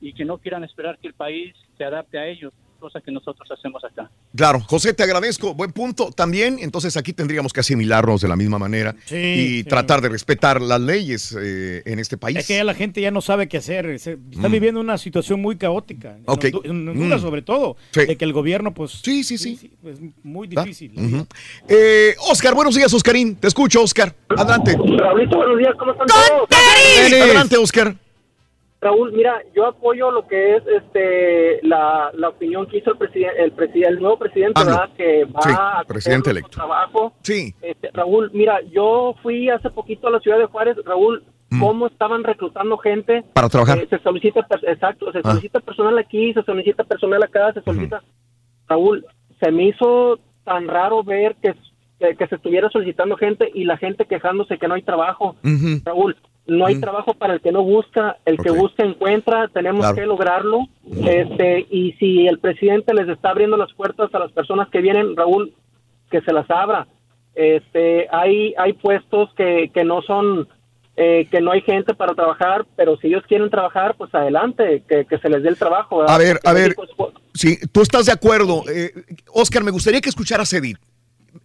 y que no quieran esperar que el país se adapte a ellos, cosa que nosotros hacemos acá. Claro, José, te agradezco. Buen punto. También, entonces aquí tendríamos que asimilarnos de la misma manera Sí, y sí. tratar de respetar las leyes eh, en este país. Es que ya la gente ya no sabe qué hacer. se- Está Mm. viviendo una situación muy caótica. En Ok. Hondu- En Honduras, Mm. sobre todo. Sí. De que el gobierno, pues. Sí, sí, sí. Es muy difícil. Eh, Oscar, buenos días, Oscarín. Te escucho, Oscar. Adelante. Raulito, buenos días, ¿cómo están todos? Adelante, Oscar. Raúl, mira, yo apoyo lo que es este la, la opinión que hizo el presidente, el, presidente, el nuevo presidente. ¿verdad? Que va Sí, a presidente electo. trabajo. Sí. Este, Raúl, mira, yo fui hace poquito a la ciudad de Juárez, Raúl, cómo estaban reclutando gente Mm. Para trabajar. Eh, se solicita, exacto, se Ah. solicita personal aquí, se solicita personal acá, se solicita. Raúl, se me hizo tan raro ver que, que, se estuviera solicitando gente y la gente quejándose que no hay trabajo. Raúl, no hay Mm. trabajo para el que no busca, el que busca encuentra, tenemos Claro. que lograrlo. Este, y si el presidente les está abriendo las puertas a las personas que vienen, Raúl, que se las abra. Este, hay hay puestos que, que no son eh, que no hay gente para trabajar, pero si ellos quieren trabajar, pues adelante, que, que se les dé el trabajo. ¿verdad? A ver, a ver, México es- sí, tú estás de acuerdo. Eh, Oscar, me gustaría que escucharas a Edith.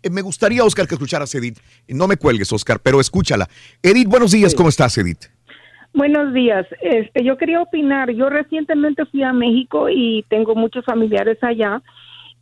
Eh, Me gustaría, Oscar, que escucharas a Edith. No me cuelgues, Oscar, pero escúchala. Edith, buenos días, ¿cómo estás, Edith? Buenos días. Este, yo quería opinar. Yo recientemente fui a México y tengo muchos familiares allá.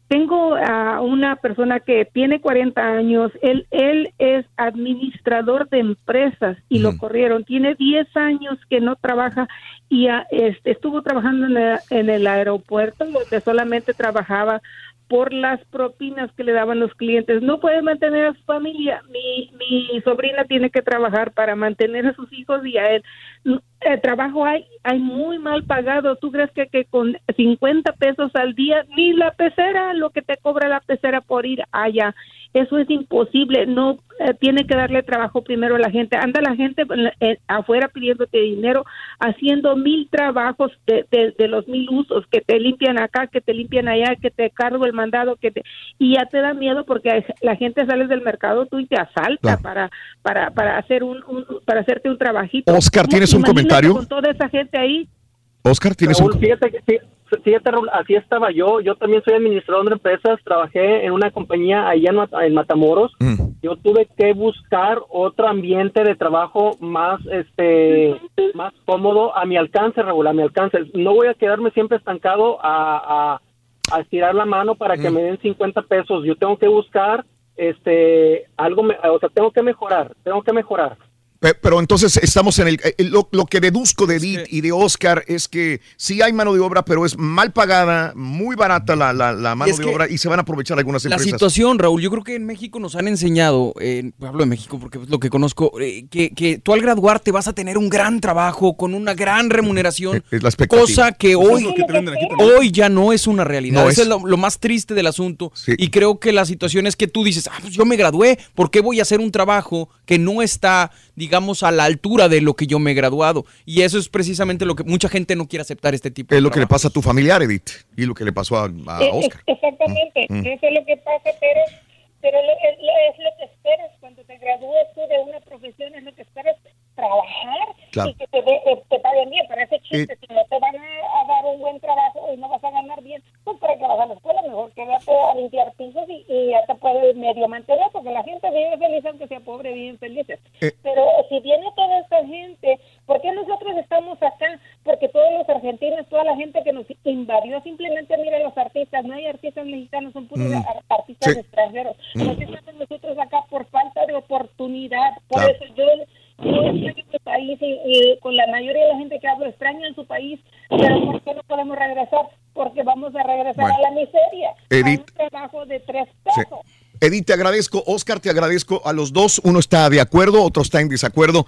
Tengo a una persona que tiene 40 años. Él, él es administrador de empresas y lo corrieron. Tiene 10 años que no trabaja y ah, este, estuvo trabajando en el, en el aeropuerto donde solamente trabajaba por las propinas que le daban los clientes. No puede mantener a su familia. Mi, mi sobrina tiene que trabajar para mantener a sus hijos y a él. El trabajo hay, hay muy mal pagado. ¿Tú crees que, que con 50 pesos al día, ni la pecera, lo que te cobra la pecera por ir allá? Eso es imposible. No eh, tiene que darle trabajo primero a la gente. Anda la gente eh, afuera pidiéndote dinero, haciendo mil trabajos de, de- de los mil usos, que te limpian acá, que te limpian allá, que te cargo el mandado, que te... y ya te da miedo porque la gente sale del mercado tú y te asalta para para para hacer un, un- para hacerte un trabajito. Oscar, ¿Cómo- ¿tienes un imagínate comentario? Con toda esa gente ahí. Oscar, ¿tienes Raúl, un... fíjate, fíjate, Raúl, así estaba yo. Yo también soy administrador de empresas. Trabajé en una compañía allá en Matamoros. Mm. Yo tuve que buscar otro ambiente de trabajo más, este, más cómodo a mi alcance, Raúl, a mi alcance. No voy a quedarme siempre estancado a, a, a estirar la mano para que Mm. me den 50 pesos. Yo tengo que buscar, este, algo, me- o sea, tengo que mejorar, tengo que mejorar. Pe- Pero entonces estamos en el... eh, Lo, lo que deduzco de Edith y de Oscar es que sí hay mano de obra, pero es mal pagada, muy barata la, la- la mano de obra y se van a aprovechar algunas La empresas. situación, Raúl, yo creo que en México nos han enseñado, eh, hablo de México porque es lo que conozco, eh, que, que tú al graduarte vas a tener un gran trabajo con una gran remuneración, Es la expectativa. cosa que Pues es hoy, lo que te venden aquí también. hoy ya no es una realidad. No Eso es. es lo, lo más triste del asunto. Y creo que la situación es que tú dices, ah, pues yo me gradué, ¿por qué voy a hacer un trabajo que no está, digamos, a la altura de lo que yo me he graduado? Y eso es precisamente lo que mucha gente no quiere aceptar este tipo de Es lo que le pasa a tu familiar, Edith, y lo que le pasó a, a Eh, Oscar. eh, Exactamente, Mm, mm. eso es lo que pasa, pero, pero lo- es, lo- es lo que esperas cuando te gradúes tú de una profesión, es lo que esperas trabajar Claro. y que te, de- te- te paguen bien. Para ese chiste, Eh. si no te van a, dar un buen trabajo y no vas a ganar bien, pues para que vas a la escuela, mejor que vete a limpiar pisos y, y ya te puedes medio mantener, porque la gente vive feliz aunque sea pobre, viven felices. Eh. Pero si viene toda esta gente, ¿por qué nosotros estamos acá? Porque todos los argentinos, toda la gente que nos invadió, simplemente mira los artistas, no hay artistas mexicanos, son puros Mm. ar- artistas Sí. extranjeros. Mm. ¿Por qué estamos nosotros acá por falta de oportunidad? Por Claro. eso yo, yo extraño mi país y, y con la mayoría de la gente que hablo extraño en su país, pero ¿por qué no podemos regresar? Porque vamos a regresar Bueno. a la miseria, Edith. a un trabajo de tres Sí. pesos. Edith, te agradezco. Oscar, te agradezco. A los dos, uno está de acuerdo, otro está en desacuerdo.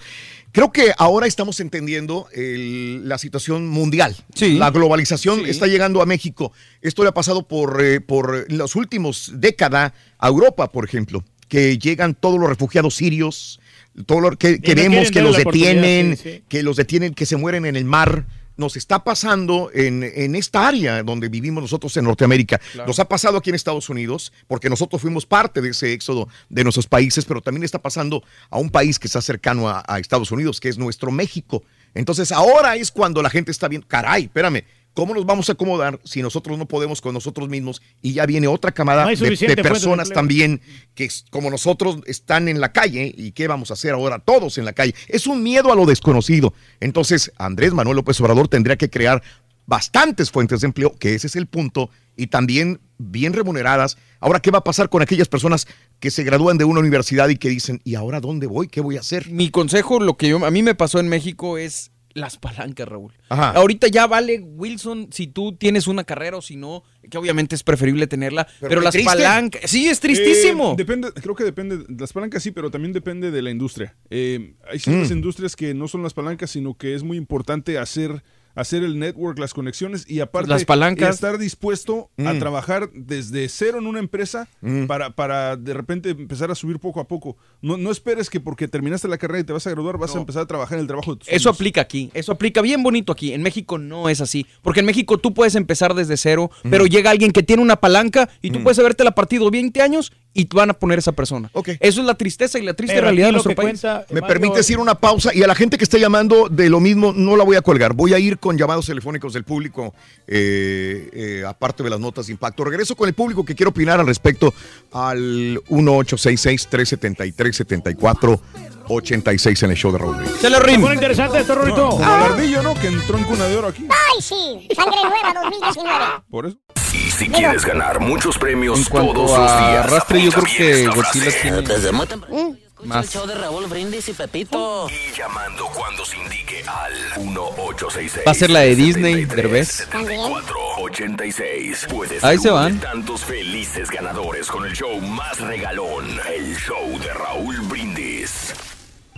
Creo que ahora estamos entendiendo el- la situación mundial. La globalización está llegando a México. Esto le ha pasado por, eh, por los últimos décadas a Europa, por ejemplo, que llegan todos los refugiados sirios, todo lo que, que no vemos quieren que los detienen, sí, sí. que los detienen, que se mueren en el mar. Nos está pasando en, en esta área donde vivimos nosotros en Norteamérica. Claro. Nos ha pasado aquí en Estados Unidos, porque nosotros fuimos parte de ese éxodo de nuestros países, pero también está pasando a un país que está cercano a, a Estados Unidos, que es nuestro México. Entonces ahora es cuando la gente está viendo, caray, espérame, ¿cómo nos vamos a acomodar si nosotros no podemos con nosotros mismos? Y ya viene otra camada No de- personas también que como nosotros están en la calle y qué vamos a hacer ahora todos en la calle. Es un miedo a lo desconocido. Entonces Andrés Manuel López Obrador tendría que crear bastantes fuentes de empleo, que ese es el punto, y también bien remuneradas. Ahora, ¿qué va a pasar con aquellas personas que se gradúan de una universidad y que dicen, ¿y ahora dónde voy? ¿Qué voy a hacer? Mi consejo, lo que yo, a mí me pasó en México es las palancas, Raúl. Ajá. Ahorita ya vale, Wilson, si tú tienes una carrera o si no, que obviamente es preferible tenerla, pero, las triste. palancas, sí, es tristísimo. Eh, depende, creo que depende, las palancas sí, pero también depende de la industria. Eh, hay ciertas Mm. industrias que no son las palancas, sino que es muy importante hacer hacer el network, las conexiones y aparte Las palancas. estar dispuesto a Mm. trabajar desde cero en una empresa Mm. para, para de repente empezar a subir poco a poco. No, no esperes que porque terminaste la carrera y te vas a graduar vas a empezar a trabajar en el trabajo de tus Eso sueños. aplica aquí, eso aplica bien bonito aquí. En México no es así, porque en México tú puedes empezar desde cero, pero llega alguien que tiene una palanca y tú puedes haberte la partido 20 años y te van a poner esa persona. Eso es la tristeza y la triste Pero realidad de lo nuestro que país. cuenta, Me permites ir a una pausa y a la gente que está llamando de lo mismo no la voy a colgar. Voy a ir con llamados telefónicos del público, eh, eh, aparte de las notas de impacto. Regreso con el público que quiere opinar al respecto al 1866-373-7486 en el show de Raúl. Brindis. Se le rim. Muy interesante esto, Rorito. Como el ardillo, ¿no? Que entró en cuna de oro aquí. ¡Ay, sí! Sangre nueva 2019. Por eso. Y si quieres ganar muchos premios En cuanto todos los a días, arrastre, yo creo que esta Godzilla frase. tiene Desde muy temprano. más. El show de Raúl Brindis y Pepito. Y llamando cuando se indique al 1866. Va a ser la de Disney, Derbez. 486. Puedes Ahí se van. tantos felices ganadores con el show más regalón, el show de Raúl Brindis.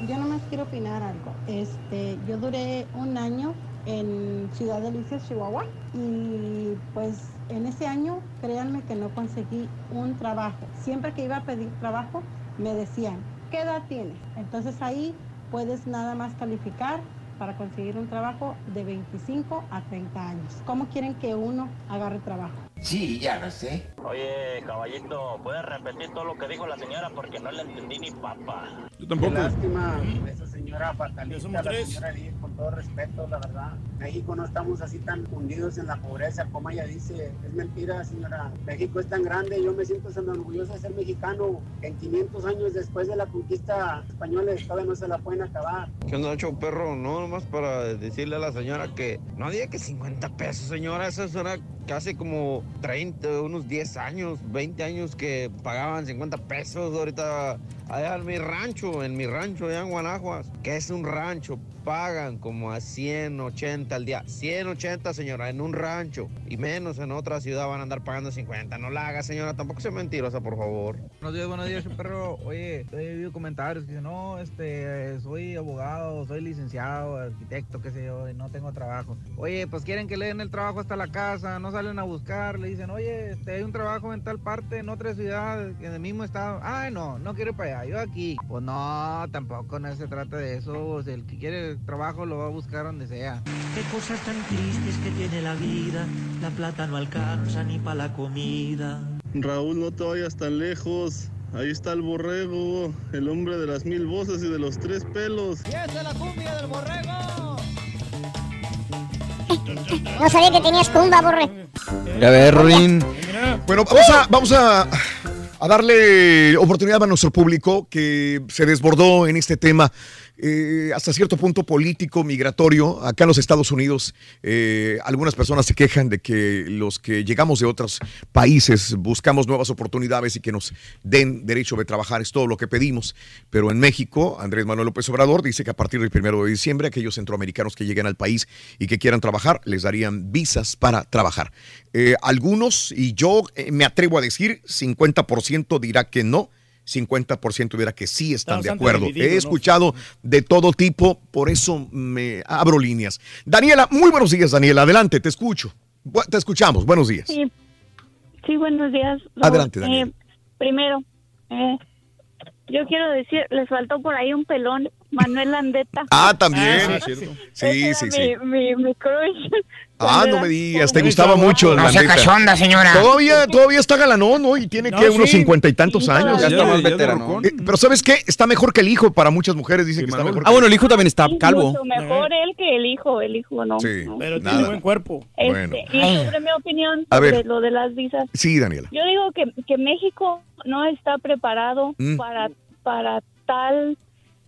Yo nomás quiero opinar algo. Este, yo duré un año en Ciudad Delicias, Chihuahua, y pues en ese año, créanme que no conseguí un trabajo. Siempre que iba a pedir trabajo, me decían, ¿qué edad tienes? Entonces ahí puedes nada más calificar para conseguir un trabajo de 25 a 30 años. ¿Cómo quieren que uno agarre trabajo? Sí, ya lo sé. Oye, caballito, ¿puedes repetir todo lo que dijo la señora? Porque no le entendí ni papa. Yo Qué lástima, esa señora fatalista, la señora Edith, con todo respeto, la verdad. México no estamos así tan hundidos en la pobreza, como ella dice. Es mentira, señora. México es tan grande, yo me siento tan orgulloso de ser mexicano. En 500 años después de la conquista española, todavía no se la pueden acabar. ¿Qué onda, show perro? No, nomás para decirle a la señora que no diga que 50 pesos, señora. Eso suena casi como 30, unos 10 años, 20 años que pagaban 50 pesos. Ahorita, allá en mi rancho, en mi rancho, allá en Guanajuas, que es un rancho, pagan como a 180 al día. 180, señora, en un rancho. Y menos en otra ciudad van a andar pagando 50. No la haga, señora. Tampoco sea mentirosa, por favor. Buenos días, buenos días, perro. Oye, he oído comentarios que dicen, no, este, soy abogado, soy licenciado, arquitecto, qué sé yo, y no tengo trabajo. Oye, pues quieren que le den el trabajo hasta la casa, no salen a buscar, le dicen, oye, este, hay un trabajo en tal parte, en otra ciudad, en el mismo estado. Ay, no, no quiero ir para allá, yo aquí. Pues no, tampoco no se trata de eso. O sea, el que quiere trabajo lo va a buscar donde sea. Qué cosas tan tristes que tiene la vida, la plata no alcanza ni para la comida. Raúl, no te vayas tan lejos. Ahí está el borrego, el hombre de las mil voces y de los tres pelos. ¡Y esa es la cumbia del borrego! No sabía que tenías cumba, borre. A ver, Rin. Bueno, vamos a, vamos a, a darle oportunidad a nuestro público que se desbordó en este tema. Eh, hasta cierto punto político, migratorio. Acá en los Estados Unidos, eh, algunas personas se quejan de que los que llegamos de otros países buscamos nuevas oportunidades y que nos den derecho de trabajar, es todo lo que pedimos. Pero en México, Andrés Manuel López Obrador dice que a partir del primero de diciembre, aquellos centroamericanos que lleguen al país y que quieran trabajar, les darían visas para trabajar. Eh, algunos, y yo me atrevo a decir, 50% dirá que no. 50% dirá que sí están Está de acuerdo. dividido, He ¿no? escuchado de todo tipo, por eso me abro líneas. Daniela, muy buenos días, Daniela. Adelante, te escucho. Bu- Te escuchamos. Buenos días. Sí, sí buenos días. Raúl. Adelante, Daniel. Eh, primero, eh, yo quiero decir, les faltó por ahí un pelón, Manuel Landeta. Ah, también. Ah, Sí, sí, Sí, sí, sí. Mi, mi, mi crush. Ah, no me digas, te gustaba mucho. No sea Landeta. cachonda, señora. Todavía, todavía está galanón, ¿no? Y tiene No, que unos cincuenta y tantos Sí, años. Ya está más veterano. Eh, pero ¿sabes qué? Está mejor que el hijo. Para muchas mujeres dicen que está mejor. Ah, bueno, el hijo también está calvo. Mucho mejor él que el hijo, el hijo no. Sí, no. Pero tiene nada. buen cuerpo. Este, Bueno. Y sobre mi opinión A sobre ver. lo de las visas. Sí, Daniela. Yo digo que, que México no está preparado Mm. para, para tal...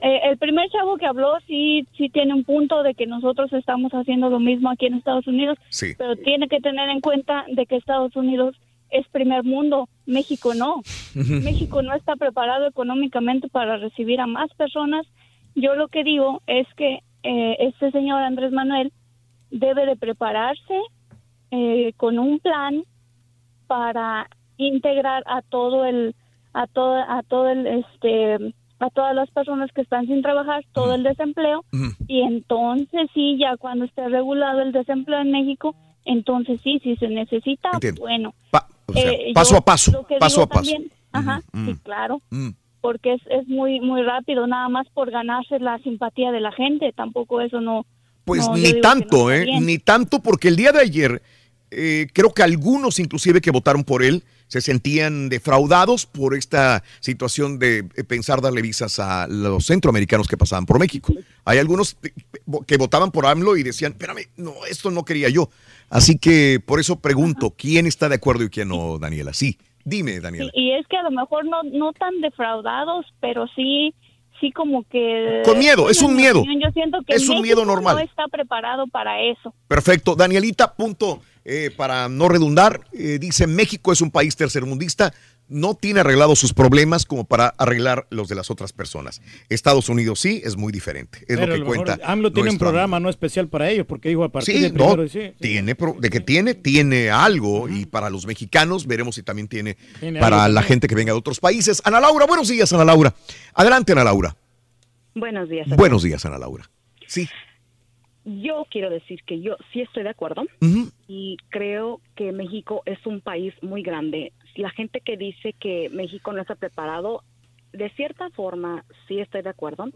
eh, el primer chavo que habló sí, sí tiene un punto de que nosotros estamos haciendo lo mismo aquí en Estados Unidos, Sí. pero tiene que tener en cuenta de que Estados Unidos es primer mundo, México no. México no está preparado económicamente para recibir a más personas. Yo lo que digo es que eh, este señor Andrés Manuel debe de prepararse eh, con un plan para integrar a todo el a todo a todo el este a todas las personas que están sin trabajar todo el desempleo y entonces sí ya cuando esté regulado el desempleo en México entonces sí si se necesita Entiendo. bueno O sea, eh, paso yo a paso, paso a paso. también- ajá sí claro porque es, es muy muy rápido nada más por ganarse la simpatía de la gente tampoco eso no Pues no, ni tanto, no ¿eh? Ni tanto, porque el día de ayer eh, creo que algunos inclusive que votaron por él se sentían defraudados por esta situación de eh, pensar darle visas a los centroamericanos que pasaban por México. Hay algunos que votaban por AMLO y decían, espérame, no, esto no quería yo. Así que por eso pregunto, ¿quién está de acuerdo y quién no, Daniela? Sí, dime, Daniela. Sí, y es que a lo mejor no no tan defraudados pero sí sí como que Con miedo, es un mi miedo. yo siento que Es un México miedo normal. no está preparado para eso Perfecto. Danielita, punto. Eh, para no redundar, eh, dice México es un país tercermundista, no tiene arreglados sus problemas como para arreglar los de las otras personas. Estados Unidos sí, es muy diferente. Es Pero lo que lo mejor cuenta. AMLO tiene un programa no especial para ellos, porque dijo a partir Sí, del no, primero, sí, tiene, de que tiene, tiene algo y para los mexicanos veremos si también tiene, Tiene para algo la gente que venga de otros países. Ana Laura, buenos días, Ana Laura. Adelante, Ana Laura. Buenos días. Buenos días, Ana Laura. Sí. Yo quiero decir que yo sí estoy de acuerdo y creo que México es un país muy grande. La gente que dice que México no está preparado, de cierta forma sí estoy de acuerdo,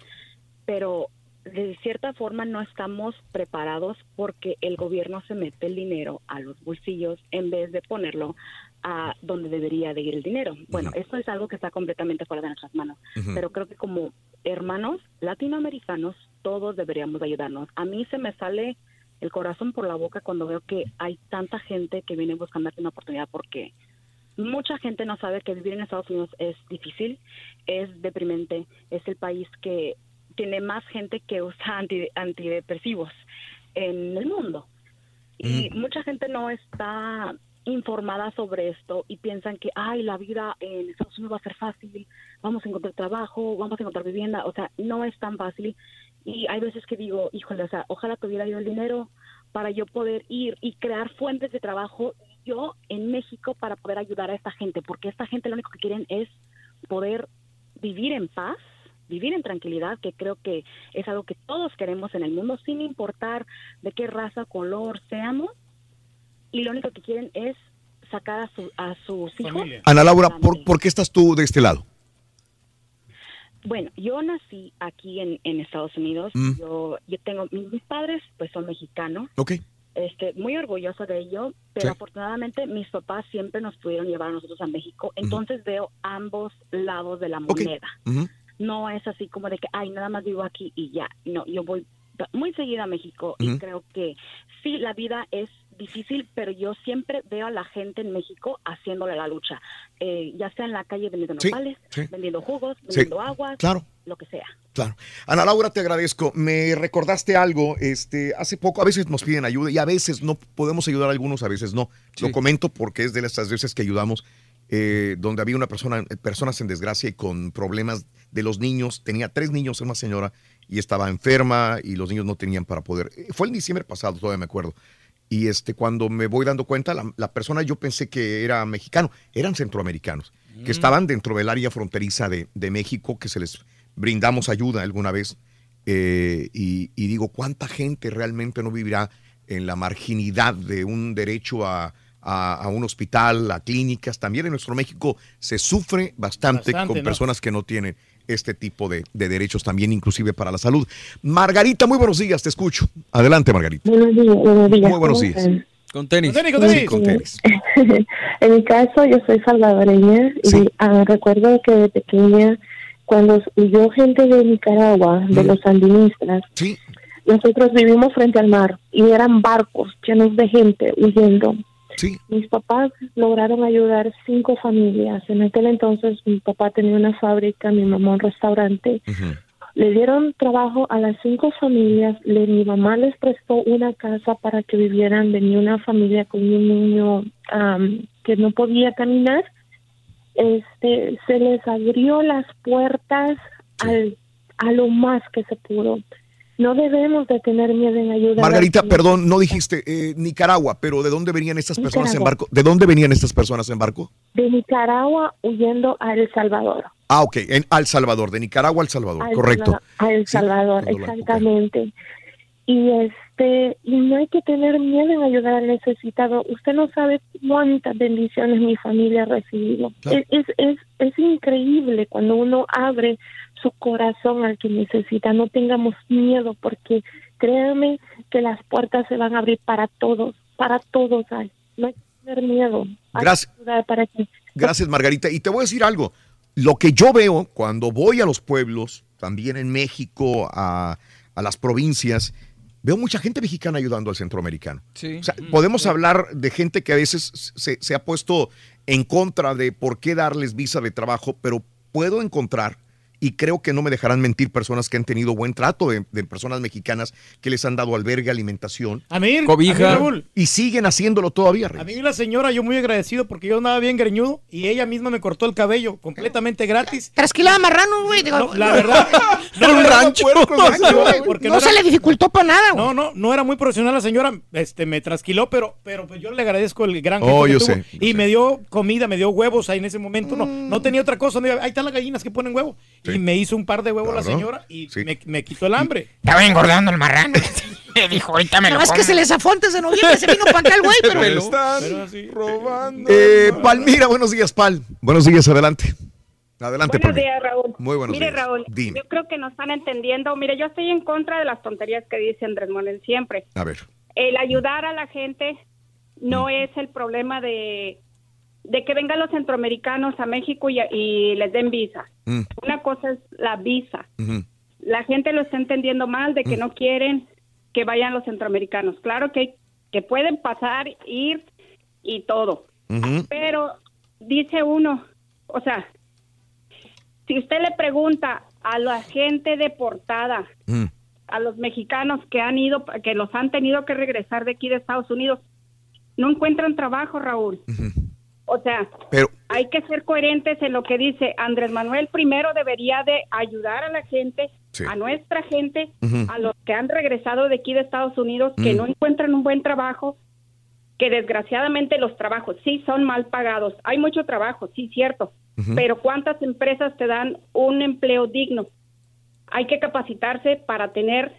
pero de cierta forma no estamos preparados porque el gobierno se mete el dinero a los bolsillos en vez de ponerlo a donde debería de ir el dinero. Bueno, esto es algo que está completamente fuera de nuestras manos, pero creo que como hermanos latinoamericanos todos deberíamos ayudarnos. A mí se me sale el corazón por la boca cuando veo que hay tanta gente que viene buscando una oportunidad porque mucha gente no sabe que vivir en Estados Unidos es difícil, es deprimente, es el país que tiene más gente que usa anti- antidepresivos en el mundo. Y mucha gente no está informada sobre esto y piensan que, ay, la vida en Estados Unidos va a ser fácil, vamos a encontrar trabajo, vamos a encontrar vivienda, o sea, no es tan fácil. Y hay veces que digo, híjole, o sea, ojalá tuviera yo el dinero para yo poder ir y crear fuentes de trabajo yo en México para poder ayudar a esta gente, porque esta gente lo único que quieren es poder vivir en paz, vivir en tranquilidad, que creo que es algo que todos queremos en el mundo, sin importar de qué raza, color seamos, y lo único que quieren es sacar a, su, a sus hijos. Ana Laura, ¿por, por qué estás tú de este lado? Bueno, yo nací aquí en, en Estados Unidos. Mm. Yo, yo tengo mis, padres, pues son mexicanos. Ok. Este, muy orgullosa de ello, pero Sí. afortunadamente mis papás siempre nos pudieron llevar a nosotros a México. Entonces veo ambos lados de la moneda. No es así como de que, ay, nada más vivo aquí y ya. No, yo voy muy seguida a México y creo que sí, la vida es difícil, pero yo siempre veo a la gente en México haciéndole la lucha, Eh, ya sea en la calle vendiendo Sí, nopales, sí. vendiendo jugos, Sí, vendiendo aguas, claro. lo que sea. Claro. Ana Laura, te agradezco. Me recordaste algo. Este, hace poco, a veces nos piden ayuda y a veces no podemos ayudar a algunos, a veces no. Lo comento porque es de las veces que ayudamos, eh, donde había una persona, eh, personas en desgracia y con problemas de los niños. Tenía tres niños, una señora, y estaba enferma y los niños no tenían para poder. eh, Fue en diciembre pasado, todavía me acuerdo. Y este, cuando me voy dando cuenta, la, la persona yo pensé que era mexicano, eran centroamericanos, que estaban dentro del área fronteriza de, de México, que se les brindamos ayuda alguna vez. eh, y, y digo, ¿cuánta gente realmente no vivirá en la marginidad de un derecho a, a- a un hospital, a clínicas? También en nuestro México se sufre bastante, Bastante, con ¿no? personas que no tienen este tipo de, de derechos también, inclusive para la salud. Margarita, muy buenos días, te escucho. Adelante, Margarita. Buenos días, buenos días. Muy buenos ¿cómo días. Con tenis. Con tenis, con Sí, tenis. con tenis. en mi caso, yo soy salvadoreña y ah, recuerdo que de pequeña, cuando huyó gente de Nicaragua, de los sandinistas, nosotros vivimos frente al mar y eran barcos llenos de gente huyendo. Mis papás lograron ayudar cinco familias. En aquel entonces mi papá tenía una fábrica, mi mamá un restaurante. Le dieron trabajo a las cinco familias. Le, mi mamá les prestó una casa para que vivieran. Venía una familia con un niño que no podía caminar. Este, se les abrió las puertas al, a lo más que se pudo. No debemos de tener miedo en ayudar. Margarita, perdón, no dijiste eh, Nicaragua, pero ¿de dónde venían estas personas en barco? ¿De dónde venían estas personas en barco? De Nicaragua huyendo a El Salvador. Ah, ok, en El Salvador, de Nicaragua al Salvador, correcto. A El Salvador, exactamente. Y este, y no hay que tener miedo en ayudar al necesitado. Usted no sabe cuántas bendiciones mi familia ha recibido. Es, es, es, es increíble cuando uno abre su corazón al que necesita. No tengamos miedo porque créanme que las puertas se van a abrir para todos, para todos hay. No hay que tener miedo. Gracias. ayudar para que Gracias, Margarita. Y te voy a decir algo. Lo que yo veo cuando voy a los pueblos, también en México, a, a las provincias, veo mucha gente mexicana ayudando al centroamericano. Sí. O sea, podemos hablar de gente que a veces se, se ha puesto en contra de por qué darles visa de trabajo, pero puedo encontrar, y creo que no me dejarán mentir personas que han tenido buen trato de, de personas mexicanas que les han dado albergue, alimentación, cobija, y siguen haciéndolo todavía. A mí la señora, yo muy agradecido porque yo andaba bien greñudo y ella misma me cortó el cabello completamente gratis. Trasquilada marrano, güey. No, la verdad. Era un rancho. porque No se le dificultó para nada, güey. No, no, no era muy profesional la señora, este, me trasquiló, pero, pero pues yo le agradezco el gran Oh, que yo tuvo. sé, y me dio comida, me dio huevos ahí en ese momento, no, no tenía otra cosa, no, ahí están las gallinas que ponen huevo. Y me hizo un par de huevos la señora y me, me quitó el hambre. Estaba engordando el marrano. Le dijo, ahorita me lo No, es que se le zafó antes de noviembre, se vino para acá el güey, pero... Me lo están robando. Eh, Palmira, buenos días, Pal. Buenos días, adelante. Adelante, Buenos días, Raúl. Muy buenos Mire, días. Raúl, Dime. yo creo que no están entendiendo. Mire, yo estoy en contra de las tonterías que dice Andrés Manuel siempre. A ver. El ayudar a la gente no es el problema de, de que vengan los centroamericanos a México y, y les den visa. Mm. Una cosa es la visa. La gente lo está entendiendo mal de que no quieren que vayan los centroamericanos. Claro que, que pueden pasar, ir y todo. Pero dice uno, o sea, si usted le pregunta a la gente deportada, Mm. a los mexicanos que han ido, que los han tenido que regresar de aquí de Estados Unidos, no encuentran trabajo, Raúl. O sea, Pero, hay que ser coherentes en lo que dice Andrés Manuel. Primero debería de ayudar a la gente, Sí. a nuestra gente, a los que han regresado de aquí de Estados Unidos, que no encuentran un buen trabajo, que desgraciadamente los trabajos sí son mal pagados. Hay mucho trabajo, sí, cierto, pero ¿cuántas empresas te dan un empleo digno? Hay que capacitarse para tener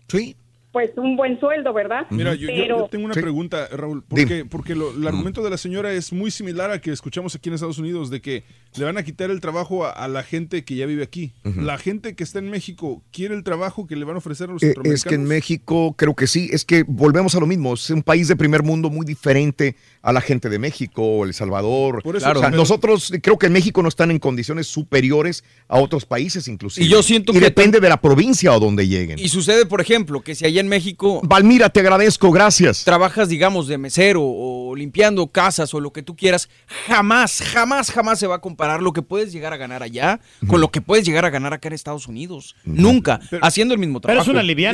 pues un buen sueldo, ¿verdad? Mira, yo, yo- pero yo tengo una pregunta, Raúl. Porque, porque lo- el argumento de la señora es muy similar al que escuchamos aquí en Estados Unidos, de que le van a quitar el trabajo a, a la gente que ya vive aquí. La gente que está en México quiere el trabajo que le van a ofrecer a los Eh, centroamericanos. es que en México creo que sí, es que volvemos a lo mismo, es un país de primer mundo muy diferente a la gente de México, El Salvador. Por eso, O sea, pero- nosotros creo que en México no están en condiciones superiores a otros países inclusive. Y yo siento y que depende de la provincia o donde lleguen. Y sucede, por ejemplo, que si allá en México... Valmira, te agradezco, gracias. Trabajas, digamos, de mesero o limpiando casas o lo que tú quieras, jamás, jamás, jamás se va a comparar lo que puedes llegar a ganar allá con lo que puedes llegar a ganar acá en Estados Unidos. Nunca, haciendo el mismo trabajo. Yo-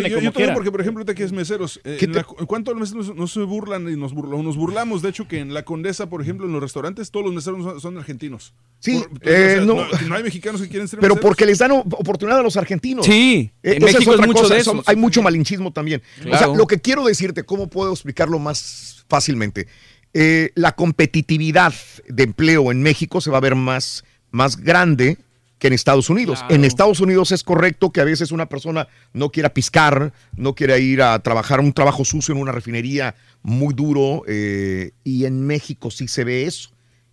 yo, yo también porque, por ejemplo, ahorita que es meseros, eh, en, la- los meseros no se burlan y nos, burla- nos burlamos, de hecho, que en la Condesa, por ejemplo, en los restaurantes, todos los meseros son, son argentinos. Sí, Por- eh, no. no hay mexicanos que quieren ser Pero meseros. porque les dan oportunidad a los argentinos. Sí, Eh, en México es otra mucho cosa, de son- eso. hay mucho malinchismo también. O sea, lo que quiero decirte, ¿cómo puedo explicarlo más fácilmente? Eh, la competitividad de empleo en México se va a ver más, más grande que en Estados Unidos. Claro. En Estados Unidos es correcto que a veces una persona no quiera piscar, no quiera ir a trabajar un trabajo sucio en una refinería muy duro, eh, y en México sí se ve eso.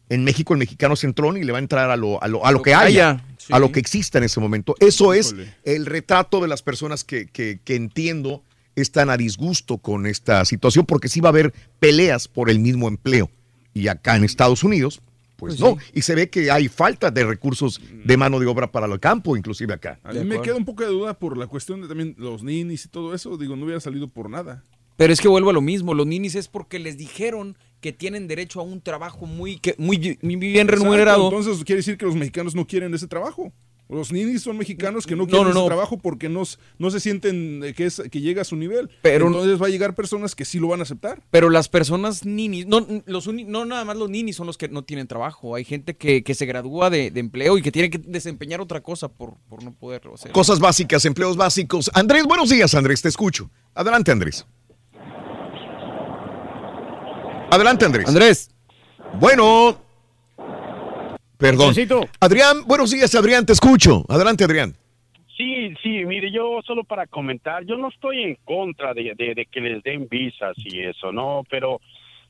En México el mexicano es entrón y le va a entrar a lo, a lo, a lo Lo que haya, haya, sí. a lo que exista en ese momento. Eso es el retrato de las personas que, que- que entiendo están a disgusto con esta situación, porque sí va a haber peleas por el mismo empleo. Y acá en Estados Unidos, pues, Pues no. Y se ve que hay falta de recursos de mano de obra para el campo, inclusive acá. A mí me queda un poco de duda por la cuestión de también los ninis y todo eso. Digo, no hubiera salido por nada. Pero es que vuelvo a lo mismo, los ninis es porque les dijeron que tienen derecho a un trabajo muy, que- muy, muy bien remunerado. Exacto, Entonces quiere decir que los mexicanos no quieren ese trabajo. Los ninis son mexicanos que no No, quieren no, ese no. trabajo porque no, no se sienten eh, que, es, que llega a su nivel. Pero- Entonces va a llegar personas que sí lo van a aceptar. Pero las personas ninis, no, los uni- no nada más los ninis son los que no tienen trabajo. Hay gente que, que se gradúa de, de empleo y que tiene que desempeñar otra cosa por, por no poder hacer. Cosas básicas, empleos básicos. Andrés, buenos días, Andrés, te escucho. Adelante, Andrés. Adelante, Andrés. Andrés. Bueno. Perdón. Necesito. Adrián, buenos días, Adrián, te escucho. Adelante, Adrián. Sí, sí, mire, yo solo para comentar, yo no estoy en contra de, de- de que les den visas y eso, ¿no? Pero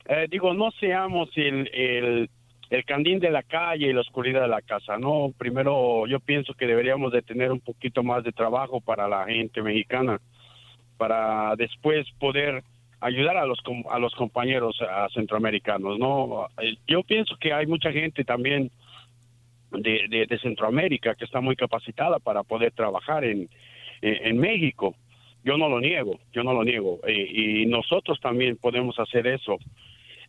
eh, digo, no seamos el, el, el candín de la calle y la oscuridad de la casa, ¿no? Primero, yo pienso que deberíamos de tener un poquito más de trabajo para la gente mexicana, para después poder ayudar a los com- a los compañeros a centroamericanos, ¿no? Eh, Yo pienso que hay mucha gente también de, de, de Centroamérica que está muy capacitada para poder trabajar en, en, en México. Yo no lo niego, yo no lo niego. Eh, y nosotros también podemos hacer eso.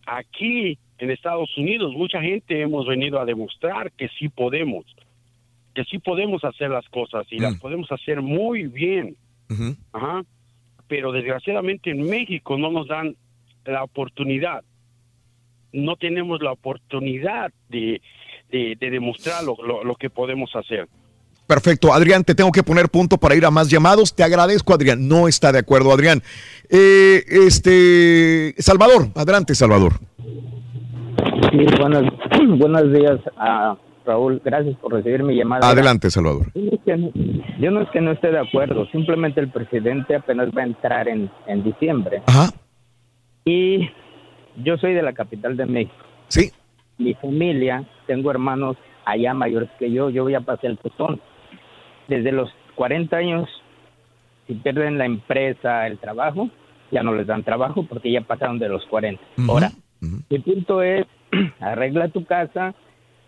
Aquí en Estados Unidos mucha gente hemos venido a demostrar que sí podemos, que sí podemos hacer las cosas y las podemos hacer muy bien. Ajá. Pero desgraciadamente en México no nos dan la oportunidad. No tenemos la oportunidad de, de, de demostrar lo, lo- lo que podemos hacer. Perfecto, Adrián, te tengo que poner punto para ir a más llamados. Te agradezco, Adrián. No está de acuerdo, Adrián. Eh, este, Salvador, adelante, Salvador. Sí, buenos, buenos días, a Raúl. Gracias por recibir mi llamada. Adelante, Salvador. Yo no es que no- Yo no es que no esté de acuerdo, simplemente el presidente apenas va a entrar en, en diciembre. Y yo soy de la capital de México. Sí. Mi familia, tengo hermanos allá mayores que yo, yo ya pasé el tostón. Desde los 40 años, si pierden la empresa, el trabajo, ya no les dan trabajo porque ya pasaron de los 40. Ahora, mi punto es, arregla tu casa,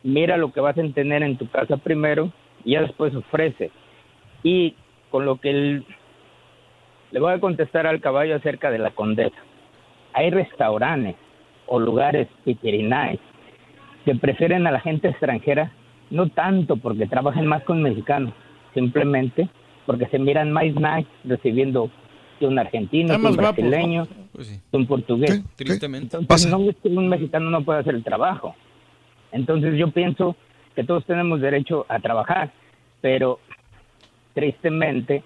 mira lo que vas a tener en tu casa primero y ya después ofrece. Y con lo que el- le voy a contestar al caballo acerca de la condesa. Hay restaurantes o lugares pichirinais que prefieren a la gente extranjera, no tanto porque trabajen más con mexicanos, simplemente porque se miran más nice recibiendo que un argentino, que un brasileño, que un portugués. Tristemente. Entonces, no es que un mexicano no pueda hacer el trabajo. Entonces, yo pienso que todos tenemos derecho a trabajar, pero tristemente,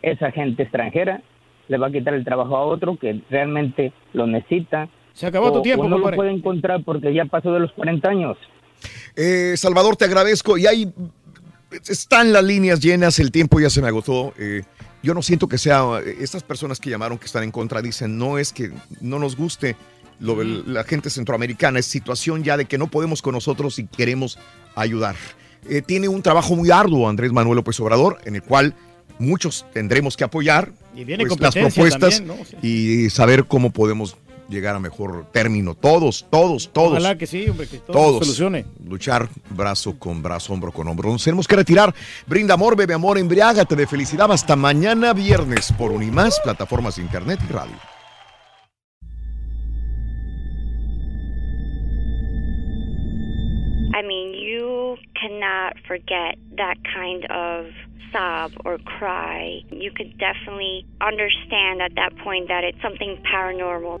esa gente extranjera le va a quitar el trabajo a otro que realmente lo necesita. Se acabó tu tiempo, o no lo puede encontrar porque ya pasó de los 40 años. Eh, Salvador, te agradezco. Y hay, están las líneas llenas, el tiempo ya se me agotó. Eh, yo no siento que sea, estas personas que llamaron que están en contra dicen, no es que no nos guste lo de la gente centroamericana, es situación ya de que no podemos con nosotros y queremos ayudar. Eh, tiene un trabajo muy arduo Andrés Manuel López Obrador, en el cual muchos tendremos que apoyar Y viene pues, las propuestas también, ¿no? Sí. y saber cómo podemos llegar a mejor término. Todos, todos, todos. Ojalá que sí, hombre, que todo Todos. solucione. Luchar brazo con brazo, hombro con hombro. Nos tenemos que retirar. Brinda amor, bebe amor, embriágate de felicidad. Hasta mañana viernes por Unimás, plataformas de internet y radio. I mean, you cannot forget that kind of sob or cry. You could definitely understand at that point that it's something paranormal.